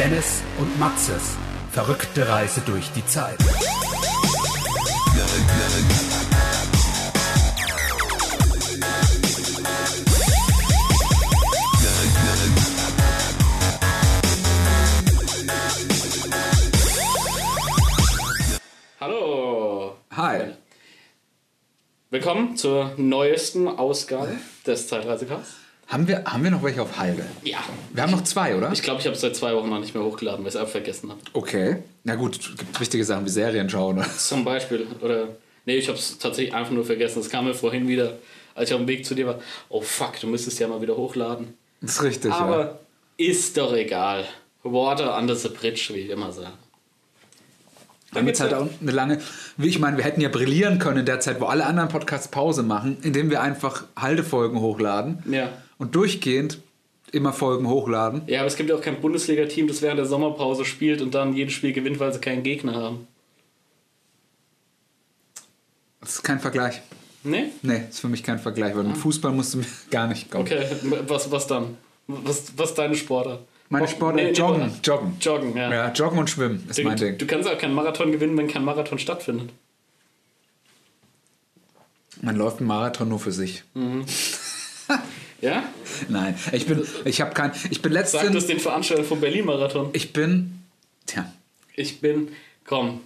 Dennis und Maxes verrückte Reise durch die Zeit. Hallo. Hi. Willkommen zur neuesten Ausgabe des Zeitreisecasts. Haben wir, haben wir noch welche auf Halde? Ja. Wir haben noch zwei, oder? Ich glaube, ich habe es seit zwei Wochen noch nicht mehr hochgeladen, weil ich es einfach vergessen habe. Okay. Na gut, es gibt wichtige Sachen wie Serien schauen. Oder? Zum Beispiel. Oder. Nee, ich habe es tatsächlich einfach nur vergessen. Es kam mir vorhin wieder, als ich auf dem Weg zu dir war. Oh fuck, du müsstest ja mal wieder hochladen. Das ist richtig, ja. Aber ist doch egal. Water under the bridge, wie ich immer sage. Dann gibt halt auch eine lange. Wie ich meine, wir hätten ja brillieren können in der Zeit, wo alle anderen Podcasts Pause machen, indem wir einfach Haltefolgen hochladen Ja. Und durchgehend immer Folgen hochladen. Ja, aber es gibt ja auch kein Bundesliga-Team, das während der Sommerpause spielt und dann jedes Spiel gewinnt, weil sie keinen Gegner haben. Das ist kein Vergleich. Nee? Nee, ist für mich kein Vergleich, weil mit Fußball musst du mir gar nicht kommen. Okay, was, was dann? Was, was ist deine Sportart? Meine Sportart, nee, nee, Joggen, warte. Joggen. Joggen, ja. Ja, Joggen und Schwimmen ist Du, mein Ding. du kannst auch keinen Marathon gewinnen, wenn kein Marathon stattfindet. Man läuft einen Marathon nur für sich. Ja? Nein, ich bin, ich habe kein, ich bin Sag das letztens, den Veranstaltern vom Berlin-Marathon. ich bin, tja, Ich bin, komm,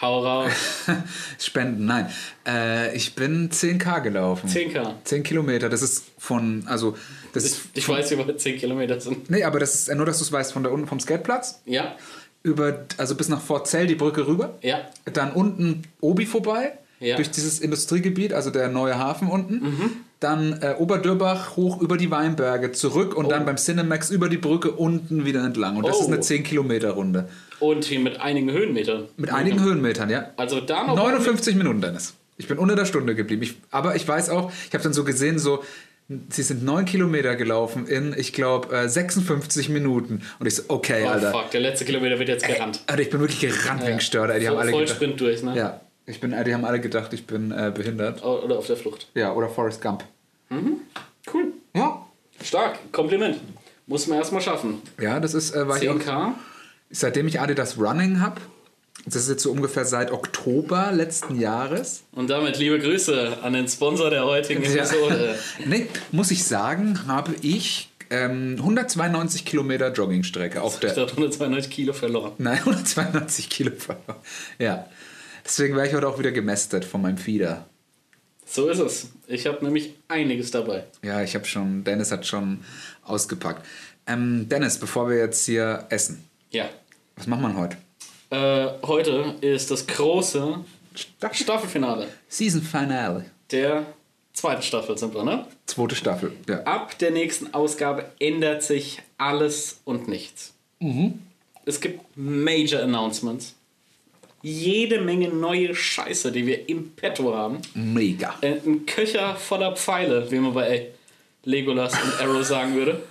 hau raus. Spenden, nein. Äh, ich bin 10k gelaufen. 10K. 10 Kilometer, das ist von, also, das Ich, ist, ich weiß, wie weit 10 Kilometer sind. nee, aber das ist nur, dass du es weißt, von da unten vom Skateplatz, Ja, über, also bis nach Pforzell die Brücke rüber, ja, dann unten Obi vorbei, Ja. Mhm. durch dieses Industriegebiet, also der neue Hafen unten, dann äh, Oberdürbach hoch über die Weinberge zurück und dann beim Cinemax über die Brücke unten wieder entlang. Und das Oh. ist eine 10 Kilometer Runde. Und hier mit einigen Höhenmetern. Mit einigen Höhenmetern, ja. Also da noch. 59 Minuten, Dennis. Ich bin unter der Stunde geblieben. Ich, aber ich weiß auch, ich habe dann so gesehen, so, sie sind 9 Kilometer gelaufen in, ich glaube, äh, 56 Minuten. Und ich so, okay, Oh Alter. fuck, der letzte Kilometer wird jetzt gerannt. Alter, ich bin wirklich gerannt wegen Störder. Die haben Voll, alle Vollsprint durch, ne? ja, ich bin, die haben alle gedacht, ich bin äh, behindert. Oder auf der Flucht. Ja, oder Forrest Gump. Cool. Ja. Stark. Kompliment. Muss man erstmal schaffen. Ja, das ist, äh, war ich auch, 10K. seitdem ich Adidas Running habe, das ist jetzt so ungefähr seit Oktober letzten Jahres. Und damit liebe Grüße an den Sponsor der heutigen Ja. Episode. nee, muss ich sagen, habe ich ähm, 192 Kilometer Joggingstrecke auf Ich der. dachte 192 Kilo verloren. Nein, 192 Kilo verloren. Ja. Deswegen wäre ich heute auch wieder gemästet von meinem Fieder. So ist es. Ich habe nämlich einiges dabei. Ja, ich habe schon, Dennis hat schon ausgepackt. Ähm, Dennis, bevor wir jetzt hier essen, Ja. was macht man heute? Äh, heute ist das große Staffel. Staffelfinale Season Finale. der zweiten Staffel sind wir, ne? Zweite Staffel. Ja. Ab der nächsten Ausgabe ändert sich alles und nichts. Mhm. Es gibt Major Announcements. Jede Menge neue Scheiße, die wir im Petto haben. Mega. Äh, Ein Köcher voller Pfeile, wie man bei Legolas und Arrow sagen würde.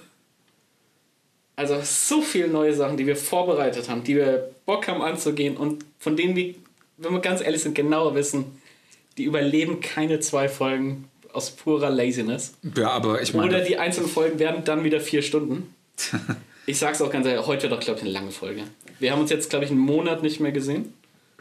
Also so viele neue Sachen, die wir vorbereitet haben, die wir Bock haben anzugehen und von denen wir, wenn wir ganz ehrlich sind, genauer wissen, die überleben keine zwei Folgen aus purer Laziness. Ja, aber ich meine. Oder die einzelnen Folgen werden dann wieder vier Stunden. Ich sag's auch ganz ehrlich, heute wird doch, glaube ich, eine lange Folge. Wir haben uns jetzt, glaube ich, einen Monat nicht mehr gesehen.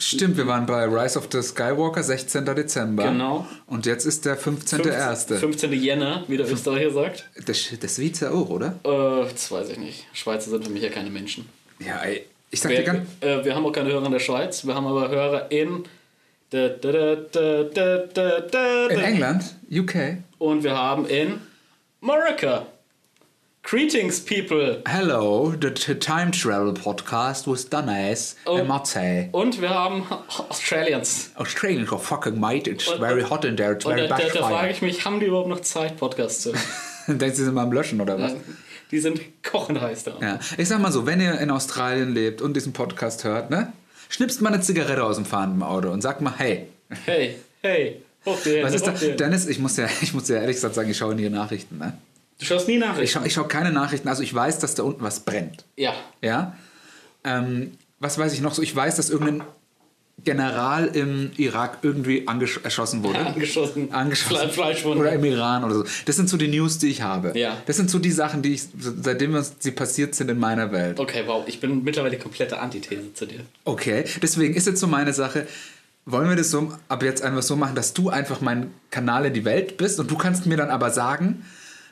Stimmt, wir waren bei Rise of the Skywalker, 16. Dezember. Genau. Und jetzt ist der 15.1. 15. Jänner, wie der Österreicher sagt. Das, das Schweiz ja auch, oder? Äh, das weiß ich nicht. Schweizer sind für mich ja keine Menschen. Ja, ey. Ich sag dir Wir, ganz. äh, wir haben auch keine Hörer in der Schweiz, wir haben aber Hörer in. Da, da, da, In. England, UK. Und wir haben in Morocco. Greetings, people. Hello, the time travel podcast with Dennis Oh. and Matze. Und wir haben Australians. Australian, oh fucking mate, it's Und- very hot in there, it's very da, da, da frage ich mich, haben die überhaupt noch Zeit, Podcasts zu? Denkst du, sie sind mal am Löschen oder was? Die sind kochend heiß da. Ja. Ich sag mal so, wenn ihr in Australien lebt und diesen Podcast hört, ne? Schnipst mal eine Zigarette aus dem fahrenden Auto und sagt mal, hey, Hey, hey, hoch die Hände, was ist da? die. Dennis, ich muss ja, ich muss ja ehrlich gesagt sagen, ich schaue nie Nachrichten, ne? Du schaust nie Ich Nachrichten. schaue ich schau keine Nachrichten, also ich weiß, dass da unten was brennt. Ja. Ja. Ähm, was weiß ich noch so? Ich weiß, dass irgendein General im Irak irgendwie erschossen wurde. Angeschossen. Angeschossen. Fle Fleischwunde. Oder im Iran oder so. Das sind so die News, die ich habe. Ja. Das sind so die Sachen, die ich, seitdem sie passiert sind in meiner Welt. Okay, wow. Ich bin mittlerweile komplette Antithese zu dir. Okay, deswegen ist jetzt so meine Sache. Wollen wir das so ab jetzt einfach so machen, dass du einfach mein Kanal in die Welt bist und du kannst mir dann aber sagen,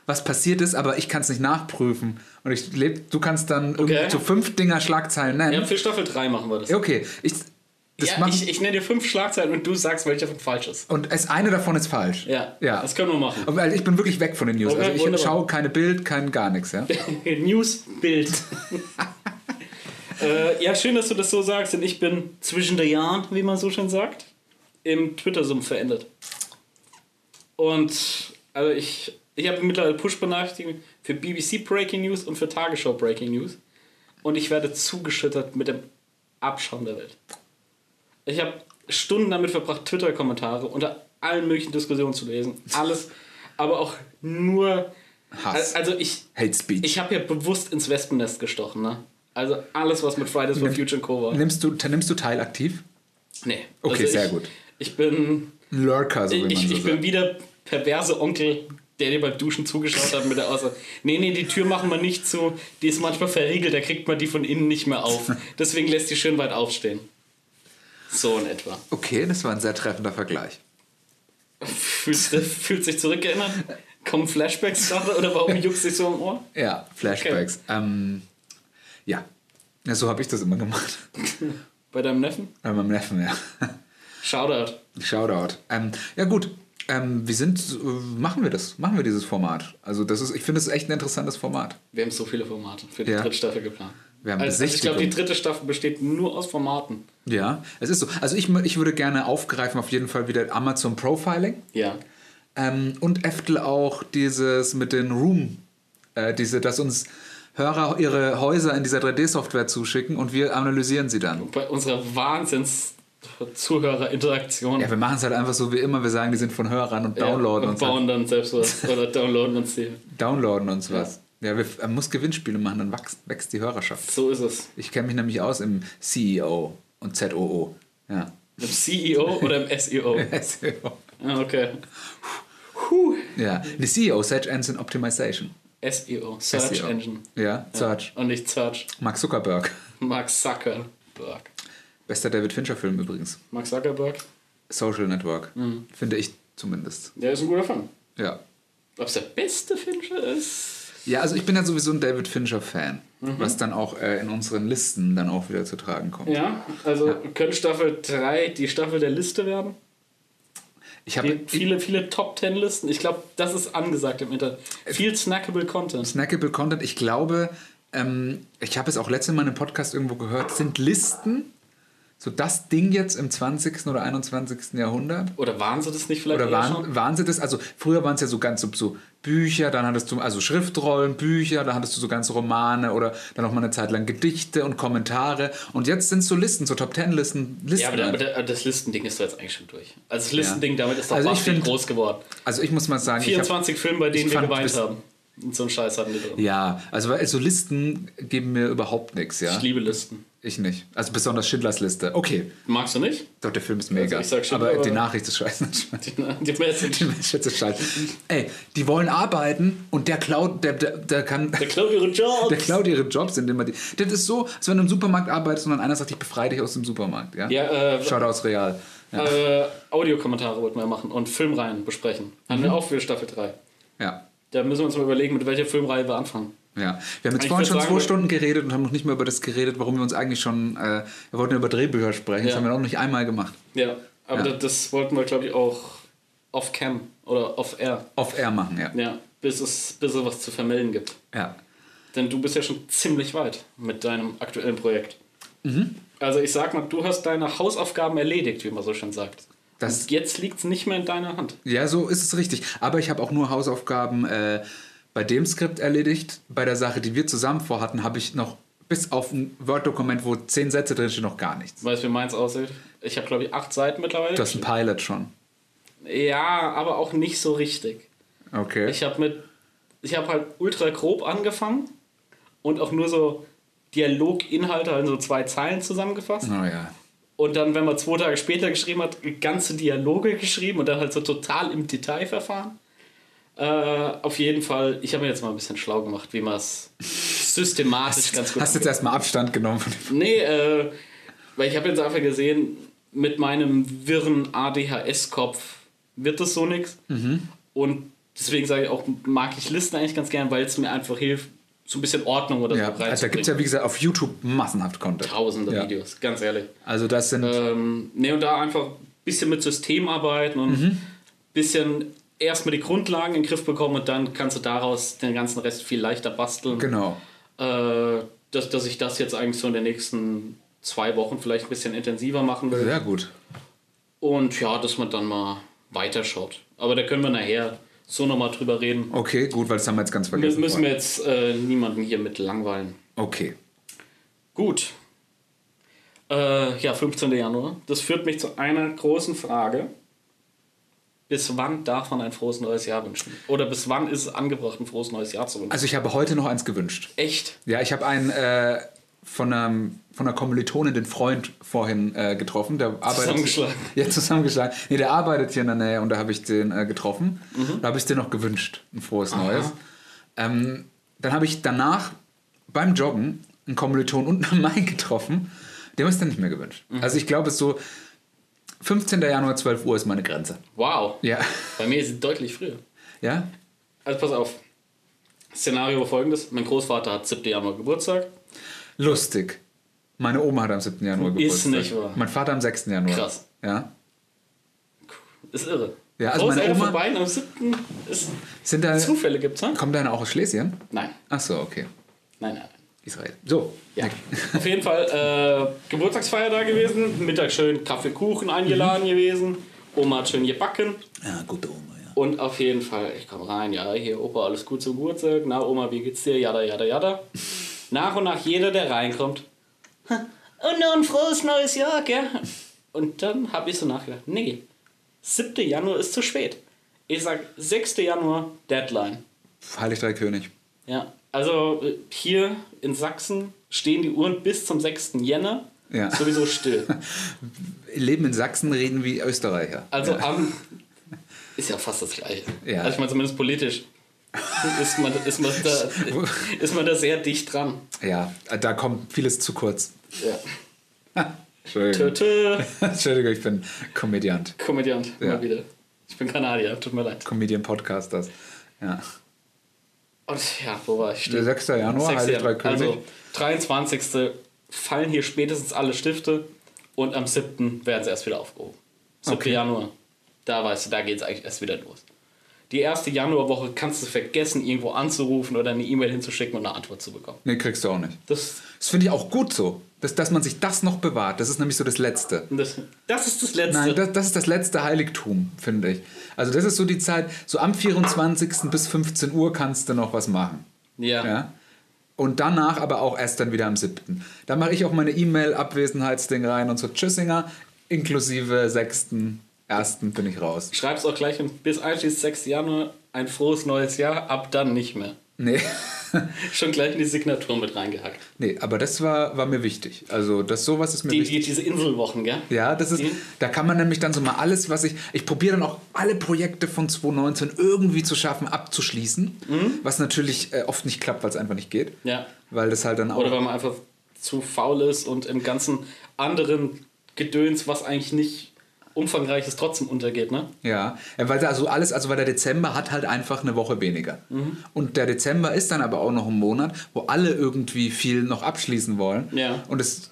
was passiert ist, aber ich kann es nicht nachprüfen. Und ich leb, du kannst dann Okay. so fünf Dinger Schlagzeilen nennen. Ja, für Staffel 3 machen wir das. Okay, ich, das Ja, ich, ich nenne dir fünf Schlagzeilen und du sagst, welche davon falsch ist. und es, eine davon ist falsch. Ja, ja. das können wir machen. Weil ich bin wirklich weg von den News. Okay, also ich wunderbar. schaue keine Bild, kein gar nichts. Ja? News, Bild. äh, ja, schön, dass du das so sagst, denn ich bin zwischen der Jahren, wie man so schön sagt, im Twitter-Sumpf verendet. Und also ich, ich habe mittlerweile Push-Benachrichtigungen für BBC Breaking News und für Tagesschau Breaking News. Und ich werde zugeschüttet mit dem Abschaum der Welt. Ich habe Stunden damit verbracht, Twitter-Kommentare unter allen möglichen Diskussionen zu lesen. Alles, aber auch nur. Hass. Also ich, Hate Speech. ich habe ja bewusst ins Wespennest gestochen, ne? Also alles, was mit Fridays for Future und Co. war. nimmst, du, nimmst du teil aktiv? Nee. Okay, also sehr ich, gut. Ich bin, Lurker, so wie man ich, so ich bin sagt. wieder perverse Onkel, der dir beim Duschen zugeschaut hat mit der Aussage, nee, nee, die Tür machen wir nicht zu, die ist manchmal verriegelt, da kriegt man die von innen nicht mehr auf. Deswegen lässt die schön weit aufstehen. So in etwa. Okay, das war ein sehr treffender Vergleich. Fühlst, fühlt sich zurückerinnert? Kommen Flashbacks gerade oder warum juckst dich so im Ohr? Ja, Flashbacks. Ähm, ja. ja, so habe ich das immer gemacht. Bei deinem Neffen? Bei meinem Neffen, ja. Shoutout. Shoutout. Ähm, ja, gut. Ähm, wir sind, äh, machen wir das? Machen wir dieses Format? Also, das ist, ich finde, es echt ein interessantes Format. Wir haben so viele Formate für die Ja. dritte Staffel geplant. Wir haben also, ich glaube, die dritte Staffel besteht nur aus Formaten. Ja, es ist so. Also, ich, ich würde gerne aufgreifen, auf jeden Fall wieder Amazon Profiling. Ja. Ähm, und Eftel auch dieses mit den Room, äh, diese, dass uns Hörer ihre Häuser in dieser 3D-Software zuschicken und wir analysieren sie dann. Bei unserer Wahnsinns Zuhörerinteraktion. Ja, wir machen es halt einfach so wie immer. Wir sagen, die sind von Hörern und downloaden und uns bauen dann selbst was oder downloaden uns die. downloaden uns was. Ja, wir man muss Gewinnspiele machen, dann wächst, wächst die Hörerschaft. So ist es. Ich kenne mich nämlich aus im CEO und ZOO. Ja. Im CEO oder im SEO? SEO. Ah, okay. Ja, eine CEO, Search Engine Optimization. SEO, Search SEO. Engine. Ja, Search. Und nicht Search. Mark Zuckerberg. Mark Zuckerberg. Bester David Fincher-Film übrigens. Mark Zuckerberg? Social Network. Mhm. Finde ich zumindest. Der ist ein guter Film. Ja. Ob es der beste Fincher ist? Ja, also ich bin ja sowieso ein David Fincher-Fan, Mhm. was dann auch äh, in unseren Listen dann auch wieder zu tragen kommt. Ja, also könnte Staffel 3 die Staffel der Liste werden? Ich habe viele, viele Top 10 Listen. Ich glaube, das ist angesagt im Internet. Viel snackable Content. Snackable Content, ich glaube, ähm, ich habe es auch letztes Mal in einem Podcast irgendwo gehört, sind Listen so das Ding jetzt im 20. oder 21. Jahrhundert? Oder waren sie das nicht vielleicht Oder waren, waren sie das? Also früher waren es ja so ganz so, so Bücher, dann hattest du also Schriftrollen, Bücher, dann hattest du so ganze Romane oder dann auch mal eine Zeit lang Gedichte und Kommentare. Und jetzt sind es so Listen, so Top Ten Listen. Listen Ja, aber, aber das Listending ist doch jetzt eigentlich schon durch. Also das Listending, damit ist doch Also ich find- groß geworden. also ich muss mal sagen, ich hab, 24 Filme, bei denen ich wir geweint haben. Und so einen Scheiß hatten die drin. ja, also so Listen geben mir überhaupt nichts, ja. Ich liebe Listen. Ich nicht. Also besonders Schindlers Liste. Okay, Magst du nicht? doch der Film ist mega. Also Schindler, aber die aber- Nachricht ist scheiße. Die, die Message. Die Menschheit ist scheiße. Ey, die wollen arbeiten und der klaut, der, der, der kann. Der klaut ihre Jobs. Der klaut ihre Jobs, indem man die. Das ist so, als wenn du im Supermarkt arbeitest und dann einer sagt, ich befreie dich aus dem Supermarkt. Ja, Ja, äh, Shoutouts real. Ja. äh, Audiokommentare wollten wir machen und Filmreihen besprechen. Haben Mhm. wir auch für Staffel 3. ja. Da müssen wir uns mal überlegen, mit welcher Filmreihe wir anfangen. Ja, wir haben jetzt Ich vorhin schon sagen, zwei Stunden geredet und haben noch nicht mehr über das geredet, warum wir uns eigentlich schon, äh, wir wollten über Drehbücher sprechen, das Ja. haben wir noch nicht einmal gemacht. Ja, aber Ja. Das, das wollten wir, glaube ich, auch off-cam oder off-air. Off-Air machen, ja. Ja, bis es, bis es was zu vermelden gibt. Ja. Denn du bist ja schon ziemlich weit mit deinem aktuellen Projekt. Mhm. Also ich sag mal, du hast deine Hausaufgaben erledigt, wie man so schön sagt. Das- Und jetzt liegt es nicht mehr in deiner Hand. Ja, so ist es richtig. Aber ich habe auch nur Hausaufgaben äh, bei dem Skript erledigt. Bei der Sache, die wir zusammen vorhatten, habe ich noch bis auf ein Word-Dokument, wo zehn Sätze drinstehen, noch gar nichts. Weißt du, wie meins aussieht? Ich habe, glaube ich, acht Seiten mittlerweile. Du hast ein Pilot schon. ja, aber auch nicht so richtig. Okay. Ich habe mit, ich habe halt ultra grob angefangen und auch nur so Dialoginhalte, also zwei Zeilen zusammengefasst. oh ja. Und dann, wenn man zwei Tage später geschrieben hat, ganze Dialoge geschrieben und dann halt so total im Detail verfahren. Äh, auf jeden Fall, ich habe mir jetzt mal ein bisschen schlau gemacht, wie man es systematisch ganz gut Hast jetzt erstmal Abstand genommen. Nee, äh, weil ich habe jetzt einfach gesehen, mit meinem wirren ADHS-Kopf wird das so nichts. Und deswegen sage ich auch, mag ich Listen eigentlich ganz gern, weil es mir einfach hilft, so ein bisschen Ordnung oder Ja, so also da gibt es ja, wie gesagt, auf YouTube massenhaft Content. Tausende Ja. Videos, ganz ehrlich. Also das sind. Ähm, nee, und da einfach ein bisschen mit System arbeiten und ein bisschen erstmal die Grundlagen in den Griff bekommen und dann kannst du daraus den ganzen Rest viel leichter basteln. genau. Äh, dass, dass ich das jetzt eigentlich so in den nächsten zwei Wochen vielleicht ein bisschen intensiver machen will. Sehr gut. Und ja, dass man dann mal weiterschaut. Aber da können wir nachher so nochmal drüber reden. Okay, gut, weil das haben wir jetzt ganz Wir vergessen. müssen wir jetzt äh, niemanden hier mit langweilen. Okay. Gut. Äh, ja, 15. Januar. Das führt mich zu einer großen Frage. Bis wann darf man ein frohes neues Jahr wünschen? Oder bis wann ist es angebracht, ein frohes neues Jahr zu wünschen? Also ich habe heute noch eins gewünscht. Echt? Ja, ich habe einen äh, von, einem, von einer Kommilitonin, den Freund, vorhin äh, getroffen. Der arbeitet, Zusammengeschlagen. Ja, zusammengeschlagen. Nee, der arbeitet hier in der Nähe und da habe ich den äh, getroffen. Mhm. Da habe ich dir noch gewünscht, ein frohes Neues. Ähm, dann habe ich danach beim Joggen einen Kommiliton und einen Main getroffen. Dem habe ich dann nicht mehr gewünscht. Mhm. Also ich glaube, es ist so 15. Januar, 12 Uhr ist meine Grenze. Wow. Ja. Bei mir ist es deutlich früher. Ja? Also pass auf. Szenario folgendes. Mein Großvater hat 7. Januar Geburtstag. Lustig. Meine Oma hat am 7. Januar Ist Geburtstag. nicht wahr. Mein Vater am 6. Januar. Krass. Ja. Ist irre. Ja, also meine Oma- von beiden am 7. Ist Sind da, Zufälle gibt's, ne? kommt deine auch aus Schlesien? Nein. Ach so, okay. Nein, nein. Israel. So. Ja. Auf jeden Fall äh, Geburtstagsfeier da gewesen. Mittag schön Kaffee, Kuchen eingeladen Mhm. gewesen. Oma hat schön gebacken. Ja, gute Oma, ja. Und auf jeden Fall, ich komme rein, ja, hier, Opa, alles gut zum Geburtstag. Na, Oma, wie geht's dir? Jada, jada, jada. Nach und nach jeder, der reinkommt. Und noch ein frohes neues Jahr, gell? Und dann habe ich so nachgedacht, nee, 7. Januar ist zu spät. Ich sag 6. Januar, Deadline. Heilig Drei König. Ja, also äh, hier in Sachsen stehen die Uhren bis zum 6. Jänner Ja. sowieso still. Leben in Sachsen, reden wie Österreicher. Also ja. am. Ist ja fast das Gleiche. Ja. Also ich meine, zumindest politisch ist man, ist, man da, ist man da sehr dicht dran. ja, da kommt vieles zu kurz. Ja. Entschuldigung. Tö. Entschuldigung, ich bin Komödiant. Komödiant, Ja. mal wieder. Ich bin Kanadier, tut mir leid. Comedian-Podcasters. Ja. Und ja, wo war ich? Der 6. Januar, 6. Heilig Drei. König. Also 23. fallen hier spätestens alle Stifte und am 7. werden sie erst wieder aufgehoben. 7. Okay. Januar, da weißt du, da geht es eigentlich erst wieder los. Die erste Januarwoche kannst du vergessen, irgendwo anzurufen oder eine E-Mail hinzuschicken und eine Antwort zu bekommen. Nee, kriegst du auch nicht. Das, Das finde ich auch gut so, dass, dass man sich das noch bewahrt. Das ist nämlich so das Letzte. das, das ist das Letzte. Nein, das, das ist das letzte Heiligtum, finde ich. Also das ist so die Zeit, so am 24. bis 15 Uhr kannst du noch was machen. ja. Ja? Und danach aber auch erst dann wieder am 7. Da mache ich auch meine E-Mail-Abwesenheitsding rein und so Tschüssinger, inklusive 6. 1. bin ich raus. Schreib's auch gleich hin, bis einschließlich 6. Januar ein frohes neues Jahr, ab dann nicht mehr. Nee. Schon gleich in die Signatur mit reingehackt. nee, aber das war, war mir wichtig. Also das sowas ist mir Die, wichtig. die, diese Inselwochen, gell? Ja, das ist, Die- da kann man nämlich dann so mal alles, was ich, ich probiere dann auch alle Projekte von 2019 irgendwie zu schaffen, abzuschließen, was natürlich äh, oft nicht klappt, weil es einfach nicht geht. Ja. Weil das halt dann auch, Oder weil man einfach zu faul ist und im ganzen anderen Gedöns, was eigentlich nicht umfangreich ist, trotzdem untergeht, ne? ja, Ja, weil also alles, also weil der Dezember hat halt einfach eine Woche weniger. Und der Dezember ist dann aber auch noch ein Monat, wo alle irgendwie viel noch abschließen wollen. Ja. Und es,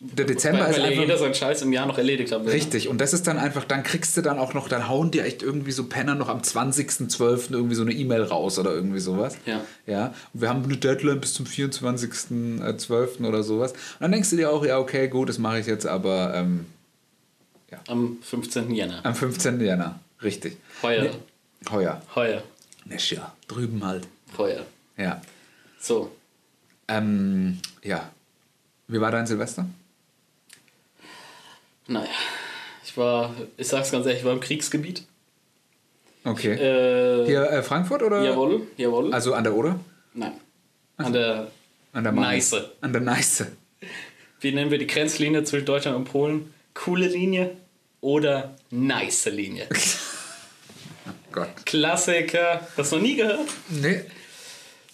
der Dezember weil ist weil ja einfach... jeder seinen Scheiß im Jahr noch erledigt haben will. Richtig, und das ist dann einfach, dann kriegst du dann auch noch, dann hauen dir echt irgendwie so Penner noch am 20.12. irgendwie so eine E-Mail raus oder irgendwie sowas. Ja. Ja, und wir haben eine Deadline bis zum 24.12. oder sowas. Und dann denkst du dir auch, ja, okay, gut, das mache ich jetzt aber ähm, Am 15. Jänner. am 15. Jänner. Richtig. Heuer. Nee, heuer. Heuer. Nicht ja, drüben halt. Heuer. Ja. So. Ähm, ja. Wie war dein Silvester? Naja. Ich war, ich sag's ganz ehrlich, ich war im Kriegsgebiet. Okay. Äh, Hier äh, Frankfurt oder? Jawohl, jawohl. Also an der Oder? Nein. An der, An der. Neiße. An der Neiße. wie nennen wir die Grenzlinie zwischen Deutschland und Polen? coole Linie oder nice Linie. Gott. Klassiker. Hast du noch nie gehört? Nee.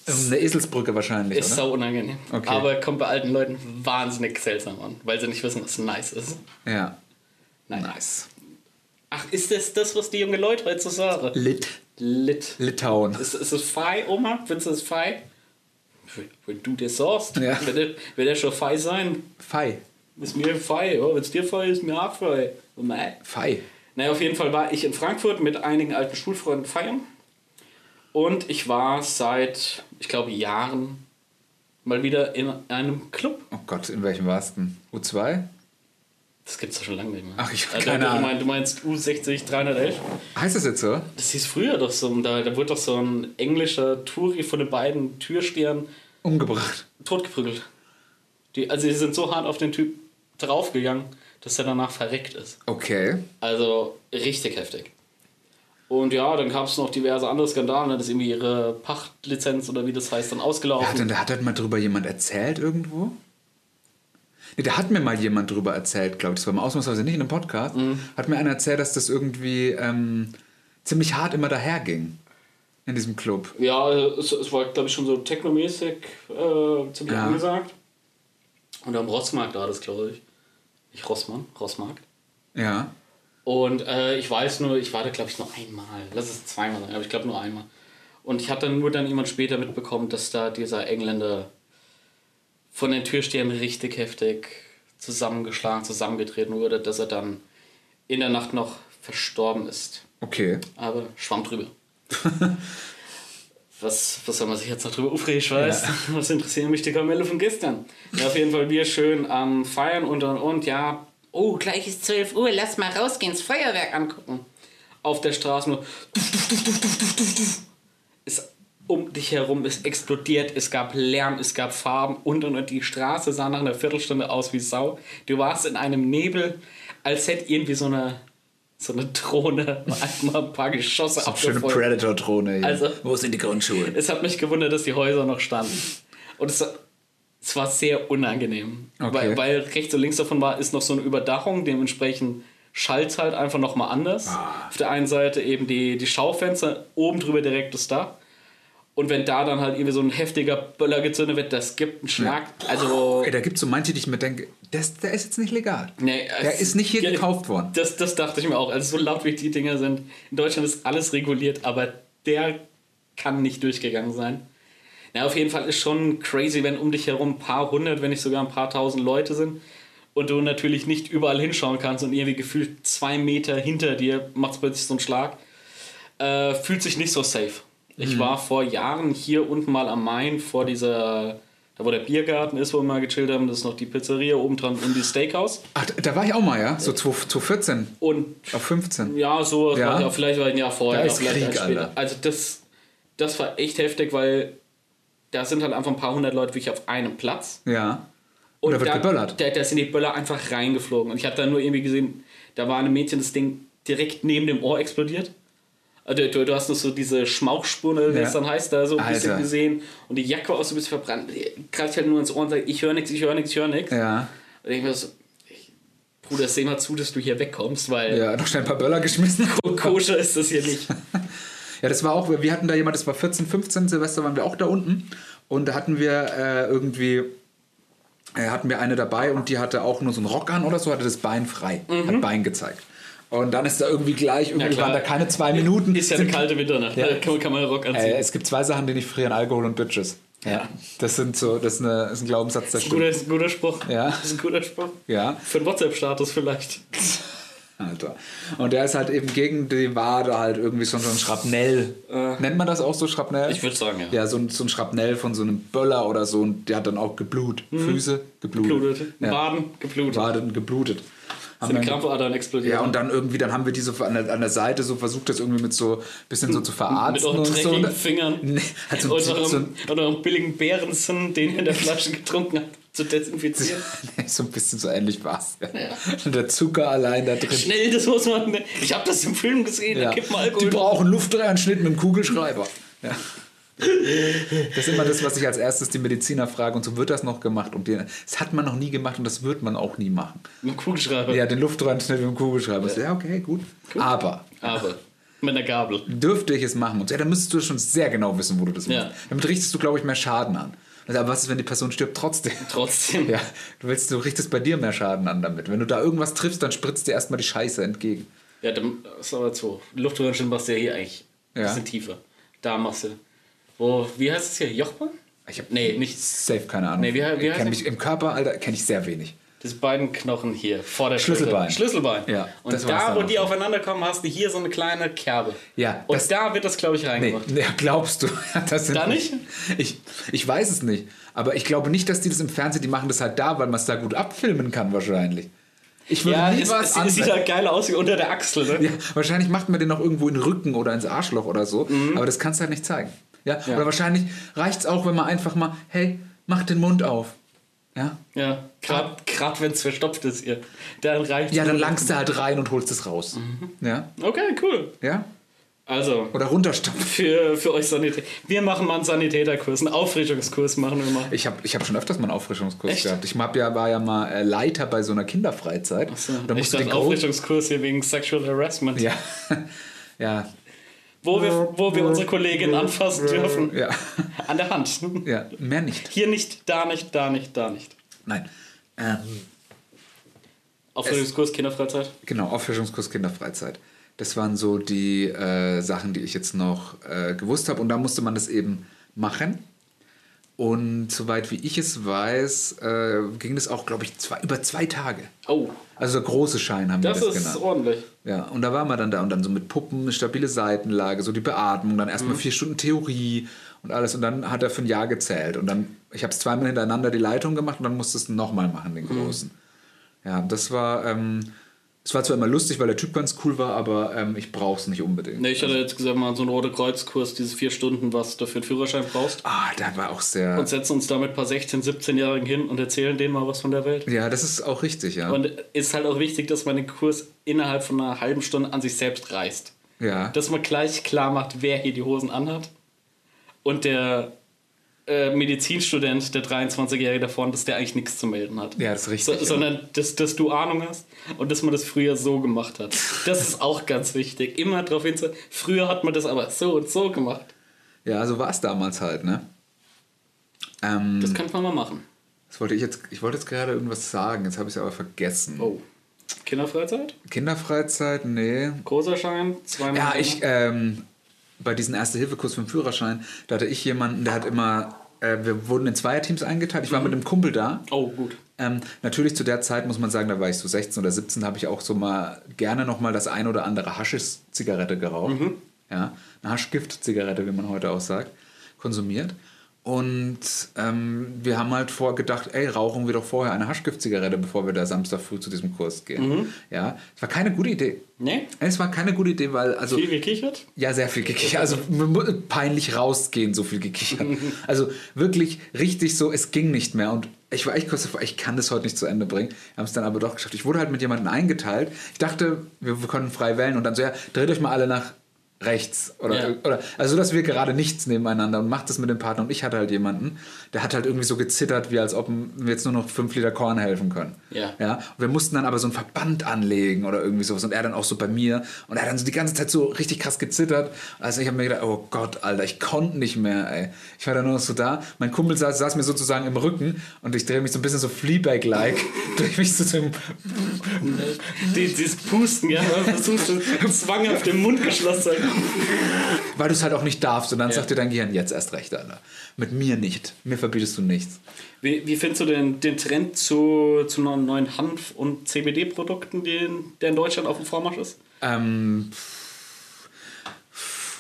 Ähm, Eine Eselsbrücke wahrscheinlich, Ist oder? sau unangenehm. Okay. Aber kommt bei alten Leuten wahnsinnig seltsam an, weil sie nicht wissen, was nice ist. Ja. Nein. Nice. Ach, ist das das, was die jungen Leute heute so sagen? Lit. Lit. Litauen. Ist, ist es fei, Oma? Findest du es fei? Wenn du das sagst, Ja. wird, der schon fei sein. Fei. Ist mir fei. Oh, Wenn es dir fei ist, ist mir auch fei. Oh, mei. Fei. Naja, auf jeden Fall war ich in Frankfurt mit einigen alten Schulfreunden feiern. Und ich war seit, ich glaube, Jahren mal wieder in einem Club. Oh Gott, in welchem warst du? denn? U2? Das gibt's ja schon lange nicht mehr. Ach, ich Also, keine du, Ahnung. meinst, du meinst U60 311? Heißt das jetzt so? Das hieß früher doch so. Da, da wurde doch so ein englischer Touri von den beiden Türstehern Umgebracht. totgeprügelt. Die, also die sind so hart auf den Typ draufgegangen, dass er danach verreckt ist. Okay. Also richtig heftig. Und ja, dann gab es noch diverse andere Skandale, ne, dass irgendwie ihre Pachtlizenz oder wie das heißt, dann Ja, ausgelaufen. hat, denn, hat halt mal drüber jemand erzählt irgendwo? Nee, da hat mir mal jemand drüber erzählt, glaube ich. Das war mal ausnahmsweise nicht in einem Podcast. Mhm. Hat mir einer erzählt, dass das irgendwie ähm, ziemlich hart immer daherging. In diesem Club. Ja, es, es war, glaube ich, schon so technomäßig äh, ziemlich Ja. angesagt. Und am Rossmarkt war das, glaube ich. Nicht Rossmann, Rossmarkt. Ja. Und äh, ich weiß nur, ich war da, glaube ich, nur einmal. Lass es zweimal sein, aber ich glaube nur einmal. Und ich hatte dann nur dann jemand später mitbekommen, dass da dieser Engländer von den Türstehern richtig heftig zusammengeschlagen, zusammengetreten wurde, dass er dann in der Nacht noch verstorben ist. Okay. Aber schwamm drüber. was, was soll man sich jetzt noch drüber aufregen? Ich weiß, was interessieren mich die Kamelle von gestern? Ja, auf jeden Fall wir schön am Feiern und und und, ja. Oh, gleich ist 12 Uhr, lass mal rausgehen, das Feuerwerk angucken. Auf der Straße nur. Ist um dich herum ist explodiert, es gab Lärm, es gab Farben und und und die Straße sah nach einer Viertelstunde aus wie Sau. Du warst in einem Nebel, als hätte irgendwie so eine so eine Drohne einmal ein paar Geschosse Schöne abgefeuert. Predator-Drohne hier. Also- Wo sind die Grundschuhe? Es hat mich gewundert, dass die Häuser noch standen. Und es, es war sehr unangenehm. Okay. Weil, weil rechts und links davon war, ist noch so eine Überdachung, dementsprechend schallt halt einfach nochmal anders. Ah. Auf der einen Seite eben die, die Schaufenster, oben drüber direkt das Dach. Und wenn da dann halt irgendwie so ein heftiger Böller gezündet wird, das gibt einen Schlag. Also, Ey, da gibt es so manche, die ich mir denke, das, der ist jetzt nicht legal. nee, Der es- ist nicht hier ja, gekauft worden. Das, das dachte ich mir auch. Also so laut wie die Dinger sind. In Deutschland ist alles reguliert, aber der kann nicht durchgegangen sein. Na, auf jeden Fall ist schon crazy, wenn um dich herum ein paar hundert, wenn nicht sogar ein paar tausend Leute sind und du natürlich nicht überall hinschauen kannst und irgendwie gefühlt zwei Meter hinter dir macht es plötzlich so einen Schlag. Äh, fühlt sich nicht so safe. Ich war vor Jahren hier unten mal am Main vor dieser, da wo der Biergarten ist, wo wir mal gechillt haben, das ist noch die Pizzeria oben dran und die Steakhouse. Ach, da war ich auch mal, ja? So 2014 Und auf 15. ja, so, Ja? ja. vielleicht war ein Jahr vorher, Da ist vielleicht Krieg, später. Also das, das war echt heftig, weil da sind halt einfach ein paar hundert Leute wirklich auf einem Platz. Ja. Und da wird geböllert. Da, da sind die Böller einfach reingeflogen. Und ich habe dann nur irgendwie gesehen, da war ein Mädchen, das Ding direkt neben dem Ohr explodiert. Also du, du hast noch so diese Schmauchspurne, wie Ja. es dann heißt, da so ein bisschen Alter. gesehen. Und die Jacke war auch so ein bisschen verbrannt. Greift halt nur ins Ohr und sagt, ich höre nichts, ich höre nichts, ich höre nichts. Ja. Und ich mir so, Bruder, seh mal zu, dass du hier wegkommst, weil Ja, noch schnell ein paar Böller geschmissen. koscher ist das hier nicht. Ja, das war auch, wir hatten da jemand, das war 14, 15 Silvester, waren wir auch da unten. Und da hatten wir äh, irgendwie, äh, hatten wir eine dabei und die hatte auch nur so einen Rock an oder so, hatte das Bein frei, hat Bein gezeigt. Und dann ist da irgendwie gleich, irgendwie Mhm. waren da keine zwei Minuten. Ist ja eine kalte Winternacht. Ja. Da kann man, kann man Rock anziehen. Äh, es gibt zwei Sachen, die nicht frieren, Alkohol und Bitches. Ja. Das sind so, das ist, eine, ist ein Glaubenssatz, der das ist ein guter, stimmt. ist ein guter Spruch. Ja. Das ist ein guter Spruch. Ja. Für einen WhatsApp-Status vielleicht. Alter. Und der ist halt eben gegen die Wade halt irgendwie so, so ein Schrapnell. Nennt man das auch so Schrapnell? Ich würde sagen, ja. Ja, so ein, so ein Schrapnell von so einem Böller oder so und der hat dann auch geblut. Füße geblutet. Geblutet. Ja. Baden geblutet. Waden geblutet. Haben die dann- Krampfadern explodiert. ja, und dann irgendwie, dann haben wir die so an der, an der Seite so versucht, das irgendwie mit so bisschen so zu mit verarzten euren und so. dreckigen Fingern Nee, halt so, und so, eurem, so, und eurem billigen Bärensen, den ihr in der Flasche getrunken habt, zu desinfizieren. so ein bisschen so ähnlich war es. Ja. Der Zucker allein da drin. Schnell, das muss man. Ich habe das im Film gesehen, Ja. da kippt Die Alkohol. brauchen Luftdrehanschnitt mit dem Kugelschreiber. Ja. Das ist immer das, was ich als erstes die Mediziner frage. Und so wird das noch gemacht. Und das hat man noch nie gemacht und das wird man auch nie machen. Mit dem Kugelschreiber. Ja, den Luftröhrenschnitt mit dem Kugelschreiber. Ja, okay, gut. Aber Aber mit einer Gabel. dürfte ich es machen? Und so, ja, dann müsstest du schon sehr genau wissen, wo du das Ja. machst. Damit richtest du, glaube ich, mehr Schaden an. Also, aber was ist, wenn die Person stirbt trotzdem? Trotzdem. Ja, du willst, du richtest bei dir mehr Schaden an damit. Wenn du da irgendwas triffst, dann spritzt dir erstmal die Scheiße entgegen. Ja, dann ist aber so. Luftröhrchen machst du ja hier eigentlich ein Ja. bisschen tiefer. Da machst du. Wo, wie heißt es hier? Jochmann? Ich habe Nee, nicht. safe keine Ahnung. Nee, wie- wie ich kenn mich im Körper, Alter, kenne ich sehr wenig. Das beiden Knochen hier vor der Schlüsselbein. Schlüsselbein. Ja, Und da, wo die schon. aufeinander kommen, hast du hier so eine kleine Kerbe. Ja, Und da wird das, glaube ich, reingemacht. nee, glaubst du? Das Da nicht? Ich, ich weiß es nicht. Aber ich glaube nicht, dass die das im Fernsehen, die machen das halt da, weil man es da gut abfilmen kann wahrscheinlich. Ich würde Ja, nie es, was es, es sieht halt geil aus wie unter der Achsel, ne? Ja, wahrscheinlich macht man den noch irgendwo in den Rücken oder ins Arschloch oder so, aber das kannst du halt nicht zeigen. Ja? Ja. Oder wahrscheinlich reicht es auch, wenn man einfach mal, hey, mach den Mund auf. Ja, Ja, gerade wenn es verstopft ist hier. Dann reicht ja dann langst du halt rein und holst es raus. Ja, Okay, cool. ja. Also, Oder runterstopfen. für, für euch Sanitäter. Wir machen mal einen Sanitäterkurs, einen Auffrischungskurs machen wir mal. Ich habe ich hab schon öfters mal einen Auffrischungskurs Echt? gehabt. Ich hab ja, war ja mal äh, Leiter bei so einer Kinderfreizeit. So, da ich musst du dachte den Auffrischungskurs hier wegen Sexual Harassment. Ja. ja. Wo, wir, wo wir unsere Kollegin anfassen dürfen. Ja. An der Hand. Ja. Mehr nicht. Hier nicht, da nicht, da nicht, da nicht. Nein. Ähm, Auffrischungskurs, Kinderfreizeit. genau, Auffrischungskurs Kinderfreizeit. Das waren so die äh, Sachen, die ich jetzt noch äh, gewusst habe. Und da musste man das eben machen. Und soweit wie ich es weiß, äh, ging das auch, glaube ich, zwei, über zwei Tage. Oh, Also der große Schein haben das wir das ist genannt. ordentlich. Ja, und da waren wir dann da und dann so mit Puppen, stabile Seitenlage, so die Beatmung, dann Mhm. erstmal vier Stunden Theorie und alles. Und dann hat er für ein Jahr gezählt. Und dann, ich habe es zweimal hintereinander die Leitung gemacht und dann musstest du nochmal machen, den Mhm. großen. Ja, das war, ähm, es war zwar immer lustig, weil der Typ ganz cool war, aber ähm, ich brauche es nicht unbedingt. Ne, ich hatte jetzt gesagt, mal so einen Rote Kreuzkurs, diese vier Stunden, was du für einen Führerschein brauchst. Ah, der war auch sehr. Und setzen uns da mit ein paar 16-, 17-Jährigen hin und erzählen denen mal was von der Welt. ja, das ist auch richtig, ja. Und ist halt auch wichtig, dass man den Kurs innerhalb von einer halben Stunde an sich selbst reißt. ja. Dass man gleich klar macht, wer hier die Hosen anhat. Und der äh, Medizinstudent, der 23-Jährige davon, dass der eigentlich nichts zu melden hat. Ja, das ist richtig, So, ja. Sondern, dass, dass du Ahnung hast und dass man das früher so gemacht hat. Das ist auch ganz wichtig. Immer darauf hinzuweisen, früher hat man das aber so und so gemacht. ja, so war es damals halt, ne? Ähm, Das könnte man mal machen. das wollte ich jetzt, ich wollte jetzt gerade irgendwas sagen, jetzt habe ich es aber vergessen. Oh. Kinderfreizeit? Kinderfreizeit, nee. Großer Schein? Zweimal? Ja, ich, ähm, bei diesem Erste-Hilfe-Kurs für den Führerschein, da hatte ich jemanden, der hat immer, äh, wir wurden in Zweierteams eingeteilt. Ich war mit einem Kumpel da. Oh, gut. Ähm, natürlich zu der Zeit muss man sagen, da war ich so 16 oder 17, habe ich auch so mal gerne noch mal das ein oder andere Haschisch-Zigarette geraucht. Ja, eine Haschgift-Zigarette, wie man heute auch sagt, konsumiert. Und ähm, wir haben halt vorgedacht, ey, rauchen wir doch vorher eine Haschgift-Zigarette, bevor wir da Samstag früh zu diesem Kurs gehen. Ja, es war keine gute Idee. Nee? Es war keine gute Idee, weil also Viel gekichert? ja, sehr viel gekichert. Also peinlich rausgehen, so viel gekichert. Also wirklich richtig so, es ging nicht mehr. Und ich war echt kurz davor, ich kann das heute nicht zu Ende bringen. Wir haben es dann aber doch geschafft. Ich wurde halt mit jemandem eingeteilt. Ich dachte, wir, wir können frei wählen und dann so, ja, dreht euch mal alle nach rechts. Oder, Ja. oder also, dass wir gerade nichts nebeneinander und macht das mit dem Partner. Und ich hatte halt jemanden, der hat halt irgendwie so gezittert, wie als ob wir jetzt nur noch fünf Liter Korn helfen können. Ja. Ja, und wir mussten dann aber so einen Verband anlegen oder irgendwie sowas. Und er dann auch so bei mir. Und er hat dann so die ganze Zeit so richtig krass gezittert. Also ich habe mir gedacht, oh Gott, Alter, ich konnte nicht mehr, ey. Ich war dann nur noch so da. Mein Kumpel saß, saß mir sozusagen im Rücken und ich drehe mich so ein bisschen so Fleabag-like. drehe mich so zum... Die, dieses Pusten, ja, man versucht schon zwanghaft den Mund geschlossen. Weil du es halt auch nicht darfst. Und dann Ja. sagt dir dein Gehirn, jetzt erst recht, Alter. Mit mir nicht. Mir verbietest du nichts. Wie, wie findest du den, den Trend zu, zu neuen Hanf- und CBD-Produkten, der in Deutschland auf dem Vormarsch ist? Ähm,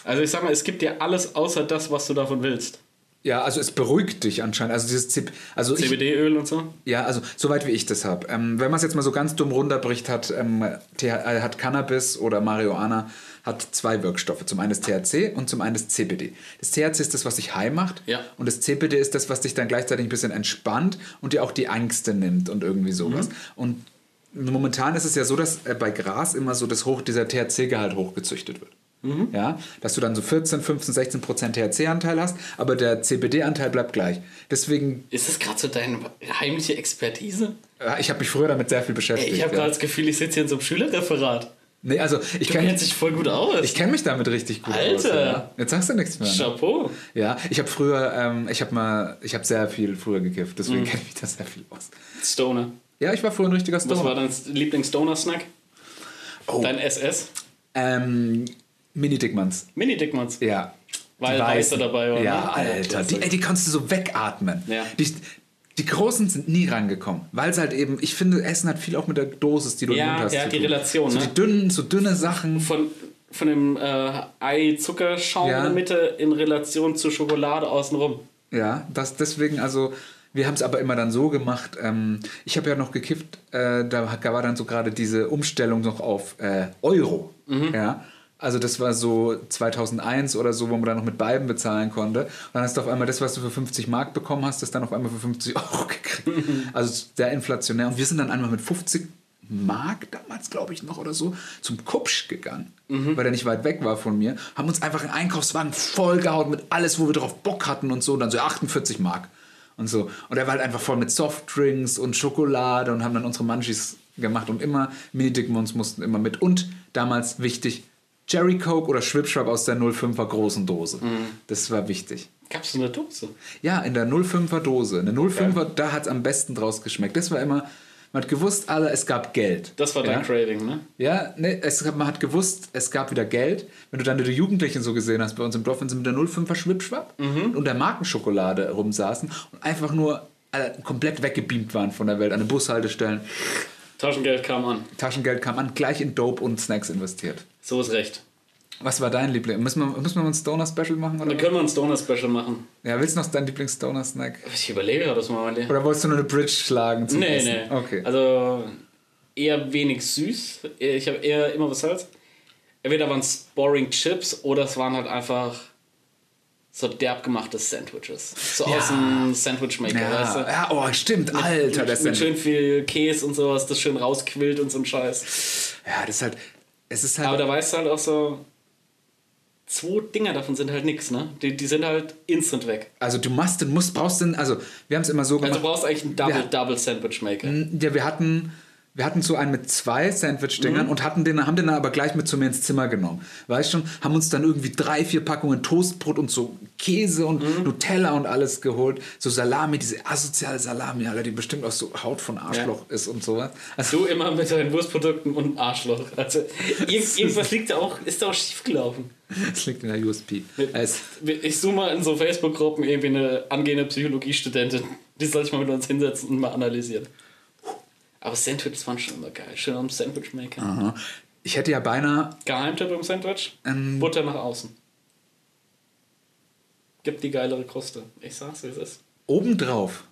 Also ich sag mal, es gibt ja alles außer das, was du davon willst. ja, also es beruhigt dich anscheinend. Also dieses Zip, also CBD-Öl und so. Ja, also soweit wie ich das habe. Ähm, wenn man es jetzt mal so ganz dumm runterbricht, hat, ähm, äh, hat Cannabis oder Marihuana hat zwei Wirkstoffe. Zum einen das THC und zum einen das CBD. Das THC ist das, was dich high macht. Ja. Und das CBD ist das, was dich dann gleichzeitig ein bisschen entspannt und dir auch die Ängste nimmt und irgendwie sowas. Mhm. Und momentan ist es ja so, dass äh, bei Gras immer so das hoch, dieser THC-Gehalt hochgezüchtet wird. Ja, dass du dann so 14, 15, 16 Prozent THC-Anteil hast, aber der CBD-Anteil bleibt gleich. Deswegen, Ist das gerade so deine heimliche Expertise? ja, ich habe mich früher damit sehr viel beschäftigt. ich habe ja. gerade das Gefühl, ich sitze hier in so einem Schülerreferat. Nee, also ich Du kenne kennst dich voll gut aus. ich kenn mich damit richtig gut aus. Alter. Ja. Jetzt sagst du nichts mehr. ne? Chapeau. Ja, ich habe früher, ähm, ich habe mal, ich habe sehr viel früher gekifft, deswegen kenne ich mich da sehr viel aus. Stoner. Ja, ich war früher ein richtiger Was war Stoner. dein Lieblings-Stoner-Snack? Oh. Dein SS? Ähm, Mini-Dickmanns. Mini-Dickmanns. Ja. Weil Weiße dabei war. Ja, ne? Alter. klasse. Die, ey, die konntest du so wegatmen. Ja. Die, die Großen sind nie rangekommen, weil es halt eben, ich finde, Essen hat viel auch mit der Dosis, die du Ja, hast. ja, die tun. Relation, So ne? die dünnen, so dünne Sachen. Von, von dem äh, Ei-Zuckerschaum Ja. in der Mitte in Relation zur Schokolade außenrum. Ja, das deswegen, also wir haben es aber immer dann so gemacht. Ähm, ich habe ja noch gekifft, äh, da war dann so gerade diese Umstellung noch auf äh, Euro. Mhm. Ja. Also das war so 2001 oder so, wo man dann noch mit Balben bezahlen konnte. Und dann hast du auf einmal das, was du für 50 Mark bekommen hast, das dann auf einmal für 50 Euro gekriegt. Mhm. Also sehr inflationär. Und wir sind dann einmal mit 50 Mark damals, glaube ich, noch oder so, zum Kupsch gegangen, Mhm. weil der nicht weit weg war von mir, haben uns einfach einen Einkaufswagen vollgehauen mit alles, wo wir drauf Bock hatten und so, und dann so 48 Mark und so. Und er war halt einfach voll mit Softdrinks und Schokolade und haben dann unsere Munchies gemacht und immer Mini-Dickmons mussten immer mit. Und damals wichtig, Jerry Coke oder Schwipschwap aus der 05er großen Dose. Mhm. Das war wichtig. Gab es so eine Dose? Ja, in der 05er Dose. Eine 05er, da hat es am besten draus geschmeckt. Das war immer, man hat gewusst, alle, es gab Geld. Das war dein ja? Craving, ne? Ja, ne, es, man hat gewusst, es gab wieder Geld. Wenn du dann die Jugendlichen so gesehen hast bei uns im Dorf, wenn sie mit der 05er Schwipschwapp und der Markenschokolade rumsaßen und einfach nur äh, komplett weggebeamt waren von der Welt an den Bushaltestellen. Taschengeld kam an. Taschengeld kam an, gleich in Dope und Snacks investiert. So ist recht. Was war dein Liebling? Müssen wir, müssen wir mal ein Stoner-Special machen? Oder? Dann können wir ein Stoner-Special machen. Ja, willst du noch deinen Lieblings-Stoner-Snack? Ich überlege gerade, was mal mein Oder wolltest du nur eine Bridge schlagen zum Nee, Essen? nee. Okay. Also eher wenig süß. Ich habe eher immer was Salz. Entweder waren es boring Chips oder es waren halt einfach so derb gemachte Sandwiches. So Ja. aus dem Sandwich-Maker, weißt du? ja, ja, oh, stimmt, Alter, das mit, mit ist schön viel Käse und sowas, das schön rausquillt und so ein Scheiß. Ja, das ist halt. Es ist halt. Aber da weißt du halt auch so, zwei Dinger davon sind halt nix, ne? Die, die sind halt instant weg. also du machst den, musst, brauchst den, also wir haben es immer so Also gemacht. du brauchst eigentlich einen Double, Ja. Double Sandwich Maker. ja, wir hatten, wir hatten so einen mit zwei Mhm. Sandwich-Dingern und hatten den, haben den dann aber gleich mit zu mir ins Zimmer genommen. Weißt schon, haben uns dann irgendwie drei, vier Packungen Toastbrot und so Käse und Mhm. Nutella und alles geholt. So Salami, diese asoziale Salami, Alter, die bestimmt aus so Haut von Arschloch ist und sowas. Also, Du immer mit deinen Wurstprodukten und Arschloch. Also irg irgendwas liegt da auch, ist da auch schief gelaufen. das liegt in der USP. Ich suche mal in so Facebook-Gruppen irgendwie eine angehende Psychologiestudentin. Die soll sich mal mit uns hinsetzen und mal analysieren. Aber Sandwiches waren schon immer geil. Schön am Sandwich-Maker. aha. ich hätte ja beinahe Geheimtipp im Sandwich? Ähm. Butter nach außen. Gibt die geilere Kruste. Ich sag's, wie es ist. obendrauf.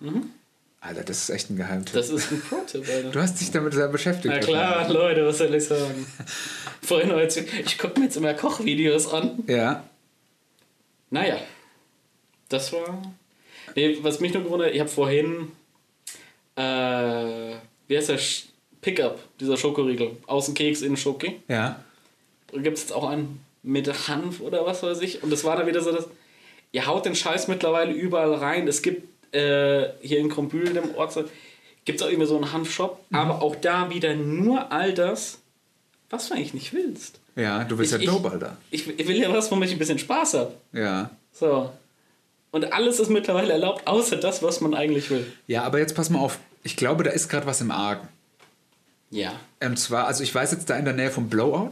Alter, das ist echt ein Geheimtipp. Mhm. Das ist ein Pro-Tipp, Alter. Du hast dich damit sehr beschäftigt. Na klar, Leute, was soll ich sagen? Vorhin heute, ich gucke mir jetzt immer Kochvideos an. Ja. Naja, das war. Nee, was mich nur gewundert, ich habe vorhin. Äh, wie heißt der? Sch- Pickup, dieser Schokoriegel. Außen Keks, innen Schoki. Ja. Da gibt es jetzt auch einen mit Hanf oder was weiß ich. Und das war dann wieder so, dass. Ihr haut den Scheiß mittlerweile überall rein. Es gibt äh, hier in Krombühl, dem Ort, gibt es auch irgendwie so einen Hanfshop. Aber auch da wieder nur all das, was du eigentlich nicht willst. Ja, du willst Ich- ja Dope, Alter. Ich, ich will ja was, womit ich ein bisschen Spaß habe. Ja. So. Und alles ist mittlerweile erlaubt, außer das, was man eigentlich will. Ja, aber jetzt pass mal auf. Ich glaube, da ist gerade was im Argen. Ja. Und zwar, also ich weiß jetzt da in der Nähe vom Blowout,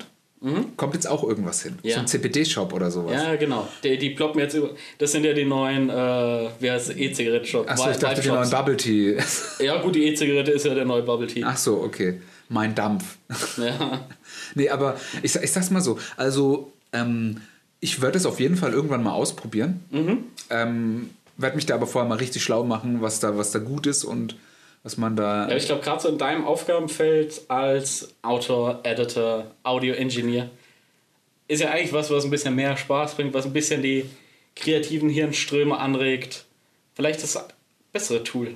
kommt jetzt auch irgendwas hin. Ja. So ein CBD-Shop oder sowas. Ja, genau. Die, die ploppen jetzt über. Das sind ja die neuen, äh, wie heißt es, E-Zigarette-Shop. Achso, ich dachte, die neuen. Bubble Tea. Ja, gut, die E-Zigarette ist ja der neue Bubble Tea. Ach so, okay. Mein Dampf. Ja. nee, aber ich, ich sag's mal so. Also, ähm, ich werde es auf jeden Fall irgendwann mal ausprobieren. Mhm. Ähm, werde mich da aber vorher mal richtig schlau machen, was da, was da gut ist und was man da. ja, ich glaube, gerade so in deinem Aufgabenfeld als Autor, Editor, Audio-Engineer ist ja eigentlich was, was ein bisschen mehr Spaß bringt, was ein bisschen die kreativen Hirnströme anregt. Vielleicht das bessere Tool.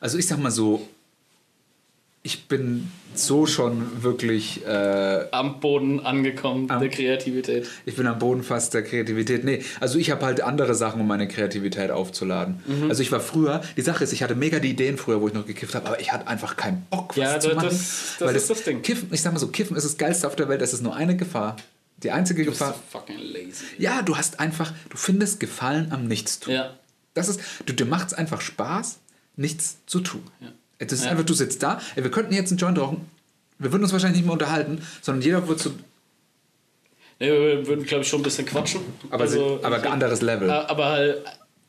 Also ich sag mal so, ich bin so schon wirklich, äh, Am Boden angekommen, Am- der Kreativität. ich bin am Boden fast der Kreativität. Nee, also ich habe halt andere Sachen, um meine Kreativität aufzuladen. Mhm. Also ich war früher, die Sache ist, ich hatte mega die Ideen früher, wo ich noch gekifft habe, aber ich hatte einfach keinen Bock, was Ja, zu das- machen. das- das weil ist das Ding. Kiffen, ich sag mal so, Kiffen ist das Geilste auf der Welt, es ist nur eine Gefahr. Die einzige Du bist Gefahr. so fucking lazy. Ja, du hast einfach, du findest Gefallen am Nichtstun. Ja. Das ist, du, dir macht es einfach Spaß, nichts zu tun. Das ist Ja. einfach, du sitzt da, ey, wir könnten jetzt einen Joint rauchen, wir würden uns wahrscheinlich nicht mehr unterhalten, sondern jeder würde so, Nee, wir würden, glaube ich, schon ein bisschen quatschen. aber, Also, aber ich- anderes Level. Äh, Aber halt,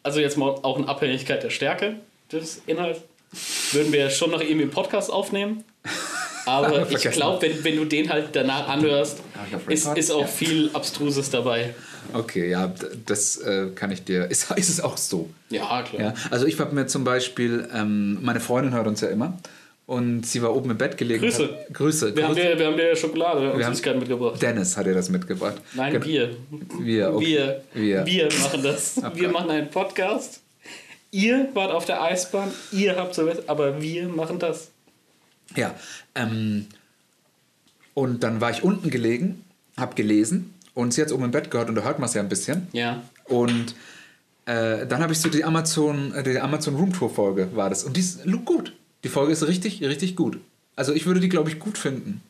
also jetzt mal auch in Abhängigkeit der Stärke des Inhalts, würden wir schon noch irgendwie einen Podcast aufnehmen. Aber ich glaube, wenn, wenn du den halt danach anhörst, ist, ist auch viel Abstruses dabei. Okay, ja, das äh, kann ich dir. Ist, ist es auch so? Ja, klar. Ja, also ich habe mir zum Beispiel, ähm, meine Freundin hört uns ja immer und sie war oben im Bett gelegen. Grüße. Hat, Grüße. Wir, haben Grüße. dir, wir haben dir Schokolade und Wir haben- Süßigkeiten mitgebracht. Dennis hat ihr das mitgebracht. Nein, Genau. wir. Wir, okay. Wir. Wir. machen das. Wir Abgeil. machen einen Podcast. Ihr wart auf der Eisbahn, ihr habt so was, aber wir machen das. Ja, ähm, und dann war ich unten gelegen, habe gelesen und sie hat oben im Bett gehört und da hört man es ja ein bisschen. Ja. Und äh, dann habe ich so die Amazon, äh, die Amazon Room Tour Folge war das und die ist gut. Die Folge ist richtig, richtig gut. Also ich würde die, glaube ich, gut finden.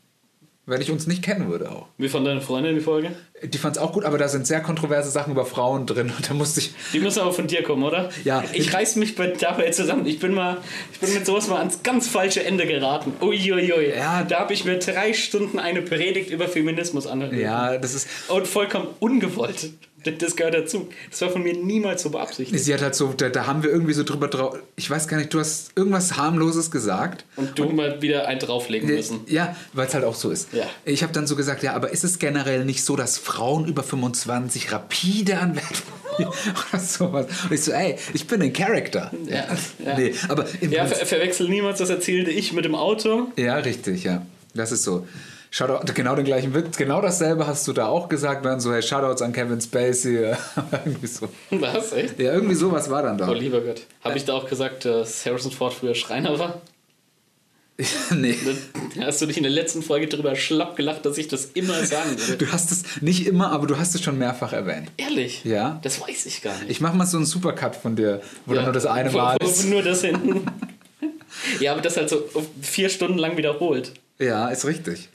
Wenn ich uns nicht kennen würde auch. Wie fand deine Freundin die Folge? Die fand es auch gut, aber da sind sehr kontroverse Sachen über Frauen drin und da musste ich. Die müssen aber von dir kommen, oder? Ja. Ich reiß mich bei, dabei zusammen. Ich bin mal, ich bin mit sowas mal ans ganz falsche Ende geraten. Uiuiui. Ja. Da habe ich mir drei Stunden eine Predigt über Feminismus angehört. Ja, das ist. Und vollkommen ungewollt. Das gehört dazu. Das war von mir niemals so beabsichtigt. Sie hat halt so, da, da haben wir irgendwie so drüber drauf. Ich weiß gar nicht, du hast irgendwas harmloses gesagt. Und du mal wieder einen drauflegen müssen. Ja, weil es halt auch so ist. Ja. Ich habe dann so gesagt, ja, aber ist es generell nicht so, dass Frauen über 25 rapide an Wert oder sowas? Und ich so, ey, ich bin ein Charakter. Ja, ja. Nee, aber im Ja, ver verwechsel niemals das erzählte Ich mit dem Auto. ja, richtig, ja. Das ist so. Shoutout, genau den gleichen Witz, genau dasselbe hast du da auch gesagt, dann so, hey, Shoutouts an Kevin Spacey. irgendwie so. Was? Echt? Ja, irgendwie sowas war dann da. Oh, lieber Gott. Habe ich da auch gesagt, dass Harrison Ford früher Schreiner war? nee. Hast du dich in der letzten Folge darüber schlapp gelacht, dass ich das immer sagen würde. Du hast es nicht immer, aber du hast es schon mehrfach erwähnt. Ehrlich? Ja. Das weiß ich gar nicht. Ich mach mal so einen Supercut von dir, wo Ja. dann nur das eine Wo- Mal wo- ist. Nur das hinten. ja, aber das halt so vier Stunden lang wiederholt. Ja, ist richtig.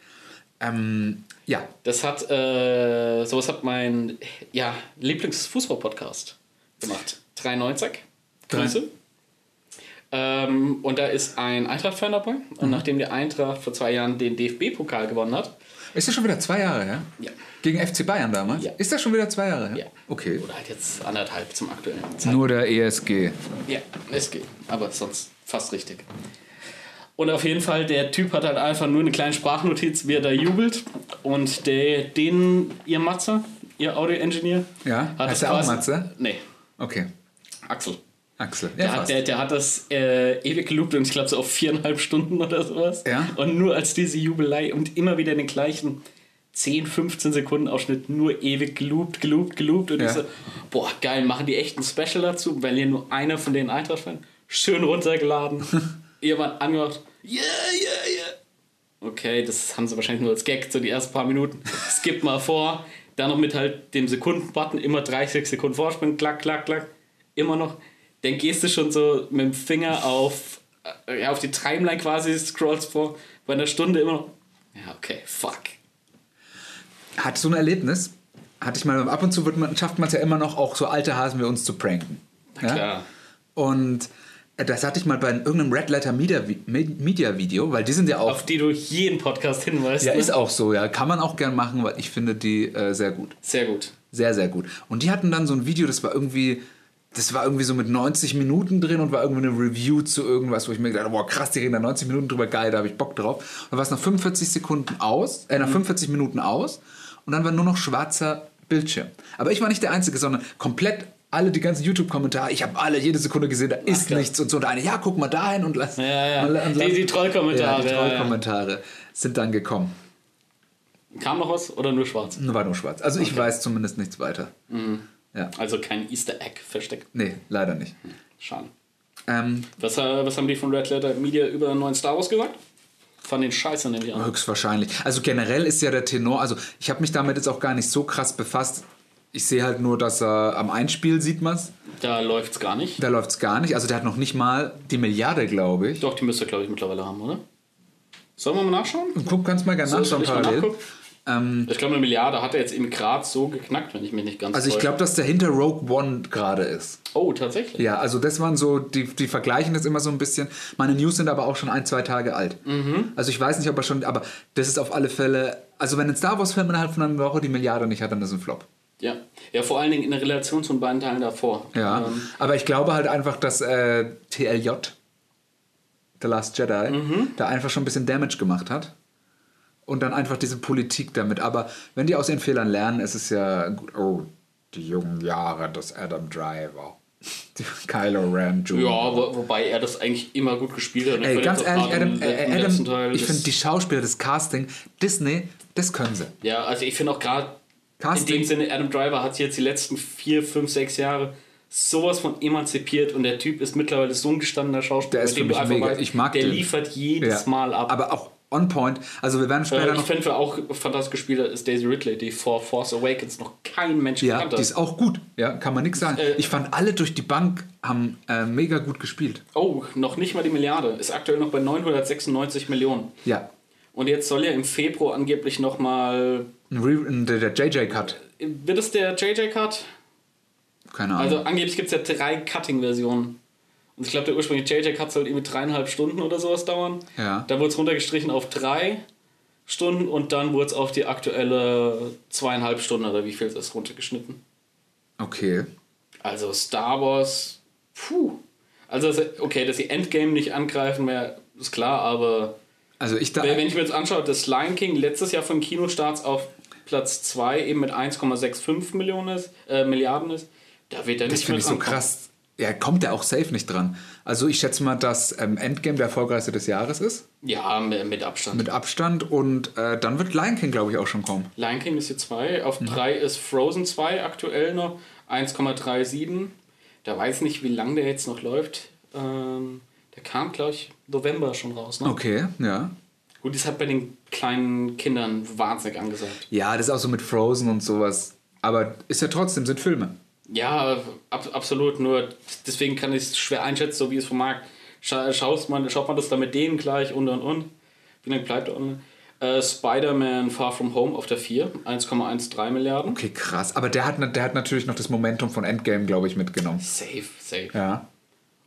Ähm, ja, Das hat, äh, sowas hat mein ja, Lieblingsfußball-Podcast gemacht. 93. Grüße. Ähm, und da ist ein Eintracht-Fan dabei. Mhm. Und nachdem die Eintracht vor zwei Jahren den DFB-Pokal gewonnen hat, ist das schon wieder zwei Jahre her? Ja. Gegen FC Bayern damals? Ja. Ist das schon wieder zwei Jahre her? Ja. Okay. oder halt jetzt anderthalb zum aktuellen Zeitpunkt. Nur der ESG. Ja, es geht. Aber sonst fast richtig. Und auf jeden Fall, der Typ hat halt einfach nur eine kleine Sprachnotiz, wie er da jubelt. Und der, den, ihr Matze, ihr Audio-Engineer, Ja? hat Heißt das der auch quasi- Matze? Nee, Okay. Axel. Axel. Ja, Der hat, der, der hat das äh, ewig geloopt und ich glaube so auf viereinhalb Stunden oder sowas. Ja. Und nur als diese Jubelei und immer wieder den gleichen 10, 15 Sekunden Ausschnitt nur ewig geloopt, geloopt, geloopt. Und Ja. ich so, boah, geil, machen die echt ein Special dazu, weil hier nur einer von den Eintracht-Fans schön runtergeladen, jemand angemacht, yeah, yeah, yeah. Okay, das haben sie wahrscheinlich nur als Gag, so die ersten paar Minuten. Skip mal vor, dann noch mit halt dem Sekunden-Button, immer 30 Sekunden vorspringen, klack, klack, klack, immer noch. Dann gehst du schon so mit dem Finger auf, äh, ja, auf die Timeline quasi, scrollst vor, bei einer Stunde immer noch. Ja, okay, fuck. Hat so ein Erlebnis, hatte ich mal, ab und zu wird man, schafft man es ja immer noch, auch so alte Hasen wie uns zu pranken. Na klar. Und äh, das hatte ich mal bei irgendeinem Red Letter Media, Media Video, weil die sind ja auch. Auf die du jeden Podcast hinweist. ja, ne? ist auch so, ja. Kann man auch gern machen, weil ich finde die äh, sehr gut. Sehr gut. Sehr, sehr gut. Und die hatten dann so ein Video, das war irgendwie, das war irgendwie so mit 90 Minuten drin und war irgendwie eine Review zu irgendwas, wo ich mir gedacht habe, boah, krass, die reden da 90 Minuten drüber, geil, da habe ich Bock drauf. Und dann war es nach 45 Sekunden aus, äh, nach 45 Minuten aus und dann war nur noch schwarzer Bildschirm. Aber ich war nicht der Einzige, sondern komplett alle, die ganzen YouTube-Kommentare, ich habe alle jede Sekunde gesehen, da ist klar. nichts und so. Und eine, ja, guck mal dahin und lass. Ja, ja. und lass- Die- die Trollkommentare, Ja, die ja, ja. Trollkommentare sind dann gekommen. Kam noch was oder nur schwarz? Nur war nur schwarz. Also ich weiß zumindest nichts weiter. Ja. Also kein Easter Egg versteckt. Nee, leider nicht. Schade. Ähm, Was, äh, was haben die von Red Letter Media über den neuen Star Wars gesagt? fand den scheiße nämlich an. Höchstwahrscheinlich. Also generell ist ja der Tenor, also ich habe mich damit jetzt auch gar nicht so krass befasst. Ich sehe halt nur, dass er am Einspiel sieht man's. Da läuft's gar nicht. Da läuft's gar nicht. Also der hat noch nicht mal die Milliarde, glaube ich. Doch, die müsste, glaube ich, mittlerweile haben, oder? Sollen wir mal nachschauen? Guck, kannst mal gerne Soll nachschauen parallel. nachgucken? Ich glaube, eine Milliarde hat er jetzt eben gerade so geknackt, wenn ich mich nicht ganz Also ich glaube, dass der hinter Rogue One gerade ist. Oh, tatsächlich. Ja, also das waren so, die, die vergleichen das immer so ein bisschen. Meine News sind aber auch schon ein, zwei Tage alt. Mhm. Also ich weiß nicht, ob er schon, aber das ist auf alle Fälle, also wenn ein Star Wars-Film innerhalb von einer Woche die Milliarde nicht hat, dann ist es ein Flop. Ja. ja, vor allen Dingen in der Relation zu den beiden Teilen davor. Ja, Ähm, aber ich glaube halt einfach, dass äh, TLJ, The Last Jedi, Mhm. da einfach schon ein bisschen Damage gemacht hat. Und dann einfach diese Politik damit. Aber wenn die aus ihren Fehlern lernen, ist es ja gut. Oh, die jungen Jahre des Adam Driver. Kylo Ren Jr. ja, wo, wobei er das eigentlich immer gut gespielt hat. Ey, ganz ehrlich, Adam, äh, Adam ich finde die Schauspieler, das Casting, Disney, das können sie. Ja, also ich finde auch gerade in Casting. dem Sinne, Adam Driver hat sich jetzt die letzten vier, fünf, sechs Jahre sowas von emanzipiert und der Typ ist mittlerweile so ein gestandener Schauspieler, Der ist für mich mega. Ich mag der den. liefert jedes Ja. Mal ab. Aber auch on point. Also wir werden später äh, ich noch. finde, wer auch fantastisch gespielt ist Daisy Ridley, die vor Force Awakens noch kein Mensch Ja, gekannt die hat. ist auch gut. Ja, kann man nichts sagen. Äh, ich fand alle durch die Bank haben äh, mega gut gespielt. Oh, noch nicht mal die Milliarde. Ist aktuell noch bei 996 Millionen. Ja. Und jetzt soll ja im Februar angeblich nochmal. Der, JJ-Cut. Wird es der JJ-Cut? Keine Ahnung. Also angeblich gibt es ja drei Cutting-Versionen. Und ich glaube, der ursprüngliche JJ-Cut soll irgendwie dreieinhalb Stunden oder sowas dauern. Ja. Dann wurde es runtergestrichen auf drei Stunden und dann wurde es auf die aktuelle zweieinhalb Stunden oder wie viel es ist runtergeschnitten. okay. Also Star Wars, puh. Also okay, dass sie Endgame nicht angreifen, wär, ist klar, aber Also ich da. wenn ich mir jetzt anschaue, dass Lion King letztes Jahr von Kinostarts auf Platz 2 eben mit 1,65 Millionen ist, äh, Milliarden ist, da wird er Das nicht mehr finde ich so drankommen. krass. Ja, kommt der auch safe nicht dran. Also ich schätze mal, dass ähm, Endgame der erfolgreichste des Jahres ist. Ja, mit, Abstand. Mit Abstand. Und äh, dann wird Lion King, glaube ich, auch schon kommen. Lion King ist hier 2, auf Mhm. 3 ist Frozen 2 aktuell noch, 1,37. Da weiß nicht, wie lange der jetzt noch läuft. Ähm, der kam, glaube ich, November schon raus. Ne? Okay, ja. Gut, das hat bei den kleinen Kindern wahnsinnig angesagt. Ja, das ist auch so mit Frozen und sowas. Aber ist ja trotzdem, sind Filme. Ja, ab, absolut. Nur deswegen kann ich es schwer einschätzen, so wie es vom Markt. Scha schaust man, schaut man das dann mit denen gleich und und und. Wie lange bleibt online? Äh, Spider-Man Far From Home auf der 4, 1,13 Milliarden. Okay, krass. Aber der hat, der hat natürlich noch das Momentum von Endgame, glaube ich, mitgenommen. Safe, safe. Ja.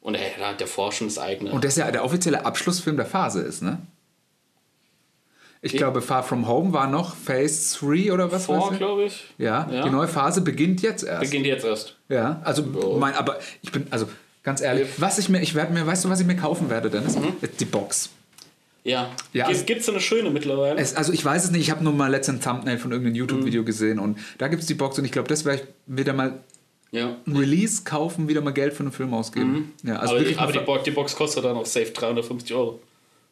Und er hat der Forschung das eigene. Und das ja der offizielle Abschlussfilm der Phase ist, ne? Ich glaube, Far From Home war noch Phase 3 oder was vor, glaube ich. Ja, Ja. die neue Phase beginnt jetzt erst. Beginnt jetzt erst. Ja, also Oh. mein, aber ich bin, also ganz ehrlich, was ich mir, ich werde mir, weißt du, was ich mir kaufen werde, Dennis? Mhm. Die Box. Ja. Ja, also- Gibt es eine schöne mittlerweile? Es, also ich weiß es nicht, ich habe nur mal letzten Thumbnail von irgendeinem YouTube-Video Mhm. gesehen und da gibt es die Box und ich glaube, das werde ich wieder mal ja. ein Release kaufen, wieder mal Geld für einen Film ausgeben. Ja, also Mhm. aber wirklich aber die, die Box kostet dann auch safe 350 Euro.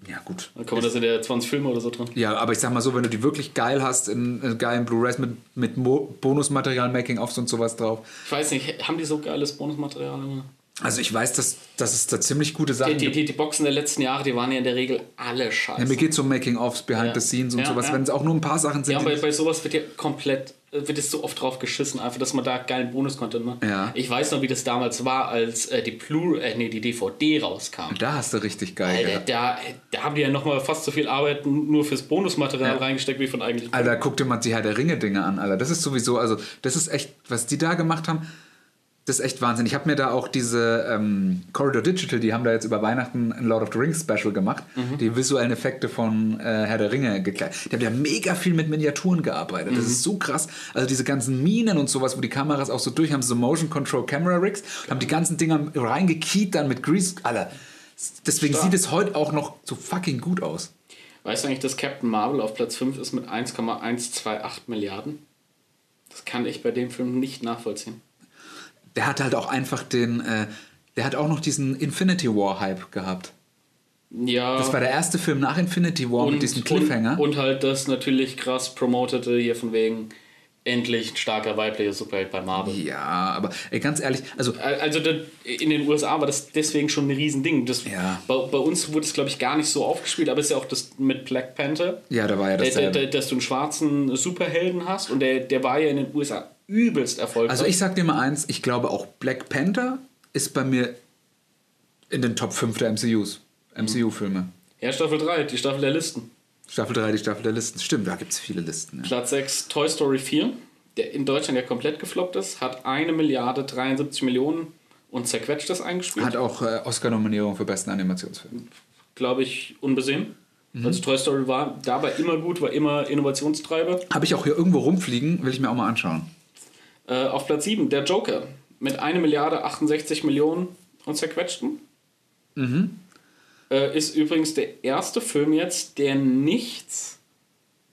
Ja, gut. Dann kann man das in der 20 Filme oder so drin. Ja, aber ich sag mal so, wenn du die wirklich geil hast, in, in geilen Blu-rays mit, mit Mo Bonusmaterial, Making-ofs und sowas drauf. Ich weiß nicht, haben die so geiles Bonusmaterial? immer? Also ich weiß, dass, dass es da ziemlich gute Sachen Die, die, gibt. die, die Boxen der letzten Jahre, die waren ja in der Regel alle scheiße. Ja, mir geht es um Making-ofs, Behind Ja. the Scenes und Ja, sowas, wenn es auch nur ein paar Sachen sind. ja, die- bei, sowas wird ja komplett, äh, wird es so oft drauf geschissen, einfach, dass man da geilen Bonus-Content macht. Ja. Ich weiß noch, wie das damals war, als äh, die Blu äh, nee, die DVD rauskam. da hast du richtig geil. Alter, gehabt. da, da haben die ja nochmal fast so viel Arbeit nur fürs Bonusmaterial Ja. reingesteckt wie von eigentlich. Alter, guck dir mal die Herr der Ringe-Dinge an, Alter. Das ist sowieso, also, das ist echt, was die da gemacht haben, das ist echt Wahnsinn. Ich habe mir da auch diese ähm, Corridor Digital, die haben da jetzt über Weihnachten ein Lord of the Rings Special gemacht, Mhm. die visuellen Effekte von äh, Herr der Ringe gekleidet. Die haben ja mega viel mit Miniaturen gearbeitet. Mhm. Das ist so krass. Also diese ganzen Minen und sowas, wo die Kameras auch so durch haben, so Motion Control Camera Rigs, haben die ganzen Dinger reingekiet dann mit Grease, Alter. Deswegen Stark. sieht es heute auch noch so fucking gut aus. Weißt du eigentlich, dass Captain Marvel auf Platz 5 ist mit 1,128 Milliarden? Das kann ich bei dem Film nicht nachvollziehen. Der hat halt auch einfach den, äh, der hat auch noch diesen Infinity War Hype gehabt. Ja. Das war der erste Film nach Infinity War mit diesem Cliffhanger. Und, und halt das natürlich krass promotete hier von wegen endlich ein starker weiblicher Superheld bei Marvel. Ja, aber ey, ganz ehrlich, also Also in den USA war das deswegen schon ein Riesending. Das, Ja. bei, bei uns wurde es, glaube ich, gar nicht so aufgespielt, aber es ist ja auch das mit Black Panther. ja, da war ja Der, der, dasselbe. der, dass du einen schwarzen Superhelden hast und der, der war ja in den USA übelst erfolgreich. Also ich sag dir mal eins, ich glaube auch Black Panther ist bei mir in den Top 5 der MCUs. MCU-Filme. ja, Staffel 3, die Staffel der Listen. Staffel 3, die Staffel der Listen. Stimmt, da gibt es viele Listen. Ja. Platz 6, Toy Story 4, der in Deutschland ja komplett gefloppt ist, hat eine Milliarde 73 Millionen und zerquetscht das eingespielt. Hat auch äh, Oscar-Nominierung für besten Animationsfilm. glaube ich, unbesehen. Mhm. Also Toy Story war dabei immer gut, war immer Innovationstreiber. Habe ich auch hier irgendwo rumfliegen, will ich mir auch mal anschauen. Äh, auf Platz 7, der Joker, mit 1 Milliarde 68 Millionen und zerquetschten. Äh, ist übrigens der erste Film jetzt, der nichts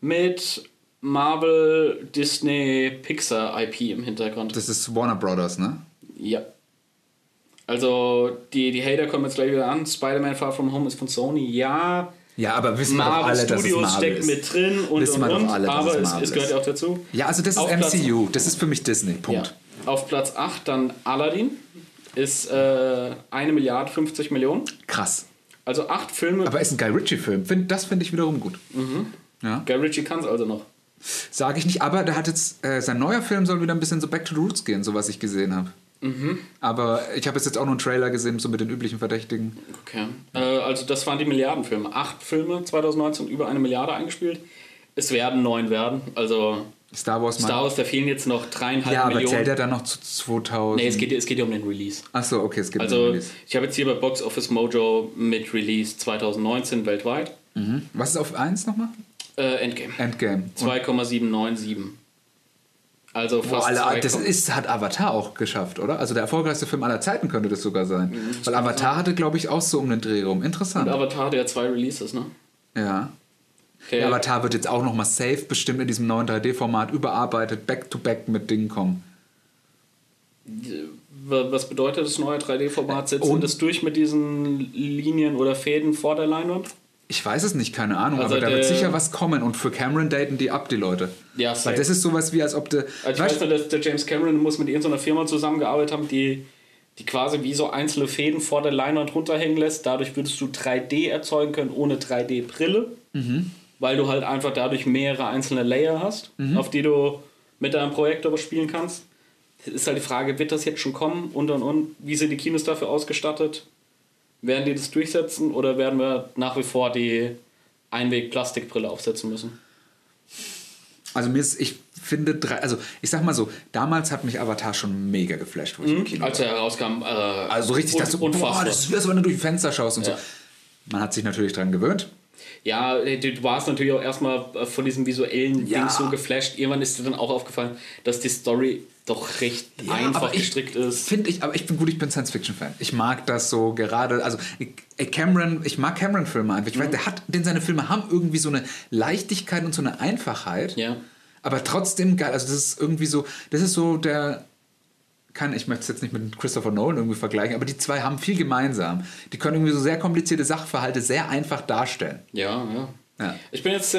mit Marvel, Disney, Pixar IP im Hintergrund. Das ist Warner Brothers, ne? Ja. Also, die, die Hater kommen jetzt gleich wieder an. Spider-Man Far From Home ist von Sony. Ja, Ja, aber wissen wir doch Marvel alle, dass es Studios Marvel steckt ist. mit drin und Wissen und wir und. alle, aber es es, gehört ist. ja auch dazu. Ja, also das ist Auf Platz- MCU. Das ist für mich Disney. Ja. Punkt. Auf Platz 8 dann Aladdin. Ist äh, 1 Milliarde 50 Millionen. Krass. Also acht Filme. Aber ist ein Guy Ritchie-Film. Find, das finde ich wiederum gut. Ja. Guy Ritchie kann es also noch. Sage ich nicht, aber der hat jetzt, äh, sein neuer Film soll wieder ein bisschen so Back to the Roots gehen, so was ich gesehen habe. Aber ich habe jetzt auch nur einen Trailer gesehen, so mit den üblichen Verdächtigen. Okay. Äh, also das waren die Milliardenfilme. Acht Filme 2019 über eine Milliarde eingespielt. Es werden neun werden. Also Star Wars Star. Wars, da fehlen jetzt noch dreieinhalb Ja, aber Millionen. zählt er dann noch zu 2000? Nee, es geht, es geht ja um den Release. Achso, okay, es einen Also Release. ich habe jetzt hier bei Box Office Mojo mit Release 2019 weltweit. Was ist auf 1 nochmal? Äh, Endgame. Endgame. Und, 2,797. Also fast Alter, 2, das ist, hat Avatar auch geschafft, oder? Also der erfolgreichste Film aller Zeiten könnte das sogar sein. Mhm, Weil Avatar hatte, glaube ich, auch so um den Dreh rum. Interessant. Avatar, der hat zwei Releases, ne? ja. Der, Avatar wird jetzt auch nochmal safe bestimmt in diesem neuen 3D-Format überarbeitet, back-to-back mit Dingen kommen. Was bedeutet das neue 3D-Format? Setzt Und- du das durch mit diesen Linien oder Fäden vor der Leinwand? Ich weiß es nicht, keine Ahnung, Also aber da wird sicher was kommen und für Cameron daten die ab, die Leute. Ja, Weil safe. das ist sowas wie, als ob der. Also ich weiß nur, dass der James Cameron muss mit irgendeiner Firma zusammengearbeitet haben, die, die quasi wie so einzelne Fäden vor der Leinwand runterhängen lässt. Dadurch würdest du 3D erzeugen können ohne 3D-Brille, Mhm. weil du halt einfach dadurch mehrere einzelne Layer hast, Mhm. auf die du mit deinem Projektor spielen kannst. Ist halt die Frage, wird das jetzt schon kommen und und und? Wie sind die Kinos dafür ausgestattet? Werden die das durchsetzen oder werden wir nach wie vor die Einweg-Plastikbrille aufsetzen müssen? Also mir ist, ich finde, drei, also ich sag mal so, damals hat mich Avatar schon mega geflasht, wo ich im Kino Als er herauskam, äh, Also richtig, dass du, boah, unfassbar. das ist wie, wenn du durch die Fenster schaust und Ja. so. Man hat sich natürlich dran gewöhnt. Ja, du du warst natürlich auch erstmal äh, von diesem visuellen Ja. Ding so geflasht. Irgendwann ist dir dann auch aufgefallen, dass die Story doch recht einfach aber ich gestrickt ist. Finde ich, aber ich bin gut, ich bin Science-Fiction-Fan. Ich mag das so gerade, also Cameron, ich mag Cameron-Filme einfach. Ich Mhm. weiß, der hat, denn seine Filme haben irgendwie so eine Leichtigkeit und so eine Einfachheit. Ja. Aber trotzdem geil. Also das ist irgendwie so, das ist so der, kann, ich möchte es jetzt nicht mit Christopher Nolan irgendwie vergleichen, aber die zwei haben viel gemeinsam. Die können irgendwie so sehr komplizierte Sachverhalte sehr einfach darstellen. Ja, ja. Ja. Ich bin jetzt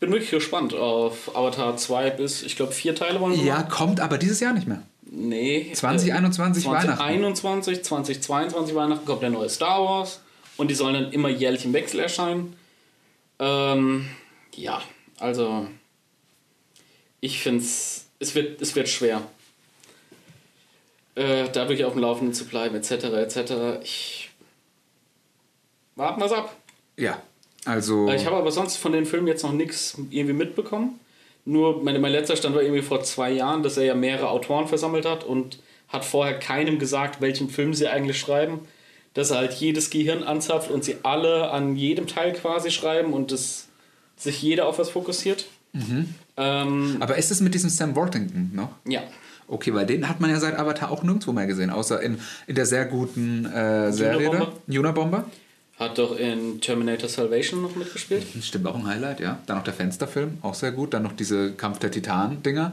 bin wirklich gespannt auf Avatar 2 bis, ich glaube, vier Teile wollen wir Ja, machen. kommt aber dieses Jahr nicht mehr. Nee. 2021 äh, Weihnachten. 2021, 2022 Weihnachten kommt der neue Star Wars und die sollen dann immer jährlich im Wechsel erscheinen. Ähm, ja, also ich finde es, es wird, es wird schwer. Äh, dadurch auf dem Laufenden zu bleiben, etc., etc. Ich. Warten wir's ab. Ja. Also. Äh, Ich habe aber sonst von den Filmen jetzt noch nichts irgendwie mitbekommen. Nur mein, mein letzter Stand war irgendwie vor zwei Jahren, dass er ja mehrere Autoren versammelt hat und hat vorher keinem gesagt, welchen Film sie eigentlich schreiben. Dass er halt jedes Gehirn anzapft und sie alle an jedem Teil quasi schreiben und dass sich jeder auf was fokussiert. Ähm, aber ist es mit diesem Sam Worthington noch? ja. Okay, weil den hat man ja seit Avatar auch nirgendwo mehr gesehen, außer in, in der sehr guten äh, Serie da. Unabomber? Unabomber. Hat doch in Terminator Salvation noch mitgespielt. Stimmt auch ein Highlight, ja. Dann noch der Fensterfilm, auch sehr gut. Dann noch diese Kampf der Titanen-Dinger.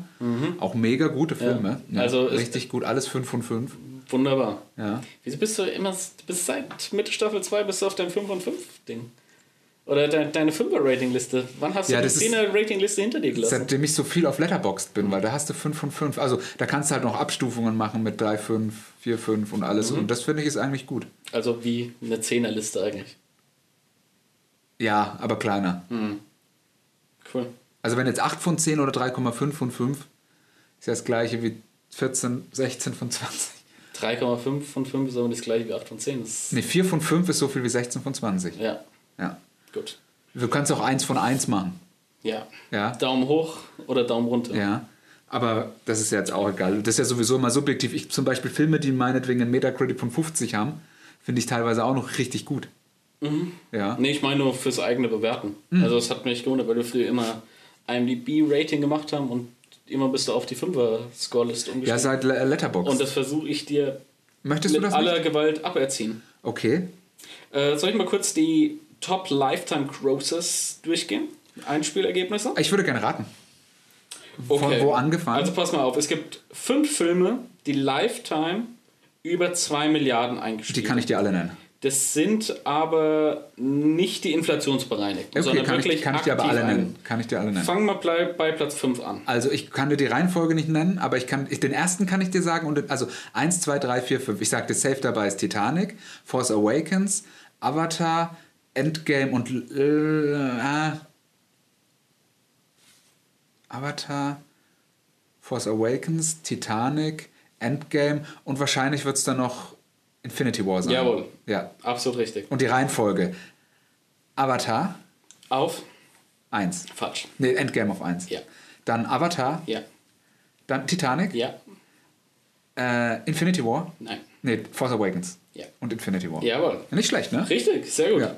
Auch mega gute Filme. Ja, Also ist- richtig gut, alles 5 von 5. Wunderbar. Ja. Wieso bist du immer, du bist seit Mitte Staffel 2 bist du auf dein 5 von 5 Ding? Oder de deine 5er-Ratingliste. Wann hast Ja, du die ist- 10er-Ratingliste hinter dir gelassen? Seitdem ich so viel auf Letterboxd bin, weil da hast du 5 von 5. Also da kannst du halt noch Abstufungen machen mit 3, 5, 4, 5 und alles. Mhm. Und das finde ich ist eigentlich gut. Also wie eine 10er-Liste eigentlich. Ja, aber kleiner. Cool. Also wenn jetzt 8 von 10 oder 3,5 von 5 ist ja das gleiche wie 14, 16 von 20. 3,5 von 5 ist aber das gleiche wie 8 von 10. Das ist, Ne, 4 von 5 ist so viel wie 16 von 20. ja, Ja. gut. Du kannst auch 1 von 1 machen. Ja. Ja. Daumen hoch oder Daumen runter. Ja. Aber das ist ja jetzt auch egal. Das ist ja sowieso immer subjektiv. Ich zum Beispiel Filme, die meinetwegen einen Metacritic von 50 haben, finde ich teilweise auch noch richtig gut. Ja. Nee, ich meine nur fürs eigene Bewerten. Mhm. Also es hat mich gewundert, weil wir früher immer IMDb-Rating gemacht haben und immer bist du auf die 5er-Scoreliste Ja, umgestiegen. seit Le- Letterboxd. und das versuche ich dir Möchtest du mit das aller nicht? Gewalt aberziehen. Okay. Äh, soll ich mal kurz die Top Lifetime Grosses durchgehen? Einspielergebnisse? Ich würde gerne raten. Von wo angefangen? Also pass mal auf, es gibt fünf Filme, die Lifetime über 2 Milliarden eingespielt die kann ich dir alle nennen. Das sind aber nicht die inflationsbereinigten, Okay, sondern kann wirklich ich, kann ich dir aber alle ein- nennen. Kann ich dir alle nennen. Fangen wir bei, bei Platz 5 an. Also ich kann dir die Reihenfolge nicht nennen, aber ich kann ich, den ersten kann ich dir sagen und also 1 2 3 4 5. Ich sagte safe dabei ist Titanic, Force Awakens, Avatar, Endgame und äh, ah, Avatar, Force Awakens, Titanic, Endgame und wahrscheinlich wird es dann noch Infinity War sein. Jawohl. Ja. Absolut richtig. Und die Reihenfolge. Avatar Auf? 1. Falsch. Nee, Endgame auf 1. Ja. Dann Avatar, Ja. dann Titanic, Ja. äh, Infinity War. Nein. Nee, Force Awakens. Ja. Und Infinity War. Jawohl. Nicht schlecht, ne? Richtig, sehr gut. Ja.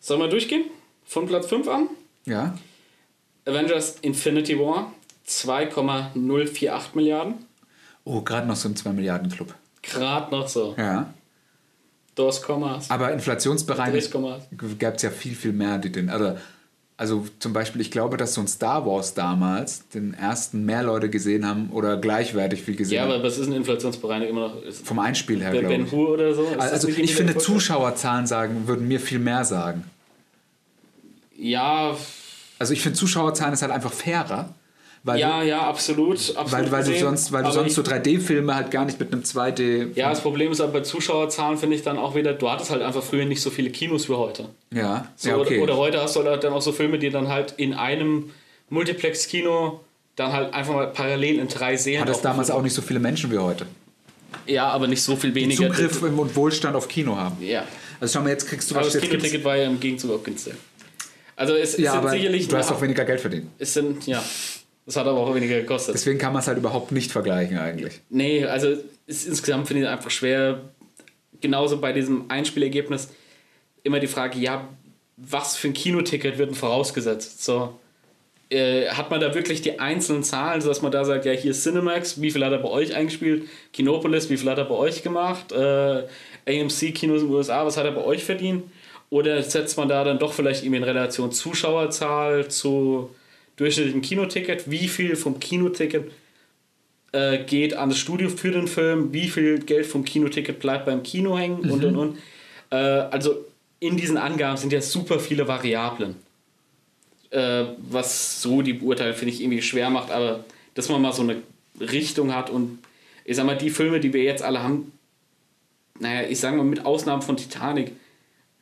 Sollen wir durchgehen? Von Platz 5 an? Ja. Avengers Infinity War 2,048 Milliarden. Oh, gerade noch so im 2 Milliarden Club. Gerade noch so. Ja. Dos Kommas. Aber inflationsbereinigt gab es ja viel, viel mehr, die den. Also, also zum Beispiel, ich glaube, dass so ein Star Wars damals den ersten mehr Leute gesehen haben oder gleichwertig viel gesehen Ja, haben. aber was ist ein Inflationsbereinigt immer noch? Ist Vom Einspiel her, Ben glaube ich. Hur oder so? Ist Also ich finde? Zuschauerzahlen sagen, würden mir viel mehr sagen. Ja, Also ich finde, Zuschauerzahlen ist halt einfach fairer. Weil ja, ja, absolut. absolut Weil, weil du sonst, weil du Aber sonst so 3D-Filme halt gar nicht mit einem 2D. Ja, das Problem ist aber bei Zuschauerzahlen finde ich dann auch wieder, du hattest halt einfach früher nicht so viele Kinos wie heute. Ja, So, ja okay. oder, oder heute hast du halt dann auch so Filme, die dann halt in einem Multiplex-Kino dann halt einfach mal parallel in drei Serien. Hat es damals auch nicht so viele Menschen wie heute. Ja, aber nicht so viel weniger. Zugriff und Wohlstand auf Kino haben. Ja. Also schau mal, jetzt kriegst du Aber was. das Jetzt gibt's- Kinoticket war ja im Gegenzug auch günstig. Also es, es ja, sind aber sicherlich. du hast auch weniger Geld verdient. es sind, ja. Das hat aber auch weniger gekostet. Deswegen kann man es halt überhaupt nicht vergleichen eigentlich. Nee, also ist, insgesamt finde ich es einfach schwer. Genauso bei diesem Einspielergebnis immer die Frage, ja, was für ein Kinoticket wird denn vorausgesetzt? So, äh, hat man da wirklich die einzelnen Zahlen, sodass man da sagt, ja, hier ist Cinemax, wie viel hat er bei euch eingespielt? Kinopolis, wie viel hat er bei euch gemacht? Äh, AMC Kinos in den USA, was hat er bei euch verdient? Oder setzt man da dann doch vielleicht irgendwie in Relation Zuschauerzahl zu durchschnittlichem Kinoticket? Wie viel vom Kinoticket äh, geht an das Studio für den Film, wie viel Geld vom Kinoticket bleibt beim Kino hängen und und und. Äh, also in diesen Angaben sind ja super viele Variablen. Äh, was so die Beurteilung, finde ich, irgendwie schwer macht, aber dass man mal so eine Richtung hat und ich sag mal, die Filme, die wir jetzt alle haben, naja, ich sag mal, mit Ausnahme von Titanic,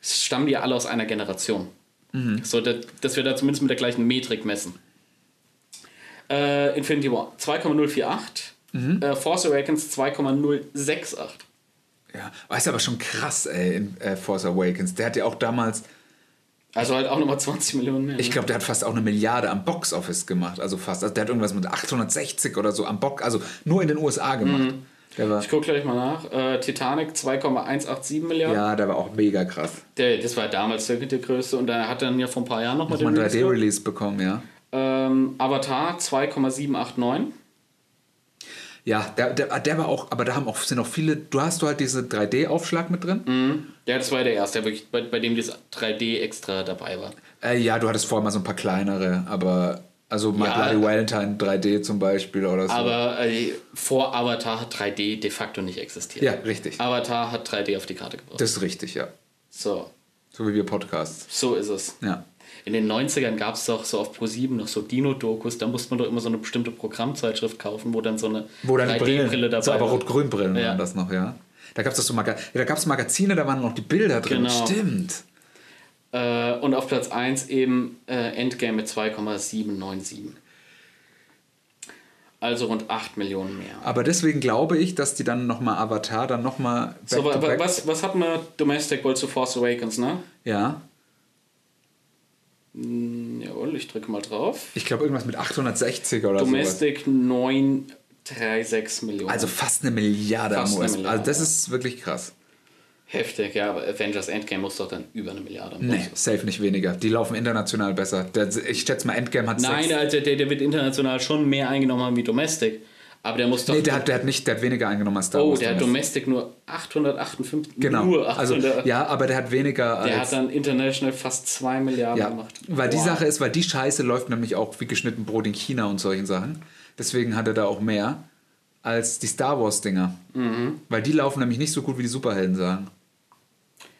stammen die alle aus einer Generation. So, dass, dass wir da zumindest mit der gleichen Metrik messen. Äh, Infinity War 2,048. Äh, Force Awakens 2,068. Ja, aber ist aber schon krass, ey, in äh, Force Awakens. Der hat ja auch damals, Also halt auch nochmal 20 Millionen mehr. ich ne? glaube, der hat fast auch eine Milliarde am Box-Office gemacht. Also fast. Also der hat irgendwas mit 860 oder so am Box, also nur in den USA gemacht. War, Ich gucke gleich mal nach. Äh, Titanic 2,187 Milliarden. ja, der war auch mega krass. Der, das war damals der, der größte und der hat dann ja vor ein paar Jahren nochmal den einen Release gehabt. 3D-Release bekommen, ja. Ähm, Avatar 2,789. Ja, der, der, der war auch, aber da haben auch, sind auch viele, du hast du halt diese 3D-Aufschlag mit drin? Ja, das war der erste, wirklich, bei, bei dem das 3D extra dabei war. Äh, ja, du hattest vorher mal so ein paar kleinere, aber also My Ja. Bloody Valentine 3D zum Beispiel oder so. Aber äh, vor Avatar hat 3D de facto nicht existiert. ja, richtig. Avatar hat 3D auf die Karte gebracht. Das ist richtig, ja. So. So wie wir Podcasts. So ist es. Ja. In den 90ern gab es doch so auf Pro7 noch so Dino-Dokus, da musste man doch immer so eine bestimmte Programmzeitschrift kaufen, wo dann so eine Wo dann die 3D-Brille Brillen, dabei so, aber war. Rot-Grün-Brillen Ja. waren das noch, ja. Da gab es so Maga ja, da Magazine, da waren noch die Bilder drin. Genau. Stimmt. Äh, und auf Platz 1 eben äh, Endgame mit 2,797. Also rund 8 Millionen mehr. Aber deswegen glaube ich, dass die dann nochmal Avatar dann nochmal So, wa- wa- was, was hat man Domestic World zu Force Awakens, ne? Ja. Hm, Jawohl, ich drücke mal drauf. Ich glaube irgendwas mit 860 oder so. Domestic 936 Millionen. Also fast eine Milliarde Fast am eine US. Milliarde. Also das ist wirklich krass. Heftig, ja, aber Avengers Endgame muss doch dann über eine Milliarde am Nee, safe nicht weniger. Die laufen international besser. Der, ich schätze mal, Endgame hat Nein, sechs. also der, der wird international schon mehr eingenommen haben wie Domestic. Aber der muss doch. Nee, der hat, der hat nicht, der hat weniger eingenommen als Star oh, Wars. der hat Domestic. Nur 858. Genau. Nur Also, 800. ja, aber der hat weniger der hat dann international fast 2 Milliarden ja, gemacht. weil die Wow. Sache ist, weil die Scheiße läuft nämlich auch wie geschnitten Brot in China und solchen Sachen. Deswegen hat er da auch mehr als die Star Wars Dinger. Mhm. Weil die laufen nämlich nicht so gut wie die Superhelden sagen.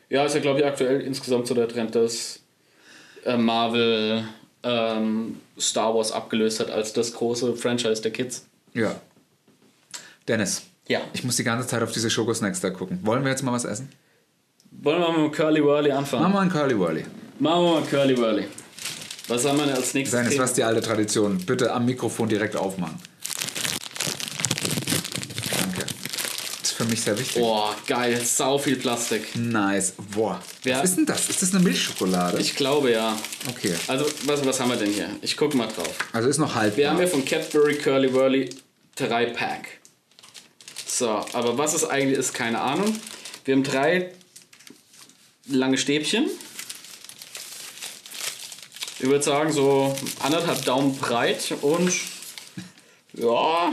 Ja, ist ja, glaube ich, aktuell insgesamt so der Trend, dass äh, Marvel ähm, Star Wars abgelöst hat als das große Franchise der Kids. Ja. Dennis. Ja. Ich muss die ganze Zeit auf diese Schokosnacks da gucken. Wollen wir jetzt mal was essen? Wollen wir mal mit Curly Whirly anfangen? Machen wir einen Curly Whirly. Machen wir mal Curly Whirly. Was haben wir denn als nächstes? Dennis, was ist die alte Tradition? Bitte am Mikrofon direkt aufmachen. Danke. Das ist für mich sehr wichtig. Boah, geil, sau viel Plastik. Nice. Boah. Wer- Was ist denn das? Ist das eine Milchschokolade? Ich glaube ja. okay. Also, was, was haben wir denn hier? Ich gucke mal drauf. Also ist noch halb. Wir haben hier von Cadbury Curly Whirly 3 Pack. So, aber was es eigentlich ist, keine Ahnung. Wir haben drei lange Stäbchen. Ich würde sagen, so anderthalb Daumen breit und ja,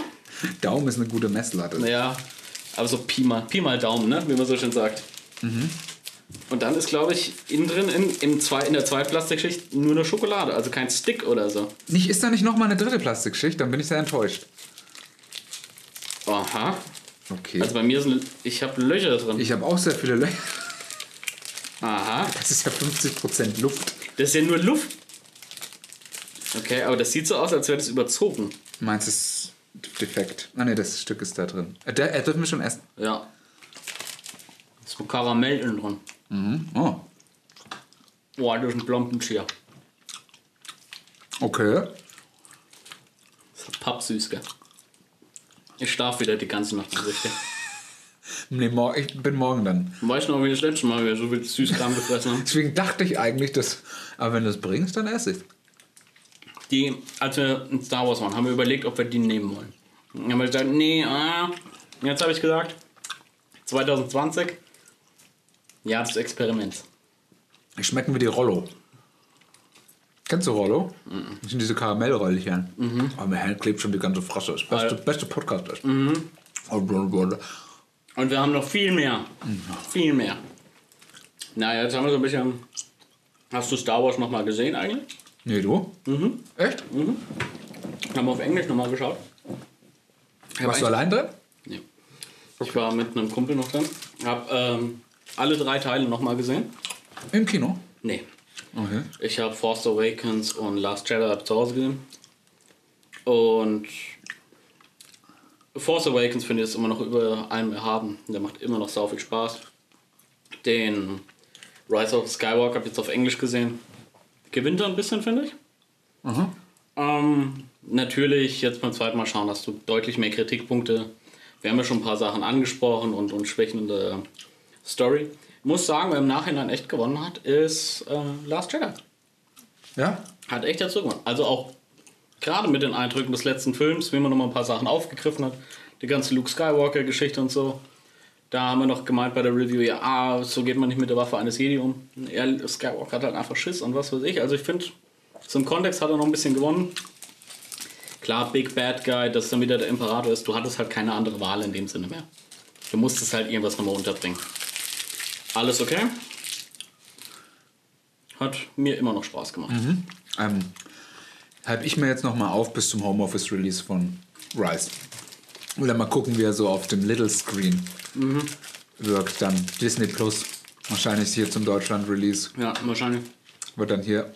Daumen ist eine gute Messlatte. naja, aber so Pi mal, Pi mal Daumen, ne? wie man so schön sagt. Und dann ist, glaube ich, innen drin in, im zwei, in der zweiten Plastikschicht nur eine Schokolade, also kein Stick oder so. Nicht, ist da nicht noch mal eine dritte Plastikschicht? Dann bin ich sehr enttäuscht. Aha. Okay. Also bei mir sind, ich habe Löcher drin. ich habe auch sehr viele Löcher. Aha. Das ist ja 50% Luft. Das ist ja nur Luft. Okay, aber das sieht so aus, als wäre das überzogen. Meins ist defekt. Ah ne, das Stück ist da drin. Äh, der, äh, dürfen wir schon essen? Ja. Das ist mit Karamell innen drin. Oh, Boah, das ist ein Blompenschier. okay. Das ist pappsüß, gell? Ich schlaf wieder die ganze Nacht richtig. Nee, mor ich bin morgen dann. Weißt du noch, wie das letzte Mal wir so viel Süßkram gefressen haben? Deswegen dachte ich eigentlich, dass. Aber wenn du es bringst, dann esse ich. Die, als wir in Star Wars waren, haben wir überlegt, ob wir die nehmen wollen. Dann haben wir gesagt, nee, ah. Jetzt habe ich gesagt, 2020, Jahr des Experiments. Schmecken wie die Rollo. Kennst du Rollo? Das sind diese Karamellröllchen. Mhm. Aber mir klebt schon die ganze Fresse. Das beste, beste Podcast. ist. Oh, Gott, Gott. Und wir haben noch viel mehr. Viel mehr. Na, jetzt haben wir so ein bisschen. Hast du Star Wars nochmal gesehen eigentlich? Nee, du? Echt? Haben wir auf Englisch nochmal geschaut? Warst du allein drin? Nee. Ich war mit einem Kumpel noch drin. Hab ähm, alle drei Teile nochmal gesehen. Im Kino? Nee. Okay. Ich habe Force Awakens und Last Jedi zu Hause gesehen. Und Force Awakens finde ich ist immer noch über allem erhaben. Der macht immer noch sau viel Spaß. Den Rise of Skywalker habe ich jetzt auf Englisch gesehen. Gewinnt er ein bisschen, finde ich. Aha. Ähm, natürlich, jetzt beim zweiten Mal schauen, hast du deutlich mehr Kritikpunkte. Wir haben ja schon ein paar Sachen angesprochen und, und Schwächen in der Story. Ich muss sagen, wer im Nachhinein echt gewonnen hat, ist äh, Last Jedi. Ja? Hat echt dazu gewonnen. Also auch gerade mit den Eindrücken des letzten Films, wie man noch mal ein paar Sachen aufgegriffen hat. Die ganze Luke Skywalker-Geschichte und so. Da haben wir noch gemeint bei der Review, ja, ah, so geht man nicht mit der Waffe eines Jedi um. Er, Skywalker hat halt einfach Schiss und was weiß ich. Also ich finde, im Kontext hat er noch ein bisschen gewonnen. Klar, Big Bad Guy, dass dann wieder der Imperator ist. Du hattest halt keine andere Wahl in dem Sinne mehr. Du musstest halt irgendwas nochmal unterbringen. Alles okay? Hat mir immer noch Spaß gemacht. Ähm, halb ich mir jetzt noch mal auf bis zum Homeoffice-Release von Rise. Oder mal gucken, wie er so auf dem Little Screen wirkt. Dann Disney Plus. Wahrscheinlich hier zum Deutschland-Release. Ja, wahrscheinlich. Wird dann hier.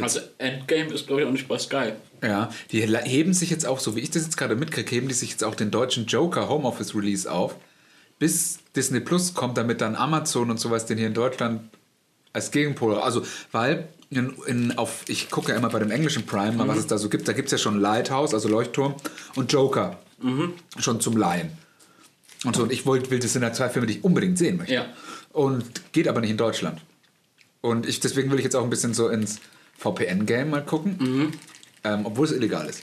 Also Endgame ist, glaube ich, auch nicht bei Sky. Ja, die heben sich jetzt auch, so wie ich das jetzt gerade mitkriege, heben die sich jetzt auch den deutschen Joker Homeoffice Release auf, bis Disney Plus kommt, damit dann Amazon und sowas den hier in Deutschland als Gegenpol. Also, weil in, in, auf, ich gucke ja immer bei dem englischen Prime, mal, was es da so gibt. Da gibt es ja schon Lighthouse, also Leuchtturm, und Joker. Schon zum Laien. Und so, und ich wollte, will, das sind ja zwei Filme, die ich unbedingt sehen möchte. Ja. Und geht aber nicht in Deutschland. Und ich, deswegen will ich jetzt auch ein bisschen so ins VPN-Game mal gucken. Ähm, obwohl es illegal ist.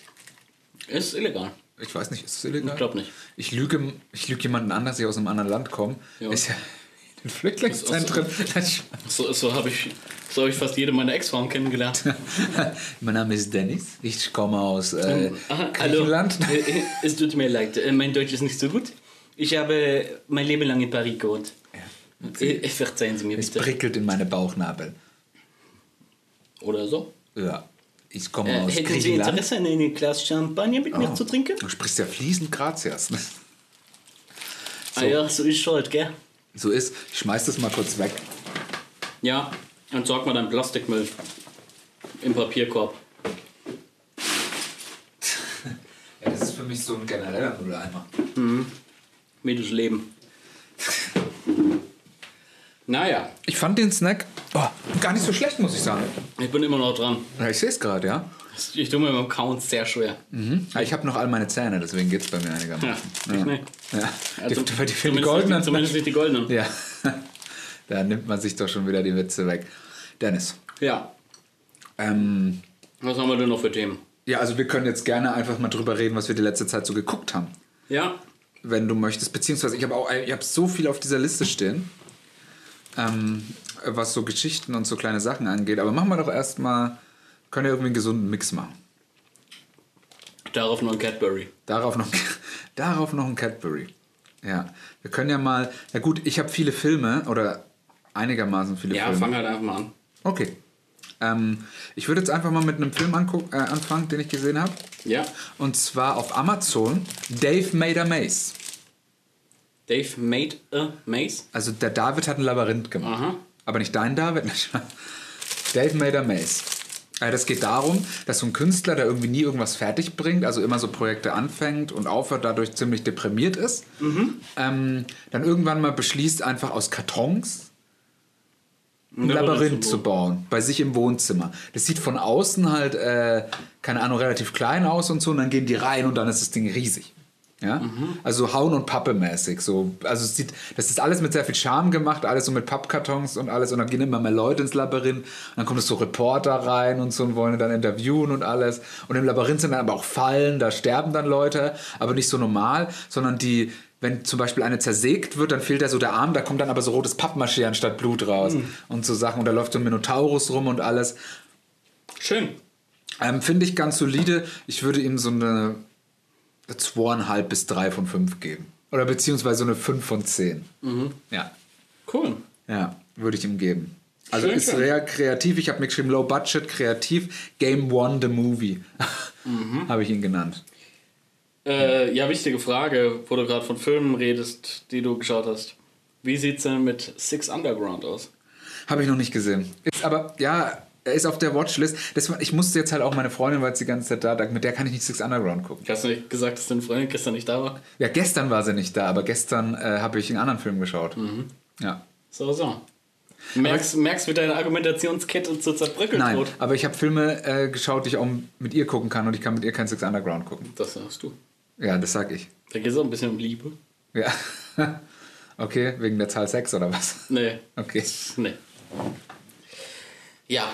Ist illegal. Ich weiß nicht, ist es illegal? Ich glaub nicht. Ich lüge, ich lüge jemanden an, dass ich aus einem anderen Land komme. Ja. Ist ja in den Flüchtlingszentren. So, so habe ich, so hab ich fast jede meiner Ex-Frauen kennengelernt. mein Name ist Dennis. Ich komme aus äh, Aha, hallo. Griechenland. Äh, äh, Es tut mir leid, äh, mein Deutsch ist nicht so gut. Ich habe mein Leben lang in Paris gewohnt. Äh, Verzeihen Sie mir Es bitte. prickelt in meine Bauchnabel. Oder so. Ja. Ich komme Äh, aus hätten Sie Griechenland. Interesse, an Glas Champagner mit mir Oh, zu trinken? Du sprichst ja fließend Grazias. ne? Ah ja, so ist halt, gell? So ist. Ich schmeiß das mal kurz weg. Ja, und sorg mal deinen Plastikmüll im Papierkorb. Ja, das ist für mich so ein genereller Mülleimer. Mit das Leben. Naja, Ich fand den Snack oh, gar nicht so schlecht, muss ich sagen. ich bin immer noch dran. Ja, ich sehe es gerade, ja. Ich tue mir beim Kauen sehr schwer. Ja, Ich habe noch all meine Zähne, deswegen geht es bei mir einigermaßen. Ja, ich nicht. Ja. Also, die, die, die, die zumindest, goldenen. nicht, zumindest nicht die goldenen. Ja. Da nimmt man sich doch schon wieder die Witze weg. Dennis. Ja. Ähm, Was haben wir denn noch für Themen? ja, also wir können jetzt gerne einfach mal drüber reden, was wir die letzte Zeit so geguckt haben. Ja, Wenn du möchtest. Beziehungsweise ich habe auch ich hab so viel auf dieser Liste stehen. Ähm, was so Geschichten und so kleine Sachen angeht. Aber machen wir doch erstmal. Können ja irgendwie einen gesunden Mix machen. darauf noch ein Cadbury. Darauf noch, darauf noch ein Cadbury. Ja, wir können ja mal. Ja, gut, ich habe viele Filme oder einigermaßen viele Ja, Filme. fang halt einfach mal an. Okay. Ähm, ich würde jetzt einfach mal mit einem Film äh, anfangen, den ich gesehen habe. Ja. Und zwar auf Amazon Dave Made a Maze. Dave made a maze. Also der David hat ein Labyrinth gemacht. Aha. Aber nicht dein David. Dave Made a Maze. Äh, Das geht darum, dass so ein Künstler, der irgendwie nie irgendwas fertig bringt, also immer so Projekte anfängt und aufhört, dadurch ziemlich deprimiert ist, ähm, dann irgendwann mal beschließt, einfach aus Kartons ein Labyrinth zu bauen, bei sich im Wohnzimmer. Das sieht von außen halt, äh, keine Ahnung, relativ klein aus und so, und dann gehen die rein und dann ist das Ding riesig. Ja? Also so Hauen und Pappe mäßig. So. Also sieht, das ist alles mit sehr viel Charme gemacht, alles so mit Pappkartons und alles. Und dann gehen immer mehr Leute ins Labyrinth. Und dann kommen so Reporter rein und so und wollen dann interviewen und alles. Und im Labyrinth sind dann aber auch Fallen, da sterben dann Leute, aber nicht so normal, sondern die, wenn zum Beispiel eine zersägt wird, dann fehlt da so der Arm, da kommt dann aber so rotes Pappmaché anstatt Blut raus und so Sachen. Und da läuft so ein Minotaurus rum und alles. Schön. Ähm, Finde ich ganz solide. Ich würde ihm so eine zweieinhalb bis drei von fünf geben. Oder beziehungsweise eine fünf von zehn. Ja, Cool. ja, würde ich ihm geben. Also Schön, ist schön. sehr kreativ. Ich habe mir geschrieben, Low Budget, kreativ. Game One, the Movie. habe ich ihn genannt. Äh, ja, wichtige Frage, wo du gerade von Filmen redest, die du geschaut hast. Wie sieht's denn mit Six Underground aus? Habe ich noch nicht gesehen. Ist aber, ja, er ist auf der Watchlist. Das, ich musste jetzt halt auch meine Freundin, weil sie die ganze Zeit da, mit der kann ich nicht Six Underground gucken. Hast du nicht gesagt, dass deine Freundin gestern nicht da war? Ja, gestern war sie nicht da, aber gestern äh, habe ich einen anderen Film geschaut. Ja. So, so. Merkst, merkst wie deine Argumentationskette zu zerbröckeln Nein, droht? aber ich habe Filme äh, geschaut, die ich auch mit ihr gucken kann und ich kann mit ihr kein Six Underground gucken. Das sagst du. Ja, das sag ich. Da geht es auch ein bisschen um Liebe. Ja. okay, wegen der Zahl 6 oder was? Nee, Okay. nee. Ja.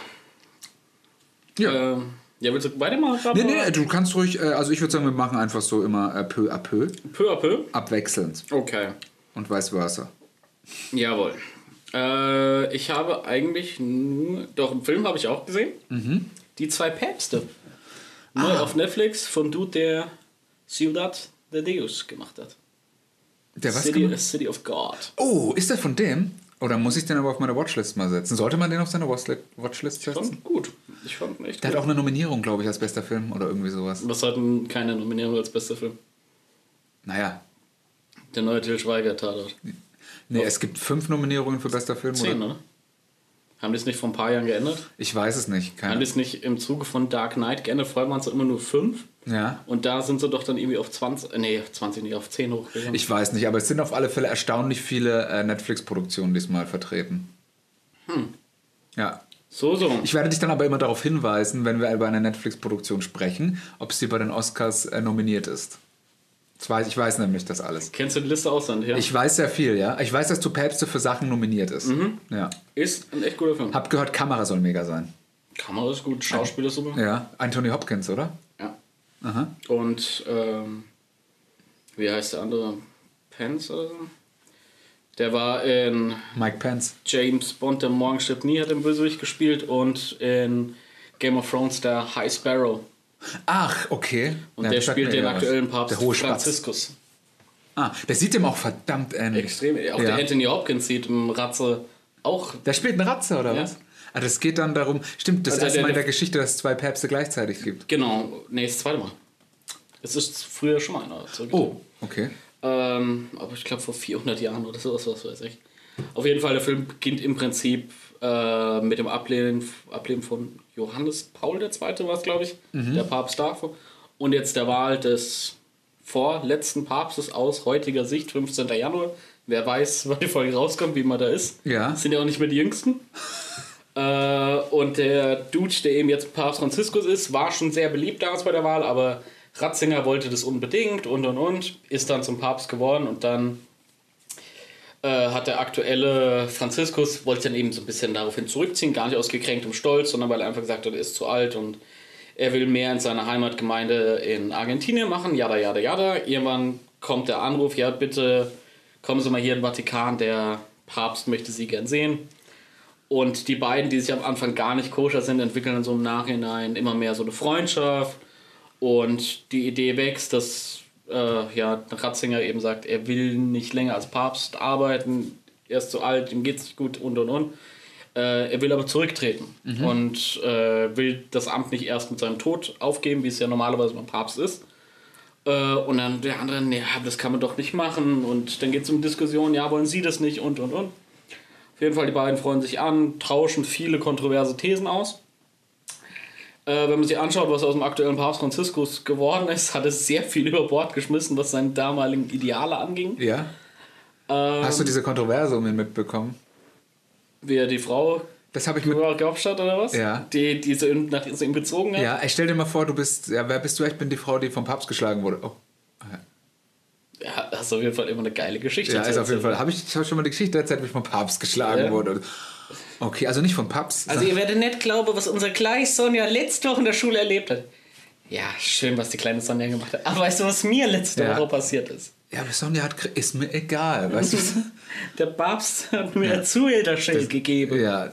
Ja. Ähm, ja, willst du weitermachen? Nee, nee, du kannst ruhig, äh, also ich würde sagen, wir machen einfach so immer äh, peu à peu, Peu à peu? abwechselnd Okay. und vice versa. Jawohl. Äh, ich habe eigentlich nur. Doch, einen Film habe ich auch gesehen. Mhm. Die zwei Päpste. Neu Ah. auf Netflix von Dude, der Ciudad de Deus gemacht hat. Der was City, gemacht? City of God. Oh, ist der von dem? Oder muss ich den aber auf meine Watchlist mal setzen? Sollte man den auf seine Watchli- Watchlist setzen? Fand gut. Ich fand ihn echt Der hat gut. auch eine Nominierung, glaube ich, als bester Film oder irgendwie sowas. Was hat denn keine Nominierung als bester Film? Naja, Der neue Til Schweiger Tatort. Nee, es gibt fünf Nominierungen für bester Film. Zehn, oder? oder? Haben die es nicht vor ein paar Jahren geändert? Ich weiß es nicht. Haben Keine. die es nicht im Zuge von Dark Knight geändert? Vorher waren es immer nur fünf. Ja. Und da sind sie doch dann irgendwie auf 20, äh, nee, 20 nicht, auf 10 hochgegangen. Ich weiß nicht, aber es sind auf alle Fälle erstaunlich viele äh, Netflix-Produktionen diesmal vertreten. Ja. So, so. Ich werde dich dann aber immer darauf hinweisen, wenn wir über eine Netflix-Produktion sprechen, ob sie bei den Oscars äh, nominiert ist. Das weiß, ich weiß nämlich das alles. Kennst du die Liste auswendig, ja? Ich weiß sehr viel, ja. Ich weiß, dass Du Päpste für Sachen nominiert ist. Ja. ist ein echt guter Film. Hab gehört, Kamera soll mega sein. Kamera ist gut, Schauspiel ist super. Ja. Anthony Hopkins, oder? Ja. Aha. Und, ähm, wie heißt der andere? Pence oder so? Der war in Mike Pence. James Bond, der Morgen stirbt nie, hat den Bösewicht gespielt und in Game of Thrones der High Sparrow. Ach, okay. Und Ja, der spielt den ja aktuellen Papst Spatz. Franziskus. Ah, der sieht dem auch verdammt ähnlich. Extrem. Auch Ja. der Anthony Hopkins sieht im Ratze auch. Der spielt eine Ratze, oder was? Ah, das geht dann darum. Stimmt, das Also erste der- Mal in der Geschichte, dass es zwei Päpste gleichzeitig gibt. Genau, nee, das zweite Mal. Es ist früher schon mal einer. Oh, okay. Ähm, aber ich glaube vor 400 Jahren oder sowas, was weiß ich. Auf jeden Fall, der Film beginnt im Prinzip äh, mit dem Ablehnen, Ablehnen von Johannes Paul II. war es, glaube ich, der Papst davor. Und jetzt der Wahl des vorletzten Papstes aus heutiger Sicht, 15. Januar. Wer weiß, wann die Folge rauskommt, wie man da ist. Ja. Sind ja auch nicht mehr die Jüngsten. Äh, und der Dude, der eben jetzt Papst Franziskus ist, war schon sehr beliebt damals bei der Wahl, aber Ratzinger wollte das unbedingt und und und, ist dann zum Papst geworden und dann äh, hat der aktuelle Franziskus, wollte dann eben so ein bisschen daraufhin zurückziehen, gar nicht aus gekränktem Stolz, sondern weil er einfach gesagt hat, er ist zu alt und er will mehr in seiner Heimatgemeinde in Argentinien machen, jada, jada, jada. Irgendwann kommt der Anruf, ja, bitte kommen Sie mal hier in den Vatikan, der Papst möchte Sie gern sehen. Und die beiden, die sich am Anfang gar nicht koscher sind, entwickeln dann so im Nachhinein immer mehr so eine Freundschaft. Und die Idee wächst, dass äh, ja, Ratzinger eben sagt, er will nicht länger als Papst arbeiten, er ist zu alt, ihm geht es nicht gut und und und. Äh, er will aber zurücktreten und äh, will das Amt nicht erst mit seinem Tod aufgeben, wie es ja normalerweise beim Papst ist. Äh, und dann der andere, nee, das kann man doch nicht machen. Und dann geht es um Diskussionen, ja, wollen Sie das nicht und und und. Auf jeden Fall, die beiden freuen sich an, tauschen viele kontroverse Thesen aus. Äh, wenn man sich anschaut, was aus dem aktuellen Papst Franziskus geworden ist, hat es sehr viel über Bord geschmissen, was seine damaligen Ideale anging. Ja. Ähm, Hast du diese Kontroverse um ihn mitbekommen? wie er die Frau Das habe ich mit. hat oder was? Ja. Die, die sie nach zu ihm gezogen hat? Ja, ich stell dir mal vor, du bist. Ja, wer bist du? Ich bin die Frau, die vom Papst geschlagen wurde. Oh. Ja, das ist auf jeden Fall immer eine geile Geschichte. Ja, ist auf jeden. Fall. Habe ich, ich hab schon mal die Geschichte erzählt, wie ich vom Papst geschlagen Ja. wurde. Okay, also nicht vom Papst. Also ihr werdet nicht glauben, was unsere kleine Sonja letzte Woche in der Schule erlebt hat. Ja, schön, was die kleine Sonja gemacht hat. Aber weißt du, was mir letzte Ja. Woche passiert ist? ja, aber Sonja hat. Ist mir egal, weißt du? Der Papst hat mir ein Zuhälterschild gegeben. ja.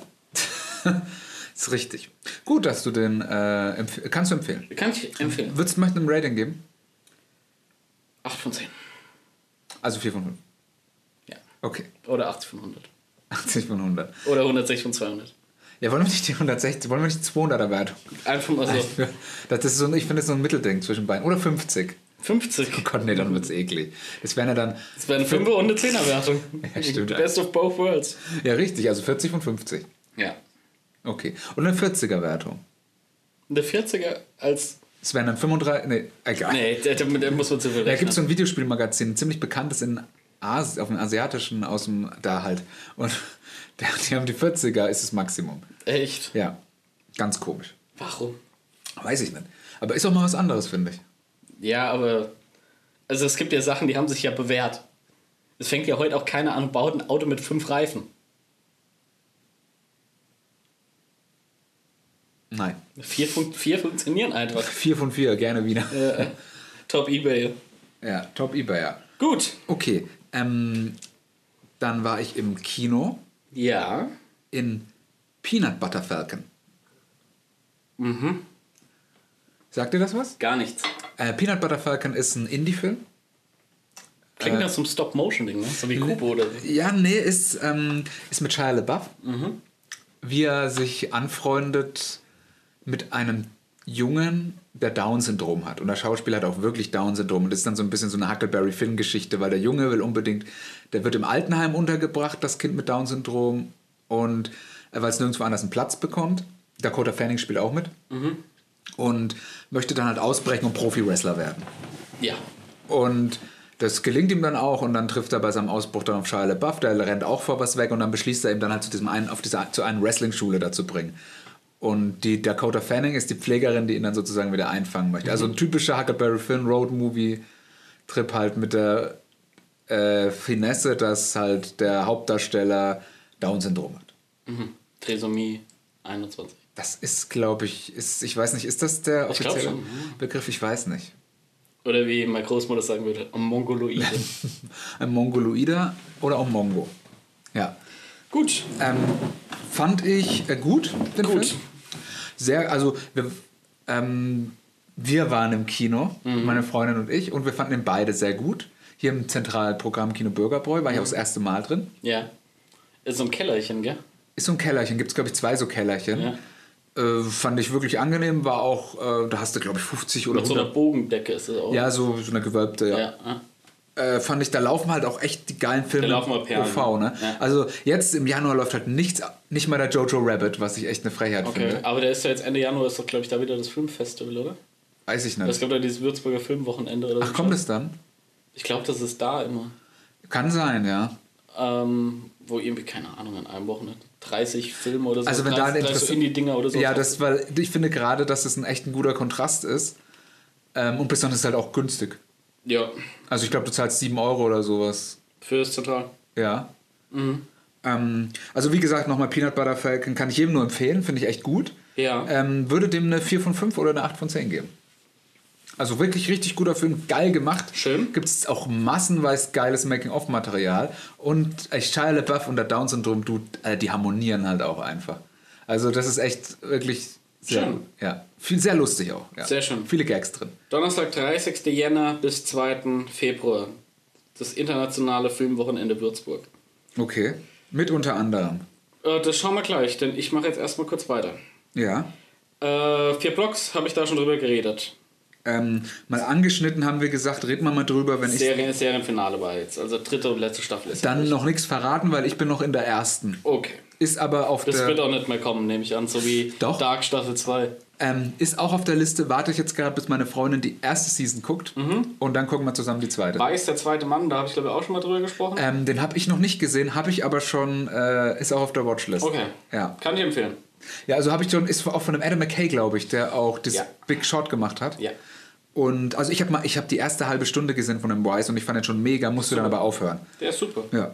ist richtig. Gut, dass du den. Äh, kannst du empfehlen. Kann ich empfehlen. Würdest du möchten ein Rating geben? 8 von 10. Also 4 von 5. Ja. Okay. Oder 80 von 100. 80 von 100. Oder 160 von 200. Ja, wollen wir nicht die 160, wollen wir nicht die 200er Wertung? Einfach mal so. Das ist so, ein- ich finde das so ein Mittelding zwischen beiden. Oder 50. 50. Oh Gott, nee, dann wird's eklig. Das wären ja dann. Das wäre eine 5er und eine 10er Wertung. Ja, stimmt. Best of both worlds. Ja, richtig, also 40 von 50. Ja. Okay. Und eine 40er Wertung. Eine 40er als. Das wären dann 35. Nee, egal. Nee, da muss man zu viel Da gibt es so rechnen. ein Videospielmagazin, ein ziemlich bekanntes in Asi auf dem asiatischen, aus dem, da halt. Und die haben die 40er, ist das Maximum. Echt? Ja, ganz komisch. Warum? Weiß ich nicht. Aber ist auch mal was anderes, finde ich. Ja, aber. Also es gibt ja Sachen, die haben sich ja bewährt. Es fängt ja heute auch keiner an baut ein Auto mit fünf Reifen. Nein. Vier, fun vier funktionieren einfach. 4 von 4, gerne wieder. Äh, Top Ebay. Ja, top eBay, ja. Gut. Okay, ähm, dann war ich im Kino Ja. in Peanut Butter Falcon. Mhm. Sagt ihr das was? Gar nichts. Äh, Peanut Butter Falcon ist ein Indie-Film. Klingt Äh. nach so einem Stop-Motion-Ding, ne? So wie Kubo oder so. Ja, nee, ist, ähm, ist mit Shia LaBeouf. Wie er sich anfreundet mit einem Jungen, der Down-Syndrom hat. Und der Schauspieler hat auch wirklich Down-Syndrom. Und das ist dann so ein bisschen so eine Huckleberry Finn-Geschichte, weil der Junge will unbedingt, der wird im Altenheim untergebracht, das Kind mit Down-Syndrom. Und weil es nirgendwo anders einen Platz bekommt. Dakota Fanning spielt auch mit. Und möchte dann halt ausbrechen und Profi-Wrestler werden. Ja. Und das gelingt ihm dann auch und dann trifft er bei seinem Ausbruch dann auf Shia LaBeouf, der rennt auch vor was weg und dann beschließt er ihm dann halt zu diesem einen, auf diese, zu einer Wrestling-Schule dazu bringen. Und die Dakota Fanning ist die Pflegerin, die ihn dann sozusagen wieder einfangen möchte. Also ein typischer Huckleberry Finn Road Movie Trip halt mit der äh, Finesse, dass halt der Hauptdarsteller Down-Syndrom hat. Mhm. Trisomie 21. Das ist, glaube ich, ist, ich weiß nicht, ist das der Ich offizielle schon, ja. Begriff? Ich weiß nicht. Oder wie meine Großmutter sagen würde, ein Mongoloide. Ein Mongoloider oder auch Mongo. Ja. Gut. Ähm, fand ich äh, gut, den Gut. Film. Sehr, also wir, ähm, wir waren im Kino, Mhm. meine Freundin und ich, und wir fanden ihn beide sehr gut. Hier im Zentralprogramm Kino Bürgerbräu war ich auch das erste Mal drin. Ja. Ist so ein Kellerchen, gell? Ist so ein Kellerchen, gibt es glaube ich zwei so Kellerchen. Ja. Äh, fand ich wirklich angenehm, war auch, äh, da hast du glaube ich 50 oder Mit so einer 100. Bogendecke ist es auch. Ja, so, so eine gewölbte, ja. Ja. Äh, fand ich, da laufen halt auch echt die geilen Filme Da laufen Perlen. OV, ne? Ja. Also jetzt im Januar läuft halt nichts, nicht mal der Jojo Rabbit, was ich echt eine Frechheit Okay, finde. aber der ist ja jetzt Ende Januar, ist doch, glaube ich, da wieder das Filmfestival, oder? Weiß ich Das nicht. kommt ja dieses Würzburger Filmwochenende oder so. Ach, kommt es dann? Ich glaube, das ist da immer. Kann sein, ja. Ähm, wo irgendwie, keine Ahnung, an einem Wochenende 30 Filme oder so. Also wenn da ein 30, 30 so Interesse- Indie-Dinger oder so. Ja, das, weil ich finde gerade, dass es ein echt ein guter Kontrast ist. Ähm, und besonders halt auch günstig. Ja, Also ich glaube, du zahlst 7 Euro oder sowas. fürs Zentral. Ja. Mhm. Ähm, also wie gesagt, nochmal Peanut Butter Falcon kann ich jedem nur empfehlen, finde ich echt gut. Ja. Ähm, würde dem eine 4 von 5 oder eine 8 von 10 geben. Also wirklich richtig guter Film, geil gemacht. Schön. Gibt es auch massenweise geiles Making-of-Material. Und echt Shia LaBeouf und der Down-Syndrom, äh, die harmonieren halt auch einfach. Also das ist echt wirklich sehr, Schön. ja, viel, sehr lustig auch. Ja. Sehr schön. Viele Gags drin. Donnerstag, 30. Jänner bis 2. Februar. Das internationale Filmwochenende Würzburg. Okay. Mit unter anderem. Äh, das schauen wir gleich, denn ich mache jetzt erstmal kurz weiter. Ja. Äh, vier Blocks habe ich da schon drüber geredet. Ähm, mal angeschnitten haben wir gesagt, reden wir mal drüber, wenn ich Serien, Serienfinale war jetzt. Also dritte und letzte Staffel ist. dann noch nichts verraten, weil ich bin noch in der ersten. Okay. Ist aber auf Das der wird auch nicht mehr kommen, nehme ich an. So wie Doch. Dark Staffel 2. ähm, ist auch auf der Liste. Warte ich jetzt gerade, bis meine Freundin die erste Season guckt Mhm. und dann gucken wir zusammen die zweite. Weiß der zweite Mann, da habe ich glaube ich auch schon mal drüber gesprochen. Ähm, den habe ich noch nicht gesehen, habe ich aber schon, äh, ist auch auf der Watchlist. Okay. Ja, Kann ich empfehlen. ja also habe ich schon, ist auch von dem Adam McKay, glaube ich, der auch das Ja. Big Shot gemacht hat. Ja. Und also ich habe mal, ich habe die erste halbe Stunde gesehen von dem Wise und ich fand den schon mega, musste dann aber aufhören. Der ist super. Ja.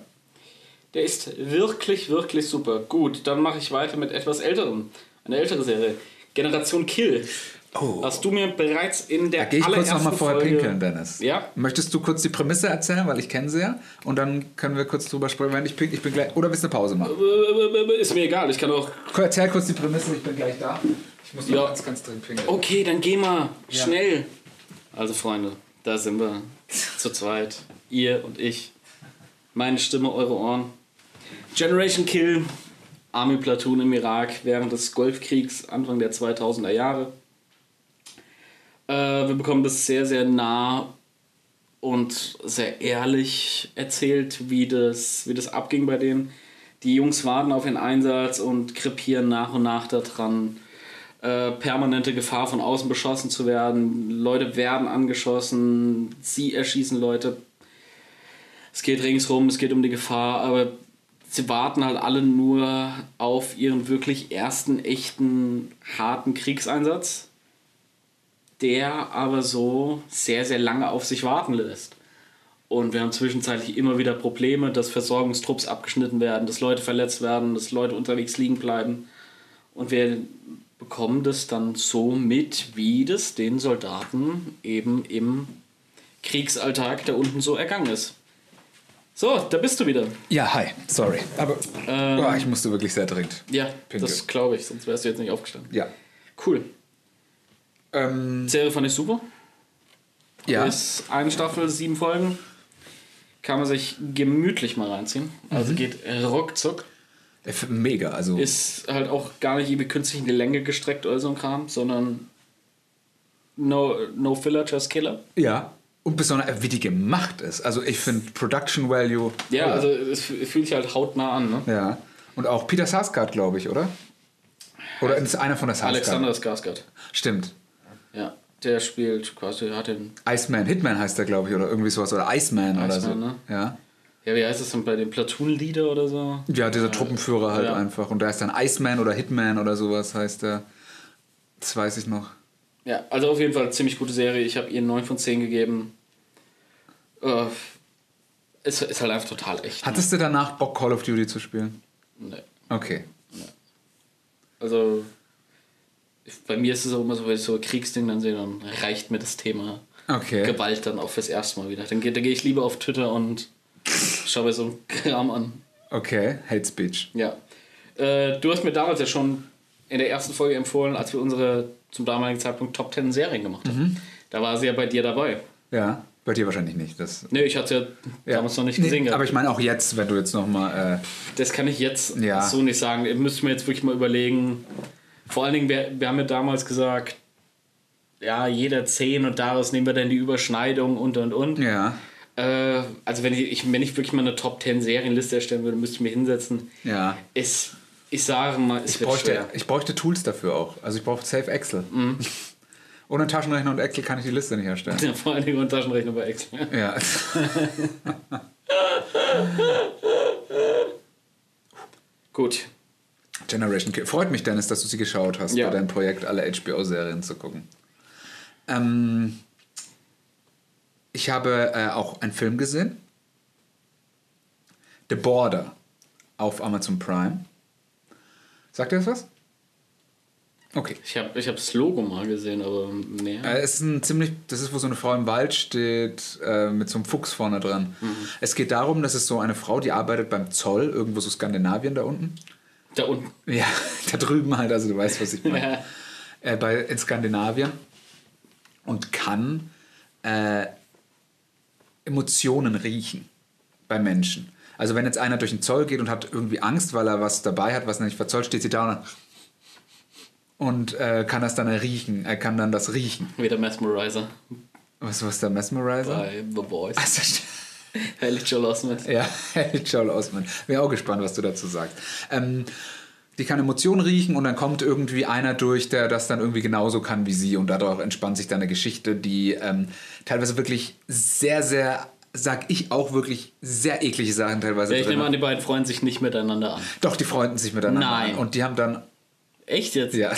Der ist wirklich, wirklich super. Gut, dann mache ich weiter mit etwas älterem. Eine ältere Serie. Generation Kill. Oh. Hast du mir bereits in der Da gehe ich kurz allerersten noch mal vorher Folge... pinkeln, Dennis. Ja? Möchtest du kurz die Prämisse erzählen, weil ich kenne sie ja? Und dann können wir kurz drüber sprechen, wenn ich pinkel. Ich bin gleich. Oder willst du eine Pause machen? Ist mir egal, ich kann auch... Erzähl kurz die Prämisse, ich bin gleich da. Ich muss noch Ja. ganz, ganz dringend pinkeln. Okay, dann geh mal. Schnell. Also Freunde, da sind wir. Zu zweit. Ihr und ich. Meine Stimme, eure Ohren. Generation Kill. Army Platoon im Irak während des Golfkriegs Anfang der 2000er Jahre. Äh, wir bekommen das sehr, sehr nah und sehr ehrlich erzählt, wie das, wie das abging bei denen. Die Jungs warten auf ihren Einsatz und krepieren nach und nach daran. Äh, permanente Gefahr von außen beschossen zu werden. Leute werden angeschossen, sie erschießen Leute. Es geht ringsrum, es geht um die Gefahr, aber sie warten halt alle nur auf ihren wirklich ersten echten harten Kriegseinsatz, der aber so sehr, sehr lange auf sich warten lässt. Und wir haben zwischenzeitlich immer wieder Probleme, dass Versorgungstrupps abgeschnitten werden, dass Leute verletzt werden, dass Leute unterwegs liegen bleiben. Und wir bekommen das dann so mit, wie das den Soldaten eben im Kriegsalltag da unten so ergangen ist. So, da bist du wieder. Ja, hi. Sorry. Aber Ähm, boah, ich musste wirklich sehr dringend. Ja, Pinkel. das glaube ich, sonst wärst du jetzt nicht aufgestanden. Ja. Cool. Ähm, Serie fand ich super. ja. Ist eine Staffel, sieben Folgen. Kann man sich gemütlich mal reinziehen. Also Mhm. geht ruckzuck. Mega. Also Ist halt auch gar nicht irgendwie künstlich in die Länge gestreckt oder so ein Kram, sondern No, no Filler, Just Killer. Ja. Und besonders, wie die gemacht ist. Also ich finde Production Value. Ja, also es fühlt sich halt hautnah an, ne? Ja. Und auch Peter Sarsgaard, glaube ich, oder? Oder ist einer von der Sarsgaard? Alexander Skarsgård. Stimmt. Ja, der spielt quasi, hat den. Iceman, Hitman heißt der, glaube ich, oder irgendwie sowas. Oder Iceman, oder so. Iceman, ne? Ja. Ja, wie heißt das denn bei dem Platoon-Leader oder so? Ja, dieser Truppenführer halt Ja. einfach. Und da ist dann Iceman oder Hitman oder sowas heißt der. Das weiß ich noch. Ja, also auf jeden Fall ziemlich gute Serie. Ich habe ihr 9 von 10 gegeben. Äh, ist, ist halt einfach total echt. ne? Hattest du danach Bock, Call of Duty zu spielen? Nee. Okay. Also ich- bei mir ist es auch immer so, wenn ich so Kriegsding dann sehe, dann reicht mir das Thema Okay. Gewalt dann auch fürs erste Mal wieder. Dann, dann gehe ich lieber auf Twitter und schaue mir so einen Kram an. Okay, Hate Speech. Ja. Äh, du hast mir damals ja schon in der ersten Folge empfohlen, als wir unsere zum damaligen Zeitpunkt Top 10 Serien gemacht haben. Mhm. Da war sie ja bei dir dabei. Ja, bei dir wahrscheinlich nicht. Das, Nee, ich hatte ja, ja. damals noch nicht Nee, gesehen. gehabt. aber ich meine auch jetzt, wenn du jetzt nochmal. Das kann ich jetzt Ja. so nicht sagen. Ihr müsst mir jetzt wirklich mal überlegen. Vor allen Dingen, wir, wir haben ja damals gesagt, ja, jeder 10 und daraus nehmen wir dann die Überschneidung und und und. Äh, ja. Äh, also wenn ich, wenn ich wirklich mal eine Top 10 Serienliste erstellen würde, müsste ich mir hinsetzen. Ja. Es, ich sage mal, es Ich wird bräuchte, schwer. ich bräuchte Tools dafür auch. Also ich brauche Safe Excel. Ohne Taschenrechner und Excel kann ich die Liste nicht erstellen. Ja, vor allen Dingen und Taschenrechner bei Excel. Ja. Gut. Generation Kill. Freut mich, Dennis, dass du sie geschaut hast, Ja. bei deinem Projekt, alle HBO-Serien zu gucken. Ähm, ich habe äh, auch einen Film gesehen. The Border auf Amazon Prime. Sagt ihr das was? Okay. Ich habe ich hab das Logo mal gesehen, aber nee. Äh, es ist ein ziemlich, das ist, wo so eine Frau im Wald steht, äh, mit so einem Fuchs vorne dran. Es geht darum, dass es so eine Frau, die arbeitet beim Zoll, irgendwo so Skandinavien da unten. Da unten. Ja, da drüben halt, also du weißt, was ich meine. Ja. äh, bei, in Skandinavien und kann äh, Emotionen riechen bei Menschen. Also wenn jetzt einer durch den Zoll geht und hat irgendwie Angst, weil er was dabei hat, was er nicht verzollt, steht sie da und äh, kann das dann riechen. Er kann dann das riechen. Wieder Mesmerizer Was was ist der Mesmerizer? bei The Voice. Also, Herrlich Joel Osment. Ja, Joel Osman. Bin auch gespannt, was du dazu sagst. Ähm, die kann Emotionen riechen und dann kommt irgendwie einer durch, der das dann irgendwie genauso kann wie sie und dadurch entspannt sich dann eine Geschichte, die ähm, teilweise wirklich sehr, sehr, sag ich auch wirklich sehr eklige Sachen teilweise Ja, ich drin nehme an, die beiden freuen sich nicht miteinander an. Doch, die freunden sich miteinander Nein. an und die haben dann, Echt jetzt? ja,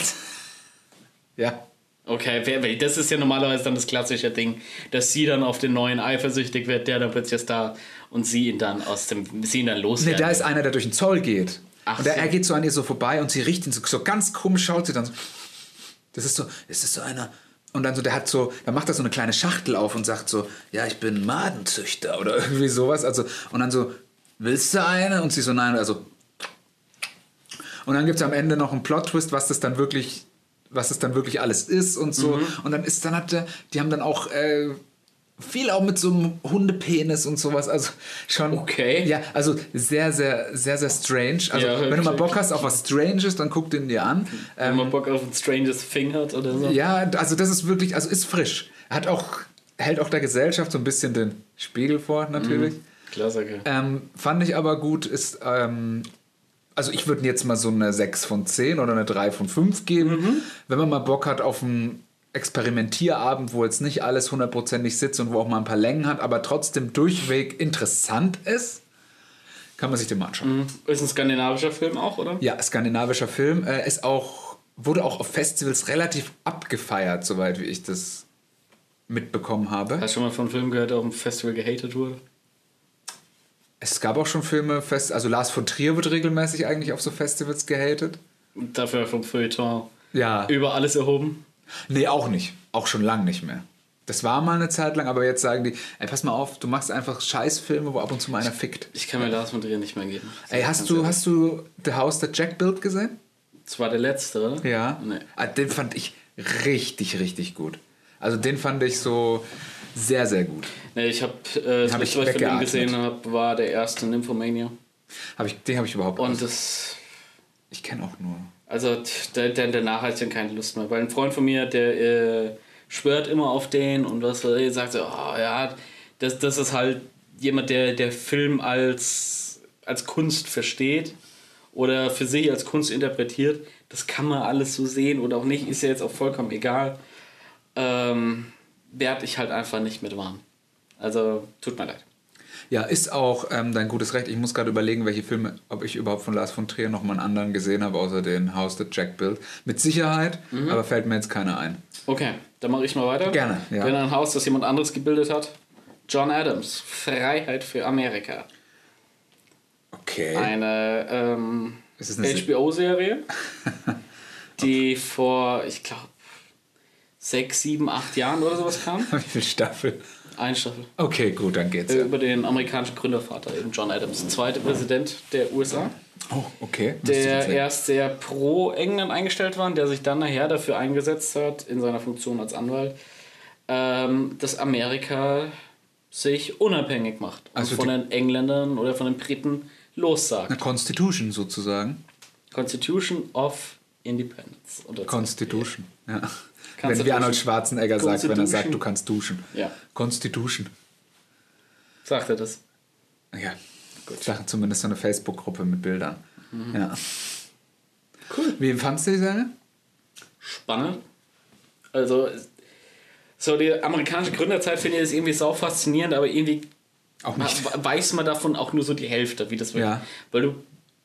ja, Okay, das ist ja normalerweise dann das klassische Ding, dass sie dann auf den neuen eifersüchtig wird, der dann plötzlich ist da und sie ihn dann aus dem, sie ihn dann Nee, loswerden. da ist einer, der durch den Zoll geht. Ach und der, so. er geht so an ihr so vorbei und sie riecht ihn so, so ganz komisch, schaut sie dann so. Das ist so, ist das so einer. Und dann so, der hat so, dann macht er so eine kleine Schachtel auf und sagt so, ja, ich bin Madenzüchter oder irgendwie sowas. Also, und dann so, willst du eine? Und sie so, nein, also. Und dann gibt es am Ende noch einen Plot-Twist, was das dann wirklich, was das dann wirklich alles ist und so. Mhm. Und dann ist dann hat der, die haben dann auch äh, viel auch mit so einem Hundepenis und sowas. Also schon. Okay. Ja, also sehr, sehr, sehr, sehr strange. Also Ja, wenn du mal. Bock hast auf was Stranges, dann guck den dir an. Wenn man Bock auf ein Stranges Thing hat oder so. Ja, also das ist wirklich, also ist frisch. Hat auch, hält auch der Gesellschaft so ein bisschen den Spiegel vor, natürlich. Klassiker. Ähm, fand ich aber gut, ist, ähm, also ich würde jetzt mal so eine 6 von 10 oder eine 3 von 5 geben. Wenn man mal Bock hat auf einen Experimentierabend, wo jetzt nicht alles hundertprozentig sitzt und wo auch mal ein paar Längen hat, aber trotzdem durchweg interessant ist, kann man sich den mal anschauen. Ist ein skandinavischer Film auch, oder? Ja, skandinavischer Film. Äh, ist auch, wurde auch auf Festivals relativ abgefeiert, soweit wie ich das mitbekommen habe. Hast du schon mal von einem Film gehört, der auf dem Festival gehatet wurde? Es gab auch schon Filme, fest, also Lars von Trier wird regelmäßig eigentlich auf so Festivals gehatet. Und dafür vom Feuilleton Ja. über alles erhoben? Nee, auch nicht. Auch schon lang nicht mehr. Das war mal eine Zeit lang, aber jetzt sagen die, ey, pass mal auf, du machst einfach Scheißfilme, wo ab und zu mal einer fickt. Ich kann mir Lars von Trier nicht mehr geben. Ey, hast du, hast du The House That Jack Built gesehen? Das war der letzte, oder? Ja. Nee. Ah, Den fand ich richtig, richtig gut. Also den fand ich so sehr, sehr gut. Nee, ich habe, äh, das Hab letzte, was ich von ihm weggeatmet. gesehen habe, war der erste Nymphomania. Hab ich, den habe ich überhaupt Und nicht. das, Ich kenne auch nur. also da- danach hatte ich dann keine Lust mehr. Weil ein Freund von mir, der äh, schwört immer auf den und was ich, sagt so, oh, ja, das, das ist halt jemand, der, der Film als, als Kunst versteht oder für sich als Kunst interpretiert. Das kann man alles so sehen oder auch nicht, ist ja jetzt auch vollkommen egal. Ähm, werde ich halt einfach nicht mit warm. Also tut mir leid. Ja, ist auch ähm, dein gutes Recht. Ich muss gerade überlegen, welche Filme, ob ich überhaupt von Lars von Trier noch mal einen anderen gesehen habe, außer den House that Jack built. Mit Sicherheit, aber fällt mir jetzt keiner ein. Okay, dann mache ich mal weiter. Gerne, ja. Wenn ein Haus, das jemand anderes gebildet hat. John Adams, Freiheit für Amerika. Okay. Eine ähm, eine Se- HBO-Serie, die vor, ich glaube, sechs, sieben, acht Jahren oder sowas kam. Wie viele Staffeln? Eine Staffel. Okay, gut, dann geht's. Äh, Ja. Über den amerikanischen Gründervater, eben John Adams, zweiter Präsident der USA. Oh, okay. Der erst sehr pro England eingestellt war, und der sich dann nachher dafür eingesetzt hat, in seiner Funktion als Anwalt, ähm, dass Amerika sich unabhängig macht und Also von den Engländern oder von den Briten lossagt. Eine Constitution sozusagen. Constitution of Independence. Constitution. Ja. Kannst Wenn wie Arnold? Schwarzenegger sagt, wenn er sagt, du kannst duschen. Ja. Constitution. Sagt er das? Ja. Gut. Sachen zumindest so eine Facebook-Gruppe mit Bildern. Ja. Cool. Wie fandst du die Serie? Spannend. Also, so die amerikanische Gründerzeit finde ich das irgendwie sau faszinierend, aber irgendwie weiß man davon auch nur so die Hälfte, wie das wird. Ja. Weil du,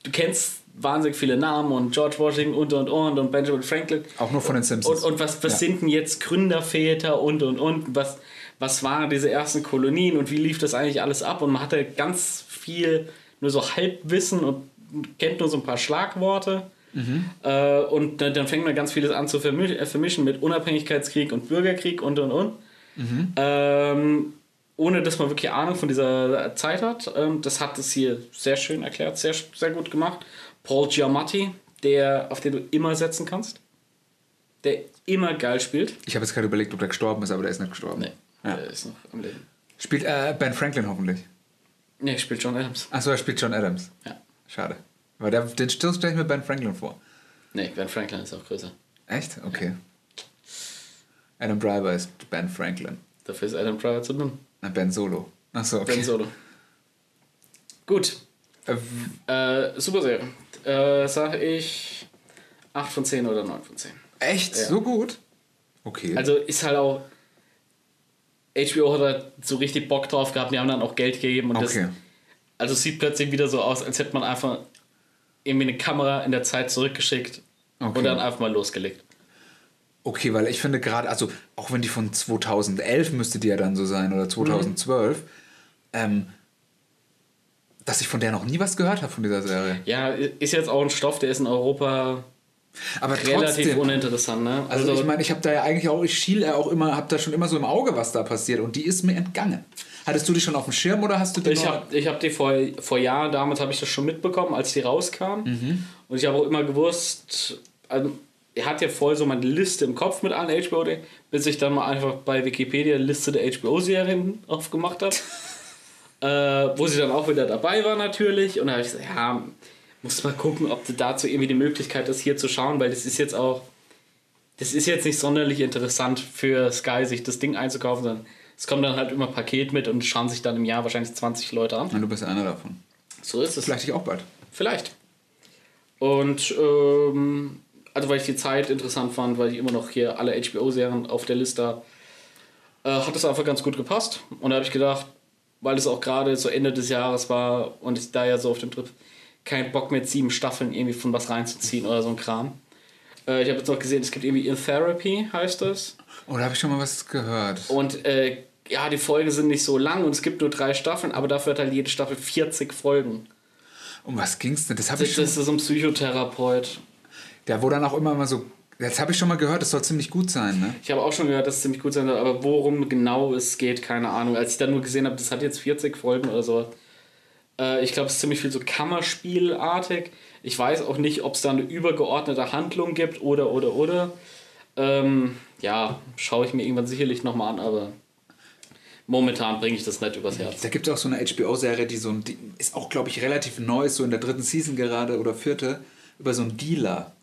du kennst wahnsinnig viele Namen und George Washington und und und und Benjamin Franklin. Auch nur von den Simpsons. Und, und was, was Ja. sind denn jetzt Gründerväter und und und? Was, was waren diese ersten Kolonien und wie lief das eigentlich alles ab? Und man hatte ganz viel nur so Halbwissen und kennt nur so ein paar Schlagworte. Mhm. Äh, und dann, dann fängt man ganz vieles an zu äh, vermischen mit Unabhängigkeitskrieg und Bürgerkrieg und und und. Mhm. Ähm, ohne dass man wirklich Ahnung von dieser Zeit hat. Ähm, das hat es hier sehr schön erklärt, sehr, sehr gut gemacht. Paul Giamatti, der, auf den du immer setzen kannst, der immer geil spielt. Ich habe jetzt gerade überlegt, ob der gestorben ist, aber der ist nicht gestorben. Nee, Ja. der ist noch am Leben. Spielt äh, Ben Franklin hoffentlich. Nee, spielt John Adams. Achso, er spielt John Adams. Ja. Schade. Weil der, den stelle ich mir Ben Franklin vor. Nee, Ben Franklin ist auch größer. Echt? Okay. Adam Driver ist Ben Franklin. Dafür ist Adam Driver zu dünn. Na, Ben Solo. Achso, okay. Ben Solo. Gut. Äh, Äh, super Serie. Äh, sag ich 8 von 10 oder 9 von 10. echt? Ja. So gut? Okay. Also ist halt auch. HBO hat halt so richtig Bock drauf gehabt, die haben dann auch Geld gegeben und okay. das. Also es sieht plötzlich wieder so aus, als hätte man einfach irgendwie eine Kamera in der Zeit zurückgeschickt Okay. und dann einfach mal losgelegt. Okay, weil ich finde gerade, also auch wenn die von 2011 müsste die ja dann so sein oder 2012, ähm, dass ich von der noch nie was gehört habe von dieser Serie. Ja, ist jetzt auch ein Stoff, der ist in Europa Aber relativ trotzdem. uninteressant, ne? Also, ich meine, ich habe da ja eigentlich auch, ich schiele ja auch immer, habe da schon immer so im Auge, was da passiert und die ist mir entgangen. Hattest du die schon auf dem Schirm oder hast du die Ich habe ich hab die vor, vor Jahren, damals habe ich das schon mitbekommen, als die rauskam. Mhm. Und ich habe auch immer gewusst, also, er hat ja voll so meine Liste im Kopf mit allen HBO, bis ich dann mal einfach bei Wikipedia Liste der HBO-Serien aufgemacht habe. äh, wo sie dann auch wieder dabei war natürlich. Und da habe ich gesagt, ja, muss mal gucken, ob du dazu irgendwie die Möglichkeit hast, hier zu schauen, weil das ist jetzt auch, das ist jetzt nicht sonderlich interessant für Sky, sich das Ding einzukaufen, sondern es kommt dann halt immer Paket mit und schauen sich dann im Jahr wahrscheinlich 20 Leute an. Ja, du bist einer davon. So ist es. Vielleicht ich auch bald. Vielleicht. Und ähm, also weil ich die Zeit interessant fand, weil ich immer noch hier alle HBO-Serien auf der Liste habe, äh, hat es einfach ganz gut gepasst. Und da habe ich gedacht, weil es auch gerade so Ende des Jahres war und ich da ja so auf dem Trip keinen Bock mit sieben Staffeln irgendwie von was reinzuziehen oder so ein Kram. Äh, ich habe jetzt noch gesehen, es gibt irgendwie In Therapy, heißt das. Oh, da habe ich schon mal was gehört. Und äh, ja, die Folgen sind nicht so lang und es gibt nur drei Staffeln, aber dafür hat halt jede Staffel 40 Folgen. Um was ging's denn? Das habe ich schon. das ist so ein Psychotherapeut. Der, wo dann auch immer mal so. Das habe ich schon mal gehört, das soll ziemlich gut sein, ne? Ich habe auch schon gehört, dass es ziemlich gut sein soll, aber worum genau es geht, keine Ahnung. Als ich dann nur gesehen habe, das hat jetzt 40 Folgen oder so. Äh, ich glaube, es ist ziemlich viel so Kammerspielartig. Ich weiß auch nicht, ob es da eine übergeordnete Handlung gibt oder, oder, oder. Ähm, ja, schaue ich mir irgendwann sicherlich nochmal an, aber momentan bringe ich das nicht übers Herz. Da gibt es auch so eine HBO-Serie, die so ein, die ist auch, glaube ich, relativ neu, ist so in der dritten Season gerade oder vierte, über so einen Dealer.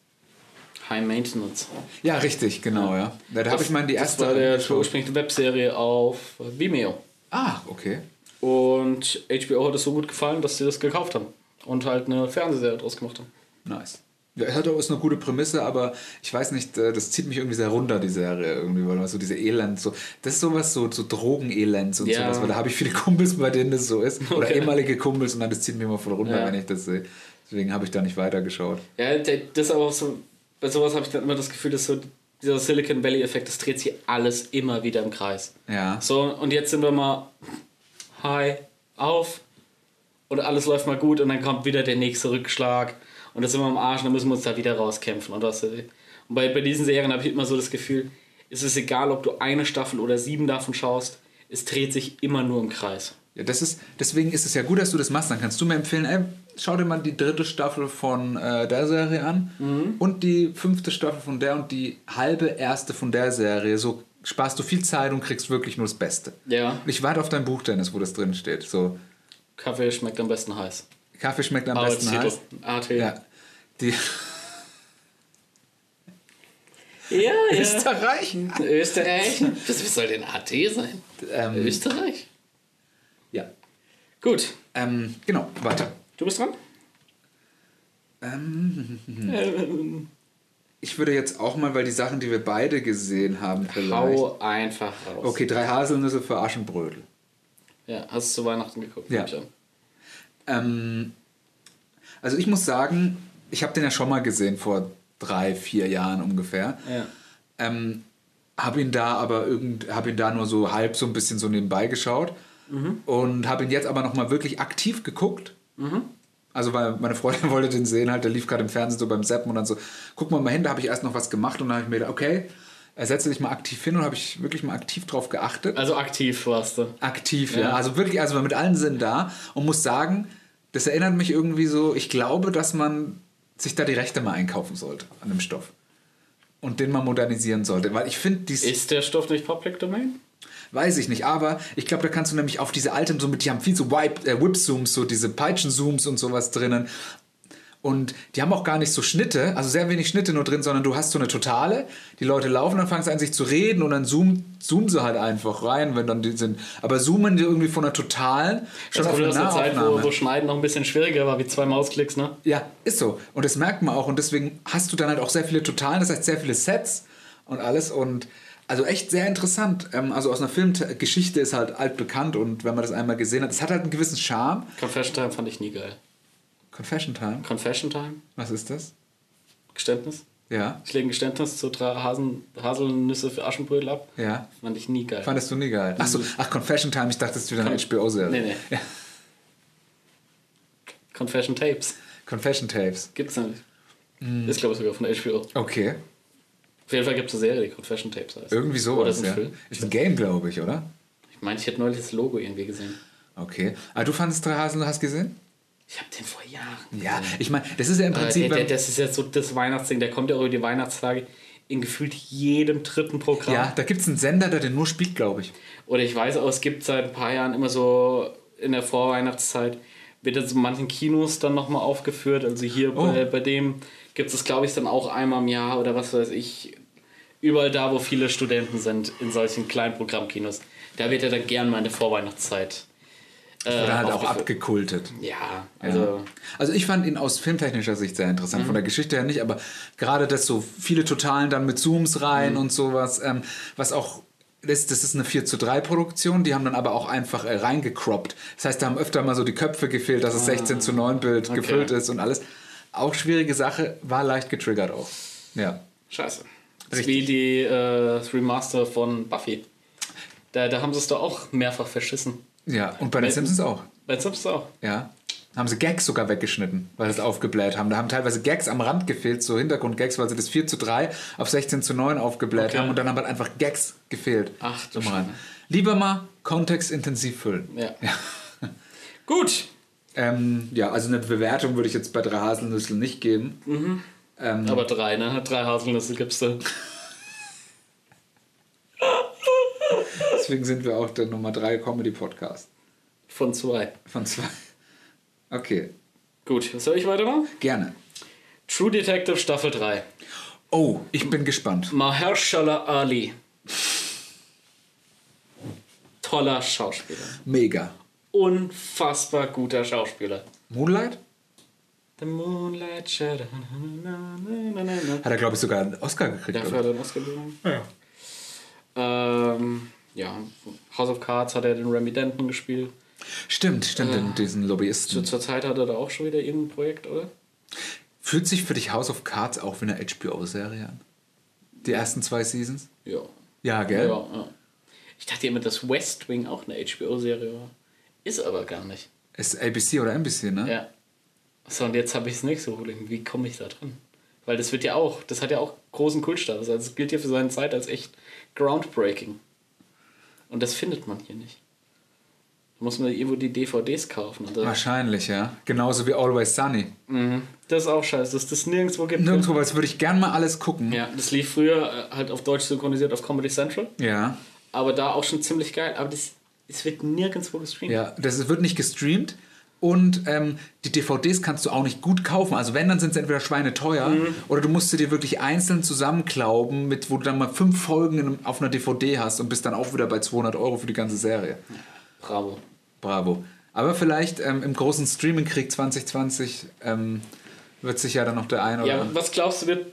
High Maintenance. Ja, richtig, genau, ja. Da, da habe ich mal die erste Das war der ursprüngliche Webserie auf Vimeo. Ah, okay. Und HBO hat es so gut gefallen, dass sie das gekauft haben. Und halt eine Fernsehserie draus gemacht haben. Nice. Ja, hat auch ist eine gute Prämisse, aber ich weiß nicht, äh, das zieht mich irgendwie sehr runter, die Serie irgendwie, weil so diese Elend, so, das ist sowas, so, so Drogenelends und Ja. sowas, weil da habe ich viele Kumpels, bei denen das so ist, oder Okay. ehemalige Kumpels und dann das zieht mich immer voll runter, Ja. wenn ich das sehe. Deswegen habe ich da nicht weitergeschaut. Ja, das ist aber auch so, bei sowas habe ich dann immer das Gefühl, dass so dieser Silicon Valley-Effekt, das dreht sich alles immer wieder im Kreis. Ja. So, und jetzt sind wir mal hi, auf und alles läuft mal gut und dann kommt wieder der nächste Rückschlag und dann sind wir am Arsch und dann müssen wir uns da wieder rauskämpfen. Und, das, und bei, bei diesen Serien habe ich immer so das Gefühl, es ist egal, ob du eine Staffel oder sieben davon schaust, es dreht sich immer nur im Kreis. Ja, das ist, deswegen ist es ja gut, dass du das machst. Dann kannst du mir empfehlen, ey, schau dir mal die dritte Staffel von äh, der Serie an Mhm. und die fünfte Staffel von der und die halbe erste von der Serie. So sparst du viel Zeit und kriegst wirklich nur das Beste. Ja. Ich warte auf dein Buch, Dennis, wo das drin steht. So, Kaffee schmeckt am besten heiß. Kaffee schmeckt am besten Arbeitstitel. heiß. AT. Ja. Die ja. ja. Österreich? Österreich? Was, was soll denn AT sein? Ähm, Österreich? ja. Gut, Ähm, genau, weiter. Du bist dran? Ähm, Ähm, ich würde jetzt auch mal, weil die Sachen, die wir beide gesehen haben, vielleicht. hau einfach raus. Okay, drei Haselnüsse für Aschenbrödel. Ja, hast du zu Weihnachten geguckt? Ja. Ähm, also ich muss sagen, ich habe den ja schon mal gesehen vor drei, vier Jahren ungefähr. Ja. Ähm, habe ihn da aber irgend, habe ihn da nur so halb so ein bisschen so nebenbei geschaut und habe ihn jetzt aber noch mal wirklich aktiv geguckt. Also weil meine Freundin wollte den sehen, halt, der lief gerade im Fernsehen so beim Zappen und dann so, guck mal mal hin, da habe ich erst noch was gemacht und dann habe ich mir gedacht, okay, setze dich mal aktiv hin und habe ich wirklich mal aktiv drauf geachtet. Also aktiv warst du. Aktiv, ja. Ja. Also wirklich, also mit allen Sinnen da und muss sagen, das erinnert mich irgendwie so, ich glaube, dass man sich da die Rechte mal einkaufen sollte an dem Stoff. Und den mal modernisieren sollte. Weil ich finde, dies Ist der Stoff nicht Public Domain? Weiß ich nicht, aber ich glaube, da kannst du nämlich auf diese alten, so mit, die haben viel so Wipe, äh, Whip-Zooms, so diese Peitschen-Zooms und sowas drinnen. Und die haben auch gar nicht so Schnitte, also sehr wenig Schnitte nur drin, sondern du hast so eine Totale, die Leute laufen, dann fangen sie an sich zu reden und dann zoomen, zoomen sie halt einfach rein, wenn dann die sind. Aber zoomen die irgendwie von einer Totalen schon Das auf eine aus Zeit, wo, wo Schneiden noch ein bisschen schwieriger war, wie zwei Mausklicks, ne? Ja, ist so. Und das merkt man auch. Und deswegen hast du dann halt auch sehr viele Totalen, das heißt sehr viele Sets und alles. Und also echt sehr interessant. Ähm, also aus einer Filmgeschichte ist halt altbekannt und wenn man das einmal gesehen hat, es hat halt einen gewissen Charme. Confession Time fand ich nie geil. Confession Time, Confession Time? was ist das? Geständnis? Ja, Ich lege ein Geständnis zu drei Hasen, Haselnüsse für Aschenbrödel ab. ja. Fand ich nie geil. Fandest du nie geil? Ach so, ach Confession Time, ich dachte, das ist wieder eine HBO-Serie. Nee, nee. Ja. Confession Tapes. Confession Tapes. Gibt's nicht. Hm. Ist, glaube ich, sogar von HBO. Okay, Auf jeden Fall gibt es eine Serie, die Confession Tapes heißt. irgendwie Oder sowas, ist ein ja. Film. Ist ein Game, glaube ich, oder? Ich meine, ich hätte neulich das Logo irgendwie gesehen. Okay. Aber du fandest drei Hasen, hast gesehen? Ich habe den vor Jahren. Ja, gesehen. ich meine, das ist ja im Äh, Prinzip... der, der, wenn- das ist jetzt so das Weihnachtsding, der kommt ja auch über die Weihnachtstage in gefühlt jedem dritten Programm. ja, da gibt es einen Sender, der den nur spielt, glaube ich. Oder ich weiß auch, es gibt seit ein paar Jahren immer so in der Vorweihnachtszeit, wird das in manchen Kinos dann nochmal aufgeführt. Also hier Oh. bei, bei dem gibt es, glaube ich, dann auch einmal im Jahr oder was weiß ich. Überall da, wo viele Studenten sind, in solchen kleinen Programmkinos. Da wird er dann gern mal in der Vorweihnachtszeit. Äh, Oder halt auch abgekultet. Ja, also. Also ich fand ihn aus filmtechnischer Sicht sehr interessant, von der Geschichte her nicht, aber gerade das so viele Totalen dann mit Zooms rein und sowas, ähm, was auch, das, das ist eine 4 zu 3 Produktion, die haben dann aber auch einfach äh, reingecroppt. Das heißt, da haben öfter mal so die Köpfe gefehlt, dass es 16 zu 9 Bild Okay. gefüllt ist und alles. Auch schwierige Sache, war leicht getriggert auch. Ja. Scheiße. Richtig. wie die äh, Remaster von Buffy. Da, da haben sie es doch auch mehrfach verschissen. Ja, und bei den Simpsons auch. Bei Simpsons auch. Ja. Haben sie Gags sogar weggeschnitten, weil sie es aufgebläht haben. Da haben teilweise Gags am Rand gefehlt, so Hintergrundgags, weil sie das 4 zu 3 auf 16 zu 9 aufgebläht Okay. haben und dann haben halt einfach Gags gefehlt. Ach, du. Schande. Lieber mal kontextintensiv füllen. Ja. Gut. Ähm, ja, also eine Bewertung würde ich jetzt bei drei Haselnüsseln nicht geben. Ähm, Aber drei, ne? Drei Haselnüsse gibst du. deswegen sind wir auch der Nummer 3 Comedy-Podcast. Von zwei. Von zwei. Okay, Gut, soll ich weitermachen? gerne. True Detective Staffel 3. Oh, ich bin gespannt. Mahershala Ali. Toller Schauspieler. Mega. Unfassbar guter Schauspieler. Moonlight? The Moonlight Shadow. Hat er, glaube ich, sogar einen Oscar gekriegt. Dafür hat er einen Oscar bekommen. Ja. Ähm, ja, House of Cards hat er den Remy Denton gespielt. Stimmt, stimmt, den- diesen Lobbyisten. zur Zeit hat er da auch schon wieder irgendein Projekt, oder? Fühlt sich für dich House of Cards auch wie eine HBO-Serie an? Die ersten zwei Seasons? Ja. Ja, gell? Ja, ja. Ich dachte immer, dass West Wing auch eine HBO-Serie war. Ist aber gar nicht. Ist ABC oder NBC, ne? Ja. So, und jetzt habe ich das nächste Problem. Wie komme ich da dran? Weil das wird ja auch, das hat ja auch großen Kultstatus. Also es gilt ja für seine Zeit als echt groundbreaking. Und das findet man hier nicht. Da muss man irgendwo die DVDs kaufen. So. Wahrscheinlich, ja. Genauso wie Always Sunny. Mhm. Das ist auch scheiße, dass das nirgendwo gibt. Nirgendwo, weil das würde ich gern mal alles gucken. Ja, das lief früher äh, halt auf Deutsch synchronisiert auf Comedy Central. Ja. Aber da auch schon ziemlich geil. Aber das, das wird nirgendwo gestreamt. Ja, das wird nicht gestreamt. Und ähm, die DVDs kannst du auch nicht gut kaufen. Also wenn, dann sind sie entweder schweineteuer Mhm. oder du musst sie dir wirklich einzeln zusammenklauben, mit, wo du dann mal fünf Folgen in, auf einer DVD hast und bist dann auch wieder bei 200 Euro für die ganze Serie. Bravo. Bravo. Aber vielleicht ähm, im großen Streaming-Krieg 2020 ähm, wird sich ja dann noch der ein oder Ja, was glaubst du wird,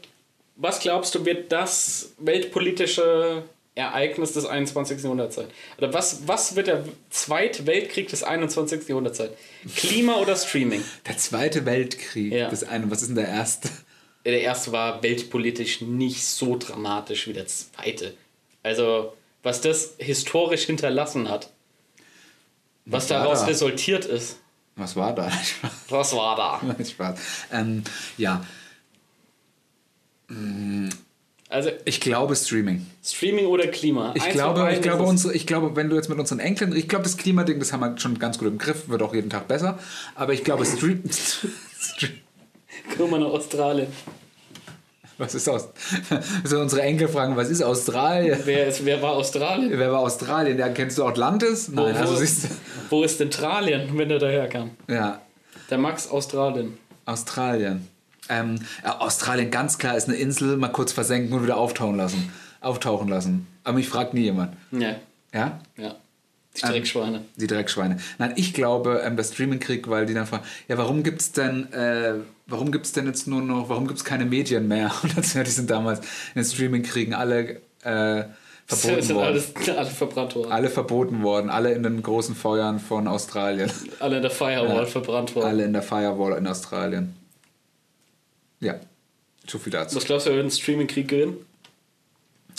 was glaubst du wird das weltpolitische Ereignis des 21. Jahrhunderts sein? Oder was, was wird der Zweite Weltkrieg des 21. Jahrhunderts sein? Klima oder Streaming? der Zweite Weltkrieg. Ja. Das eine, was ist denn der erste? Der erste war weltpolitisch nicht so dramatisch wie der zweite. Also, was das historisch hinterlassen hat, was war daraus da? resultiert ist, Was war da? was war da? Spaß. Ähm, ja, Also, ich glaube Streaming. Streaming oder Klima? Ich Eins glaube, ich glaube, unsere, ich glaube, wenn du jetzt mit unseren Enkeln, ich glaube, das Klimading, das haben wir schon ganz gut im Griff, wird auch jeden Tag besser. Aber ich glaube, Stream, Stream Guck mal nach Australien. was ist aus? So unsere Enkel fragen, was ist Australien? Wer, ist, wer war Australien? Wer war Australien? Ja, kennst du Atlantis? Nein, wo, also wo, siehst du. wo ist denn Tralien, wenn er daherkam? Ja, Der Max Australien. Australien. Ähm, Australien ganz klar ist eine Insel, mal kurz versenken und wieder auftauchen lassen. Auftauchen lassen. Aber mich fragt nie jemand. Ja, Ja? ja. Die Dreckschweine. Die Dreckschweine. Nein, ich glaube, ähm, der Streaming-Krieg, weil die dann fragen, ja, warum gibt's denn, äh, warum gibt's denn jetzt nur noch, warum gibt's keine Medien mehr? Und dann sind, die sind damals in den Streaming-Kriegen alle äh, verboten sind worden. alles, alle verbrannt worden. alle verboten worden, alle in den großen Feuern von Australien. Alle in der Firewall Ja. verbrannt worden. Alle in der Firewall in Australien. Ja, so viel dazu. Was glaubst du, wer wird einen Streaming-Krieg gewinnen?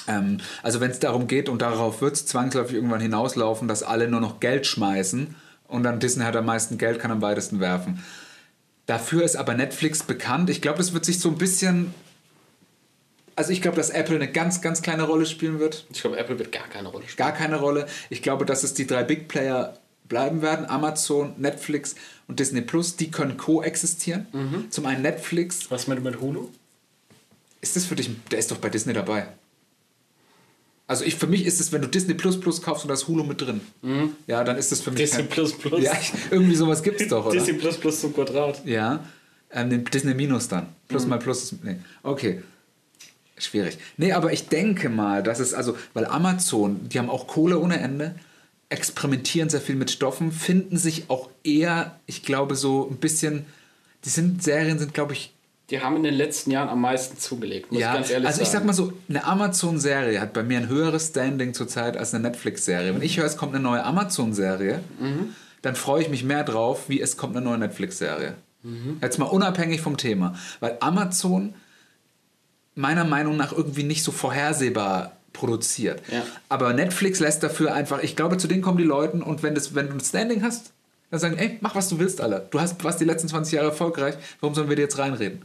Ähm, also wenn es darum geht, und darauf wird es zwangsläufig irgendwann hinauslaufen, dass alle nur noch Geld schmeißen und dann Disney hat am meisten Geld, kann am weitesten werfen. Dafür ist aber Netflix bekannt. Ich glaube, das wird sich so ein bisschen... Also ich glaube, dass Apple eine ganz, ganz kleine Rolle spielen wird. Ich glaube, Apple wird gar keine Rolle spielen. Gar keine Rolle. Ich glaube, dass es die drei Big Player bleiben werden. Amazon, Netflix und Disney Plus. Die können koexistieren. Zum einen Netflix. Was mit, mit Hulu? Ist das für dich... Der ist doch bei Disney dabei. Also ich, für mich ist es, wenn du Disney Plus Plus kaufst und da ist Hulu mit drin. Ja, dann ist das für mich... Disney kein- Plus Plus. Ja, irgendwie sowas gibt es doch, oder? Disney Plus Plus zum Quadrat. Ja, ähm, den Disney Minus dann. Plus mal Plus ist... Nee, okay. Schwierig. Nee, aber ich denke mal, dass es also... Weil Amazon, die haben auch Kohle ohne Ende, experimentieren sehr viel mit Stoffen, finden sich auch eher, ich glaube, so ein bisschen... Die sind, Serien sind, glaube ich, Die haben in den letzten Jahren am meisten zugelegt, muss ja, ich ganz ehrlich also sagen. ich sag mal so, eine Amazon-Serie hat bei mir ein höheres Standing zurzeit als eine Netflix-Serie. Wenn ich höre, es kommt eine neue Amazon-Serie, Mhm. dann freue ich mich mehr drauf, wie es kommt eine neue Netflix-Serie. Mhm. Jetzt mal unabhängig vom Thema. Weil Amazon meiner Meinung nach irgendwie nicht so vorhersehbar produziert. Ja. Aber Netflix lässt dafür einfach, ich glaube, zu denen kommen die Leute und wenn, das, wenn du ein Standing hast, dann sagen, ey, mach was du willst, alle. Du hast, warst die letzten 20 Jahre erfolgreich, warum sollen wir dir jetzt reinreden?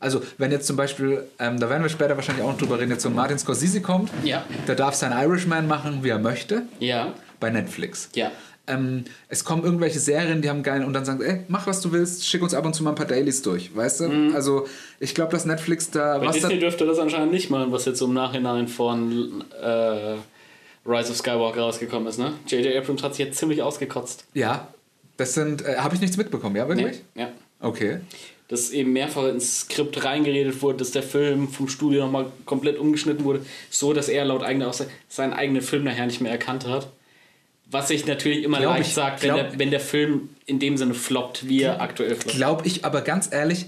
Also, wenn jetzt zum Beispiel, ähm, da werden wir später wahrscheinlich auch noch drüber reden, jetzt so ein Martin Scorsese kommt, Ja. der darf sein Irishman machen, wie er möchte, ja, bei Netflix. ja. Ähm, es kommen irgendwelche Serien, die haben geil und dann sagen, ey, mach was du willst, schick uns ab und zu mal ein paar Dailies durch, weißt du? Also, ich glaube, dass Netflix da Bei was da, Disney dürfte das anscheinend nicht machen, was jetzt so im Nachhinein von äh, Rise of Skywalker rausgekommen ist, ne? J.J. Abrams hat sich jetzt ziemlich ausgekotzt. Ja, das sind, äh, habe ich nichts mitbekommen, ja, wirklich? Ja. Okay. dass eben mehrfach ins Skript reingeredet wurde, dass der Film vom Studio nochmal komplett umgeschnitten wurde, so dass er laut eigener Aussage seinen eigenen Film nachher nicht mehr erkannt hat. Was sich natürlich immer Glaub leicht ich- sagt, wenn, glaub- der, wenn der Film in dem Sinne floppt, wie er aktuell floppt. Glaube ich aber ganz ehrlich,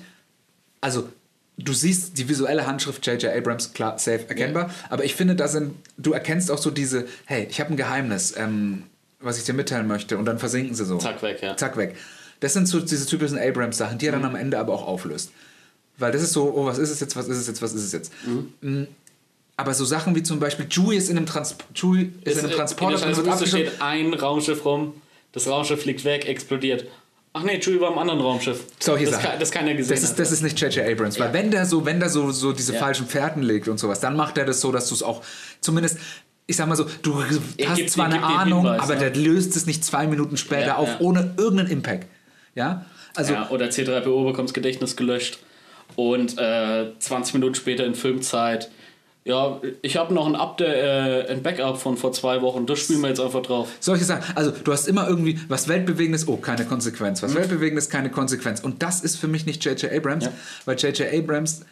also du siehst die visuelle Handschrift J.J. Abrams, klar, safe erkennbar, aber ich finde, da sind, du erkennst auch so diese, hey, ich habe ein Geheimnis, ähm, was ich dir mitteilen möchte und dann versinken sie so. Zack, weg, ja. Zack, weg. Das sind so diese typischen Abrams-Sachen, die er dann am Ende aber auch auflöst. Weil das ist so, oh, was ist es jetzt, was ist es jetzt, was ist es jetzt? Mm, Aber so Sachen wie zum Beispiel, Chewie ist in einem, Trans Chewie ist in einem Transporter in der drin, wird steht ein Raumschiff rum, das Raumschiff fliegt weg, explodiert. Ach nee, Chewie war im anderen Raumschiff. Solche das, Sachen. ka- das keiner gesehen Das ist, hat. das ist nicht J.J. Abrams, weil Ja. wenn der so, wenn der so, so diese Ja. falschen Fährten legt und sowas, dann macht er das so, dass du es auch zumindest, ich sag mal so, du Er hast gibt- zwar eine Ahnung, Hinweis, aber ne? der löst es nicht zwei Minuten später Ja, auf, ja. ohne irgendeinen Impact. Ja? Also, ja, oder C3PO bekommt das Gedächtnis gelöscht und äh, 20 Minuten später in Filmzeit. Ja, ich habe noch ein Update, äh, ein Backup von vor zwei Wochen. Das spielen wir jetzt einfach drauf. solche Sachen. Also, du hast immer irgendwie was Weltbewegendes, oh, keine Konsequenz. Mhm. Was Weltbewegendes, keine Konsequenz. Und das ist für mich nicht J.J. Abrams, Ja. weil J.J. Abrams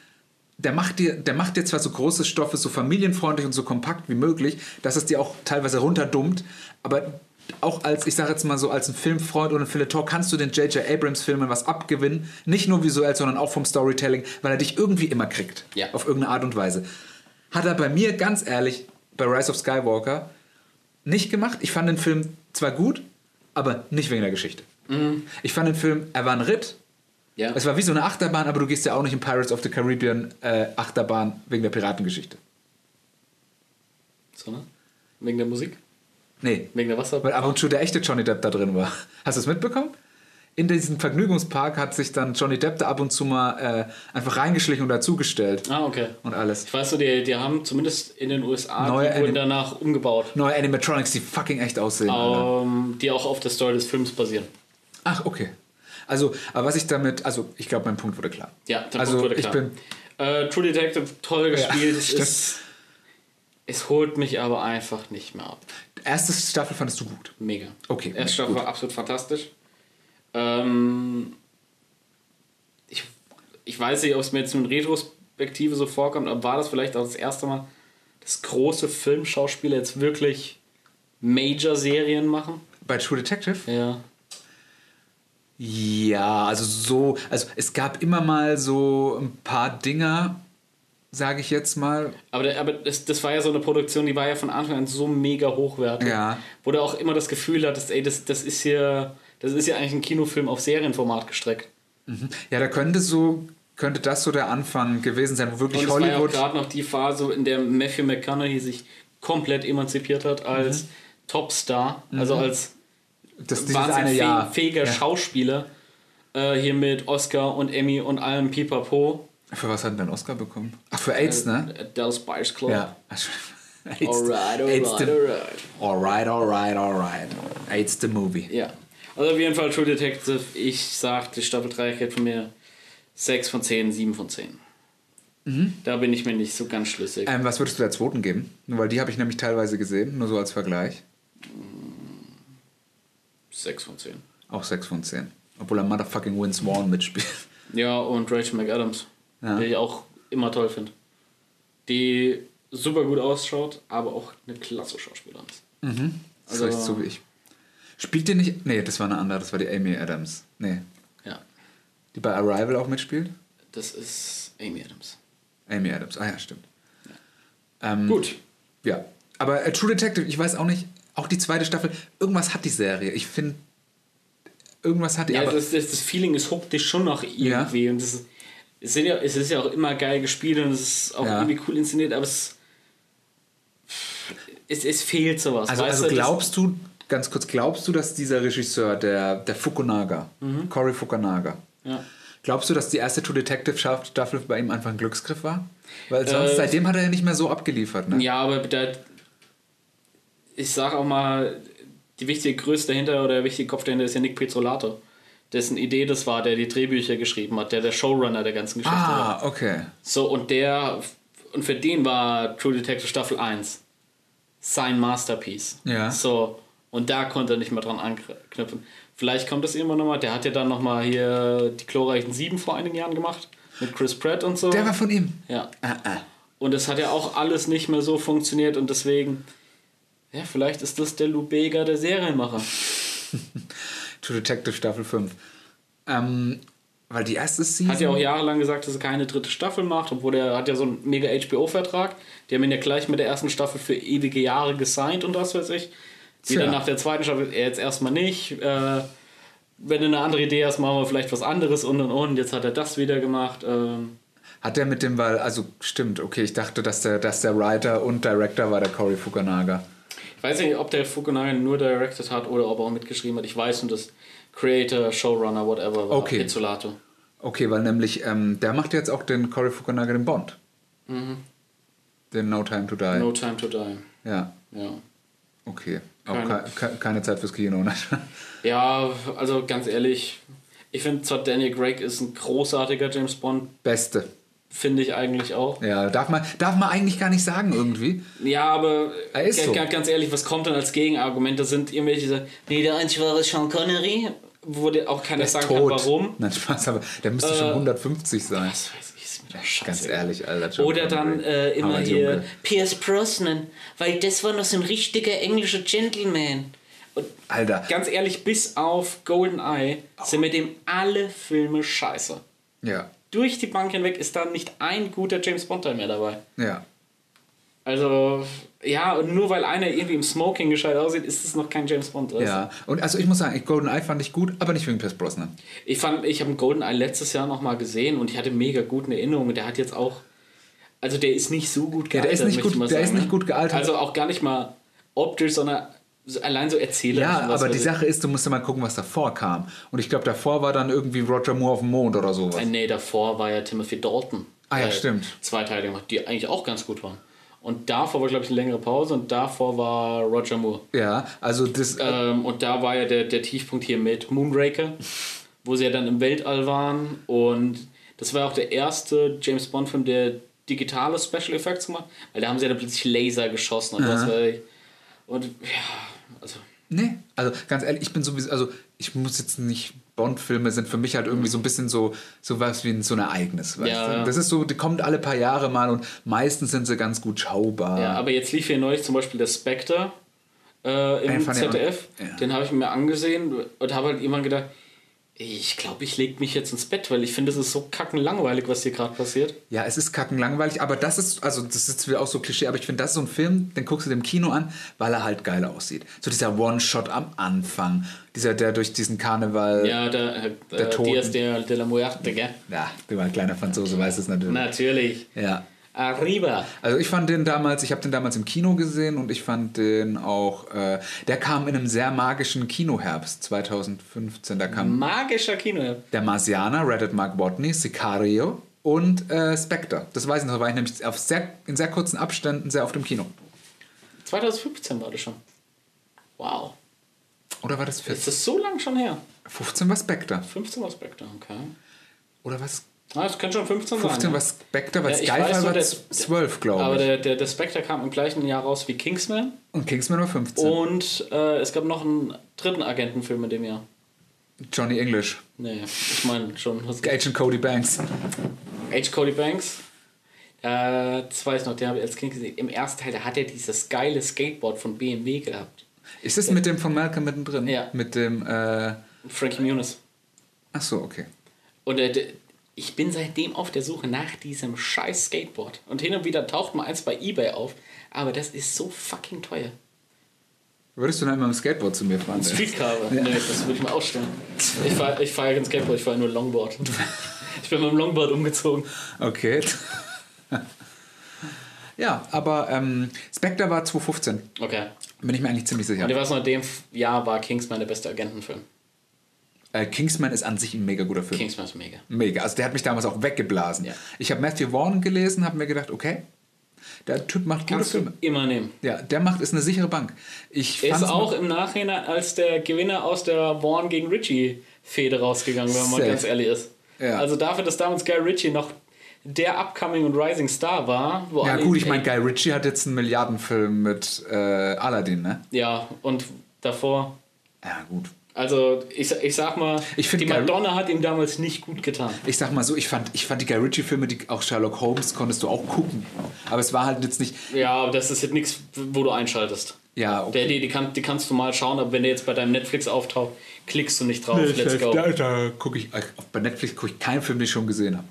der macht dir, der macht dir zwar so große Stoffe so familienfreundlich und so kompakt wie möglich, dass es dir auch teilweise runterdummt, aber auch als, ich sage jetzt mal so, als ein Filmfreund oder ein Feuilleton kannst du den J.J. Abrams-Filmen was abgewinnen. Nicht nur visuell, sondern auch vom Storytelling, weil er dich irgendwie immer kriegt. Ja. Auf irgendeine Art und Weise. Hat er bei mir, ganz ehrlich, bei Rise of Skywalker nicht gemacht. Ich fand den Film zwar gut, aber nicht wegen der Geschichte. Ich fand den Film, er war ein Ritt, Ja. es war wie so eine Achterbahn, aber du gehst ja auch nicht in Pirates of the Caribbean äh, Achterbahn wegen der Piratengeschichte. So, ne? Wegen der Musik? Nee, Wegen der Wasser? weil ab und zu der echte Johnny Depp da drin war. Hast du es mitbekommen? In diesem Vergnügungspark hat sich dann Johnny Depp da ab und zu mal äh, einfach reingeschlichen und dazugestellt Ah, okay. und alles. Ich weiß so, die, die haben zumindest in den USA, Neue die wurden danach umgebaut, Neue Animatronics, die fucking echt aussehen. Alter. ähm, die auch auf der Story des Films basieren. Ach, okay. Also, aber was ich damit, also ich glaube, mein Punkt wurde klar. Ja, der also Punkt wurde ich klar. bin, Äh, True Detective, toll gespielt. es, stimmt. ist, es holt mich aber einfach nicht mehr ab. erste Staffel fandest du gut. Mega. Okay, Erste Staffel gut. war absolut fantastisch. Ähm, ich, ich weiß nicht, ob es mir jetzt in Retrospektive so vorkommt, aber war das vielleicht auch das erste Mal, dass große Filmschauspieler jetzt wirklich Major-Serien machen? Bei True Detective? Ja. Ja, also so, also es gab immer mal so ein paar Dinger, sage ich jetzt mal. Aber, der, aber das, das war ja so eine Produktion, die war ja von Anfang an so mega hochwertig. Ja. Wo du auch immer das Gefühl hattest, ey, das, das ist hier, das ist ja eigentlich ein Kinofilm auf Serienformat gestreckt. Ja, da könnte so, könnte das so der Anfang gewesen sein, wo wirklich Und es war ja Hollywood. gerade noch die Phase, in der Matthew McConaughey sich komplett emanzipiert hat als Topstar, also als das wahnsinnig fäh- fähiger Ja. Schauspieler. Äh, hier mit Oscar und Emmy und allem Pipapo. Für was hat denn Oscar bekommen? Ach, für AIDS, ne? Äh, Dallas Buyers Club. Ja. AIDS, Alright, alright, alright. alright, alright, alright. AIDS the movie. Ja. Also auf jeden Fall True Detective. Ich sag, die Staffel 3 kriegt von mir 6 von 10, 7 von 10. Da bin ich mir nicht so ganz schlüssig. Ähm, was würdest du der zweiten geben? Nur weil die habe ich nämlich teilweise gesehen, nur so als Vergleich. 6 von 10. Auch 6 von 10. Obwohl er Motherfucking Vince Vaughn mitspielt. Ja, und Rachel McAdams, Ja. die ich auch immer toll finde. Die super gut ausschaut, aber auch eine klasse Schauspielerin ist. Das Also- ist so wie ich. Spielt die nicht. Nee, das war eine andere, das war die Amy Adams. Nee. Ja, Die bei Arrival auch mitspielt? das ist Amy Adams. Amy Adams, ah ja, stimmt. Ähm, Gut. Ja. Aber äh, True Detective, ich weiß auch nicht, auch die zweite Staffel, irgendwas hat die Serie. Ich finde, irgendwas hat die. Ja, aber, das, das, das Feeling, es huckt dich schon noch irgendwie. Und das es, sind ja, es ist ja auch immer geil gespielt und es ist auch Ja. irgendwie cool inszeniert, aber es, es, es fehlt sowas. also, also glaubst du, ganz kurz, glaubst du, dass dieser Regisseur, der, der Fukunaga, Cory Fukunaga, Ja. glaubst du, dass die erste True Detective Staffel bei ihm einfach ein Glücksgriff war? Weil sonst, Äh, seitdem hat er ja nicht mehr so abgeliefert, ne? Ja, aber da, ich sag auch mal, die wichtige Größe dahinter oder der wichtige Kopf dahinter ist ja Nick Pizzolato. Dessen Idee das war, der die Drehbücher geschrieben hat, der der Showrunner der ganzen Geschichte war. Ah, okay. So, und der, und für den war True Detective Staffel 1 sein Masterpiece. Ja. So, und da konnte er nicht mehr dran anknüpfen. Vielleicht kommt das irgendwann nochmal. Der hat ja dann nochmal hier die glorreichen Sieben vor einigen Jahren gemacht. Mit Chris Pratt und so. Der war von ihm. ja. Ah, ah. Und es hat ja auch alles nicht mehr so funktioniert und deswegen, ja, vielleicht ist das der Lou Bega der Serienmacher. True Detective Staffel 5. Ähm, weil die erste Season. Hat ja auch jahrelang gesagt, dass er keine dritte Staffel macht, obwohl er hat ja so einen mega HBO-Vertrag. Die haben ihn ja gleich mit der ersten Staffel für ewige Jahre gesigned und was weiß ich. Wieder Tja. nach der zweiten Staffel, er jetzt erstmal nicht. Äh, wenn du eine andere Idee hast, machen wir vielleicht was anderes und und und. Jetzt hat er das wieder gemacht. Ähm, Hat der mit dem, weil, also stimmt, okay, ich dachte, dass der, dass der Writer und Director war der Cory Fukunaga. ich weiß nicht, ob der Fukunaga nur directed hat oder ob er auch mitgeschrieben hat. Ich weiß nur, dass Creator, Showrunner, whatever war Okay. Pizzolato. Okay, weil nämlich, ähm, der macht jetzt auch den Cory Fukunaga den Bond. Den No Time to Die. Mhm. No Time to Die. Ja, Ja. okay. Auch Keine- ke ke keine Zeit fürs Kino, ne? Ja, also ganz ehrlich, ich finde zwar Daniel Craig ist ein großartiger James Bond, Beste. finde ich eigentlich auch. Ja, darf man, darf man eigentlich gar nicht sagen irgendwie. Ja, aber Er ist so. ga- ganz ehrlich, was kommt dann als Gegenargument? Das sind irgendwelche, die sagen, nee, der einzige ist Sean Connery, wo auch keiner sagen tot. kann, warum. Nein, Spaß, aber der müsste schon Äh, 150 sein. Was weiß ich, ist mir doch scheiße. Ganz ehrlich, Alter. John Oder dann äh, immer hier. Pierce Brosnan, weil das war noch so ein richtiger englischer Gentleman. Und Alter. ganz ehrlich, bis auf GoldenEye sind mit dem alle Filme scheiße. Ja, durch die Bank hinweg ist da nicht ein guter James Bond Teil mehr dabei. ja. Also, ja, und nur weil einer irgendwie im Smoking gescheit aussieht, ist es noch kein James Bond. weißt du? Ja, und also ich muss sagen, GoldenEye fand ich gut, aber nicht wegen Pierce Brosnan. Ich fand, ich habe GoldenEye letztes Jahr nochmal gesehen und ich hatte mega guten Erinnerungen. Der hat jetzt auch, also der ist nicht so gut Ja, gealtert. der ist nicht gut- der ist sagen, nicht ne? gut gealtert. Also auch gar nicht mal optisch, sondern so- allein so erzählerisch. Ja, aber die. Sache ist, du musst ja mal gucken, was davor kam. Und ich glaube, davor war dann irgendwie Roger Moore auf dem Mond oder sowas. Äh, Nee, davor war ja Timothy Dalton. Ah ja, Der stimmt. Zwei Teile gemacht, die eigentlich auch ganz gut waren. Und davor war, glaube ich, eine längere Pause und davor war Roger Moore. Ja, also das. Ähm, und da war ja der, der Tiefpunkt hier mit Moonraker, wo sie ja dann im Weltall waren. Und das war auch der erste James Bond-Film, der digitale Special Effects gemacht weil da haben sie ja dann plötzlich Laser geschossen und was. Und ja, also. Nee, also ganz ehrlich, ich bin sowieso, also ich muss jetzt nicht, Bond-Filme sind für mich halt irgendwie so ein bisschen so, so was wie ein, so ein Ereignis. Ja. Das ist so, die kommt alle paar Jahre mal und meistens sind sie ganz gut schaubar. Ja, aber jetzt lief hier neulich zum Beispiel der Spectre äh, im ZDF. Den habe ich mir angesehen und habe halt irgendwann gedacht, ich glaube, ich lege mich jetzt ins Bett, weil ich finde, es ist so kackenlangweilig, was hier gerade passiert. Ja, es ist kackenlangweilig, aber das ist, also das ist jetzt wieder auch so Klischee, aber ich finde, das ist so ein Film, den guckst du im Kino an, weil er halt geil aussieht. So dieser One-Shot am Anfang, dieser, der durch diesen Karneval, Ja, der, äh, Der Toten. Dias de, de la Muerte, gell? ja, du war ein kleiner Franzose, weißt es natürlich. Natürlich. Ja. Arriba. Also ich fand den damals, ich habe den damals im Kino gesehen und ich fand den auch, äh, der kam in einem sehr magischen Kinoherbst 2015. Da kam Magischer Kino. der Marsianer, Reddit Mark Watney, Sicario und äh, Spectre. Das weiß ich noch, da war ich nämlich auf sehr, in sehr kurzen Abständen sehr oft im Kino. 2015 war das schon. Wow. Oder war das Ist 14? das so lang schon her? 15 war Spectre. 15 war Spectre, okay. Oder was? Ah, das könnte schon 15 sein. 15 ja. war Spectre, weil Ja, Skyfall weiß war der- 12, Aber glaube ich. der, der, der Spectre kam im gleichen Jahr raus wie Kingsman. Und Kingsman war 15. Und äh, es gab noch einen dritten Agentenfilm in dem Jahr. Johnny English. Nee, ich meine schon. Agent Cody Banks. H. Cody Banks. Äh, das weiß ich noch, den habe ich als Kind gesehen. Im ersten Teil, da hat er dieses geile Skateboard von BMW gehabt. Ist das mit dem von Malcolm mittendrin? Ja. Mit dem, äh, Frankie Muniz. ach so, okay. Und äh, d- ich bin seitdem auf der Suche nach diesem scheiß Skateboard. Und hin und wieder taucht mal eins bei Ebay auf. Aber das ist so fucking teuer. Würdest du dann mit dem Skateboard zu mir fahren? Ein denn? Streetcar. Nee, das würde ich mal ausstellen. Ich fahre ich fahr ja kein Skateboard, ich fahre nur Longboard. Ich bin mit dem Longboard umgezogen. Okay. ja, aber ähm, Spectre war 2015. Okay. Bin ich mir eigentlich ziemlich sicher. Und ich weiß noch, in dem Jahr war Kingsman der beste Agentenfilm. Äh, Kingsman ist an sich ein mega guter Film. Kingsman ist mega. Mega. Also der hat mich damals auch weggeblasen. Ja. Ich habe Matthew Vaughn gelesen, habe mir gedacht, okay, der Typ macht gute Kannst du Filme. immer nehmen. Ja, der macht ist eine sichere Bank. Ich Er ist auch im Nachhinein als der Gewinner aus der Vaughn gegen Ritchie Fehde rausgegangen, wenn man mal Safe. ganz ehrlich ist. Ja. Also dafür, dass damals Guy Ritchie noch der Upcoming und Rising Star war. Wo Ja gut, ich meine, Guy Ritchie hat jetzt einen Milliardenfilm mit äh, Aladdin, ne? Ja, und davor Ja gut. Also, ich, ich sag mal, Ich die Madonna hat ihm damals nicht gut getan. Ich sag mal so, ich fand, ich fand die Guy Ritchie-Filme, die auch Sherlock Holmes, konntest du auch gucken. Aber es war halt jetzt nicht. Ja, aber das ist jetzt nichts, wo du einschaltest. Ja, Der, die, die, kann, die kannst du mal schauen, aber wenn der jetzt bei deinem Netflix auftaucht, klickst du nicht drauf. Let's go. Da, da gucke ich. Bei Netflix gucke ich keinen Film, den ich schon gesehen habe.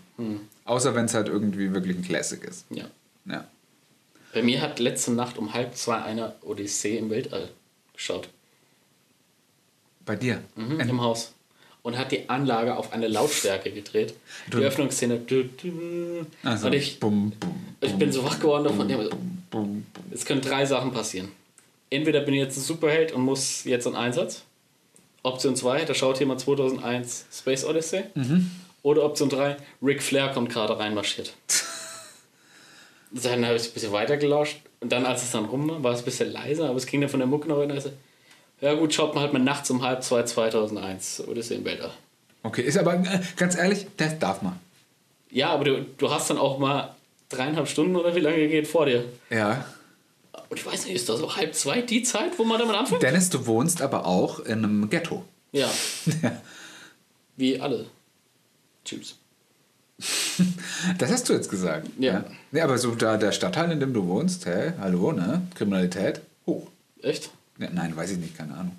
Außer wenn es halt irgendwie wirklich ein Classic ist. Ja. Ja. Bei mir hat letzte Nacht um halb zwei eine Odyssee im Weltall geschaut. Bei dir. Mhm, Im Haus. Und hat die Anlage auf eine Lautstärke gedreht. Die Öffnungsszene. Du, du, Also, und ich, bum, bum, ich bin so wach geworden davon. bum. Es können drei Sachen passieren. Entweder bin ich jetzt ein Superheld und muss jetzt in Einsatz. Option 2, da schaut jemand 2001 Space Odyssey. Oder Option 3, Ric Flair kommt gerade reinmarschiert. dann habe ich ein bisschen weiter gelauscht. Und dann, als es dann rum war, war es ein bisschen leiser, aber es ging dann von der Mucke noch rein. Ja gut, schaut man halt mal nachts um halb zwei 2001 Odyssey im Weltall. Okay, ist aber äh, ganz ehrlich, das darf man. Ja, aber du, du hast dann auch mal dreieinhalb Stunden oder wie lange geht vor dir. Ja. Und ich weiß nicht, ist da so halb zwei die Zeit, wo man damit anfängt? Dennis, du wohnst aber auch in einem Ghetto. Ja, Ja. wie alle. Tschüss. Das hast du jetzt gesagt. Ja. Nee, aber so da der Stadtteil, in dem du wohnst, hä? Hallo, ne? Kriminalität hoch. Echt? Ja, nein, weiß ich nicht, keine Ahnung.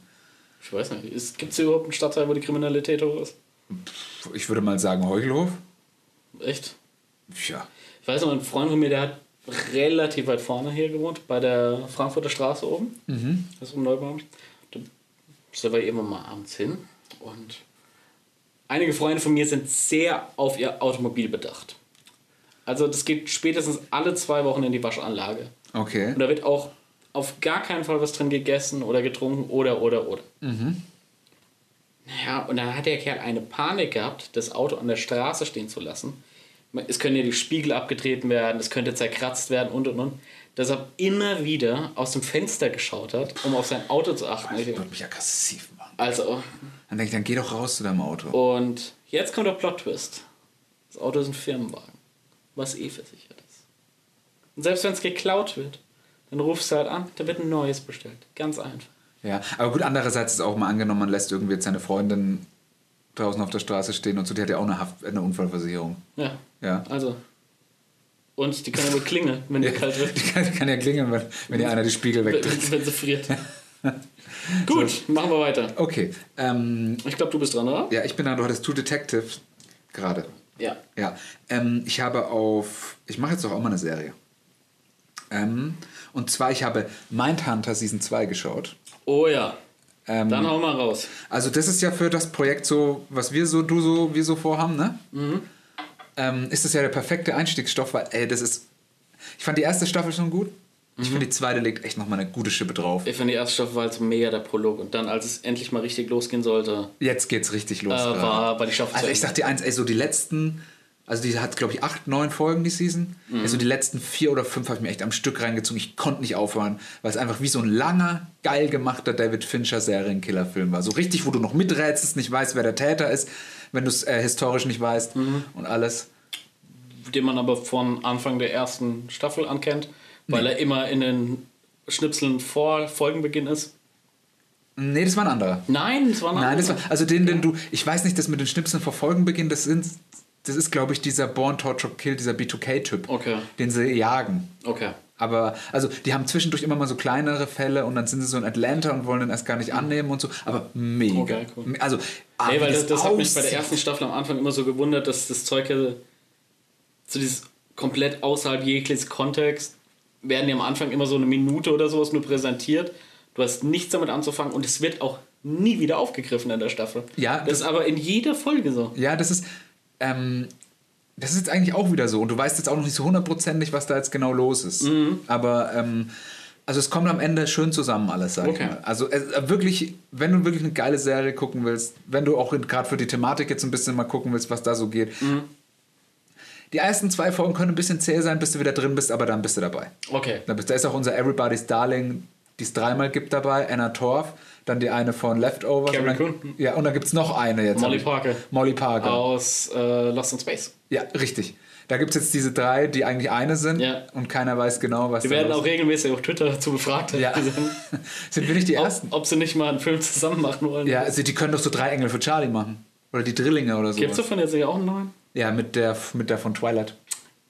Ich weiß nicht. Gibt es hier überhaupt einen Stadtteil, wo die Kriminalität hoch ist? Ich würde mal sagen Heugelhof. Echt? Ja. Ich weiß noch, ein Freund von mir, der hat relativ weit vorne hier gewohnt, bei der Frankfurter Straße oben. Mhm. Das ist um Neubau. Da sind wir immer mal abends hin. Und einige Freunde von mir sind sehr auf ihr Automobil bedacht. Also das geht spätestens alle zwei Wochen in die Waschanlage. Okay. Und da wird auch auf gar keinen Fall was drin gegessen oder getrunken oder, oder, oder. Naja, und dann hat der Kerl eine Panik gehabt, das Auto an der Straße stehen zu lassen. Es können ja die Spiegel abgetreten werden, es könnte zerkratzt werden und und und. Dass er immer wieder aus dem Fenster geschaut hat, um auf sein Auto zu achten. Das würde mich aggressiv machen. Also, Dann denke ich, dann geh doch raus zu deinem Auto. und jetzt kommt der Plot-Twist. Das Auto ist ein Firmenwagen, was eh versichert ist. Und selbst wenn es geklaut wird, dann rufst du halt an, da wird ein neues bestellt. Ganz einfach. Ja, aber gut, andererseits ist auch mal angenommen, man lässt irgendwie jetzt seine Freundin draußen auf der Straße stehen und so, die hat ja auch eine, Haft eine Unfallversicherung. Ja. Ja. Also. Und die kann ja wohl klingeln, wenn die kalt wird. Die kann, kann ja klingeln, wenn, wenn dir einer die Spiegel wenn, wegdrückt. wenn sie friert. Gut, machen wir weiter. Okay, ähm, Ich glaube, du bist dran, oder? ja, ich bin da, du hattest Two Detectives gerade. Ja. Ja, ähm, ich habe auf, ich mache jetzt doch auch mal eine Serie. Ähm, und zwar, ich habe Mindhunter Season 2 geschaut. Oh ja. Ähm, Dann hau mal raus. Also das ist ja für das Projekt so, was wir so, du so, wir so vorhaben, ne? Ähm, ist das ja der perfekte Einstiegsstoff, weil, ey, das ist. Ich fand die erste Staffel schon gut. Ich finde, die zweite legt echt nochmal eine gute Schippe drauf. Ich fand die erste Staffel war halt so mega der Prolog. Und dann, als es endlich mal richtig losgehen sollte, Jetzt geht's richtig los. äh, war, war die Staffel also ich sag dir eins, ey, so die letzten, also die hat, glaube ich, acht, neun Folgen, die Season. Also die letzten vier oder fünf habe ich mir echt am Stück reingezogen. Ich konnte nicht aufhören, weil es einfach wie so ein langer, geil gemachter David Fincher Serienkiller-Film war. So richtig, wo du noch miträtst, nicht weißt, wer der Täter ist, wenn du es äh, historisch nicht weißt und alles. den man aber von Anfang der ersten Staffel ankennt, weil er immer in den Schnipseln vor Folgenbeginn ist. Nee, das war ein anderer. Nein, das war ein Nein, das war, anderer. also den, den du, ich weiß nicht, das mit den Schnipseln vor Folgenbeginn, das sind, das ist, glaube ich, dieser Born, Torture, Kill, dieser B2K-Typ, Okay. den sie jagen. Okay. Aber, also, die haben zwischendurch immer mal so kleinere Fälle und dann sind sie so in Atlanta und wollen den erst gar nicht annehmen und so. Aber mega. Okay, cool. Also, ah, wie weil das, das hat mich bei der ersten Staffel am Anfang immer so gewundert, dass das Zeug ja so dieses komplett außerhalb jegliches Kontext werden die am Anfang immer so eine Minute oder sowas nur präsentiert. Du hast nichts damit anzufangen und es wird auch nie wieder aufgegriffen in der Staffel. Ja, das, das- ist aber in jeder Folge so. Ja, das ist, ähm, das ist jetzt eigentlich auch wieder so. Und du weißt jetzt auch noch nicht so hundertprozentig, was da jetzt genau los ist. Mhm. Aber, ähm, also es kommt am Ende schön zusammen alles, sag Okay. ich mal. Also äh, wirklich, wenn du wirklich eine geile Serie gucken willst, wenn du auch gerade für die Thematik jetzt ein bisschen mal gucken willst, was da so geht. Mhm. Die ersten zwei Folgen können ein bisschen zäh sein, bis du wieder drin bist, aber dann bist du dabei. Okay. Da, bist, da ist auch unser Everybody's Darling, die es dreimal gibt dabei, Anna Torf, dann die eine von Leftovers. Carrie Coon. Ja, und dann gibt es noch eine jetzt. Molly Parker. Molly Parker. Aus äh, Lost in Space. Ja, richtig. Da gibt es jetzt diese drei, die eigentlich eine sind Ja. und keiner weiß genau, was Die da werden los auch regelmäßig auf Twitter dazu befragt. Ja. Sind wir nicht die ob, Ersten? ob sie nicht mal einen Film zusammen machen wollen. Ja, also die können doch so drei Engel für Charlie machen. Oder die Drillinge oder so. Gibt es davon jetzt auch einen neuen? Ja, mit der, mit der von Twilight.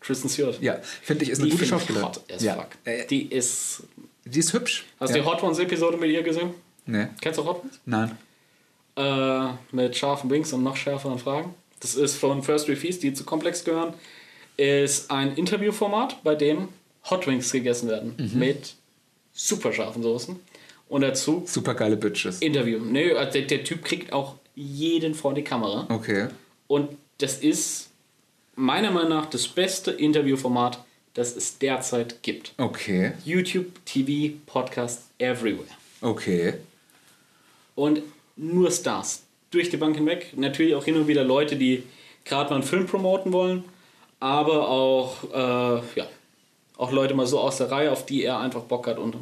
Kristen Stewart. Ja, finde ich, ist eine Die gute Schauspielerin. ja. Äh, Die ist... die ist hübsch. Hast ja. du die Hot Ones-Episode mit ihr gesehen? Nee. Kennst du Hot Ones? Nein. Äh, mit scharfen Wings und noch schärferen Fragen. Das ist von First Refees, die zu Komplex gehören. Ist ein Interviewformat, bei dem Hot Wings gegessen werden. Mhm. Mit super scharfen Soßen. Und dazu Super geile Bitches. Interview. Nö, also der, der Typ kriegt auch jeden vor die Kamera. Okay. Und das ist meiner Meinung nach das beste Interviewformat, das es derzeit gibt. Okay. YouTube, TV, Podcast, everywhere. Okay. Und nur Stars. Durch die Bank hinweg. Natürlich auch hin und wieder Leute, die gerade mal einen Film promoten wollen, aber auch, äh, ja, auch Leute mal so aus der Reihe, auf die er einfach Bock hat. Und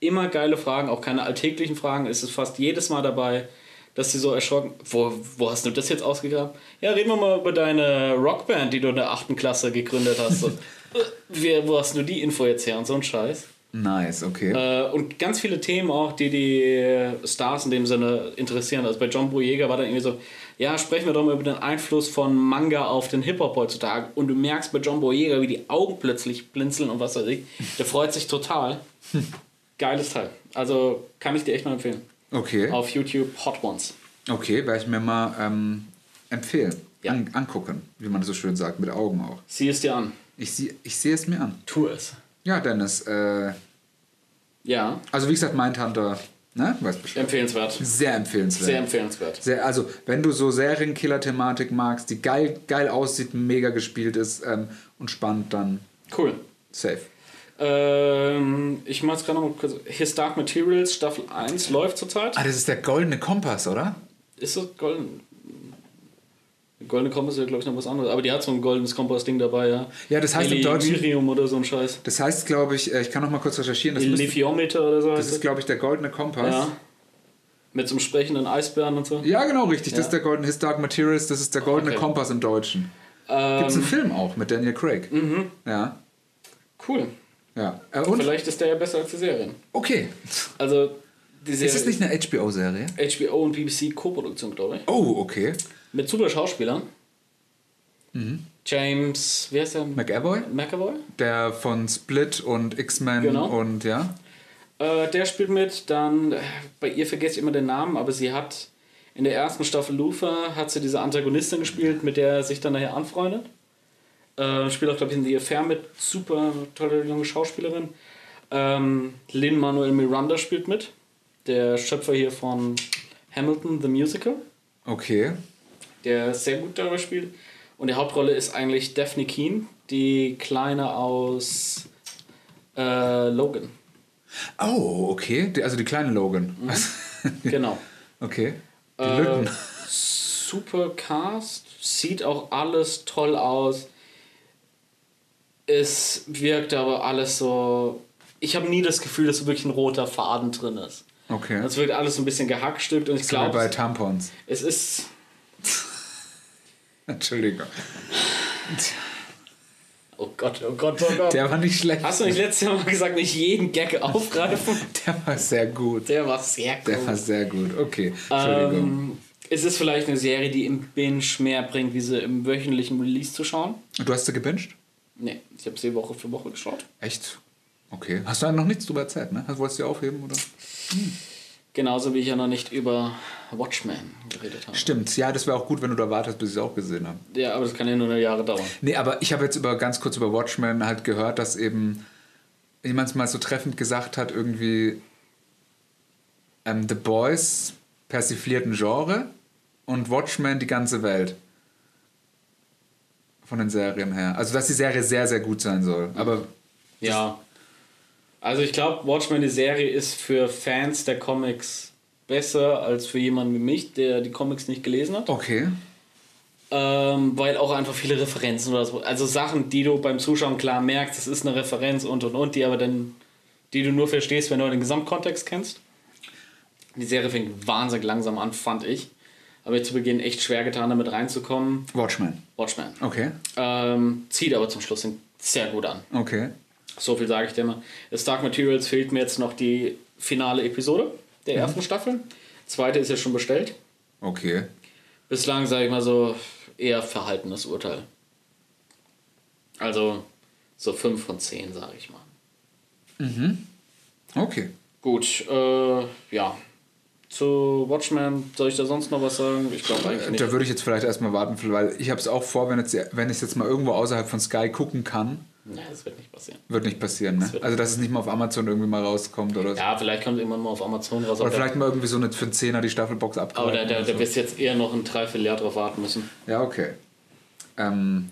immer geile Fragen, auch keine alltäglichen Fragen. Es ist fast jedes Mal dabei, dass sie so erschrocken, wo, wo hast du das jetzt ausgegraben? Ja, reden wir mal über deine Rockband, die du in der 8. Klasse gegründet hast. Äh, wer, wo hast du die Info jetzt her und so ein Scheiß? Nice, okay. Äh, und ganz viele Themen auch, die die Stars in dem Sinne interessieren. Also bei John Boyega war dann irgendwie so, ja, sprechen wir doch mal über den Einfluss von Manga auf den Hip-Hop heutzutage. Und du merkst bei John Boyega, wie die Augen plötzlich blinzeln und was weiß ich. Der freut sich total. Geiles Teil. Also kann ich dir echt mal empfehlen. Okay. Auf YouTube Hot Ones. Okay, werde ich mir mal ähm, empfehlen. Ja. An, angucken, wie man so schön sagt, mit Augen auch. Sieh es dir an. Ich, sieh- ich sehe es mir an. Tu es. Ja, Dennis. Äh, Ja, also wie gesagt, Mindhunter, ne? Weißt Bescheid. empfehlenswert. Sehr empfehlenswert. Sehr empfehlenswert. Sehr, also, wenn du so Serienkiller-Thematik magst, die geil, geil aussieht, mega gespielt ist ähm, und spannend, dann Cool. safe. Ähm, ich mach's gerade noch mal kurz. His Dark Materials Staffel 1 läuft zurzeit. Ah, das ist der goldene Kompass, oder? Ist das golden? Goldene Kompass ist ja, glaube ich, noch was anderes. Aber die hat so ein goldenes Kompass-Ding dabei, ja. Ja, das heißt im Deutschen- Delirium oder so ein Scheiß. Das heißt, glaube ich, äh, ich kann noch mal kurz recherchieren, das, Lithiometer oder so. das ist, glaube ich, der goldene Kompass. ja. Mit so einem sprechenden Eisbären und so. Ja, genau, richtig. Das Ja. ist der goldene His Dark Materials, das ist der goldene Okay. Kompass im Deutschen. Ähm, Gibt es einen Film auch mit Daniel Craig? Mhm. Ja. cool. Ja. Äh, und? Vielleicht ist der ja besser als die Serien. Okay. Also, die Serie Ist es nicht eine HBO-Serie? HBO und BBC Co-Produktion, glaube ich. Oh, okay. Mit super Schauspielern. James, wie heißt der? McAvoy? McAvoy? Der von Split und X-Men Genau. und ja. Äh, der spielt mit, dann, bei ihr vergesse ich immer den Namen, aber sie hat in der ersten Staffel Lufa, hat sie diese Antagonistin gespielt, mit der er sich dann nachher anfreundet. Äh, spielt auch, glaube ich, in The Affair mit, super tolle junge Schauspielerin. Ähm, Lin-Manuel Miranda spielt mit, der Schöpfer hier von Hamilton, The Musical, Okay. Der sehr gut dabei spielt. Und die Hauptrolle ist eigentlich Daphne Keen, die Kleine aus äh, Logan. Oh, okay. Die, also die kleine Logan. Genau. okay. Die Äh, Lücken. super Cast, sieht auch alles toll aus. Es wirkt aber alles so. Ich habe nie das Gefühl, dass wirklich ein roter Faden drin ist. Okay. Es wirkt alles so ein bisschen gehackstückt und ich wie bei glaube, Tampons. es ist. Entschuldigung. Oh Gott, oh Gott, oh Gott. Der war nicht schlecht. Hast du nicht letztes mal gesagt, nicht jeden Gag aufgreifen? Der war sehr gut. Der war sehr gut. Der war sehr gut. Okay. Entschuldigung. ähm, es ist vielleicht eine Serie, die im Binge mehr bringt, wie sie im wöchentlichen Release zu schauen. du hast sie gebinged? Nee, ich habe sie Woche für Woche geschaut. Echt? Okay. Hast du da noch nichts drüber erzählt, ne? Wolltest du die aufheben, oder? Genauso wie ich ja noch nicht über Watchmen geredet habe. Stimmt. Ja, das wäre auch gut, wenn du da wartest, bis ich es auch gesehen habe. Ja, aber das kann ja nur eine Jahre dauern. Nee, aber ich habe jetzt über ganz kurz über Watchmen halt gehört, dass eben jemand mal so treffend gesagt hat, irgendwie ähm, The Boys persifliert ein Genre und Watchmen die ganze Welt. Von den Serien her. Also, dass die Serie sehr, sehr gut sein soll. Aber Ja. Also ich glaube, Watchmen, die Serie ist für Fans der Comics besser als für jemanden wie mich, der die Comics nicht gelesen hat. okay. Ähm, weil auch einfach viele Referenzen oder so. Also Sachen, die du beim Zuschauen klar merkst, es ist eine Referenz und und und, die aber dann, die du nur verstehst, wenn du den Gesamtkontext kennst. Die Serie fängt wahnsinnig langsam an, fand ich. Habe ich zu Beginn echt schwer getan, damit reinzukommen. Watchmen. Watchmen. Okay. Ähm, zieht aber zum Schluss sehr gut an. Okay. So viel sage ich dir mal. Das Dark Materials fehlt mir jetzt noch die finale Episode der ersten Staffel. Zweite ist ja schon bestellt. Okay. Bislang sage ich mal so eher verhaltenes Urteil. Also so 5 von 10, sage ich mal. Okay. Gut, äh, ja. Zu Watchmen, soll ich da sonst noch was sagen? Ich glaube eigentlich nicht. Da würde ich jetzt vielleicht erstmal warten, weil ich habe es auch vor, wenn, jetzt, wenn ich es jetzt mal irgendwo außerhalb von Sky gucken kann, Nein, das wird nicht passieren. wird nicht passieren. Ne? wird- Also, dass es nicht mal auf Amazon irgendwie mal rauskommt oder so. Ja, vielleicht kommt irgendwann mal auf Amazon raus. Oder vielleicht mal irgendwie so eine für einen Zehner die Staffelbox da, abgreifen. aber da, da, da wirst du jetzt eher noch ein Dreivierteljahr drauf warten müssen. Ja, okay. Ähm,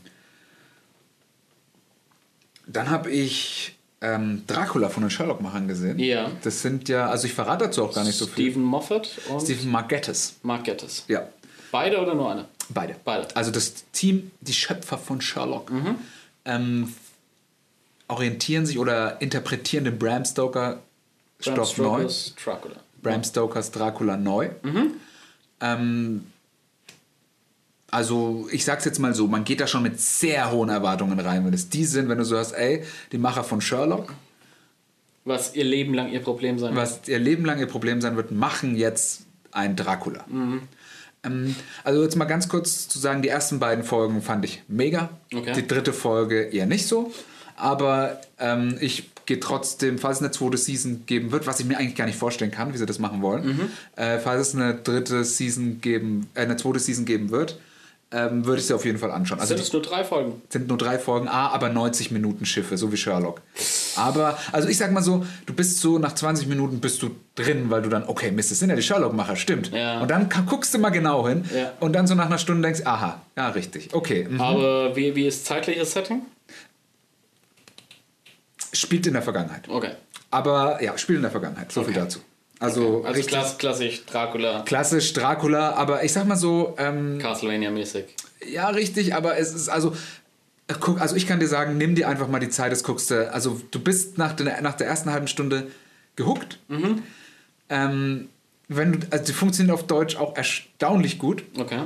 dann habe ich ähm, Dracula von den Sherlock-Machern gesehen. Ja. Das sind ja, also ich verrate dazu auch gar nicht so viel. Stephen Moffat und Stephen Margettis. Mark Gettis. Ja, Beide oder nur einer? beide. Beide. Also das Team, die Schöpfer von Sherlock, ähm, orientieren sich oder interpretieren den Bram Stoker Bram Stoff neu. Stokers Dracula. Bram Stokers Dracula neu. Ähm, also ich sag's jetzt mal so, man geht da schon mit sehr hohen Erwartungen rein, wenn es die sind, wenn du so hast, ey, die Macher von Sherlock, Was ihr Leben lang ihr Problem sein wird. was ihr Leben lang ihr Problem sein wird, machen jetzt ein Dracula. Ähm, also jetzt mal ganz kurz zu sagen, die ersten beiden Folgen fand ich mega. Okay. Die dritte Folge eher nicht so. Aber ähm, ich gehe trotzdem, falls es eine zweite Season geben wird, was ich mir eigentlich gar nicht vorstellen kann, wie sie das machen wollen, Mhm. äh, falls es eine dritte Season geben, äh, eine zweite Season geben wird, ähm, würde ich sie auf jeden Fall anschauen. Also Sind es nur drei Folgen? sind nur drei Folgen, ah, aber 90 Minuten Schiffe, so wie Sherlock. Aber, also ich sag mal so, du bist so, nach 20 Minuten bist du drin, weil du dann, okay, Mist, das sind ja die Sherlock-Macher, stimmt. Ja. Und dann guckst du mal genau hin Ja. und dann so nach einer Stunde denkst, aha, ja, richtig, okay. mhm. Aber wie, wie ist zeitliches Setting? Spielt in der Vergangenheit. Okay. Aber ja, spielt in der Vergangenheit, so viel Okay. dazu. Also, Also richtig klass, klassisch Dracula, klassisch Dracula, aber ich sag mal so, ähm, Castlevania-mäßig. Ja, richtig, aber es ist also. äh, Guck, also ich kann dir sagen, nimm dir einfach mal die Zeit, das guckst du. Also du bist nach der, nach der ersten halben Stunde gehuckt. Ähm, wenn du, also die funktionieren auf Deutsch auch erstaunlich gut. Okay.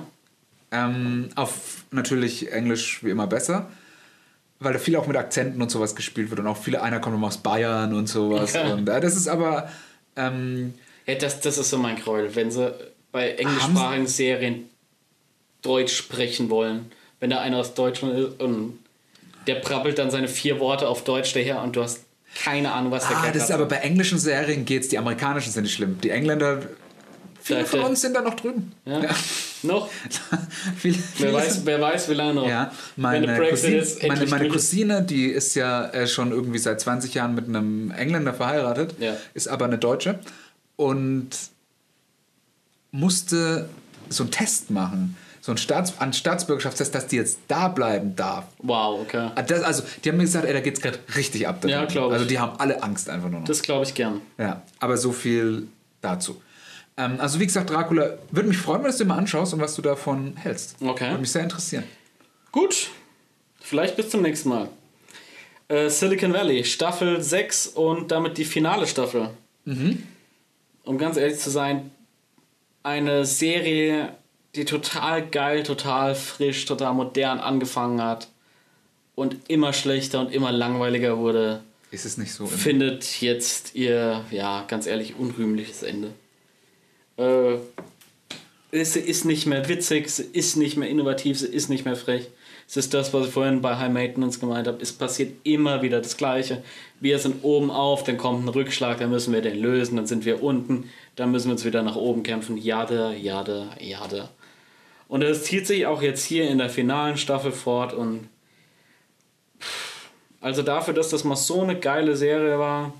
Ähm, auf natürlich Englisch wie immer besser. Weil da viel auch mit Akzenten und sowas gespielt wird und auch viele, einer kommt aus Bayern und sowas. Okay. Und äh, das ist aber, ähm, Ja, das, das ist so mein Gräuel, wenn sie bei englischsprachigen Serien Deutsch sprechen wollen. Wenn da einer aus Deutschland ist und der prabbelt dann seine vier Worte auf Deutsch daher und du hast keine Ahnung, was der ah, das ist hat. aber bei englischen Serien geht's, die amerikanischen sind nicht schlimm. Die Engländer, viele von uns sind da noch drüben. Ja. Noch? Viele, Wer viele weiß, wer weiß, wie lange noch. Ja, meine, Cousine, meine, meine. Cousine, die ist ja äh, schon irgendwie seit 20 Jahren mit einem Engländer verheiratet, Ja. ist aber eine Deutsche und musste so einen Test machen, so einen Staats an Staatsbürgerschaftstest, dass die jetzt da bleiben darf. Wow, okay. Ah, Das, also, die haben mir gesagt, ey, da geht's gerade richtig ab. Ja, drüben. glaub ich. Also, die haben alle Angst einfach nur noch. Das glaube ich gern. Ja, aber so viel dazu. Ähm, also, wie gesagt, Dracula, würde mich freuen, wenn du es dir mal anschaust und was du davon hältst. Okay. Würde mich sehr interessieren. Gut, vielleicht bis zum nächsten Mal. Äh, Silicon Valley, Staffel 6 und damit die finale Staffel. Um ganz ehrlich zu sein, eine Serie, die total geil, total frisch, total modern angefangen hat und immer schlechter und immer langweiliger wurde, Ist es nicht so? in- findet jetzt ihr, ja, ganz ehrlich, unrühmliches Ende. Äh, sie ist nicht mehr witzig, sie ist nicht mehr innovativ, sie ist nicht mehr frech. Es ist das, was ich vorhin bei High Maintenance gemeint habe. Es passiert immer wieder das Gleiche. Wir sind oben auf, dann kommt ein Rückschlag, dann müssen wir den lösen, dann sind wir unten, dann müssen wir uns wieder nach oben kämpfen. Jade, jade, jade. Und es zieht sich auch jetzt hier in der finalen Staffel fort und also dafür, dass das mal so eine geile Serie war.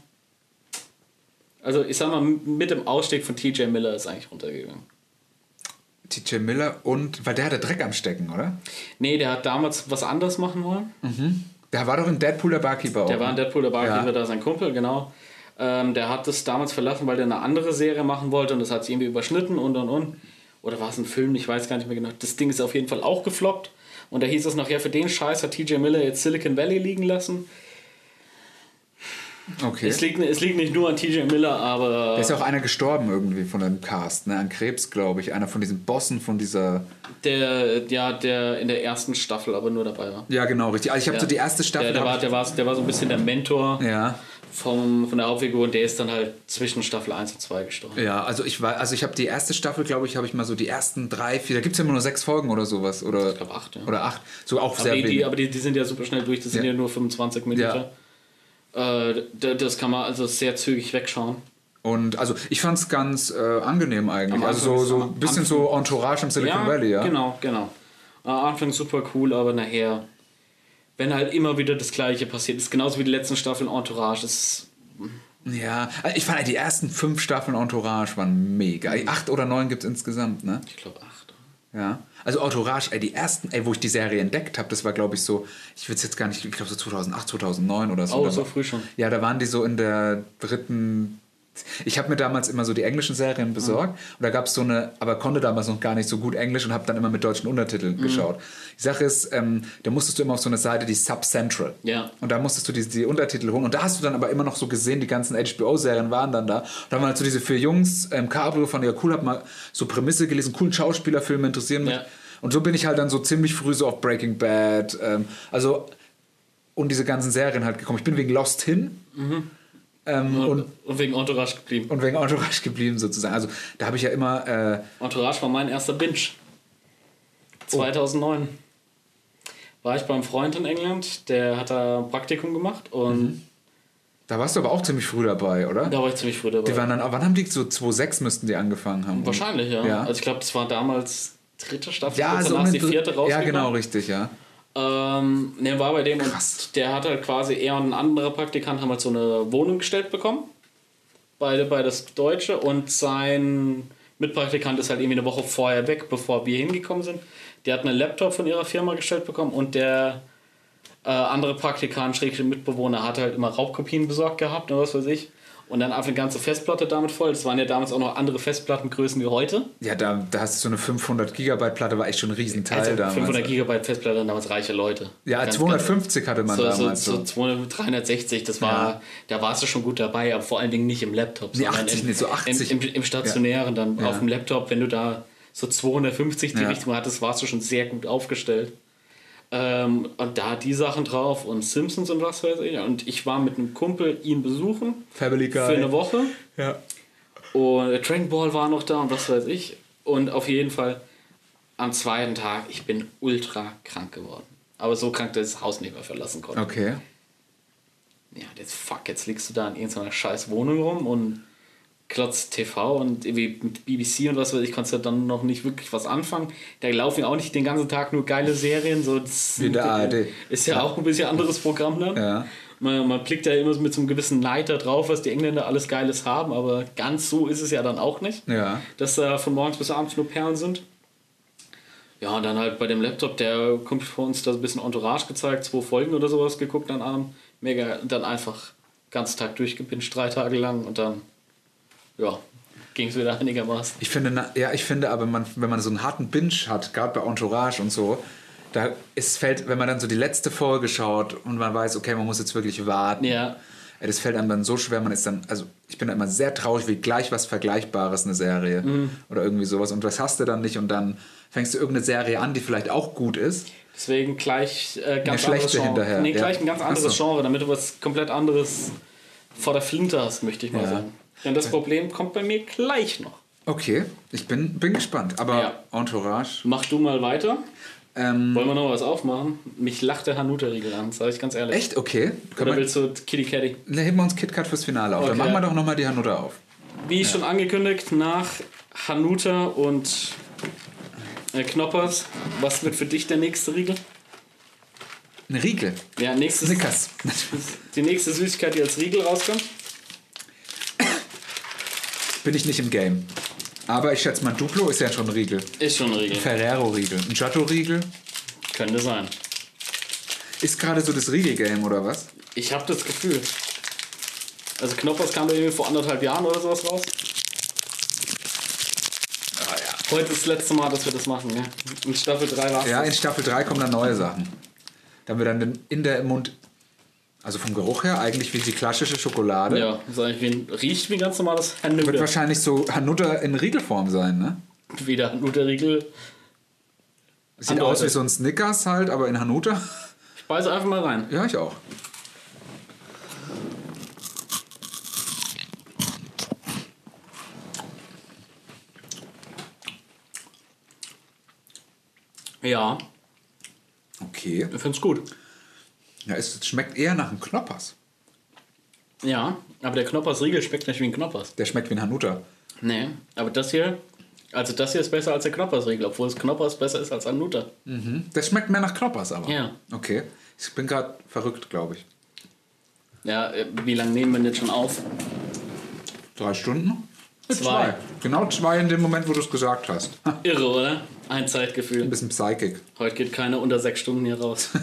Also ich sag mal, mit dem Ausstieg von TJ Miller ist eigentlich runtergegangen. TJ Miller und, weil der hatte Dreck am Stecken, oder? Nee, der hat damals was anderes machen wollen. Der war doch in Deadpool der Barkeeper auch. Der war in? Deadpool der Barkeeper, Ja. da sein Kumpel, genau. Ähm, der hat das damals verlassen, weil der eine andere Serie machen wollte und das hat sich irgendwie überschnitten und und und. Oder war es ein Film? Ich weiß gar nicht mehr genau. Das Ding ist auf jeden Fall auch gefloppt. Und da hieß es noch, ja, für den Scheiß hat TJ Miller jetzt Silicon Valley liegen lassen. Okay. Es liegt, es liegt nicht nur an TJ Miller, aber Da ist ja auch einer gestorben irgendwie von dem Cast, ne? An Krebs, glaube ich. Einer von diesen Bossen von dieser. der, ja, der in der ersten Staffel aber nur dabei war. Ja, genau, richtig. Also ich habe Ja. so die erste Staffel. Der, der, war, der, war, der war so ein bisschen der Mentor ja. vom, von der Hauptfigur und der ist dann halt zwischen Staffel 1 und 2 gestorben. Ja, also ich war, also ich habe die erste Staffel, glaube ich, habe ich mal so die ersten drei, vier, da gibt es ja immer nur sechs Folgen oder sowas. Oder, Ich glaube 8, ja. oder acht. So auch Aber, sehr die, die, wenig. aber die, die sind ja super schnell durch, das sind Ja. ja, nur 25 Minuten. Äh, das kann man also sehr zügig wegschauen. Und also ich fand es ganz äh, angenehm eigentlich. Also Anfang so, so ein bisschen so Entourage im Silicon Valley, ja. Genau, genau. Am Anfang super cool, aber nachher, wenn halt immer wieder das Gleiche passiert, ist genauso wie die letzten Staffeln Entourage. Ist, Ja, also ich fand die ersten fünf Staffeln Entourage waren mega. Acht oder neun gibt es insgesamt, ne? ich glaube, 8. Ja. Also Entourage, ey, die ersten, ey, wo ich die Serie entdeckt habe, das war glaube ich so, ich will es jetzt gar nicht, ich glaube so 2008, 2009 oder so. Oh, so war- früh schon. Ja, da waren die so in der dritten. Ich habe mir damals immer so die englischen Serien besorgt Mhm. und da gab es so eine, aber konnte damals noch gar nicht so gut Englisch und habe dann immer mit deutschen Untertiteln Mhm. geschaut. Die Sache ist, ähm, da musstest du immer auf so eine Seite, die Sub Central. Ja. Und da musstest du die, die Untertitel holen und da hast du dann aber immer noch so gesehen, die ganzen HBO-Serien waren dann da. Und da waren halt so diese vier Jungs, ähm, Cabrio von ja cool, hab mal so Prämisse gelesen, coolen Schauspielerfilme interessieren mich. Ja. Und so bin ich halt dann so ziemlich früh so auf Breaking Bad, ähm, also und diese ganzen Serien halt gekommen. Ich bin wegen Lost hin ähm, und, Und, wegen Entourage geblieben. und wegen Entourage geblieben sozusagen. Also da habe ich ja immer, äh, Entourage war mein erster Binge. 2009. War ich beim Freund in England, der hat da ein Praktikum gemacht und da warst du aber auch ziemlich früh dabei, oder? da war ich ziemlich früh dabei. Die waren dann, wann haben die so 2.6 müssten die angefangen haben? Wahrscheinlich, ja. Ja. Also ich glaube, das war damals dritte Staffel, Ja, so danach die vierte Ja, rausgekommen. genau, richtig, ja. Ähm, ne, war bei dem Krass. und der hat halt quasi, er und ein anderer Praktikant haben halt so eine Wohnung gestellt bekommen. Beide bei das Deutsche und sein Mitpraktikant ist halt irgendwie eine Woche vorher weg, bevor wir hingekommen sind. Der hat einen Laptop von ihrer Firma gestellt bekommen und der äh, andere Praktikant, schrägstrich Mitbewohner, hat halt immer Raubkopien besorgt gehabt oder was weiß ich. Und dann einfach eine ganze Festplatte damit voll. Das waren ja damals auch noch andere Festplattengrößen wie heute. Ja, da, da hast du so eine 500 Gigabyte Platte, war echt schon ein Riesenteil Also damals. 500 Gigabyte Festplatte, waren damals reiche Leute. Ja, Ganz, 250 hatte man so, damals so. so 200, 360, das war, Ja. da warst du schon gut dabei, aber vor allen Dingen nicht im Laptop, Nee, sondern 80, im, nee, so 80. Im, im, im stationären, dann Ja. auf dem Laptop, wenn du da so 250 die Ja. Richtung hattest, warst du schon sehr gut aufgestellt. Ähm, und da die Sachen drauf und Simpsons und was weiß ich. Und ich war mit einem Kumpel ihn besuchen Family Guy. für eine Woche. Ja. Und der Dragon Ball war noch da und was weiß ich. Und auf jeden Fall am zweiten Tag, ich bin ultra krank geworden. Aber so krank, dass ich das Haus nicht mehr verlassen konnte. Okay. Ja, jetzt fuck, jetzt liegst du da in irgendeiner scheiß Wohnung rum und klotzt TV und irgendwie mit BBC und was weiß ich, konntest du dann noch nicht wirklich was anfangen. Da laufen ja auch nicht den ganzen Tag nur geile Serien. So, das Wie der ARD. Ist ja, auch ein bisschen anderes Programm dann. Ja. Man, man blickt ja immer so mit so einem gewissen Neid da drauf, was die Engländer alles Geiles haben, aber ganz so ist es ja dann auch nicht. Ja. Dass da von morgens bis abends nur Perlen sind. Ja, und dann halt bei dem Laptop, der kommt vor uns da ein bisschen Entourage gezeigt, zwei Folgen oder sowas geguckt an einem. Mega, und dann einfach ganz Tag durchgepinscht, drei Tage lang und dann, ja, ging es wieder einigermaßen. Ich finde, ja, ich finde aber, man, wenn man so einen harten Binge hat, gerade bei Entourage und so, da es fällt, wenn man dann so die letzte Folge schaut und man weiß, okay, man muss jetzt wirklich warten. Ja. Ey, Das fällt einem dann so schwer, man ist dann, also ich bin da immer sehr traurig, wie gleich was Vergleichbares eine Serie Mhm. oder irgendwie sowas und das hast du dann nicht und dann fängst du irgendeine Serie an, die vielleicht auch gut ist. Deswegen gleich äh, ganz Eine anderes schlechte Genre. hinterher, Nee, ja. gleich ein ganz anderes so. Genre, damit du was komplett anderes vor der Flinte hast, möchte ich mal Ja. sagen. Denn das Problem kommt bei mir gleich noch. Okay, ich bin, bin gespannt, aber Ja. Entourage. Mach du mal weiter. Ähm, Wollen wir noch was aufmachen? Mich lacht der Hanuta-Riegel an, sag ich ganz ehrlich. echt? Okay. Können Oder willst du Kitty Catty? dann heben wir uns KitKat fürs Finale auf. Dann Okay. machen wir doch nochmal die Hanuta auf. Wie schon angekündigt, nach Hanuta und äh, Knoppers, was wird für dich der nächste Riegel? Ein Riegel. Ja, nächstes, Snickers. die nächste Süßigkeit, die als Riegel rauskommt. Bin ich nicht im Game. Aber ich schätze mal, Duplo ist ja schon ein Riegel. Ist schon ein Riegel. Ferrero-Riegel. Ein Giotto-Riegel. Könnte sein. Ist gerade so das Riegel-Game oder was? Ich habe das Gefühl. Also Knoppers kam da irgendwie vor anderthalb Jahren oder sowas raus. Ah, ja. Heute ist das letzte Mal, dass wir das machen, ja. In Staffel 3 war Ja, in Staffel 3 kommen dann neue Sachen. Da haben wir dann in der im Mund Also vom Geruch her eigentlich wie die klassische Schokolade. Ja, das ist eigentlich wie ein, riecht wie ein ganz normales Wird Hanuta. wahrscheinlich so Hanuta in Riegelform sein, ne? Wie der Hanuta-Riegel. Sieht Andeutet. aus wie so ein Snickers halt, aber in Hanuta. Ich beiße einfach mal rein. Ja, ich auch. Ja, Okay. ich finde es gut. Ja, es schmeckt eher nach einem Knoppers. Ja, aber der Knoppers-Riegel schmeckt nicht wie ein Knoppers. Der schmeckt wie ein Hanuta. Nee, aber das hier, also das hier ist besser als der Knoppers-Riegel, obwohl das Knoppers besser ist als Hanuta. Das schmeckt mehr nach Knoppers aber. Ja. Okay. Ich bin gerade verrückt, glaube ich. Ja, äh, wie lange nehmen wir denn jetzt schon auf? Drei Stunden? Zwei. Genau zwei in dem Moment, wo du es gesagt hast. Ha, Irre, oder? Ein Ein Zeitgefühl. bisschen psychic. Heute geht keiner unter sechs Stunden hier raus.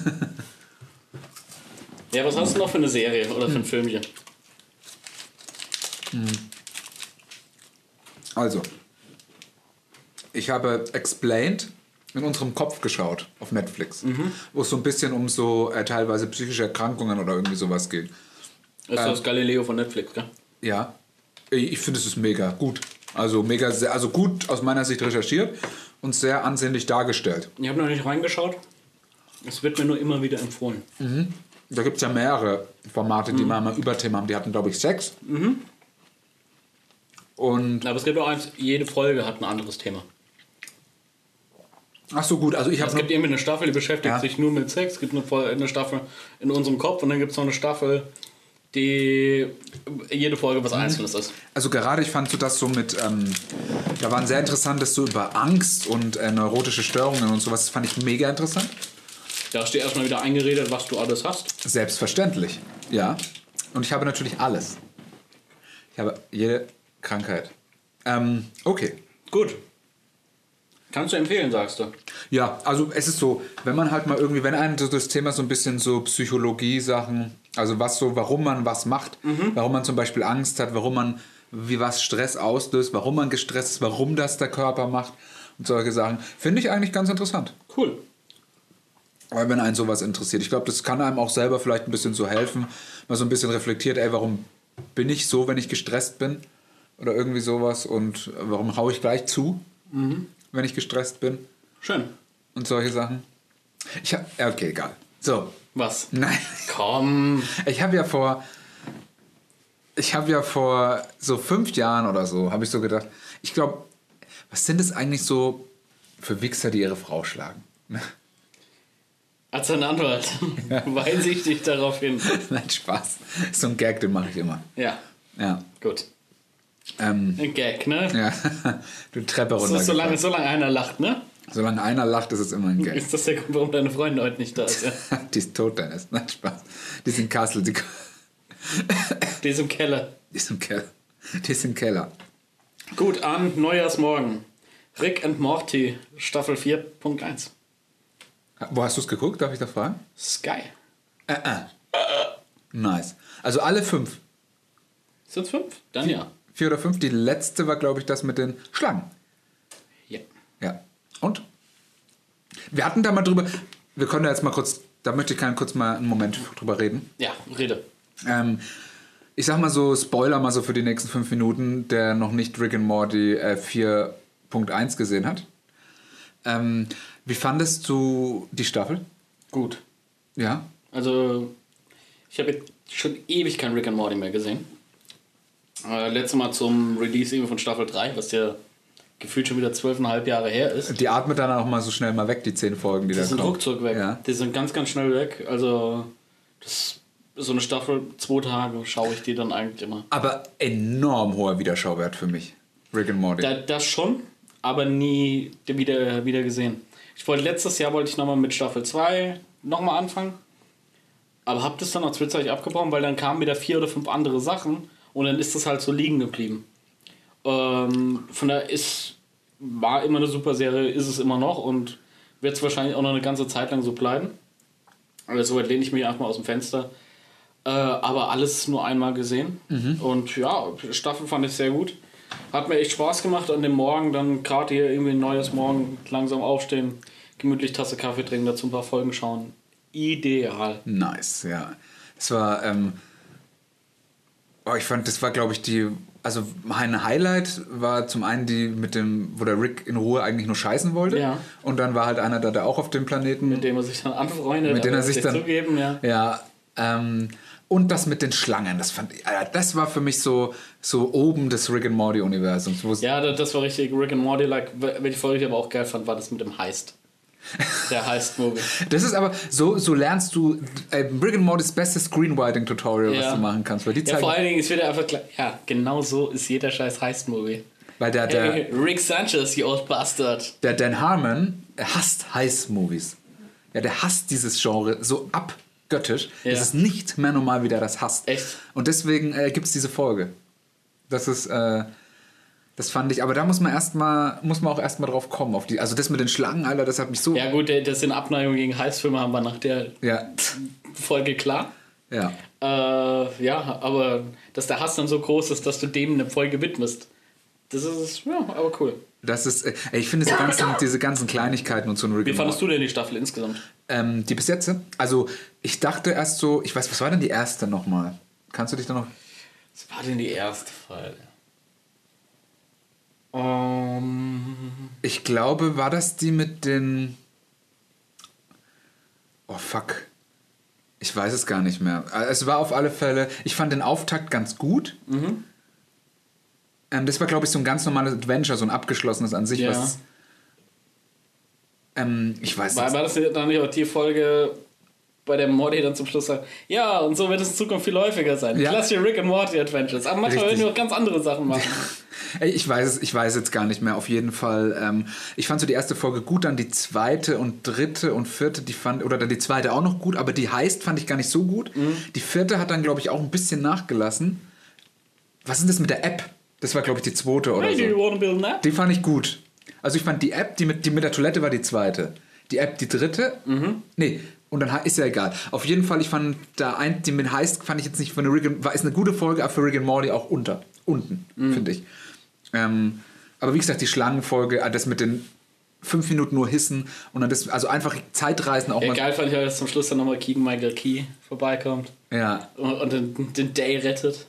ja, was hast du noch für eine Serie oder für ein Filmchen? Also, ich habe Explained in unserem Kopf geschaut auf Netflix, wo es so ein bisschen um so äh, teilweise psychische Erkrankungen oder irgendwie sowas geht. Das ist das Galileo von Netflix, gell? Ja, ich ich finde es ist mega gut. Also mega, sehr, also gut aus meiner Sicht recherchiert und sehr ansehnlich dargestellt. Ich habe noch nicht reingeschaut. Es wird mir nur immer wieder empfohlen. Da gibt es ja mehrere Formate, die mal mal Überthemen haben. Die hatten, glaube ich, sechs. Und Aber es gibt auch eins, jede Folge hat ein anderes Thema. ach so gut, also ich Es gibt irgendwie eine Staffel, die beschäftigt Ja. sich nur mit Sex. Es gibt eine, eine Staffel in unserem Kopf und dann gibt es noch eine Staffel, die jede Folge Mhm. was Einzelnes ist. Also gerade ich fand so das so mit, ähm, da waren sehr interessantes so über Angst und äh, neurotische Störungen und sowas, das fand ich mega interessant. Da hast du dir erstmal wieder eingeredet, was du alles hast. Selbstverständlich, ja. Und ich habe natürlich alles. Ich habe jede Krankheit. Ähm, okay. Gut. Kannst du empfehlen, sagst du. Ja, also es ist so, wenn man halt mal irgendwie, wenn einem das Thema so ein bisschen so Psychologie-Sachen, also was so, warum man was macht, warum man zum Beispiel Angst hat, warum man, wie was Stress auslöst, warum man gestresst ist, warum das der Körper macht und solche Sachen, finde ich eigentlich ganz interessant. Cool. Aber wenn einen sowas interessiert, ich glaube, das kann einem auch selber vielleicht ein bisschen so helfen, mal so ein bisschen reflektiert, ey, warum bin ich so, wenn ich gestresst bin? Oder irgendwie sowas und warum haue ich gleich zu, wenn ich gestresst bin? Schön. und solche Sachen. Ich hab, ja, okay, egal. So, Was? nein, Komm. ich habe ja vor, ich habe ja vor so fünf Jahren oder so, habe ich so gedacht, ich glaube, was sind es eigentlich so für Wichser, die ihre Frau schlagen? Als ein Anwalt weise ich dich darauf hin. nein, Spaß. So ein Gag, den mache ich immer. Ja, Ja. gut. Ähm, Ein Gag, ne? ja. du Treppe runter. ist, solange, solange einer lacht, ne? Solange einer lacht, ist es immer ein Gag. Ist das der Grund, warum deine Freundin heute nicht da ist? Ja? die ist tot, Dennis. Nein, Spaß. Die ist in Kassel. Die, Die ist im Keller. die ist im Keller. Die ist im Keller. Gut, am Neujahrsmorgen. Rick and Morty, Staffel 4.1. Wo hast du es geguckt? Darf ich da fragen? Sky. Äh, äh. Nice. Also alle fünf. Sind es fünf? Dann ja. Vier oder fünf. Die letzte war, glaube ich, das mit den Schlangen. Ja. Ja. Und? Wir hatten da mal drüber. Wir können da jetzt mal kurz. Da möchte ich gerne kurz mal einen Moment drüber reden. Ja, rede. Ähm, ich sag mal so, Spoiler mal so für die nächsten fünf Minuten, der noch nicht Rick and Morty äh, 4.1 gesehen hat. Ähm, wie fandest du die Staffel? Gut. Ja? Also, ich habe jetzt schon ewig kein Rick and Morty mehr gesehen. Äh, letztes Mal zum Release eben von Staffel 3, was ja gefühlt schon wieder zwölfeinhalb Jahre her ist. Die atmet dann auch mal so schnell mal weg, die zehn Folgen, die Die da sind kommen. ruckzuck weg. Ja. Die sind ganz, ganz schnell weg. Also, das ist so eine Staffel, zwei Tage schaue ich die dann eigentlich immer. Aber enorm hoher Wiederschauwert für mich. Rick and Morty. Da, das schon, aber nie wieder, wieder gesehen. Ich wollte letztes Jahr wollte ich nochmal mit Staffel 2 nochmal anfangen. Aber hab das dann auch zwischenzeitlich abgebrochen, weil dann kamen wieder vier oder fünf andere Sachen und dann ist das halt so liegen geblieben. Ähm, von daher ist, war immer eine super Serie, ist es immer noch und wird es wahrscheinlich auch noch eine ganze Zeit lang so bleiben. Also soweit lehne ich mich einfach mal aus dem Fenster. Äh, aber alles nur einmal gesehen. Und ja, Staffel fand ich sehr gut. Hat mir echt Spaß gemacht an dem Morgen, dann gerade hier irgendwie ein neues Morgen, langsam aufstehen, gemütlich Tasse Kaffee trinken, dazu ein paar Folgen schauen. Ideal. Nice, ja. Es war, ähm, oh, ich fand, das war, glaube ich, die, also mein Highlight war zum einen die mit dem, wo der Rick in Ruhe eigentlich nur scheißen wollte. Ja. Und dann war halt einer da, der auch auf dem Planeten. Mit dem er sich dann anfreundet, Mit denen er sich dann- zugeben, ja. Ja, ähm, und das mit den Schlangen, das fand ich, Alter, das war für mich so, so oben des Rick and Morty Universums. Ja, das das war richtig Rick and Morty. Like, welche Folge ich aber auch geil fand, war das mit dem Heist. Der Heist-Movie. Das ist aber, so, so lernst du äh, Rick and Mortys bestes Screenwriting-Tutorial, was Ja. du machen kannst. Weil die Ja, zeigen, vor allen Dingen, es wird einfach klar. Ja, genau so ist jeder scheiß Heist-Movie. weil der, der, Hey, Rick Sanchez, you old bastard. der Dan Harmon hasst Heist-Movies. Ja, der hasst dieses Genre so abgöttisch. Ja. Es ist nicht mehr normal, wie der das hasst. Echt? Und deswegen äh, gibt es diese Folge. Das ist, äh, das fand ich, aber da muss man erstmal, muss man auch erstmal drauf kommen. Auf die, also das mit den Schlangen, Alter, das hat mich so. Ja, gut, das in Abneigung gegen Heist-Filme haben wir nach der Ja. Folge klar. ja. Äh, ja, aber dass der Hass dann so groß ist, dass du dem eine Folge widmest. Das ist, ja, aber cool. Das ist, äh, ey, ich finde diese ganzen, diese ganzen Kleinigkeiten und so ein Rick Wie and fandest du denn die Staffel insgesamt? Ähm, die bis jetzt? Also, ich dachte erst so, ich weiß, was war denn die erste nochmal? Kannst du dich da noch. Was war denn die erste Folge? Um, Ich glaube, war das die mit den. Oh fuck. Ich weiß es gar nicht mehr. Äh, Es war auf alle Fälle. Ich fand den Auftakt ganz gut. Ähm, das war, glaube ich, so ein ganz normales Adventure, so ein abgeschlossenes an sich, Ja. was. Ähm, ich weiß war, nicht. war das dann nicht auch die Folge, bei der Morty dann zum Schluss sagt, ja, und so wird es in Zukunft viel häufiger sein. Ja. Klassische Rick and Morty Adventures. Aber manchmal Richtig. werden wir auch ganz andere Sachen machen. Ich weiß es, ich weiß jetzt gar nicht mehr. Auf jeden Fall. Ähm, ich fand so die erste Folge gut, dann die zweite und dritte und vierte, die fand oder dann die zweite auch noch gut, aber die heißt fand ich gar nicht so gut. Mhm. Die vierte hat dann glaube ich auch ein bisschen nachgelassen. Was ist denn das mit der App? Das war glaube ich die zweite oder hey, so. Die fand ich gut. Also ich fand die App, die mit, die mit der Toilette war die zweite. Die App die dritte. Mhm. Nee, und dann ist ja egal. Auf jeden Fall, ich fand da ein, die mit heißt, fand ich jetzt nicht für eine Rick and, war ist eine gute Folge, aber für Rick and Morty auch unter. Unten, Mhm. finde ich. Ähm, aber wie gesagt, die Schlangenfolge, ah, das mit den fünf Minuten nur hissen und dann das, also einfach Zeitreisen auch Ja, mal. geil fand ich dass zum Schluss dann nochmal Keegan Michael Key vorbeikommt Ja. und, und den, den Day rettet.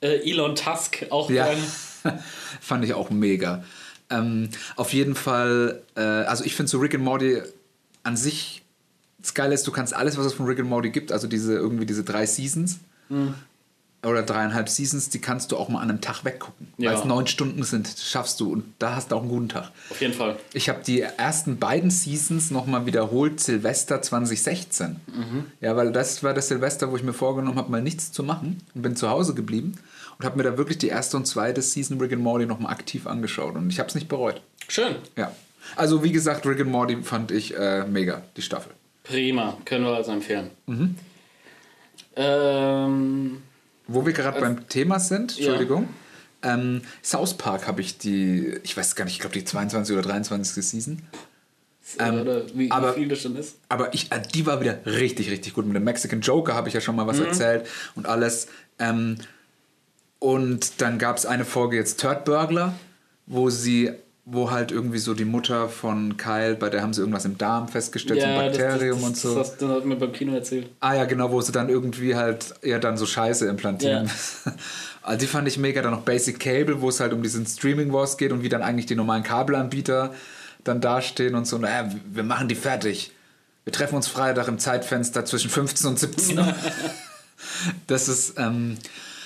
Äh, Elon Tusk auch Ja, geil. fand ich auch mega. Ähm, auf jeden Fall, äh, also ich finde so Rick and Morty an sich, das Geile ist, du kannst alles, was es von Rick and Morty gibt, also diese irgendwie diese drei Seasons Mhm. oder dreieinhalb Seasons, die kannst du auch mal an einem Tag weggucken. Ja. Weil es neun Stunden sind, schaffst du und da hast du auch einen guten Tag. Auf jeden Fall. Ich habe die ersten beiden Seasons nochmal wiederholt, Silvester 2016. Mhm. Ja, weil das war das Silvester, wo ich mir vorgenommen habe, mal nichts zu machen und bin zu Hause geblieben und habe mir da wirklich die erste und zweite Season Rick and Morty nochmal aktiv angeschaut und ich habe es nicht bereut. Schön. Ja. Also wie gesagt, Rick and Morty fand ich äh, mega, die Staffel. Prima. Können wir also empfehlen. Mhm. Ähm, Wo wir gerade beim Thema sind, ja. Entschuldigung. Ähm, South Park habe ich die, ich weiß gar nicht, ich glaube die 22 oder 23. Season. Ähm, oder wie, aber- viel das schon ist. Aber ich, äh, die war wieder richtig, richtig gut. Mit dem Mexican Joker habe ich ja schon mal was erzählt und alles. Ähm, und dann gab es eine Folge jetzt Third Burglar, wo sie, wo halt irgendwie so die Mutter von Kyle, bei der haben sie irgendwas im Darm festgestellt, so ein Bakterium das, und so. Das, hast du mir beim Kino erzählt. Ah ja, genau, wo sie dann irgendwie halt ja dann so Scheiße implantieren. also die fand ich mega. Dann noch Basic Cable, wo es halt um diesen Streaming Wars geht und wie dann eigentlich die normalen Kabelanbieter dann dastehen und so, naja, wir machen die fertig. Wir treffen uns Freitag im Zeitfenster zwischen 15 und 17 Uhr. das ist, ähm,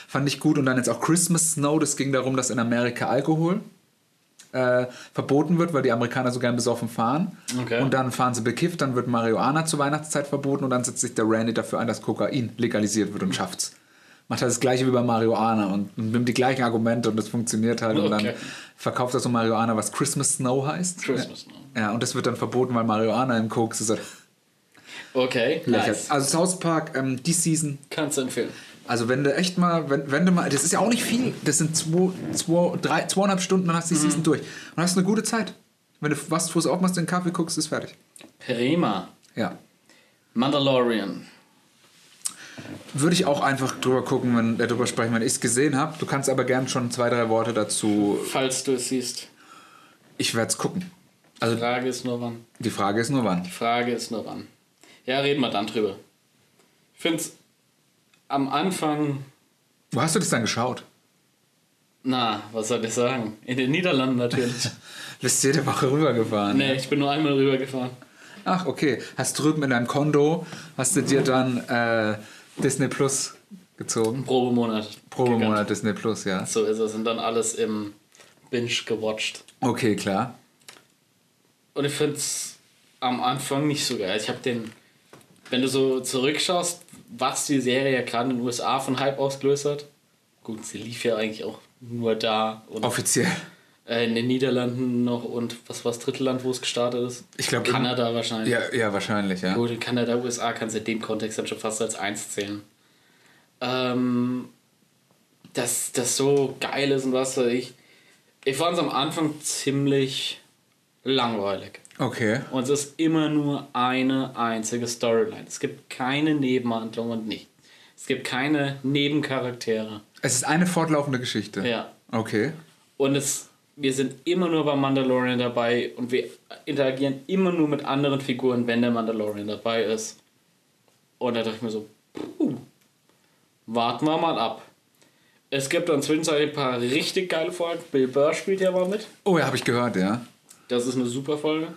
fand ich gut. Und dann jetzt auch Christmas Snow, das ging darum, dass in Amerika Alkohol äh, verboten wird, weil die Amerikaner so gern besoffen fahren. Okay. Und dann fahren sie bekifft, dann wird Marihuana zur Weihnachtszeit verboten und dann setzt sich der Randy dafür ein, dass Kokain legalisiert wird und schafft's. Macht halt das gleiche wie bei Marihuana und, und nimmt die gleichen Argumente und das funktioniert halt. Und dann Okay. verkauft er so Marihuana, was Christmas Snow heißt. Christmas Snow. Ja, und das wird dann verboten, weil Marihuana im Koks ist. Okay, lächerlich. nice. Also South Park, ähm, die Season, Kannst du empfehlen. Also wenn du echt mal, wenn, wenn du mal, das ist ja auch nicht viel, das sind zwei, zwei, drei, zweieinhalb Stunden, dann hast du die Season durch. Und hast eine gute Zeit. Wenn du was Fuß aufmachst, den Kaffee guckst, ist fertig. Prima. Ja. Mandalorian. Würde ich auch einfach drüber gucken, wenn äh, drüber sprechen, wenn ich es gesehen habe. Du kannst aber gern schon zwei, drei Worte dazu. Falls du es siehst. Ich werde es gucken. Die Also Frage ist nur wann. die Frage ist nur wann. Die Frage ist nur wann. Ja, reden wir dann drüber. Ich finde es am Anfang, Wo hast du das dann geschaut? na, was soll ich sagen? In den Niederlanden natürlich. Bist jede Woche rübergefahren? nee, ich bin nur einmal rübergefahren. Ach, okay. Hast drüben in deinem Kondo, hast du dir dann äh, Disney Plus gezogen? Probemonat. Pro gegönnt. Monat Disney Plus, ja. So ist es. Und dann alles im Binge gewatcht. Okay, klar. Und ich finde es am Anfang nicht so geil. Ich habe den, wenn du so zurückschaust, was die Serie ja gerade in den USA von Hype ausgelöst hat. Gut, sie lief ja eigentlich auch nur da und Offiziell. äh, in den Niederlanden noch und was war das dritte Land, wo es gestartet ist? Ich glaub, Kanada wahrscheinlich. Ja, ja, wahrscheinlich, ja. Gut, in Kanada, USA kannst du in dem Kontext dann schon fast als eins zählen. Ähm, dass das so geil ist und was weiß ich. Ich fand es am Anfang ziemlich langweilig. Okay. Und es ist immer nur eine einzige Storyline. Es gibt keine Nebenhandlung und nicht. Es gibt keine Nebencharaktere. Es ist eine fortlaufende Geschichte. Ja. Okay. Und es, wir sind immer nur beim Mandalorian dabei und wir interagieren immer nur mit anderen Figuren, wenn der Mandalorian dabei ist. Und da dachte ich mir so, puh, warten wir mal ab. Es gibt dann zwischenzeitlich ein paar richtig geile Folgen. Bill Burr spielt ja mal mit. Oh ja, habe ich gehört, ja. Das ist eine super Folge.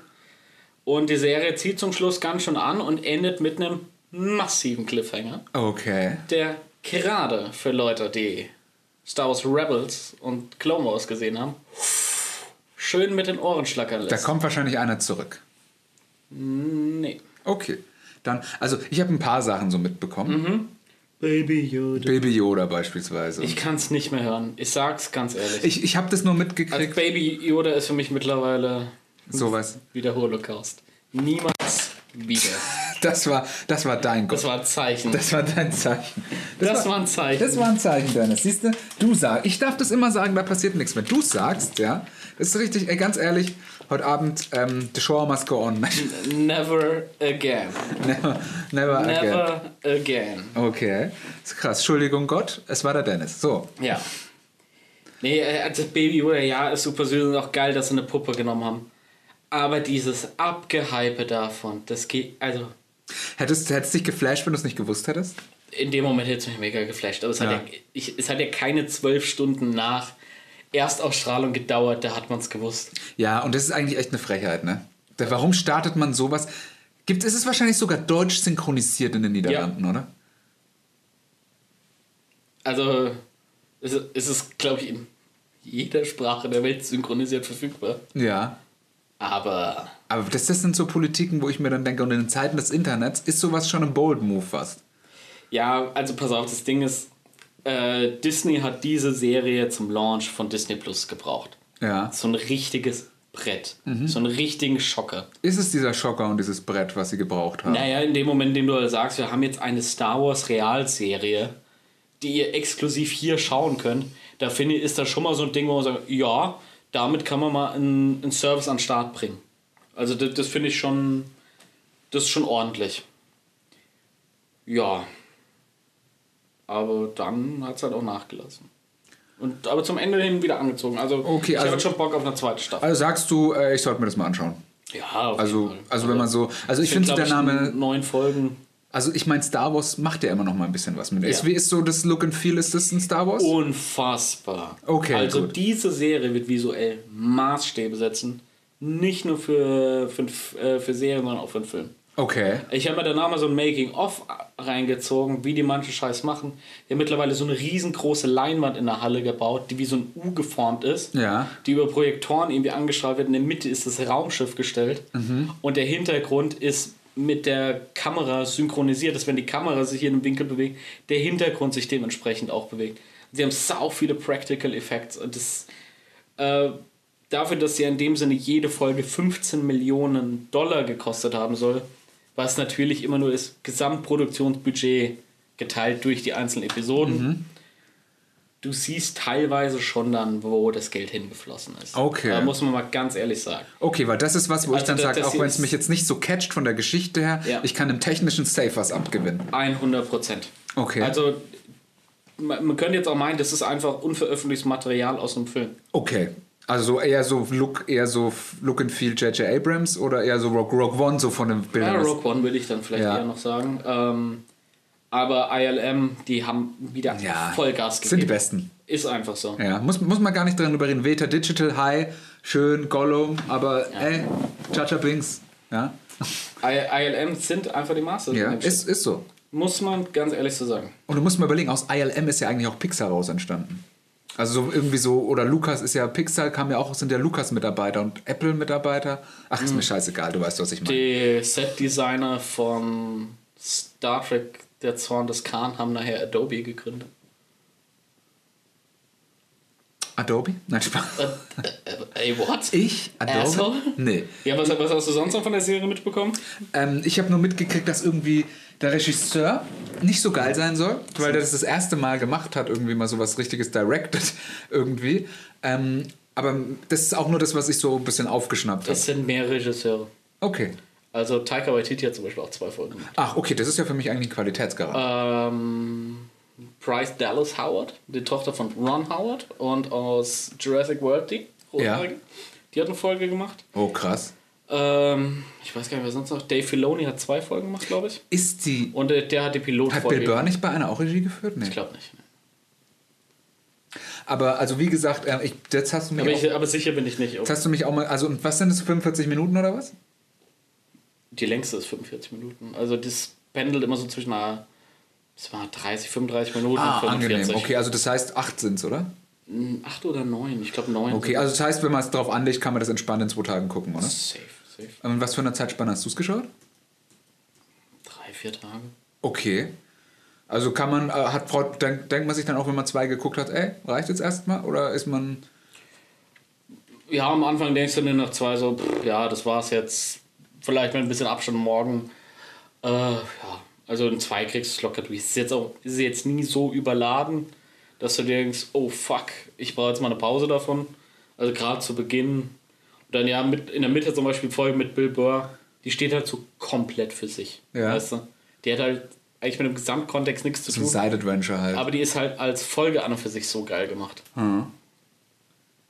Und die Serie zieht zum Schluss ganz schön an und endet mit einem massiven Cliffhanger, Okay. der gerade für Leute, die Star Wars Rebels und Clone Wars gesehen haben, schön mit den Ohren schlackern Da lässt. kommt wahrscheinlich einer zurück. Nee. Okay. Dann, also ich habe ein paar Sachen so mitbekommen. Baby Yoda. Baby Yoda beispielsweise. Ich kann es nicht mehr hören. Ich sag's ganz ehrlich. Ich, ich habe das nur also mitgekriegt. Baby Yoda ist für mich mittlerweile Sowas. wie der Holocaust. Niemals wieder. Das war, das war dein Gott. Das war ein Zeichen. Das war dein Zeichen. Das war ein Zeichen. Das war ein Zeichen, Dennis. Siehst du, du sagst, ich darf das immer sagen, da passiert nichts mehr. Du sagst, ja, das ist richtig, ey, ganz ehrlich, heute Abend, ähm, the show must go on. Never again. never, never again. Never again. Okay, ist krass. Entschuldigung Gott, es war der Dennis. So, Ja. Nee, äh, also Baby Yoda, ja, ist super süß und auch geil, dass sie eine Puppe genommen haben. Aber dieses Abgehype davon, das geht, also hättest du dich geflasht, wenn du es nicht gewusst hättest? in dem Moment hätte es mich mega geflasht. Aber es, Ja. hat, ja, ich, es hat ja keine zwölf Stunden nach Erstausstrahlung gedauert, da hat man es gewusst. Ja, und das ist eigentlich echt eine Frechheit, ne? Da- Warum startet man sowas? Gibt, ist es wahrscheinlich sogar deutsch synchronisiert in den Niederlanden, oder? Also, es ist, es ist glaube ich, in jeder Sprache der Welt synchronisiert verfügbar. Ja. Aber Aber das, das sind so Politiken, wo ich mir dann denke, und in den Zeiten des Internets ist sowas schon ein Bold Move fast. Ja, also pass auf, das Ding ist, äh, Disney hat diese Serie zum Launch von Disney Plus gebraucht. Ja. So ein richtiges Brett. So einen richtigen Schocker. Ist es dieser Schocker und dieses Brett, was sie gebraucht haben? Naja, in dem Moment, in dem du sagst, wir haben jetzt eine Star Wars Realserie, die ihr exklusiv hier schauen könnt, da finde ich, ist das schon mal so ein Ding, wo man sagt, ja, damit kann man mal einen, einen Service an den Start bringen. Also das, das finde ich schon, das ist schon ordentlich. Ja. Aber dann hat es halt auch nachgelassen. Und, aber zum Ende hin wieder angezogen. Also, Okay, ich also- habe schon Bock auf eine zweite Staffel. Also sagst du, äh, ich sollte mir das mal anschauen. Ja, Also, Fall. also wenn man so, also ich finde der Name, Neun Folgen. Also ich meine Star Wars macht ja immer noch mal ein bisschen was mit. Ja. Ist, wie ist so das Look and Feel, ist das ein Star Wars? Unfassbar. Okay, Also gut. diese Serie wird visuell Maßstäbe setzen. Nicht nur für, für, äh, für Serien, sondern auch für einen Film. Okay. Ich habe mir danach mal so ein Making-of reingezogen, wie die manche Scheiß machen. Die haben mittlerweile so eine riesengroße Leinwand in der Halle gebaut, die wie so ein U geformt ist. Ja. Die über Projektoren irgendwie angestrahlt wird. In der Mitte ist das Raumschiff gestellt. Mhm. Und der Hintergrund ist mit der Kamera synchronisiert, dass wenn die Kamera sich in einem Winkel bewegt, der Hintergrund sich dementsprechend auch bewegt. Sie haben sau viele Practical Effects und das äh, dafür, dass ja in dem Sinne jede Folge 15 Millionen Dollar gekostet haben soll, was natürlich immer nur das Gesamtproduktionsbudget geteilt durch die einzelnen Episoden. Mhm. Du siehst teilweise schon dann, wo das Geld hingeflossen ist. Okay. Da muss man mal ganz ehrlich sagen. Okay, weil das ist was, wo ich Also dann das- sage, auch wenn es mich jetzt nicht so catcht von der Geschichte her, Ja. ich kann im technischen Safe was abgewinnen. 100 Prozent. Okay. Also, man, könnte jetzt auch meinen, das ist einfach unveröffentlichtes Material aus einem Film. Okay. Also so eher so Look, eher so Look and Feel J.J. Abrams oder eher so Rogue, Rogue One so von den Ja, Bildern. Rogue One würde ich dann vielleicht Ja. eher noch sagen. Ähm, Aber ILM, die haben wieder Ja, Vollgas gegeben. sind die Besten. Ist einfach so. Ja, muss, muss man gar nicht drüber reden. Veta Digital, High, schön, Gollum, aber ey, Chacha Binks. Ja, ILM sind einfach die Masters. ja ist, ist so. Muss man ganz ehrlich so sagen. Und du musst mal überlegen, aus ILM ist ja eigentlich auch Pixar raus entstanden. Also so irgendwie so, oder Lukas ist ja, Pixar kam ja auch, sind ja Lukas-Mitarbeiter und Apple-Mitarbeiter. Ach, ist mir scheißegal, du weißt, was ich meine. Die Set-Designer von Star Trek, der Zorn des Khan, haben nachher Adobe gegründet. Adobe? Nein, Spaß. Äh, ey, what? Ich? Adobe? Asshole? Nee. Ja, was, was hast du sonst noch von der Serie mitbekommen? Ähm, ich habe nur mitgekriegt, dass irgendwie der Regisseur nicht so geil sein soll, weil der das das erste Mal gemacht hat, irgendwie mal sowas richtiges directed irgendwie. Ähm, aber das ist auch nur das, was ich so ein bisschen aufgeschnappt habe. Es sind mehr Regisseure. Okay. Also Taika Waititi hat zum Beispiel auch zwei Folgen gemacht. Ach, okay, das ist ja für mich eigentlich ein Qualitätsgarant. Ähm, Bryce Dallas Howard, die Tochter von Ron Howard und aus Jurassic World, die Rothaarige. Die hat eine Folge gemacht. Oh, krass. Ähm, ich weiß gar nicht, wer sonst noch. Dave Filoni hat zwei Folgen gemacht, glaube ich. Ist die. Und äh, der hat die Hat Pilotfolge. Bill Burr nicht bei einer auch Regie geführt? Nee. Ich glaube nicht. Aber also wie gesagt, äh, ich, jetzt hast du mich Aber, auch, ich, aber sicher bin ich nicht. jetzt hast du mich auch mal. Also und was sind das? 45 Minuten oder was? Die längste ist 45 Minuten. Also das pendelt immer so zwischen einer, das war 30, 35 Minuten Ah, und 45. angenehm. Okay, also das heißt acht sind's, oder? Acht oder neun? Ich glaube neun. Okay, also das heißt, wenn man es drauf anlegt, kann man das entspannt in zwei Tagen gucken, oder? Safe, safe. Und was für eine Zeitspanne hast du es geschaut? Drei, vier Tage. Okay. Also kann man, äh, hat Frau, denk, denkt man sich dann auch, wenn man zwei geguckt hat, ey, reicht jetzt erstmal? Oder ist man. Ja, am Anfang denkst du dir nach zwei so, pff, ja, das war's jetzt. Vielleicht mit ein bisschen Abstand morgen. Äh, ja, also in zwei kriegst du es locker durch. Es ist jetzt auch ist jetzt nie so überladen, dass du dir denkst, oh fuck, ich brauche jetzt mal eine Pause davon. Also gerade zu Beginn. Und dann ja, mit, in der Mitte zum Beispiel Folge mit Bill Burr, die steht halt so komplett für sich. Ja. Weißt du? Die hat halt eigentlich mit dem Gesamtkontext nichts zu So ein tun. Side-Adventure halt. Aber die ist halt als Folge an und für sich so geil gemacht. Hm.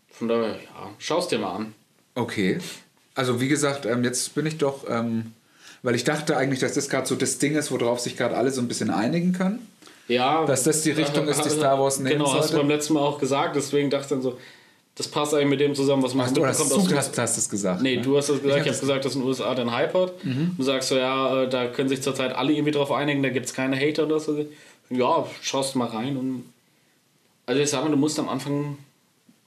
Von daher, ja, schau's dir mal an. Okay. Also wie gesagt, ähm, jetzt bin ich doch, ähm, weil ich dachte eigentlich, dass das gerade so das Ding ist, worauf sich gerade alle so ein bisschen einigen können. Ja. Dass das die Richtung ist, die Star Wars nehmen Genau, hast du sollte? beim letzten Mal auch gesagt, deswegen dachte ich dann so, das passt eigentlich mit dem zusammen, was man Ach, du hast, aus du hast, hast es gesagt. Nee, ne? du hast das gesagt, ich, Ich habe gesagt, dass in den USA den Hype hat. Du sagst so, ja, äh, da können sich zurzeit alle irgendwie drauf einigen, da gibt es keine Hater oder so. Ja, schaust mal rein und. Also ich sag mal, du musst am Anfang.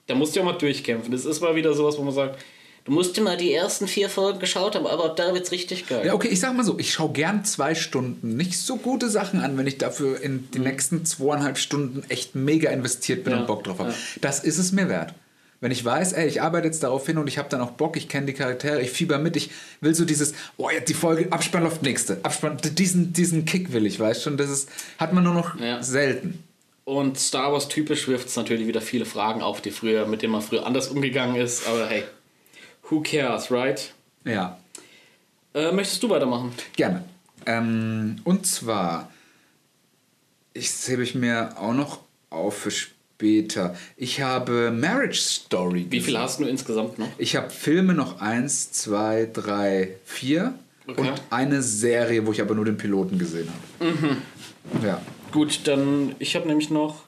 Da musst du ja mal durchkämpfen. Das ist mal wieder sowas, wo man sagt, du musst mal die ersten vier Folgen geschaut haben, aber da wird's richtig geil. Ja, okay, ich sag mal so, ich schaue gern zwei Stunden nicht so gute Sachen an, wenn ich dafür in die nächsten zweieinhalb Stunden echt mega investiert bin Mhm. Ja, und Bock drauf habe. ja. Das ist es mir wert. Wenn ich weiß, ey, ich arbeite jetzt darauf hin und ich habe dann auch Bock, ich kenne die Charaktere, ich fieber mit, ich will so dieses, oh, jetzt die Folge, Abspann läuft nächste, Abspann, diesen, diesen Kick will ich, weißt schon, das ist, hat man nur noch Ja. selten. Und Star Wars typisch wirft es natürlich wieder viele Fragen auf, die früher, mit denen man früher anders umgegangen ist. Aber hey, who cares, right? Ja, Äh, möchtest du weitermachen? gerne. Ähm, und zwar, ich hebe ich mir auch noch auf für später. Ich habe Marriage Story. Wie viel hast du insgesamt noch? Ich habe Filme noch eins, zwei, drei, vier Okay. und eine Serie, wo ich aber nur den Piloten gesehen habe. Mhm. Ja. Gut, dann ich habe nämlich noch.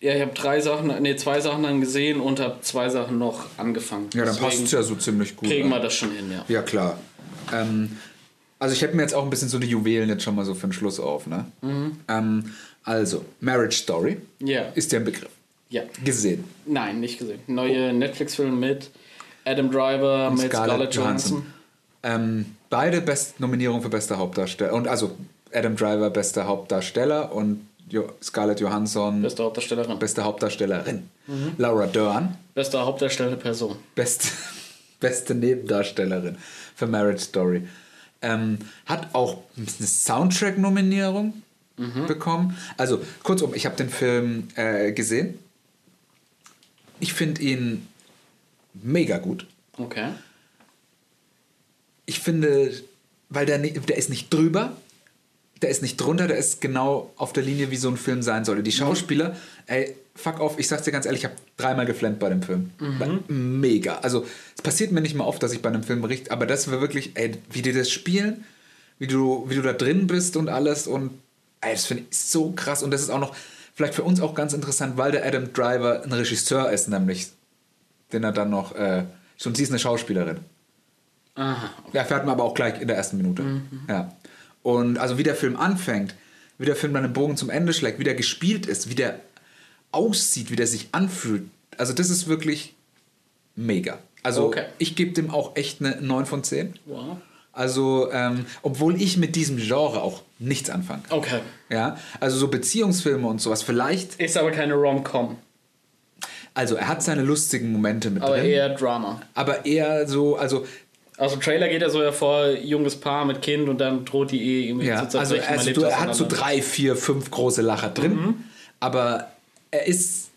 Ja, ich habe drei Sachen, nee, zwei Sachen dann gesehen und habe zwei Sachen noch angefangen. Ja, dann passt es ja so ziemlich gut. Kriegen wir das schon hin, ja. Ja, klar. Ähm, also ich hätte mir jetzt auch ein bisschen so die Juwelen jetzt schon mal so für den Schluss auf. Ne? Mhm. Ähm, also, Marriage Story Ja. ist der Begriff. Ja. Gesehen. Nein, nicht gesehen. Neue Netflix-Film mit Adam Driver, mit Scarlett, Johansson. Ähm, beide Best Nominierungen für beste Hauptdarsteller. Und also Adam Driver bester Hauptdarsteller und jo Scarlett Johansson Beste Hauptdarstellerin. beste Hauptdarstellerin. Mhm. Laura Dern Beste Hauptdarstellende Person. beste, beste Nebendarstellerin für Marriage Story. Ähm, hat auch eine Soundtrack-Nominierung Mhm. bekommen. Also kurzum, ich habe den Film äh, gesehen. Ich finde ihn mega gut. Okay. Ich finde, weil der, ni- der ist nicht drüber, der ist nicht drunter, der ist genau auf der Linie, wie so ein Film sein sollte. Die Schauspieler, ey, fuck off, ich sag's dir ganz ehrlich, ich habe dreimal geflennt bei dem Film. Mega. Also, es passiert mir nicht mal oft, dass ich bei einem Film berichte, aber das war wirklich, ey, wie die das spielen, wie du, wie du da drin bist und alles. Und ey, das finde ich so krass. Und das ist auch noch vielleicht für uns auch ganz interessant, weil der Adam Driver ein Regisseur ist, nämlich, den er dann noch, äh, und sie ist eine Schauspielerin. Aha. Ja, erfährt man aber auch gleich in der ersten Minute. Ja. Und also wie der Film anfängt, wie der Film dann den Bogen zum Ende schlägt, wie der gespielt ist, wie der aussieht, wie der sich anfühlt. Also das ist wirklich mega. Also Okay. ich gebe dem auch echt eine 9 von 10. Wow. Also, ähm, obwohl ich mit diesem Genre auch nichts anfange. Okay. Ja, also so Beziehungsfilme und sowas. Vielleicht, Ist aber keine Rom-Com, also er hat seine lustigen Momente mit aber drin, eher Drama. aber eher so, also Also im Trailer geht er so hervor, junges Paar mit Kind und dann droht die Ehe irgendwie Ja, zu also, also du, er hat so drei, vier, fünf große Lacher drin, Mhm. aber er ist,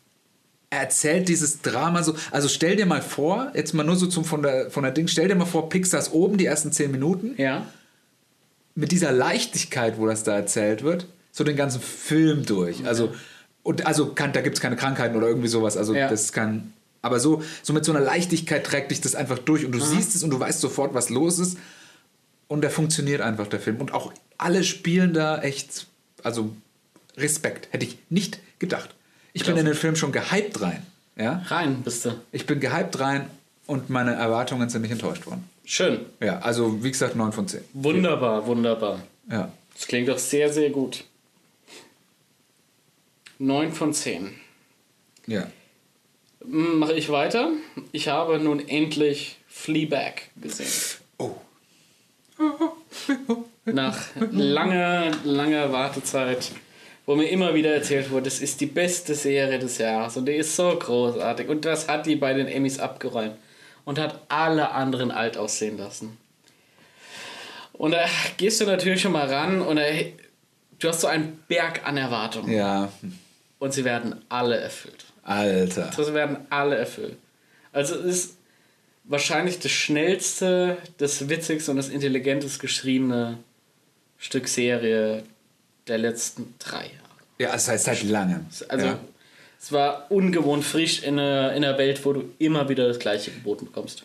er erzählt dieses Drama so, also stell dir mal vor, jetzt mal nur so zum von der, von der Ding, stell dir mal vor, Pixars oben die ersten zehn Minuten, Ja. mit dieser Leichtigkeit, wo das da erzählt wird, so den ganzen Film durch, also, und also kann, da gibt es keine Krankheiten oder irgendwie sowas, also Ja. das kann, aber so, so mit so einer Leichtigkeit trägt dich das einfach durch und du siehst es und du weißt sofort, was los ist und der funktioniert einfach, der Film. Und auch alle spielen da echt, also Respekt, hätte ich nicht gedacht. Ich bin Klasse. in den Film schon gehypt rein. Ja? Rein bist du. Ich bin gehypt rein und meine Erwartungen sind nicht enttäuscht worden. Schön. Ja, also wie gesagt, 9 von 10. Wunderbar, wunderbar. Ja. Das klingt doch sehr, sehr gut. 9 von 10. Ja. Mache ich weiter. Ich habe nun endlich Fleabag gesehen. Oh. Nach langer, langer Wartezeit, wo mir immer wieder erzählt wurde, das ist die beste Serie des Jahres und die ist so großartig. Und das hat die bei den Emmys abgeräumt und hat alle anderen alt aussehen lassen. Und da gehst du natürlich schon mal ran und da, du hast so einen Berg an Erwartungen Ja, und sie werden alle erfüllt. Alter. Das werden alle erfüllt. Also es ist wahrscheinlich das schnellste, das witzigste und das intelligentest geschriebene Stück Serie der letzten drei Jahre. Ja, das heißt seit langem. Also ja. es war ungewohnt frisch in einer, in einer Welt, wo du immer wieder das gleiche geboten bekommst.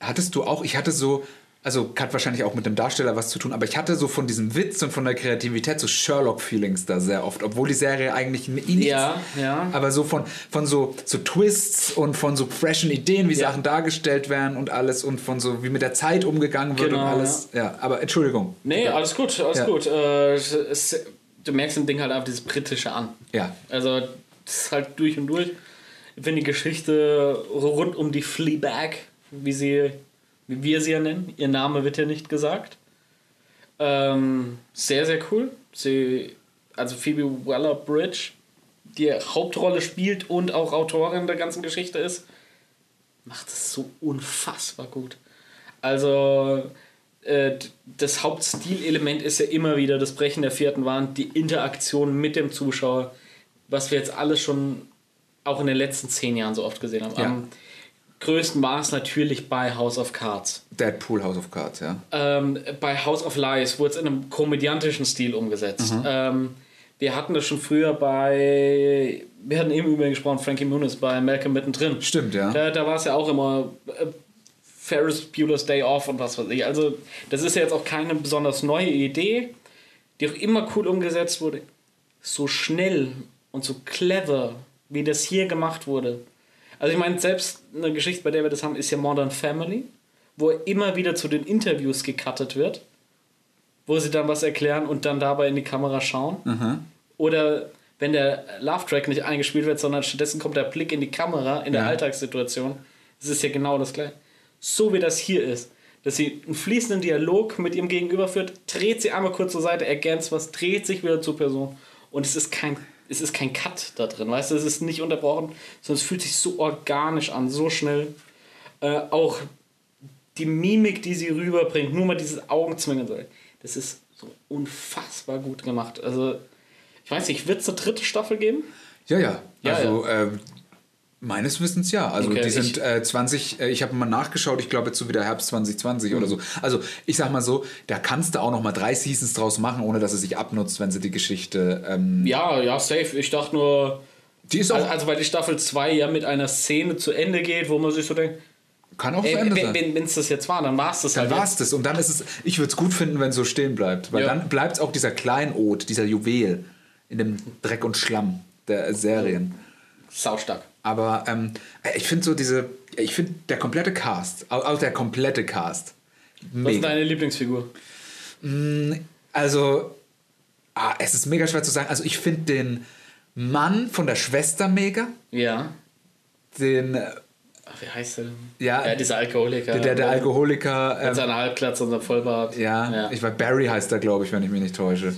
Hattest du auch, ich hatte so, also hat wahrscheinlich auch mit dem Darsteller was zu tun, aber ich hatte so von diesem Witz und von der Kreativität so Sherlock-Feelings da sehr oft, obwohl die Serie eigentlich ni- nichts, Ja, ja. aber so von, von so, so Twists und von so freshen Ideen, wie Ja. Sachen dargestellt werden und alles und von so, wie mit der Zeit umgegangen wird Genau, und alles. Ja. aber Entschuldigung. Nee, alles gut, alles Ja. gut. Äh, du merkst im Ding halt einfach dieses Britische an. Ja. Also, das ist halt durch und durch. Wenn die Geschichte rund um die Fleabag, wie sie, wie wir sie ja nennen, ihr Name wird ja nicht gesagt. Ähm, sehr, sehr cool. Sie, also Phoebe Waller-Bridge, die Hauptrolle spielt und auch Autorin der ganzen Geschichte ist, macht es so unfassbar gut. Also äh, das Hauptstilelement ist ja immer wieder das Brechen der vierten Wand, die Interaktion mit dem Zuschauer, was wir jetzt alles schon auch in den letzten zehn Jahren so oft gesehen haben. Ja. Am größten war es natürlich bei House of Cards. Deadpool House of Cards, ja. Ähm, bei House of Lies wurde es in einem komödiantischen Stil umgesetzt. Ähm, wir hatten das schon früher bei, wir hatten eben über ihn gesprochen, Frankie Muniz bei Malcolm mittendrin. Stimmt, ja. Da, da war es ja auch immer äh, Ferris Bueller's Day Off und was weiß ich. Also, das ist ja jetzt auch keine besonders neue Idee, die auch immer cool umgesetzt wurde. So schnell und so clever, wie das hier gemacht wurde. Also, ich meine, selbst eine Geschichte, bei der wir das haben, ist ja Modern Family, wo er immer wieder zu den Interviews gecuttet wird, wo sie dann was erklären und dann dabei in die Kamera schauen. Oder wenn der Love-Track nicht eingespielt wird, sondern stattdessen kommt der Blick in die Kamera in der Ja. Alltagssituation. Das ist ja genau das gleiche. So wie das hier ist. Dass sie einen fließenden Dialog mit ihrem Gegenüber führt, dreht sie einmal kurz zur Seite, ergänzt was, dreht sich wieder zur Person. Und es ist kein, es ist kein Cut da drin, weißt du, es ist nicht unterbrochen, sondern es fühlt sich so organisch an, so schnell. Äh, auch die Mimik, die sie rüberbringt, nur mal dieses Augenzwinkern, so, das ist so unfassbar gut gemacht. Also, ich weiß nicht, wird es eine dritte Staffel geben? Ja, ja. Ja, also Äh, meines Wissens ja. Also Okay, die sind äh, 20, äh, ich habe mal nachgeschaut, ich glaube jetzt so wieder Herbst 2020 oder so. Also ich sag mal so, da kannst du auch noch mal drei Seasons draus machen, ohne dass es sich abnutzt, wenn sie die Geschichte. Ähm, Ja, ja, safe. Ich dachte nur, die ist auch. also, also weil die Staffel 2 ja mit einer Szene zu Ende geht, wo man sich so denkt, Kann auch zu Ey, Ende wenn sein. wenn es das jetzt war, dann war es das Dann halt. war es das. Und dann ist es, ich würde es gut finden, wenn es so stehen bleibt. Weil Ja. dann bleibt es auch dieser Kleinod, dieser Juwel in dem Dreck und Schlamm der Serien. Saustark. Aber ähm, ich finde so diese, ich finde der komplette Cast, auch auch der komplette Cast, Was ist mega. deine Lieblingsfigur? Also, ah, es ist mega schwer zu sagen. Also ich finde den Mann von der Schwester mega. Ja. Den, äh, Ach, wie heißt der denn? Ja. ja dieser Alkoholiker. der, der, der Alkoholiker. Mit Ähm, seiner Halbglatze und seinem Vollbart. ja, ja. ich weiß, Barry heißt er, glaube ich, wenn ich mich nicht täusche.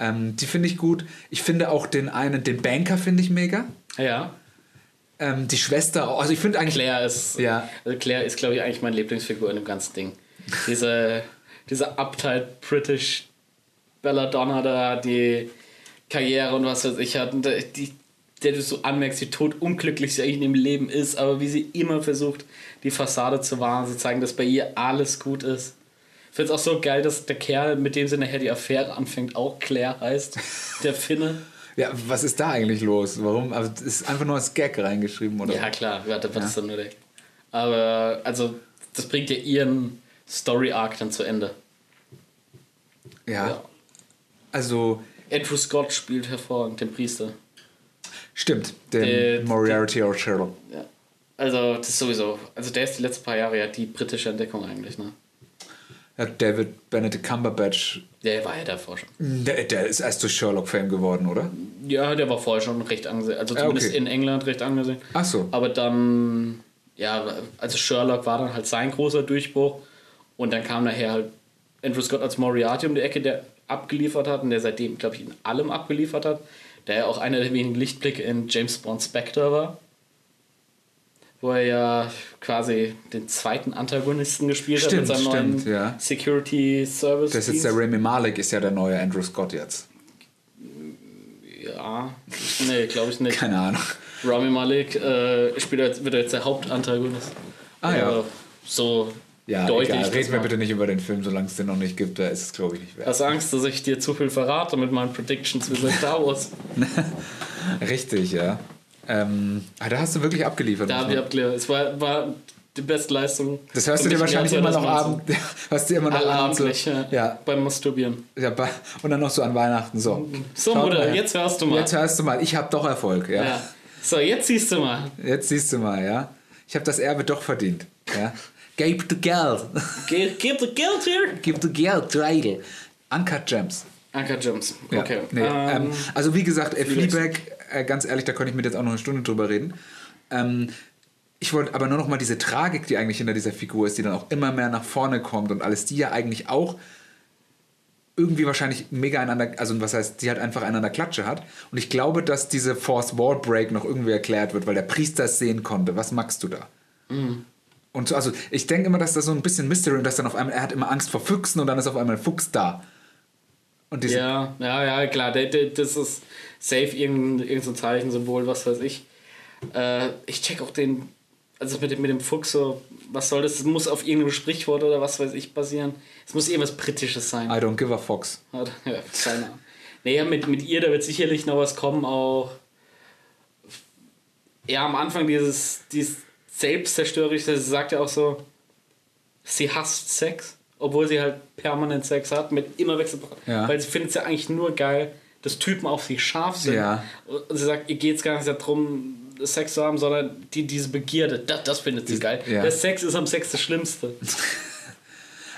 Ähm, die finde ich gut. Ich finde auch den einen, den Banker finde ich mega. ja. Ähm, die Schwester, also ich finde eigentlich. Claire ist, Ja. also Claire ist, glaube ich, eigentlich meine Lieblingsfigur in dem ganzen Ding. Diese, diese uptight British Belladonna da, die Karriere und was weiß ich hat, und die, der du so anmerkst, wie tot unglücklich sie eigentlich in dem Leben ist, aber wie sie immer versucht, die Fassade zu wahren, sie zeigen, dass bei ihr alles gut ist. Ich finde es auch so geil, dass der Kerl, mit dem sie nachher die Affäre anfängt, auch Claire heißt, der Finne. Ja, was ist da eigentlich los? Warum? Also, es ist einfach nur als Gag reingeschrieben, oder? Ja, klar, warte, was ist dann nur der. Aber, also, das bringt ja ihren Story-Arc dann zu Ende. ja. Ja. Also, Andrew Scott spielt hervorragend den Priester. stimmt, den Der- Moriarty oder Sherlock. Ja. Also, das ist sowieso. Also, der ist die letzten paar Jahre ja die britische Entdeckung eigentlich, ne? Ja, David Benedict Cumberbatch, Der war ja davor schon. der, der ist erst durch Sherlock-Fame geworden, oder? Ja, der war vorher schon recht angesehen. Also, zumindest okay. in England recht angesehen. Ach so. Aber dann, ja, also Sherlock war dann halt sein großer Durchbruch. Und dann kam nachher halt Andrew Scott als Moriarty um die Ecke, der abgeliefert hat und der seitdem, glaube ich, in allem abgeliefert hat. Der ja auch einer der wenigen Lichtblicke in James Bond Spectre war. Wo er ja quasi den zweiten Antagonisten gespielt Stimmt, hat mit seinem stimmt, neuen ja. Security Service. Das ist jetzt der Rami Malek, ist ja der neue Andrew Scott jetzt. Ja, nee, glaube ich nicht. Keine Ahnung. Rami Malek äh, spielt jetzt, wird jetzt der Hauptantagonist. Ah, ja. Aber So Ja, deutlich. egal. Reden wir bitte nicht über den Film, solange es den noch nicht gibt. Da ist es, glaube ich, nicht wert. Hast Angst, dass ich dir zu viel verrate mit meinen Predictions für Star Wars? Richtig, ja. Ähm, ah, da hast du wirklich abgeliefert. Da habe ich abgelehrt. Es war, war die beste Leistung. das hörst du dir wahrscheinlich immer noch 2019. abend, hörst du immer noch abends so, ja. ja, Beim Masturbieren. ja, und dann noch so an Weihnachten so. So, Schaut Mutter, mal jetzt hörst du mal. Jetzt hörst du mal, ich habe doch Erfolg, ja. ja. So, jetzt siehst du mal. Jetzt siehst du mal, ja. Ich habe das Erbe doch verdient, ja. Gib the Geld. Ge gib das Geld hier. Gib the Geld, Dreidel. Uncut Gems. Anker Gems. Ja, Okay. Nee, ähm, Ähm, also wie gesagt, äh, Fleabag. Äh, ganz ehrlich, da könnte ich mit jetzt auch noch eine Stunde drüber reden. Ähm, ich wollte aber nur noch mal diese Tragik, die eigentlich hinter dieser Figur ist, die dann auch immer mehr nach vorne kommt und alles, die ja eigentlich auch irgendwie wahrscheinlich mega einander, also was heißt, die halt einfach einander Klatsche hat. Und ich glaube, dass diese Forced Wall Break noch irgendwie erklärt wird, weil der Priester es sehen konnte. Was magst du da? Und so, also ich denke immer, dass da so ein bisschen Mystery und dass dann auf einmal, er hat immer Angst vor Füchsen und dann ist auf einmal ein Fuchs da. Und diese, ja, ja, ja, klar. Das ist safe irgendein, irgendein Zeichensymbol, was weiß ich. Äh, ich check auch den, also mit dem, mit dem Fuchs so, was soll das? Es muss auf irgendeinem Sprichwort oder was weiß ich basieren. Es muss irgendwas Britisches sein. I don't give a fox. Ja, keine Ahnung. Naja, mit, mit ihr, da wird sicherlich noch was kommen, auch. Ja, am Anfang dieses, dieses Selbstzerstörerische, sie sagt ja auch so, sie hasst Sex, obwohl sie halt permanent Sex hat, mit immer Wechselbruch. Ja. Weil sie findet es ja eigentlich nur geil, dass Typen auf sie scharf sind. Ja. Und sie sagt, ihr geht es gar nicht darum, Sex zu haben, sondern die, diese Begierde, das, das findet sie Dies- geil. ja. Der Sex ist am Sex das Schlimmste.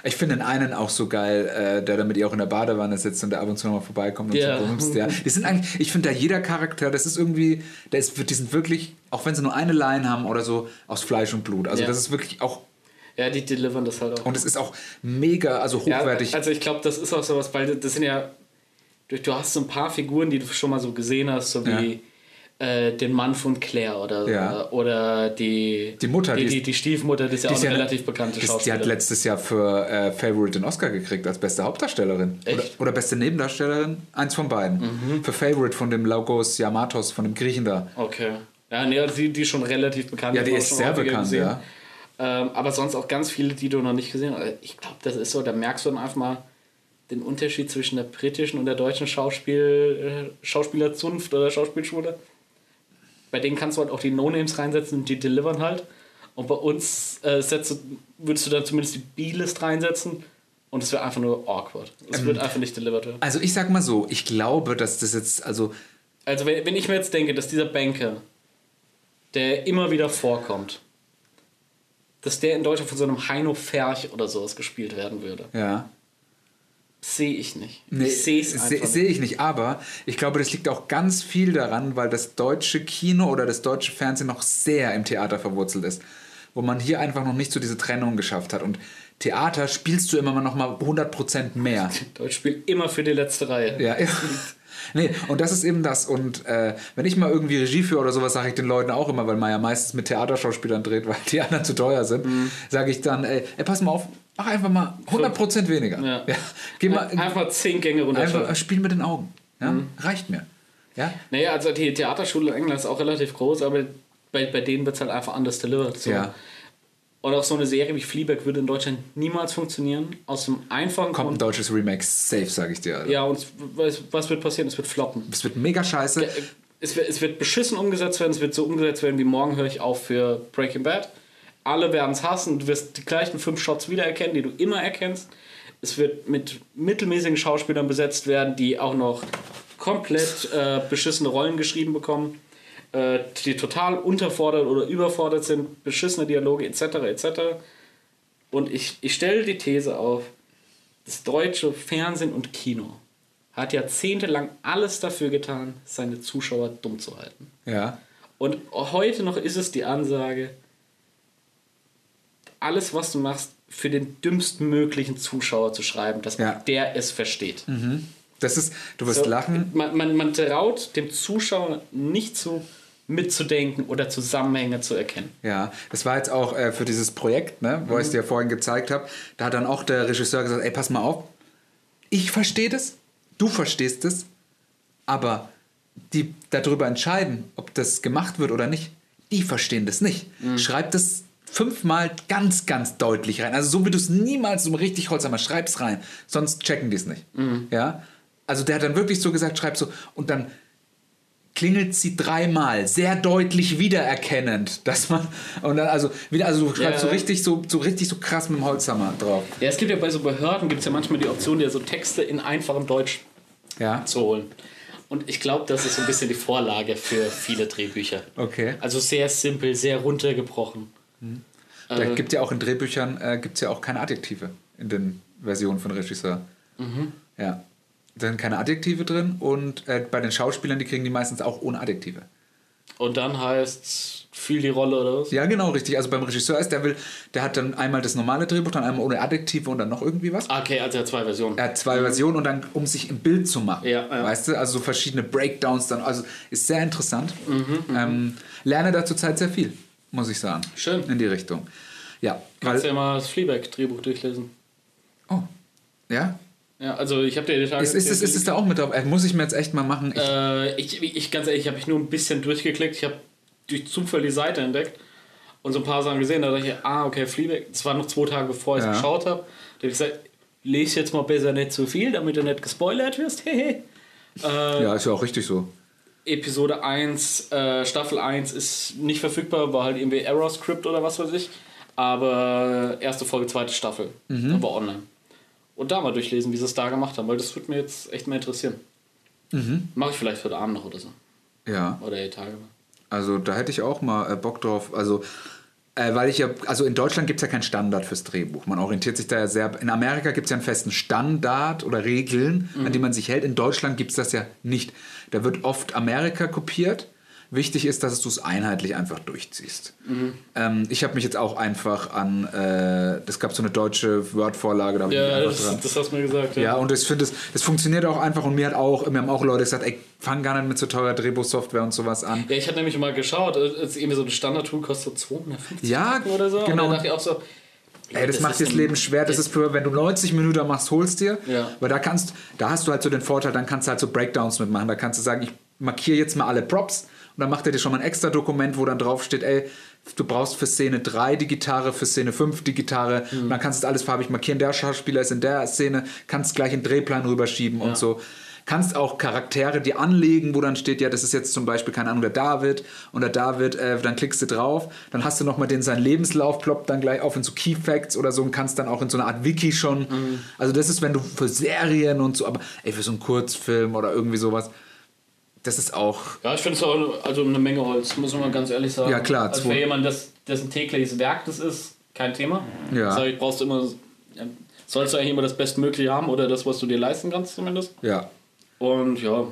Ich finde den einen auch so geil, äh, der da mit ihr auch in der Badewanne sitzt und der ab und zu nochmal vorbeikommt und Ja. so bumst. Ja. Die sind eigentlich, ich finde da jeder Charakter, das ist irgendwie, der ist, die sind wirklich, auch wenn sie nur eine Line haben oder so, aus Fleisch und Blut. Also Ja. das ist wirklich auch, Ja, die delivern das halt auch. und es ist auch mega, also Ja, hochwertig. also ich glaube, das ist auch sowas, weil das sind ja, du, du hast so ein paar Figuren, die du schon mal so gesehen hast, so wie äh, den Mann von Claire oder, Ja. oder die, Die Mutter, die, die die, die Stiefmutter, die ist ja auch ist eine ja- relativ bekannte das- Die Schauspielerin. hat letztes Jahr für äh, Favorite den Oscar gekriegt als beste Hauptdarstellerin. Oder? Mhm. oder beste Nebendarstellerin. Eins von beiden. Für Favorite von dem Laugos Yamatos, von dem Griechen da. Okay. Ja, nee, also die, die ist schon relativ bekannt. Ja, die ist sehr bekannt, gesehen. ja. Ähm, aber sonst auch ganz viele, die du noch nicht gesehen hast. Ich glaube, das ist so, da merkst du dann einfach mal den Unterschied zwischen der britischen und der deutschen Schauspiel, äh, Schauspielerzunft oder Schauspielschule. Bei denen kannst du halt auch die No-Names reinsetzen und die delivern halt. Und bei uns äh, setzt, du- würdest du dann zumindest die B-List reinsetzen und es wäre einfach nur awkward. Es wird einfach nicht delivered werden. Also ich sag mal so, ich glaube, dass das jetzt, also Also wenn, wenn ich mir jetzt denke, dass dieser Banker, der immer wieder vorkommt, dass der in Deutschland von so einem Heino Ferch oder sowas gespielt werden würde, ja. Sehe ich nicht. Nee, ich sehe es Sehe ich nicht, aber ich glaube, das liegt auch ganz viel daran, weil das deutsche Kino oder das deutsche Fernsehen noch sehr im Theater verwurzelt ist. Wo man hier einfach noch nicht so diese Trennung geschafft hat. Und Theater spielst du immer noch mal 100% mehr. Deutsch spielt immer für die letzte Reihe. Ja, ja. Nee, und das ist eben das. Und äh, wenn ich mal irgendwie Regie führe oder sowas, sage ich den Leuten auch immer, weil man ja meistens mit Theaterschauspielern dreht, weil die anderen zu teuer sind, Mhm. sage ich dann, ey, ey, pass mal auf, mach einfach mal 100% weniger. Ja. Geh mal, Einfach zehn Gänge runter. einfach spiel mit den Augen. Ja? Mhm. Reicht mir. Ja? Naja, also die Theaterschule in England ist auch relativ groß, aber bei, bei denen wird es halt einfach anders delivered. So. Ja. Und auch so eine Serie wie Fleabag würde in Deutschland niemals funktionieren. Aus dem einfachen Kommt ein deutsches Remake, safe, sage ich dir. Alter. Ja, und was, was wird passieren? Es wird floppen. Es wird mega scheiße. Es wird, es wird beschissen umgesetzt werden, es wird so umgesetzt werden wie morgen höre ich auf für Breaking Bad. Alle werden es hassen, du wirst die gleichen fünf Shots wiedererkennen, die du immer erkennst. Es wird mit mittelmäßigen Schauspielern besetzt werden, die auch noch komplett äh, beschissene Rollen geschrieben bekommen, äh, die total unterfordert oder überfordert sind, beschissene Dialoge etc. etc. Und ich, ich stelle die These auf, das deutsche Fernsehen und Kino hat jahrzehntelang alles dafür getan, seine Zuschauer dumm zu halten. Ja. Und heute noch ist es die Ansage, alles, was du machst, für den dümmstmöglichen Zuschauer zu schreiben, dass Ja. der es versteht. Das ist, du wirst So, lachen. Man, man, man traut dem Zuschauer nicht zu, mitzudenken oder Zusammenhänge zu erkennen. Ja, das war jetzt auch äh, für dieses Projekt, ne, wo ich es dir vorhin gezeigt habe. Da hat dann auch der Regisseur gesagt: Ey, pass mal auf, ich verstehe das, du verstehst es, aber die darüber entscheiden, ob das gemacht wird oder nicht, die verstehen das nicht. Schreib das fünfmal ganz, ganz deutlich rein. Also so wie du es niemals so richtig Holzhammer schreibst rein, sonst checken die es nicht. Ja, also der hat dann wirklich so gesagt, schreib so und dann klingelt sie dreimal, sehr deutlich wiedererkennend, dass man und dann also wieder also du schreibst Ja. so richtig so so richtig so krass mit dem Holzhammer drauf. Ja, es gibt ja bei so Behörden gibt es ja manchmal die Option, dir so Texte in einfachem Deutsch Ja. zu holen. Und ich glaube, das ist so ein bisschen die Vorlage für viele Drehbücher. Okay. Also sehr simpel, sehr runtergebrochen. Da Äh, gibt ja auch in Drehbüchern äh, gibt's ja auch keine Adjektive in den Versionen von Regisseur. Mhm. Ja. Da sind keine Adjektive drin und äh, bei den Schauspielern, die kriegen die meistens auch ohne Adjektive. Und dann heißt viel die Rolle oder was? Ja, genau, richtig. Also beim Regisseur ist, der will, der hat dann einmal das normale Drehbuch, dann einmal ohne Adjektive und dann noch irgendwie was. Okay, also er hat zwei Versionen. Er hat zwei Versionen und dann, um sich im Bild zu machen. Ja, ja. Weißt du, also so verschiedene Breakdowns dann. Also ist sehr interessant. Mhm, ähm, lerne da zurzeit sehr viel, muss ich sagen. Schön. In die Richtung. Ja, Kannst ja mal das Fleabag-Drehbuch durchlesen. Oh. Ja? Ja, also ich habe dir die Tage... Ist, ist, es, ist es da auch mit drauf? Äh, muss ich mir jetzt echt mal machen. Ich, Äh, ich, ich, ganz ehrlich, ich habe mich nur ein bisschen durchgeklickt. Ich habe durch Zufall die Seite entdeckt und so ein paar Sachen gesehen. Da dachte ich, ah, okay, Fleabag. Das war noch zwei Tage bevor ich es Ja. geschaut habe. Da habe ich gesagt, lese jetzt mal besser nicht zu viel, damit du nicht gespoilert wirst. Äh, ja, ist ja auch richtig so. Episode 1, äh, Staffel 1 ist nicht verfügbar, war halt irgendwie Error-Script oder was weiß ich. Aber erste Folge, zweite Staffel Mhm. war online. Und da mal durchlesen, wie sie es da gemacht haben, weil das würde mir jetzt echt mal interessieren. Mhm. Mache ich vielleicht heute Abend noch oder so. Ja. Oder die Tage. Also da hätte ich auch mal äh, Bock drauf. Also, äh, weil ich ja, also in Deutschland gibt es ja keinen Standard fürs Drehbuch. Man orientiert sich da ja sehr. In Amerika gibt es ja einen festen Standard oder Regeln, an die man sich hält. In Deutschland gibt es das ja nicht. Da wird oft Amerika kopiert. Wichtig ist, dass du es einheitlich einfach durchziehst. Ähm, ich habe mich jetzt auch einfach an, äh, es gab so eine deutsche Word-Vorlage, da habe ich mich Ja, das, dran. das hast du mir gesagt. Ja, und ich finde, es das funktioniert auch einfach und mir hat auch, mir haben auch Leute gesagt, ey, fang gar nicht mit so teurer Drehbuchsoftware und sowas an. Ja, ich hatte nämlich mal geschaut, es ist irgendwie so ein Standard-Tool kostet 250 Ja, Euro oder so. genau. Und da dachte ich auch so, Ey, das, macht ist dir das Leben schwer. Das ist für, wenn du 90 Minuten machst, holst dir. Ja. Weil da kannst, da hast du halt so den Vorteil, dann kannst du halt so Breakdowns mitmachen. Da kannst du sagen, ich markiere jetzt mal alle Props und dann macht er dir schon mal ein extra Dokument, wo dann drauf steht, ey, du brauchst für Szene 3 die Gitarre, für Szene 5 die Gitarre. Mhm. Und dann kannst du alles farbig markieren. Der Schauspieler ist in der Szene, kannst gleich in den Drehplan rüberschieben Ja. und so. kannst auch Charaktere dir anlegen, wo dann steht, ja, das ist jetzt zum Beispiel, keine Ahnung, der David und der David, äh, dann klickst du drauf, dann hast du nochmal den, sein Lebenslauf ploppt dann gleich auf in so Key Facts oder so und kannst dann auch in so eine Art Wiki schon. Also das ist, wenn du für Serien und so, aber ey, für so einen Kurzfilm oder irgendwie sowas, das ist auch, Ja, ich finde es auch also eine Menge Holz, muss man mal ganz ehrlich sagen. Ja, klar, Also für jemanden, das, dessen tägliches Werk das ist, kein Thema. Ja. Sag ich, brauchst du immer, sollst du eigentlich immer das Bestmögliche haben oder das, was du dir leisten kannst zumindest. ja. Und ja,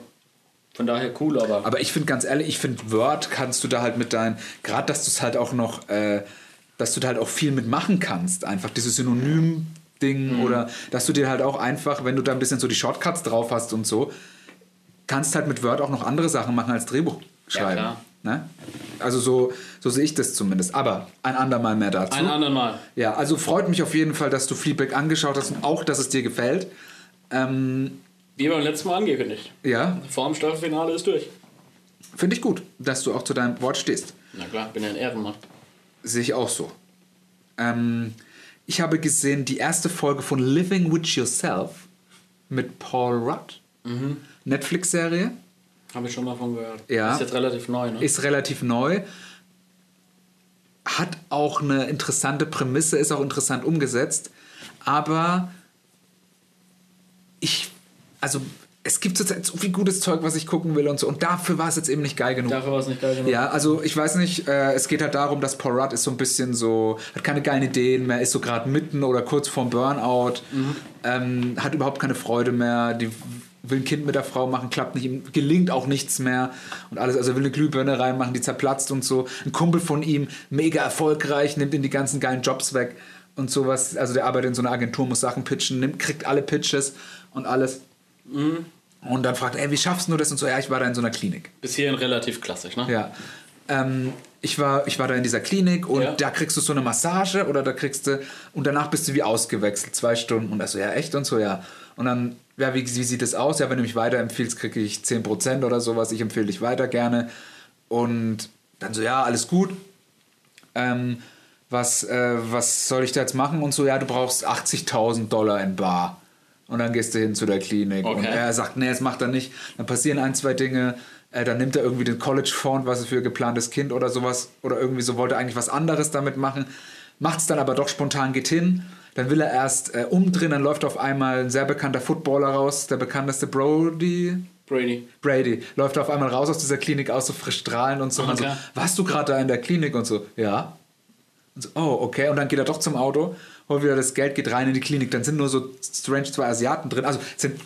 von daher cool, aber, Aber ich finde ganz ehrlich, ich finde Word kannst du da halt mit deinen, gerade dass du es halt auch noch, äh, dass du da halt auch viel mitmachen kannst. Einfach dieses Synonym-Ding oder dass du dir halt auch einfach, wenn du da ein bisschen so die Shortcuts drauf hast und so, kannst halt mit Word auch noch andere Sachen machen als Drehbuch schreiben. klar. Ne? Also so, so sehe ich das zumindest. Aber ein andermal mehr dazu. ein anderen Mal. Ja, also freut mich auf jeden Fall, dass du Feedback angeschaut hast und auch, dass es dir gefällt. Ähm, Wie beim letzten Mal angekündigt. ja, Vor dem Staffelfinale ist durch. finde ich gut, dass du auch zu deinem Wort stehst. Na klar, bin ja ein Ehrenmann. Sehe ich auch so. Ähm, ich habe gesehen die erste Folge von Living with Yourself mit Paul Rudd. Netflix-Serie. Habe ich schon mal von gehört. Ja. Ist jetzt relativ neu, ne? Ist relativ neu. Hat auch eine interessante Prämisse, ist auch interessant umgesetzt. Aber ich, also es gibt zurzeit so viel gutes Zeug, was ich gucken will und so. Und dafür war es jetzt eben nicht geil genug. Dafür war es nicht geil genug. Ja, also ich weiß nicht, äh, es geht halt darum, dass Paul Rudd ist so ein bisschen so, hat keine geilen Ideen mehr, ist so gerade mitten oder kurz vorm Burnout, ähm, hat überhaupt keine Freude mehr, die will ein Kind mit der Frau machen, klappt nicht, ihm gelingt auch nichts mehr und alles, also er will eine Glühbirne reinmachen, die zerplatzt und so. Ein Kumpel von ihm, mega erfolgreich, nimmt ihm die ganzen geilen Jobs weg und sowas, also der arbeitet in so einer Agentur, muss Sachen pitchen, nimmt, kriegt alle Pitches und alles. Und dann fragt er, ey, wie schaffst du das? Und so, ja, ich war da in so einer Klinik. Bis hierhin relativ klassisch, ne? Ja. Ähm, ich, war, ich war da in dieser Klinik und Ja. da kriegst du so eine Massage oder da kriegst du und danach bist du wie ausgewechselt, zwei Stunden und er so, ja, echt und so, ja. Und dann, ja, wie, wie sieht es aus? Ja, wenn du mich weiterempfiehlst, kriege ich 10% oder sowas, ich empfehle dich weiter gerne. Und dann so, ja, alles gut. Ähm, was, äh, was soll ich da jetzt machen? Und so, ja, du brauchst 80.000 Dollar in Bar. Und dann gehst du hin zu der Klinik. Und Okay. er sagt, nee, das macht er nicht. Dann passieren ein, zwei Dinge. Äh, dann nimmt er irgendwie den College-Fonds, was ist für geplantes Kind oder sowas. Oder irgendwie so wollte er eigentlich was anderes damit machen. Macht es dann aber doch spontan, geht hin. Dann will er erst äh, umdrehen. Dann läuft auf einmal ein sehr bekannter Footballer raus. Der bekannteste Brody. Brady. Brady läuft auf einmal raus aus dieser Klinik aus, so frisch strahlend und so. Und dann Okay. so, warst du gerade da in der Klinik? Und so, ja. Und so, oh, okay. Und dann geht er doch zum Auto, holt wieder das Geld, geht rein in die Klinik. Dann sind nur so strange zwei Asiaten drin. Also es sind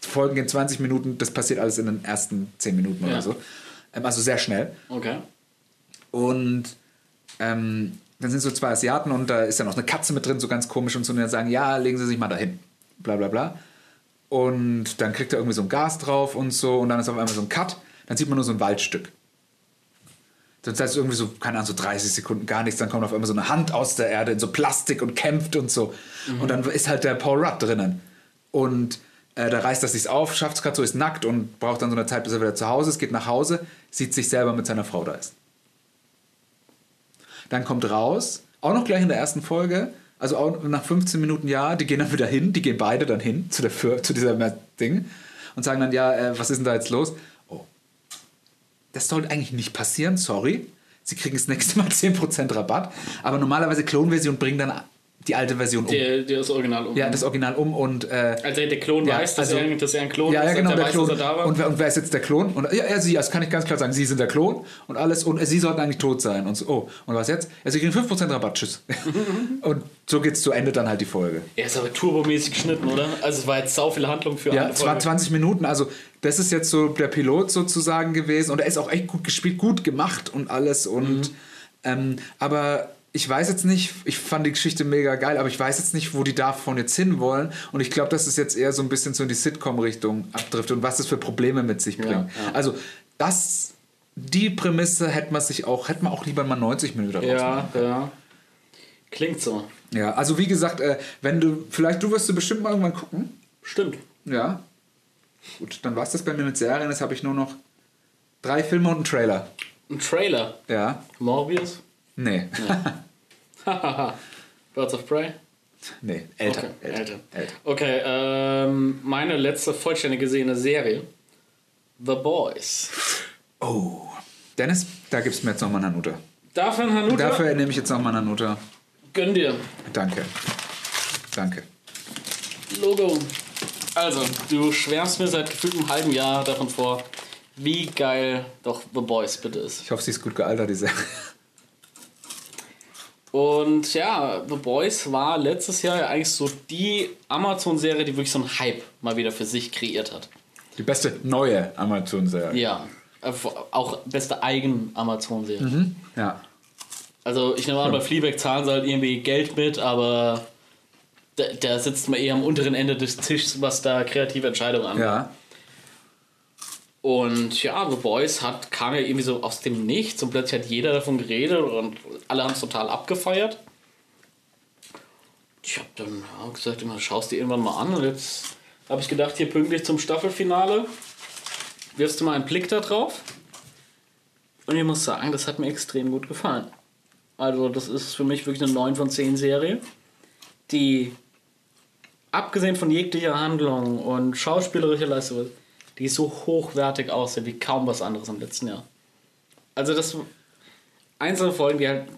Folgen in 20 Minuten, das passiert alles in den ersten 10 Minuten Ja. oder so. Ähm, also sehr schnell. Okay. Und ähm, dann sind so zwei Asiaten und da ist ja noch eine Katze mit drin, so ganz komisch und so. Und dann sagen, ja, legen Sie sich mal dahin. Bla bla bla. Und dann kriegt er irgendwie so ein Gas drauf und so. Und dann ist auf einmal so ein Cut. Dann sieht man nur so ein Waldstück. Das heißt irgendwie so, keine Ahnung, so 30 Sekunden gar nichts. Dann kommt auf einmal so eine Hand aus der Erde in so Plastik und kämpft und so. Und dann ist halt der Paul Rudd drinnen. Und äh, da reißt er sich's auf, schafft es gerade so, ist nackt und braucht dann so eine Zeit, bis er wieder zu Hause ist, geht nach Hause, sieht sich selber mit seiner Frau da ist. Dann kommt raus, auch noch gleich in der ersten Folge, also auch nach 15 Minuten, ja, die gehen dann wieder hin, die gehen beide dann hin zu, der, zu dieser Ding und sagen dann, ja, äh, was ist denn da jetzt los? Oh, das sollte eigentlich nicht passieren, sorry. Sie kriegen das nächste Mal 10% Rabatt, aber normalerweise klonen wir sie und bringen dann die alte Version um. Der, der ist original um. ja, das Original um und äh, Also der Klon Ja, weiß, dass, also- er, dass er ein Klon ja, ist. ja, genau, der, der weiß, Klon. dass er da war. Und, wer- und wer ist jetzt der Klon? Und, ja, ja, sie, das kann ich ganz klar sagen. Sie sind der Klon und alles. Und sie sollten eigentlich tot sein. Und so, oh, und was jetzt? Ja, sie kriegen 5% Rabatt, tschüss. und so geht's zu Ende dann halt die Folge. er ist aber turbomäßig geschnitten, oder? Also es war jetzt sau viel Handlung für Ja, eine es waren Folge. 20 Minuten. Also, das ist jetzt so der Pilot sozusagen gewesen. Und er ist auch echt gut gespielt, gut gemacht und alles. Und, ähm, aber ich weiß jetzt nicht, ich fand die Geschichte mega geil, aber ich weiß jetzt nicht, wo die davon jetzt hinwollen. Und ich glaube, dass es jetzt eher so ein bisschen so in die Sitcom-Richtung abdriftet und was das für Probleme mit sich bringt. ja. Also, das, die Prämisse hätte man sich auch, hätte man auch lieber mal 90 Minuten daraus. Ja, ja. Klingt so. Ja, also wie gesagt, äh, wenn du, vielleicht du wirst du bestimmt mal irgendwann gucken. Stimmt. Ja. Gut, dann war es das bei mir mit Serien. Jetzt habe ich nur noch drei Filme und einen Trailer. Ein Trailer. Ja. Morbius. Nee. Hahaha. Birds of Prey. Nee, älter. Okay, älter, älter. älter. Okay, ähm, meine letzte vollständig gesehene Serie. The Boys. Oh. Dennis, da gibst du mir jetzt nochmal eine Note. Dafür ein Hanuta. Dafür nehme ich jetzt nochmal eine Note. Gönn dir. Danke. Danke. Logo. Also, du schwärmst mir seit gefühlt einem halben Jahr davon vor, wie geil doch The Boys bitte ist. Ich hoffe, sie ist gut gealtert, die Serie. Und ja, The Boys war letztes Jahr ja eigentlich so die Amazon-Serie, die wirklich so einen Hype mal wieder für sich kreiert hat. Die beste neue Amazon-Serie. Ja, äh, auch beste Eigen-Amazon-Serie. Ja. Also ich nehme an, bei Fleabag zahlen sie halt irgendwie Geld mit, aber da, da sitzt man eher am unteren Ende des Tisches, was da kreative Entscheidungen angeht. Ja. Und ja, The Boys hat, kam ja irgendwie so aus dem Nichts und plötzlich hat jeder davon geredet und alle haben es total abgefeiert. Ich habe dann ja, gesagt, immer schaust dir irgendwann mal an und jetzt habe ich gedacht, hier pünktlich zum Staffelfinale wirfst du mal einen Blick da drauf. Und ich muss sagen, das hat mir extrem gut gefallen. Also das ist für mich wirklich eine 9 von 10 Serie, die abgesehen von jeglicher Handlung und schauspielerischer Leistung, die so hochwertig aussieht wie kaum was anderes im letzten Jahr. Also das einzelne Folgen, die halt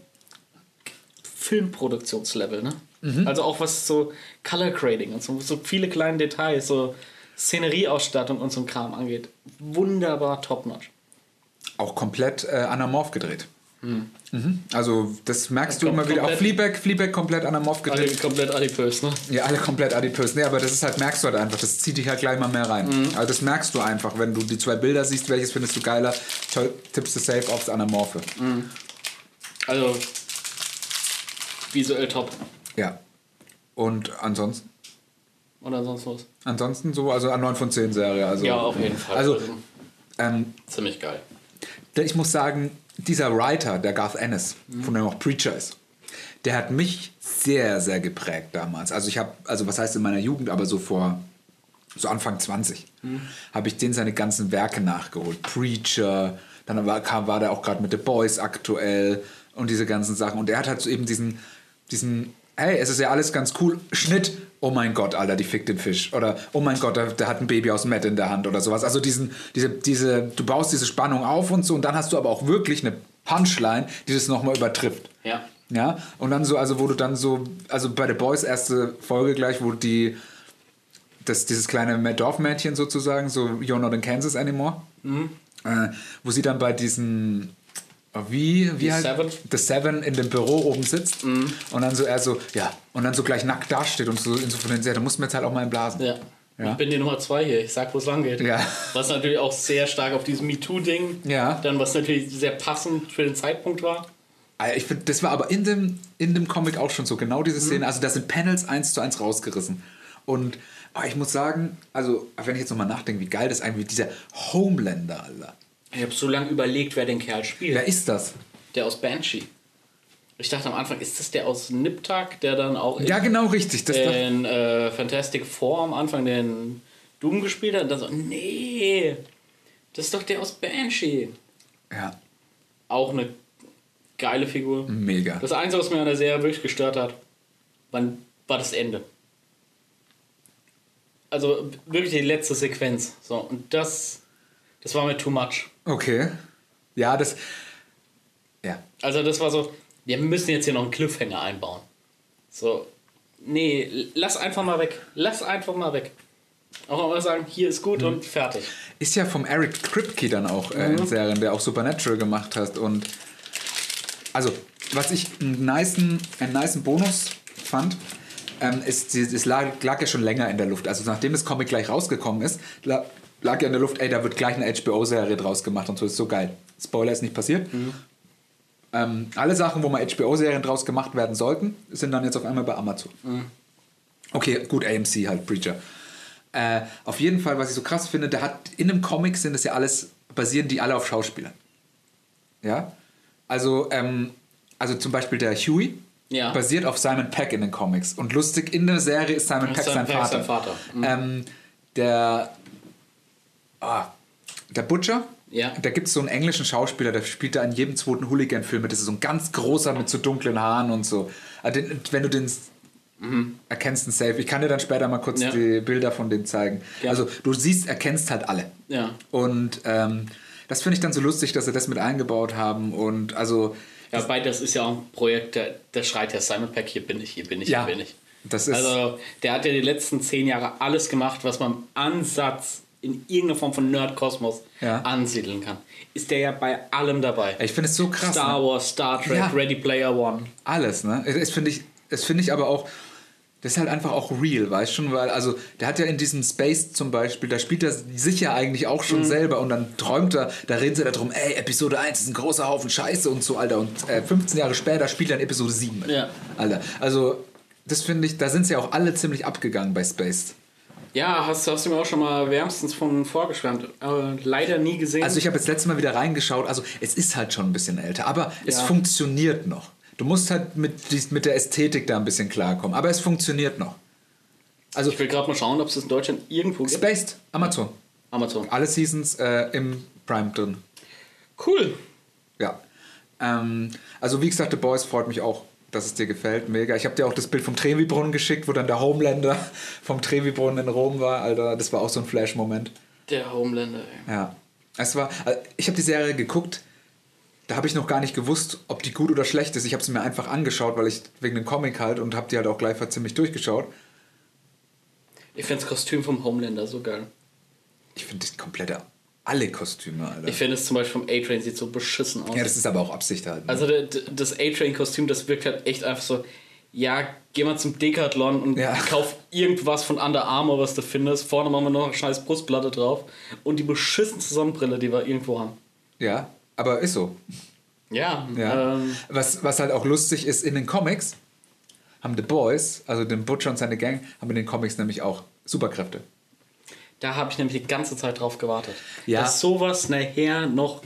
Filmproduktionslevel, ne? Also auch was so Color Grading und so, so viele kleine Details, so Szenerieausstattung und so ein Kram angeht. Wunderbar top-notch. Auch komplett äh, anamorph gedreht. Mhm. Also, das merkst du Kom- immer wieder. Auch komplett- Fleabag, Fleabag komplett anamorph gedreht. Alle komplett adipös, ne? Ja, alle komplett adipös. Nee, aber das ist halt, merkst du halt einfach. Das zieht dich halt gleich mal mehr rein. Also, das merkst du einfach, wenn du die zwei Bilder siehst, welches findest du geiler, tippst du safe aufs Anamorphe. Also visuell top. Ja. Und ansonsten? Oder sonst was. Ansonsten so, also an 9 von 10 Serie. Also, Ja, auf jeden Fall. Also, ähm, ziemlich geil. ich muss sagen, dieser Writer, der Garth Ennis, von dem auch Preacher ist, der hat mich sehr, sehr geprägt damals. Also ich habe, also was heißt in meiner Jugend, aber so vor so Anfang 20 habe ich den seine ganzen Werke nachgeholt. Preacher, dann war, kam, war der auch gerade mit The Boys aktuell und diese ganzen Sachen. Und er hat halt so eben diesen, diesen, hey, es ist ja alles ganz cool, Schnitt, oh mein Gott, Alter, die fickt den Fisch. Oder, oh mein Gott, der, der hat ein Baby aus Matt in der Hand oder sowas. Also diesen, diese, diese, du baust diese Spannung auf und so und dann hast du aber auch wirklich eine Punchline, die das nochmal übertrifft. Ja. Ja, und dann so, also wo du dann so, also bei The Boys erste Folge gleich, wo die, das, dieses kleine Dorfmädchen sozusagen, so You're not in Kansas anymore, äh, wo sie dann bei diesen, wie, wie halt, Seven? The Seven in dem Büro oben sitzt und dann so er so, ja, und dann so gleich nackt dasteht und so insofern, ja, da muss man jetzt halt auch mal einblasen. Ja. Ja. Ich bin die Nummer zwei hier. Ich sag, wo es lang geht. Ja. Was natürlich auch sehr stark auf diesem MeToo-Ding, Ja. dann was natürlich sehr passend für den Zeitpunkt war. Ah, Ich finde, das war aber in dem, in dem Comic auch schon so, genau diese Szene. Also da sind Panels eins zu eins rausgerissen. Und ah, ich muss sagen, also wenn ich jetzt nochmal nachdenke, wie geil das eigentlich dieser Homelander, Alter. Ich habe so lange überlegt, wer den Kerl spielt. Wer ist das? Der aus Banshee. Ich dachte am Anfang, ist das der aus Niptak, der dann auch in, Ja, genau richtig. Das in äh, Fantastic Four am Anfang den Doom gespielt hat? Und dann so, nee, das ist doch der aus Banshee. ja, Auch eine geile Figur. mega. Das Einzige, was mir an der Serie wirklich gestört hat, wann war das Ende. Also wirklich die letzte Sequenz. So, und das, das war mir too much. Okay. Ja, das. Ja. Also das war so, wir müssen jetzt hier noch einen Cliffhanger einbauen. So, nee, lass einfach mal weg. Lass einfach mal weg. Auch mal sagen, hier ist gut und fertig. Ist ja vom Eric Kripke dann auch äh, in Serien, der auch Supernatural gemacht hat. Und also, was ich einen nicen, einen nicen Bonus fand, ähm, ist, es lag, lag ja schon länger in der Luft. Also nachdem das Comic gleich rausgekommen ist, lag ja in der Luft, ey, da wird gleich eine HBO-Serie draus gemacht und so ist so geil. Spoiler ist nicht passiert. Ähm, alle Sachen, wo mal HBO-Serien draus gemacht werden sollten, sind dann jetzt auf einmal bei Amazon. Okay, gut, AMC halt, Preacher. Äh, auf jeden Fall, was ich so krass finde, der hat in einem Comic sind das ja alles, basieren die alle auf Schauspielern. Ja? Also, ähm, also zum Beispiel der Huey Ja. basiert auf Simon Peck in den Comics. Und lustig, in der Serie ist Simon Peck sein Peck Vater. sein Vater. Mhm. Ähm, der, ah, der Butcher, Ja. da gibt es so einen englischen Schauspieler, der spielt da in jedem zweiten Hooligan-Film mit. Das ist so ein ganz großer mit so dunklen Haaren und so. Also den, wenn du den Erkennst einen Safe. Ich kann dir dann später mal kurz Ja. die Bilder von dem zeigen. Ja. Also du siehst, erkennst halt alle. Ja. Und ähm, das finde ich dann so lustig, dass sie das mit eingebaut haben. Und also, Ja, wobei das ist ja auch ein Projekt, der, der schreit ja Simon Peck, hier bin ich, hier bin ich, hier bin ich. das ist. Also, der hat ja die letzten zehn Jahre alles gemacht, was man im Ansatz in irgendeiner Form von Nerdkosmos Ja. ansiedeln kann. Ist der ja bei allem dabei. ich finde es so krass. Star ne? Wars, Star Trek, Ja. Ready Player One. Alles, ne? Das finde ich, finde ich aber auch. Das ist halt einfach auch real, weißt schon, weil, also, der hat ja in diesem Space zum Beispiel, da spielt er sicher eigentlich auch Mhm. schon selber und dann träumt er, da reden sie darum, ey, Episode 1 ist ein großer Haufen Scheiße und so, Alter. Und äh, 15 Jahre später spielt er in Episode 7 mit. Ja. Alter. Also, das finde ich, da sind sie ja auch alle ziemlich abgegangen bei Space. Ja, hast, hast du mir auch schon mal wärmstens von vorgeschwärmt. Aber leider nie gesehen. Also ich habe jetzt letztes Mal wieder reingeschaut, also es ist halt schon ein bisschen älter, aber es Ja. funktioniert noch. Du musst halt mit, mit der Ästhetik da ein bisschen klarkommen, aber es funktioniert noch. Also ich will gerade mal schauen, ob es das in Deutschland irgendwo gibt. Spaced, Amazon. Amazon. Alle Seasons äh, im Prime drin. Cool. Ja. Ähm, also wie gesagt, The Boys freut mich auch, dass es dir gefällt. Mega. Ich habe dir auch das Bild vom Trevi-Brunnen geschickt, wo dann der Homelander vom Trevi-Brunnen in Rom war. Alter, das war auch so ein Flash-Moment. Der Homelander, ey. Ja. Es war, also ich habe die Serie geguckt, da habe ich noch gar nicht gewusst, ob die gut oder schlecht ist. Ich habe sie mir einfach angeschaut, weil ich wegen dem Comic halt und habe die halt auch gleich ziemlich durchgeschaut. Ich finde das Kostüm vom Homelander so geil. Ich finde das komplette, alle Kostüme, Alter. Ich finde es zum Beispiel vom A-Train sieht so beschissen aus. ja, das ist aber auch Absicht halt. ne? Also das A-Train-Kostüm, das wirkt halt echt einfach so, ja, geh mal zum Decathlon und Ja. kauf irgendwas von Under Armour, was du findest. Vorne machen wir noch eine scheiß Brustplatte drauf. Und die beschissenste Sonnenbrille, die wir irgendwo haben. ja, aber ist so. Ja, Ja. ähm, was, was halt auch lustig ist, in den Comics haben The Boys, also den Butcher und seine Gang, haben in den Comics nämlich auch Superkräfte. Da habe ich nämlich die ganze Zeit drauf gewartet. Ja. Dass sowas nachher noch